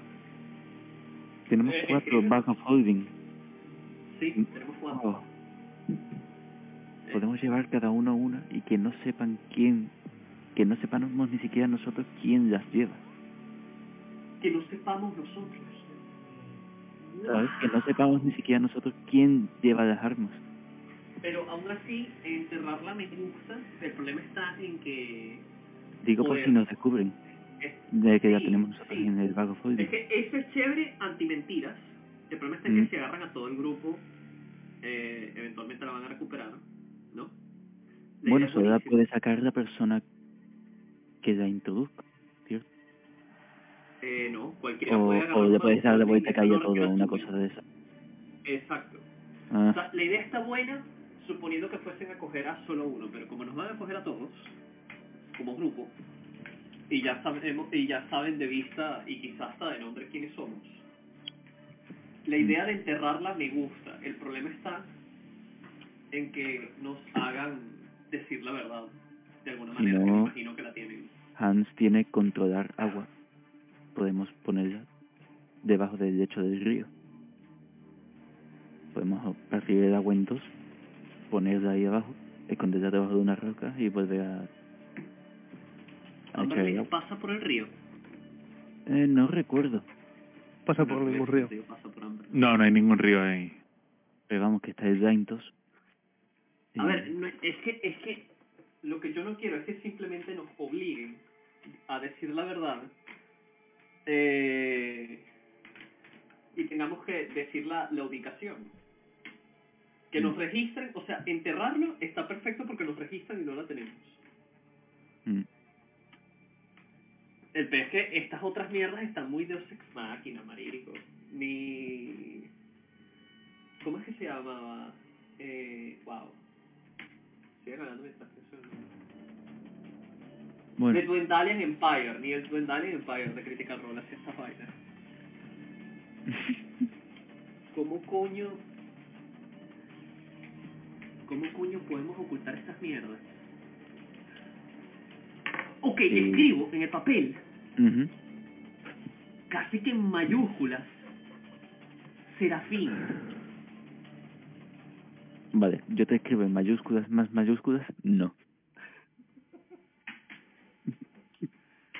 Tenemos Eh, cuatro of holding. Sí, tenemos cuatro. Oh. Podemos llevar cada uno una y que no sepan quién, que no sepamos ni siquiera nosotros quién las lleva. Que no sepamos nosotros. ¿Sabes? Que no sepamos ni siquiera nosotros quién lleva las armas. Pero aún así, enterrarla me gusta. El problema está en que... Digo por si nos descubren es- de que la sí, tenemos nosotros sí. en el holding. Es que eso es chévere anti-mentiras. El problema está en Mm. que si agarran a todo el grupo, eh, eventualmente la van a recuperar, ¿no? La Bueno, la buenísima. puede sacar la persona que la introduzca, ¿cierto? Eh, no, cualquiera O, puede agarrar o le puedes dar la vuelta la todo, una cosa de esa. Exacto. Ah, O sea, la idea está buena, suponiendo que fuesen a coger a solo uno, pero como nos van a coger a todos, como grupo, y ya sabemos, y ya saben de vista y quizás hasta de nombre quiénes somos, la idea de enterrarla me gusta. El problema está en que nos hagan decir la verdad de alguna manera, que me no- imagino que la tienen. Hans tiene controlar agua. Podemos ponerla debajo del lecho del río. Podemos partir el agua en dos, ponerla ahí abajo, esconderla debajo de una roca y volver a, a echar el agua. pasa por el río. Eh, no recuerdo, Pasa por ningún río. río pasa por Amberley. No, no hay ningún río ahí. pero vamos que está el Daintos. A ver, no, es que es que lo que yo no quiero es que simplemente nos obliguen a decir la verdad eh, y tengamos que decir la, la ubicación. Que nos registren, o sea, enterrarlo está perfecto porque nos registran y no la tenemos. Mm. El pez es que estas otras mierdas están muy Deus Ex Machina, marico. Ni... ¿Cómo es que se llamaba? Eh, wow. Sigue ganando pienso Bueno, The Dwendalian Empire, ni el Dwendalian Empire de Critical Role hacía esta vaina. ¿Cómo coño... ¿Cómo coño podemos ocultar estas mierdas? Ok, escribo en el papel, casi que en mayúsculas, Serafín. vale, yo te escribo en mayúsculas más mayúsculas, no.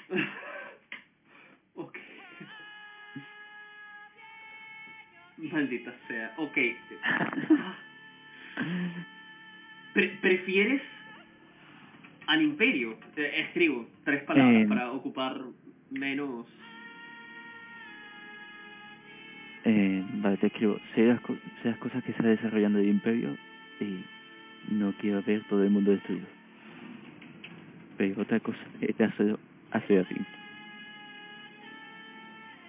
ok. Maldita sea. Ok. Pre- ¿Prefieres al imperio? Eh, escribo tres palabras Eh, para ocupar menos... Eh, vale, te escribo. Sé las, co- sé las cosas que está desarrollando el imperio y no quiero ver todo el mundo destruido. Pero otra cosa es hacerlo hacer así.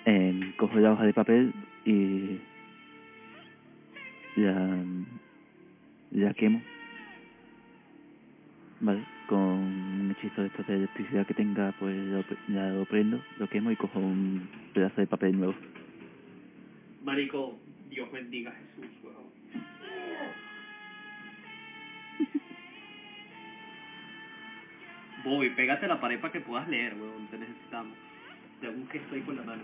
Eh, cojo la hoja de papel y la, la quemo. Vale, con un hechizo de estos electricidad que tenga, pues lo, la- lo prendo, lo quemo y cojo un pedazo de papel nuevo. Marico, Dios bendiga Jesús. Bobby, pégate a la pared para que puedas leer, weón. Te necesitamos. Te hago un gesto ahí con la mano.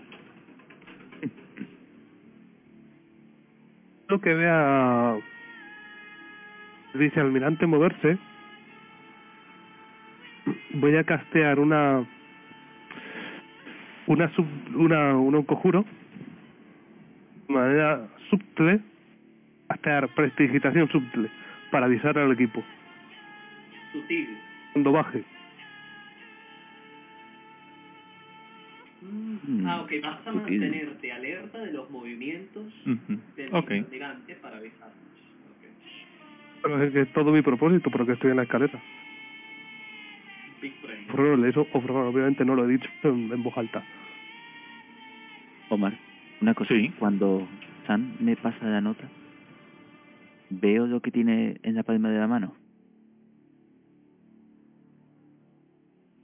Lo que vea vicealmirante moverse, voy a castear una una sub, una un conjuro de manera subtle castear prestigitación subtle para avisar al equipo Sutil. cuando baje Mm. Ah, ok, vas a mantenerte alerta de los movimientos del okay. para avisarnos. Okay. Pero es que es todo mi propósito, porque estoy en la escalera. Por eso, obviamente no lo he dicho en, voz alta. Omar, una cosa, sí. cuando San me pasa la nota, veo lo que tiene en la palma de la mano.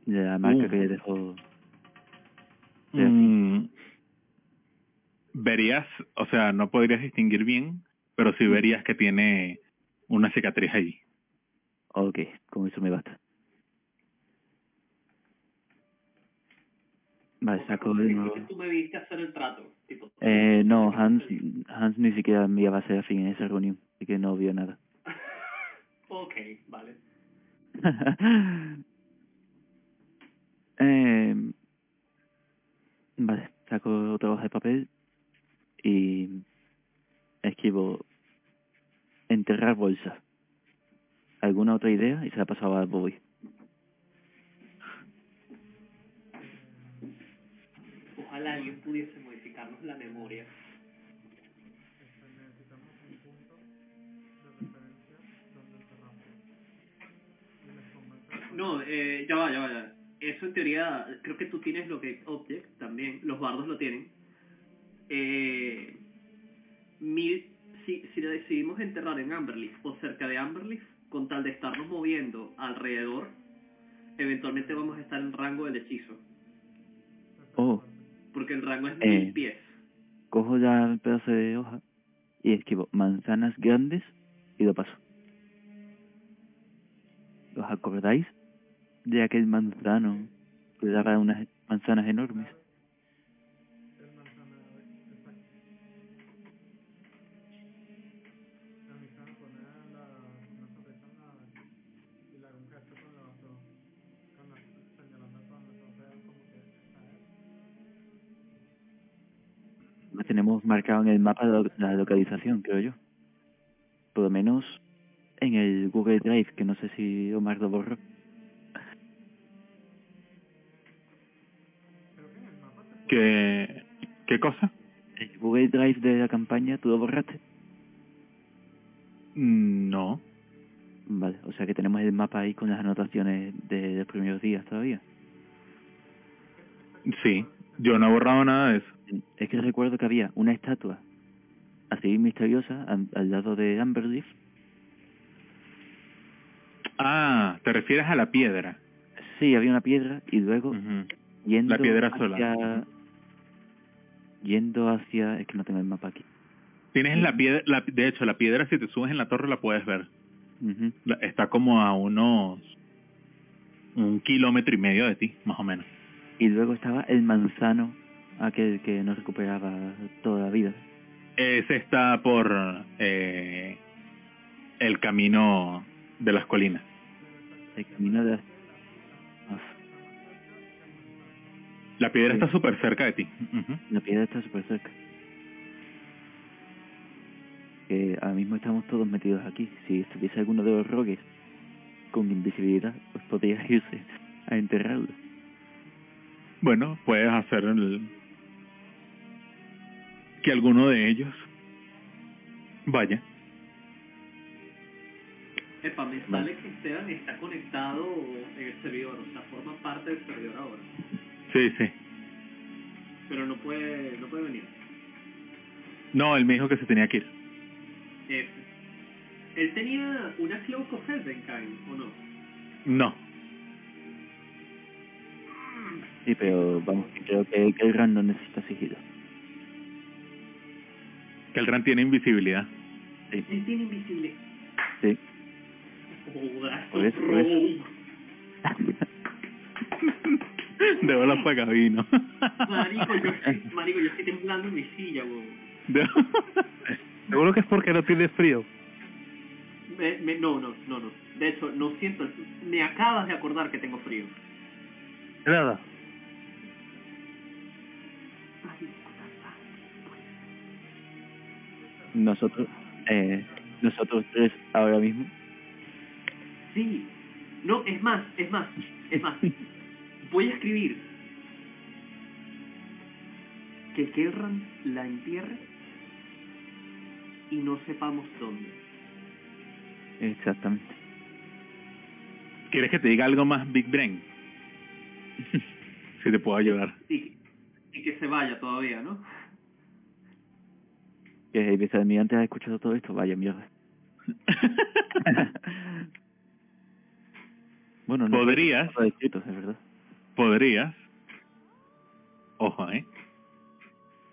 De la marca uh. que le dejó Mm, verías, o sea, no podrías distinguir bien, pero sí verías que tiene una cicatriz ahí. Ok, con eso me basta. Vale, saco de ¿Por nuevo... qué tú me viste hacer el trato? Tipo, Eh, no, Hans, Hans ni siquiera me iba a hacer fin en esa reunión, así que no vio nada. ok, vale. eh, vale, saco otra hoja de papel y escribo enterrar bolsa. ¿Alguna otra idea? Y se la pasaba a Bobby. Ojalá alguien pudiese modificarnos la memoria. No, eh, ya va, ya va, ya. va. Eso en teoría, creo que tú tienes lo que Object también, los bardos lo tienen. Eh, mi- si, si decidimos enterrar en Amberleaf o cerca de Amberleaf, con tal de estarnos moviendo alrededor, eventualmente vamos a estar en rango del hechizo. Oh, Porque el rango es Eh. mil pies. cojo ya el pedazo de hoja y escribo manzanas grandes y lo paso. ¿Os acordáis de aquel manzano que daba unas manzanas enormes? Tenemos marcado en el mapa la localización, creo yo. Por lo menos en el Google Drive, que no sé si Omar lo borró. ¿Qué, ¿Qué cosa? El Google Drive de la campaña, ¿tú lo borraste? Mm, No. Vale, o sea que tenemos el mapa ahí con las anotaciones de los primeros días todavía. Sí, yo no he borrado nada de eso. Es que recuerdo que había una estatua así misteriosa al, al lado de Amberleaf. Ah, te refieres a la piedra. Sí, había una piedra y luego yendo La piedra hacia, sola. Yendo hacia... Es que no tengo el mapa aquí. Tienes la piedra, la, de hecho, la piedra si te subes en la torre la puedes ver. La- Está como a unos un kilómetro y medio de ti, más o menos. Y luego estaba el manzano, aquel que no recuperaba toda la vida. Ese está por eh, el camino de las colinas. El camino de las... La piedra Sí. está súper cerca de ti. La piedra está súper cerca. Que ahora mismo estamos todos metidos aquí. Si estuviese alguno de los rogues con invisibilidad, pues podría irse a enterrarlo. Bueno, puedes hacer el... que alguno de ellos vaya. Epa, me sale que Esteban está conectado en el servidor, o sea, forma parte del servidor ahora. Sí, sí. Pero no puede, no puede venir. No, él me dijo que se tenía que ir. Eh, él tenía una Cloak of Helvenkind, ¿o no? No. Sí, pero vamos, creo que, que el random necesita sigilo. Que el Ran tiene invisibilidad. Sí, Él tiene invisible. sí. Joder, Por eso, por eso. De bolas para cabino. Marico, yo marico, yo estoy temblando en mi silla, weón. Seguro que es porque no tienes frío. Me, me- no, no, no, no. De hecho, no siento. Me acabas de acordar que tengo frío. Nada. Nosotros, eh, nosotros tres ahora mismo, Sí. No, es más, es más, es más. Voy a escribir que Kelran la entierre y no sepamos dónde. exactamente. ¿Quieres que te diga algo más Big Brain? si te puedo ayudar. Y, y que se vaya todavía, ¿no? Que vicealmirante ha escuchado todo esto, vaya mierda. bueno, no Podrías. no es verdad. Podrías, ojo, ¿eh?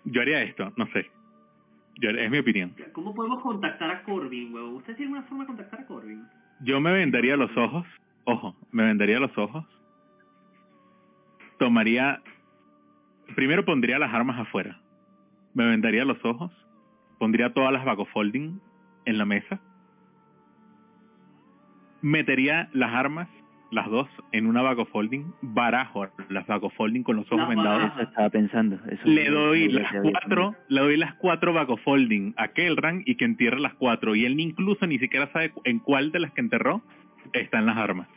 Yo haría esto, no sé. Yo, es mi opinión. ¿Cómo podemos contactar a Corbin, huevón? ¿Usted tiene una forma de contactar a Corbin? Yo me vendaría los ojos, ojo, me vendaría los ojos. Tomaría, primero pondría las armas afuera. Me vendaría los ojos, pondría todas las folding en la mesa. Metería las armas, las dos, en una folding, barajo las folding con los ojos Las vendados. Eso estaba pensando. Eso Le doy las cuatro, le doy las cuatro folding a Kelran y que entierre las cuatro. Y él ni incluso ni siquiera sabe en cuál de las que enterró están las armas.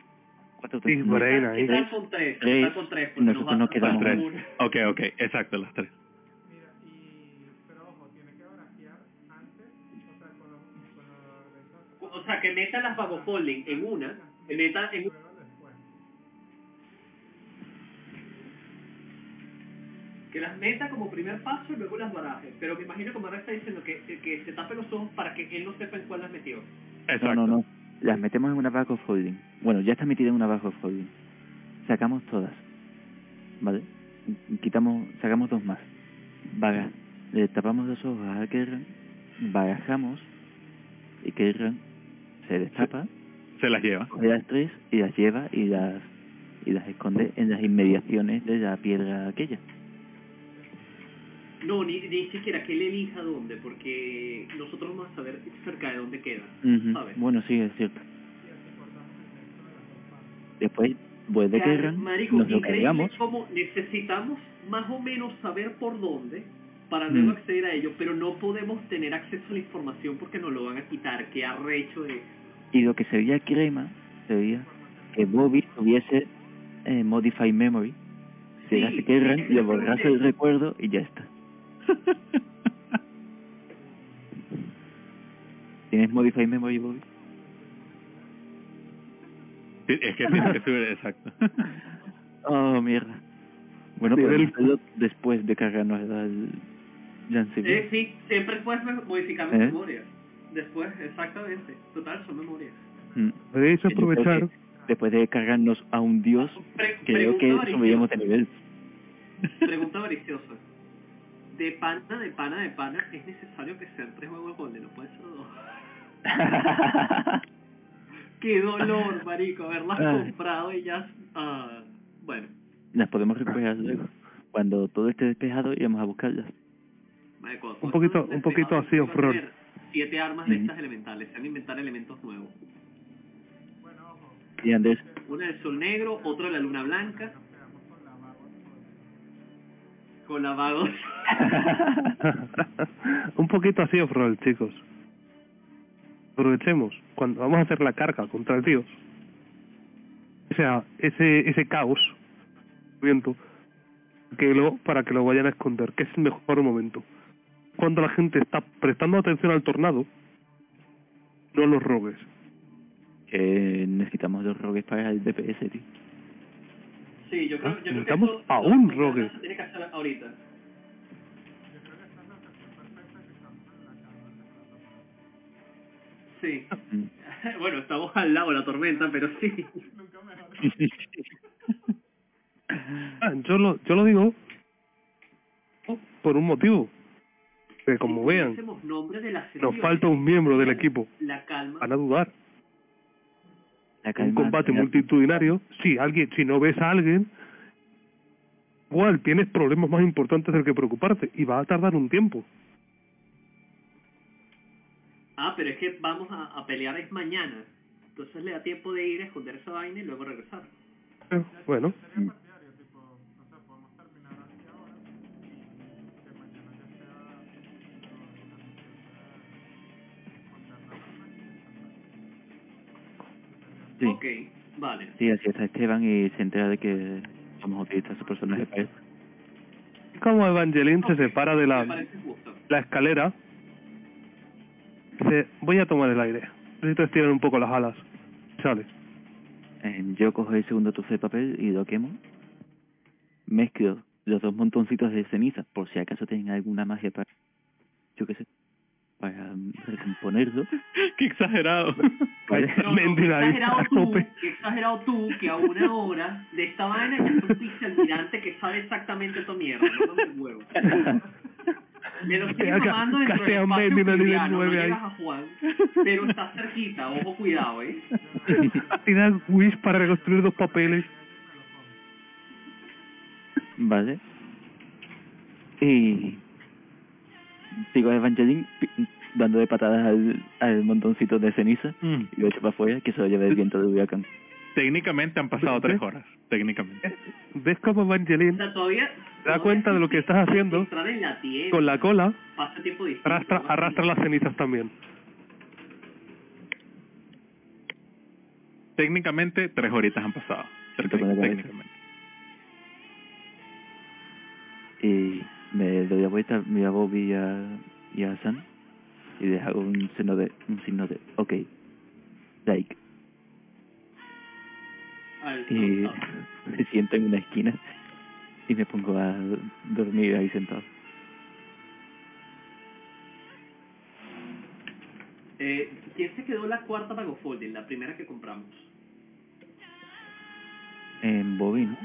Sí, tres, por ahí, ¿Qué ahí. tal con tres? ¿Qué Tres. tal con tres? Porque Nosotros nos quedamos tres. una. Ok, ok, exacto, las tres. Mira, y... Pero ojo, tiene que barajear antes, o sea, que meta las vagofolding en una, que meta en luego que las meta como primer paso y luego las baraje. Pero me imagino que Mara está diciendo que, se tape los ojos para que él no sepa en cuál las metió. Exacto. No, no, no. Las metemos en una back of holding. Bueno, ya está metida en una back of holding. Sacamos todas. ¿Vale? Quitamos, sacamos dos más. Vaga. Le tapamos los ojos a Kerran, barajamos y Kerran se destapa, Se las lleva. coge las tres y las lleva y las y las esconde en las inmediaciones de la piedra aquella. No, ni, ni siquiera que él elija dónde, porque nosotros vamos a saber cerca de dónde queda. Ujú. ¿Sabes? Bueno, sí, es cierto. Después vuelve Car- Kerran, Marico, nos lo cómo necesitamos más o menos saber por dónde para luego Mm. acceder a ello, pero no podemos tener acceso a la información porque nos lo van a quitar. Qué arrecho de... Y lo que sería crema sería que Bobby tuviese eh, Modify Memory, se Sí, llegase sí, le borrase el recuerdo y ya está. ¿Tienes Modify Memory, Bobby? Sí, Es que tiene que subir, exacto. Oh, mierda. Bueno, Sí, hacerlo después de cargarnos el. Eh, sí, siempre puedes modificar ¿Eh? memoria. Después, exactamente. Total, son memorias. Mm. Podéis aprovechar. Después de cargarnos a un dios, Pre- creo que subiremos de nivel. Pregunta avariciosa. De pana, de pana, de pana, ¿es necesario que sean tres huevos golden? No puede ser dos. Qué dolor, marico, haberlas comprado y ya... ah, bueno, Las podemos recuperar luego. Cuando todo esté despejado, iremos a buscarlas. marico, Un poquito- un poquito así tener Siete armas de estas elementales, se van a inventar elementos nuevos. Y Andrés, Una del sol negro, otra de la luna blanca. Con la vago. un poquito así off-roll, chicos. Aprovechemos cuando vamos a hacer la carga contra el dios. O sea, ese ese caos, viento, que lo para que lo vayan a esconder, que es el mejor momento. Cuando la gente está prestando atención al tornado, no los rogues. que necesitamos dos rogues para el DPS, tío. Sí, yo creo, Ah, yo creo que necesitamos esto- a un rogue. tiene que hacer ahorita. Sí. Bueno, estamos al lado de la tormenta, pero sí. Ah, yo lo yo lo digo por un motivo. Que como vean, nos falta un miembro del equipo. La calma. Van a dudar. Un combate multitudinario, si alguien, si no ves a alguien, igual tienes problemas más importantes del que preocuparte y va a tardar un tiempo. Ah, pero es que vamos a, a pelear es mañana. Entonces le da tiempo de ir a esconder esa vaina y luego regresar. Eh, Bueno, Sí, Ok, vale. sí, así está Esteban y se entera de que vamos a utilizar su personaje para eso. como Evangeline se separa de la escalera, dice, voy a tomar el aire. Necesito estirar un poco las alas. Sale. Eh, yo cojo el segundo trozo de papel y lo quemo. Mezclo los dos montoncitos de ceniza, por si acaso tienen alguna magia para, yo qué sé, para recomponerlo. Qué exagerado. No, no, qué exagerado tú, qué exagerado tú que a una hora de esta vaina ya es un pizza almirante que sabe exactamente tu mierda, no el huevo. Me lo Acá- mamando dentro del espacio Mendy, no llegas a Juan, pero estás cerquita, ojo cuidado, ¿eh? Tira Wish para reconstruir dos papeles. Vale. Y sigo pi- dando de patadas al, al montoncito de ceniza Mm. y lo echo para afuera que se lo lleve el viento del huracán. Técnicamente han pasado ¿Ves? tres horas. Técnicamente. ¿Ves cómo O Evangeline sea, todavía... te da todavía cuenta de lo que estás haciendo? En la Con la cola, pasa tiempo distinto, arrastra, ¿no? arrastra las cenizas también. Técnicamente tres horitas han pasado. Técnicamente. Y me doy la vuelta, miro a Bobby y a, y a Sam y hago un signo de, un signo de, ok, like, y me siento en una esquina y me pongo a dormir ahí sentado. Eh, ¿Quién se quedó la cuarta Bag of Holding, la primera que compramos? En Bobby, ¿no?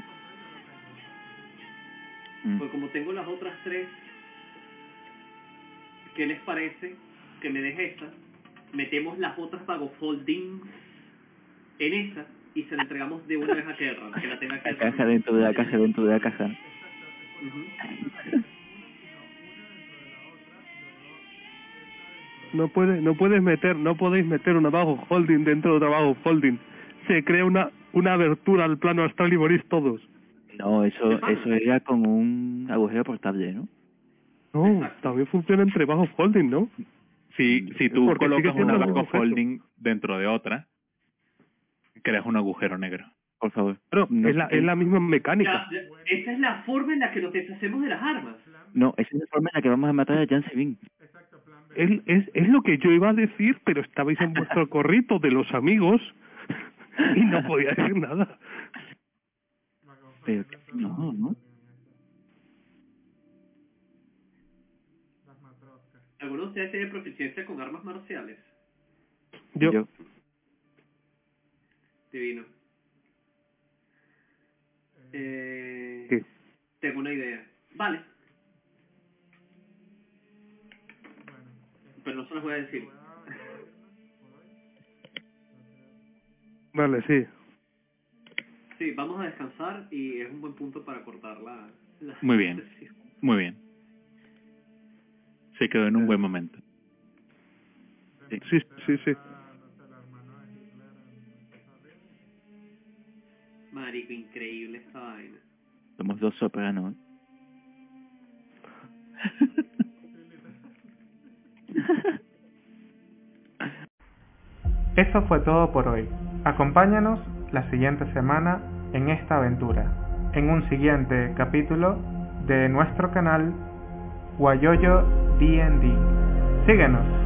Mm. Pues como tengo las otras tres, ¿qué les parece que me deje esta? Metemos las otras Bag of Holdings en esa y se la entregamos de una vez a Kerra, que la tenga La Kerra. caja dentro de la caja dentro de la caja. No puede, no puedes meter, no podéis meter una bajo holding dentro de otra bajo holding. Se crea una una abertura al plano astral y morís todos. No, eso eso era con un agujero portable, ¿no? No, también funciona entre bajo holding, ¿no? Si, si tú Porque colocas siendo una objeto. holding dentro de otra, creas un agujero negro. Por favor. Pero No, es, la, es la misma mecánica. Ya, esa es la forma en la que nos deshacemos de las armas. No, esa es la forma en la que vamos a matar a Jan Sevin. Es, es, es lo que yo iba a decir, pero estabais en vuestro corrito de los amigos y no podía decir nada. Pero, no, no. ¿Alguno de ustedes tiene proficiencia con armas marciales? Yo, Yo, Divino. Eh, ¿Qué? Tengo una idea. Vale. Pero no se las voy a decir. vale, sí. Sí, vamos a descansar y es un buen punto para cortar la... la Muy bien. sesión. Muy bien. Se quedó en un buen momento. Sí, sí, sí. Marico, increíble esta vaina. somos dos sopranos. ¿eh? Eso fue todo por hoy. Acompáñanos la siguiente semana en esta aventura, en un siguiente capítulo de nuestro canal Guayoyo D&D. Síguenos.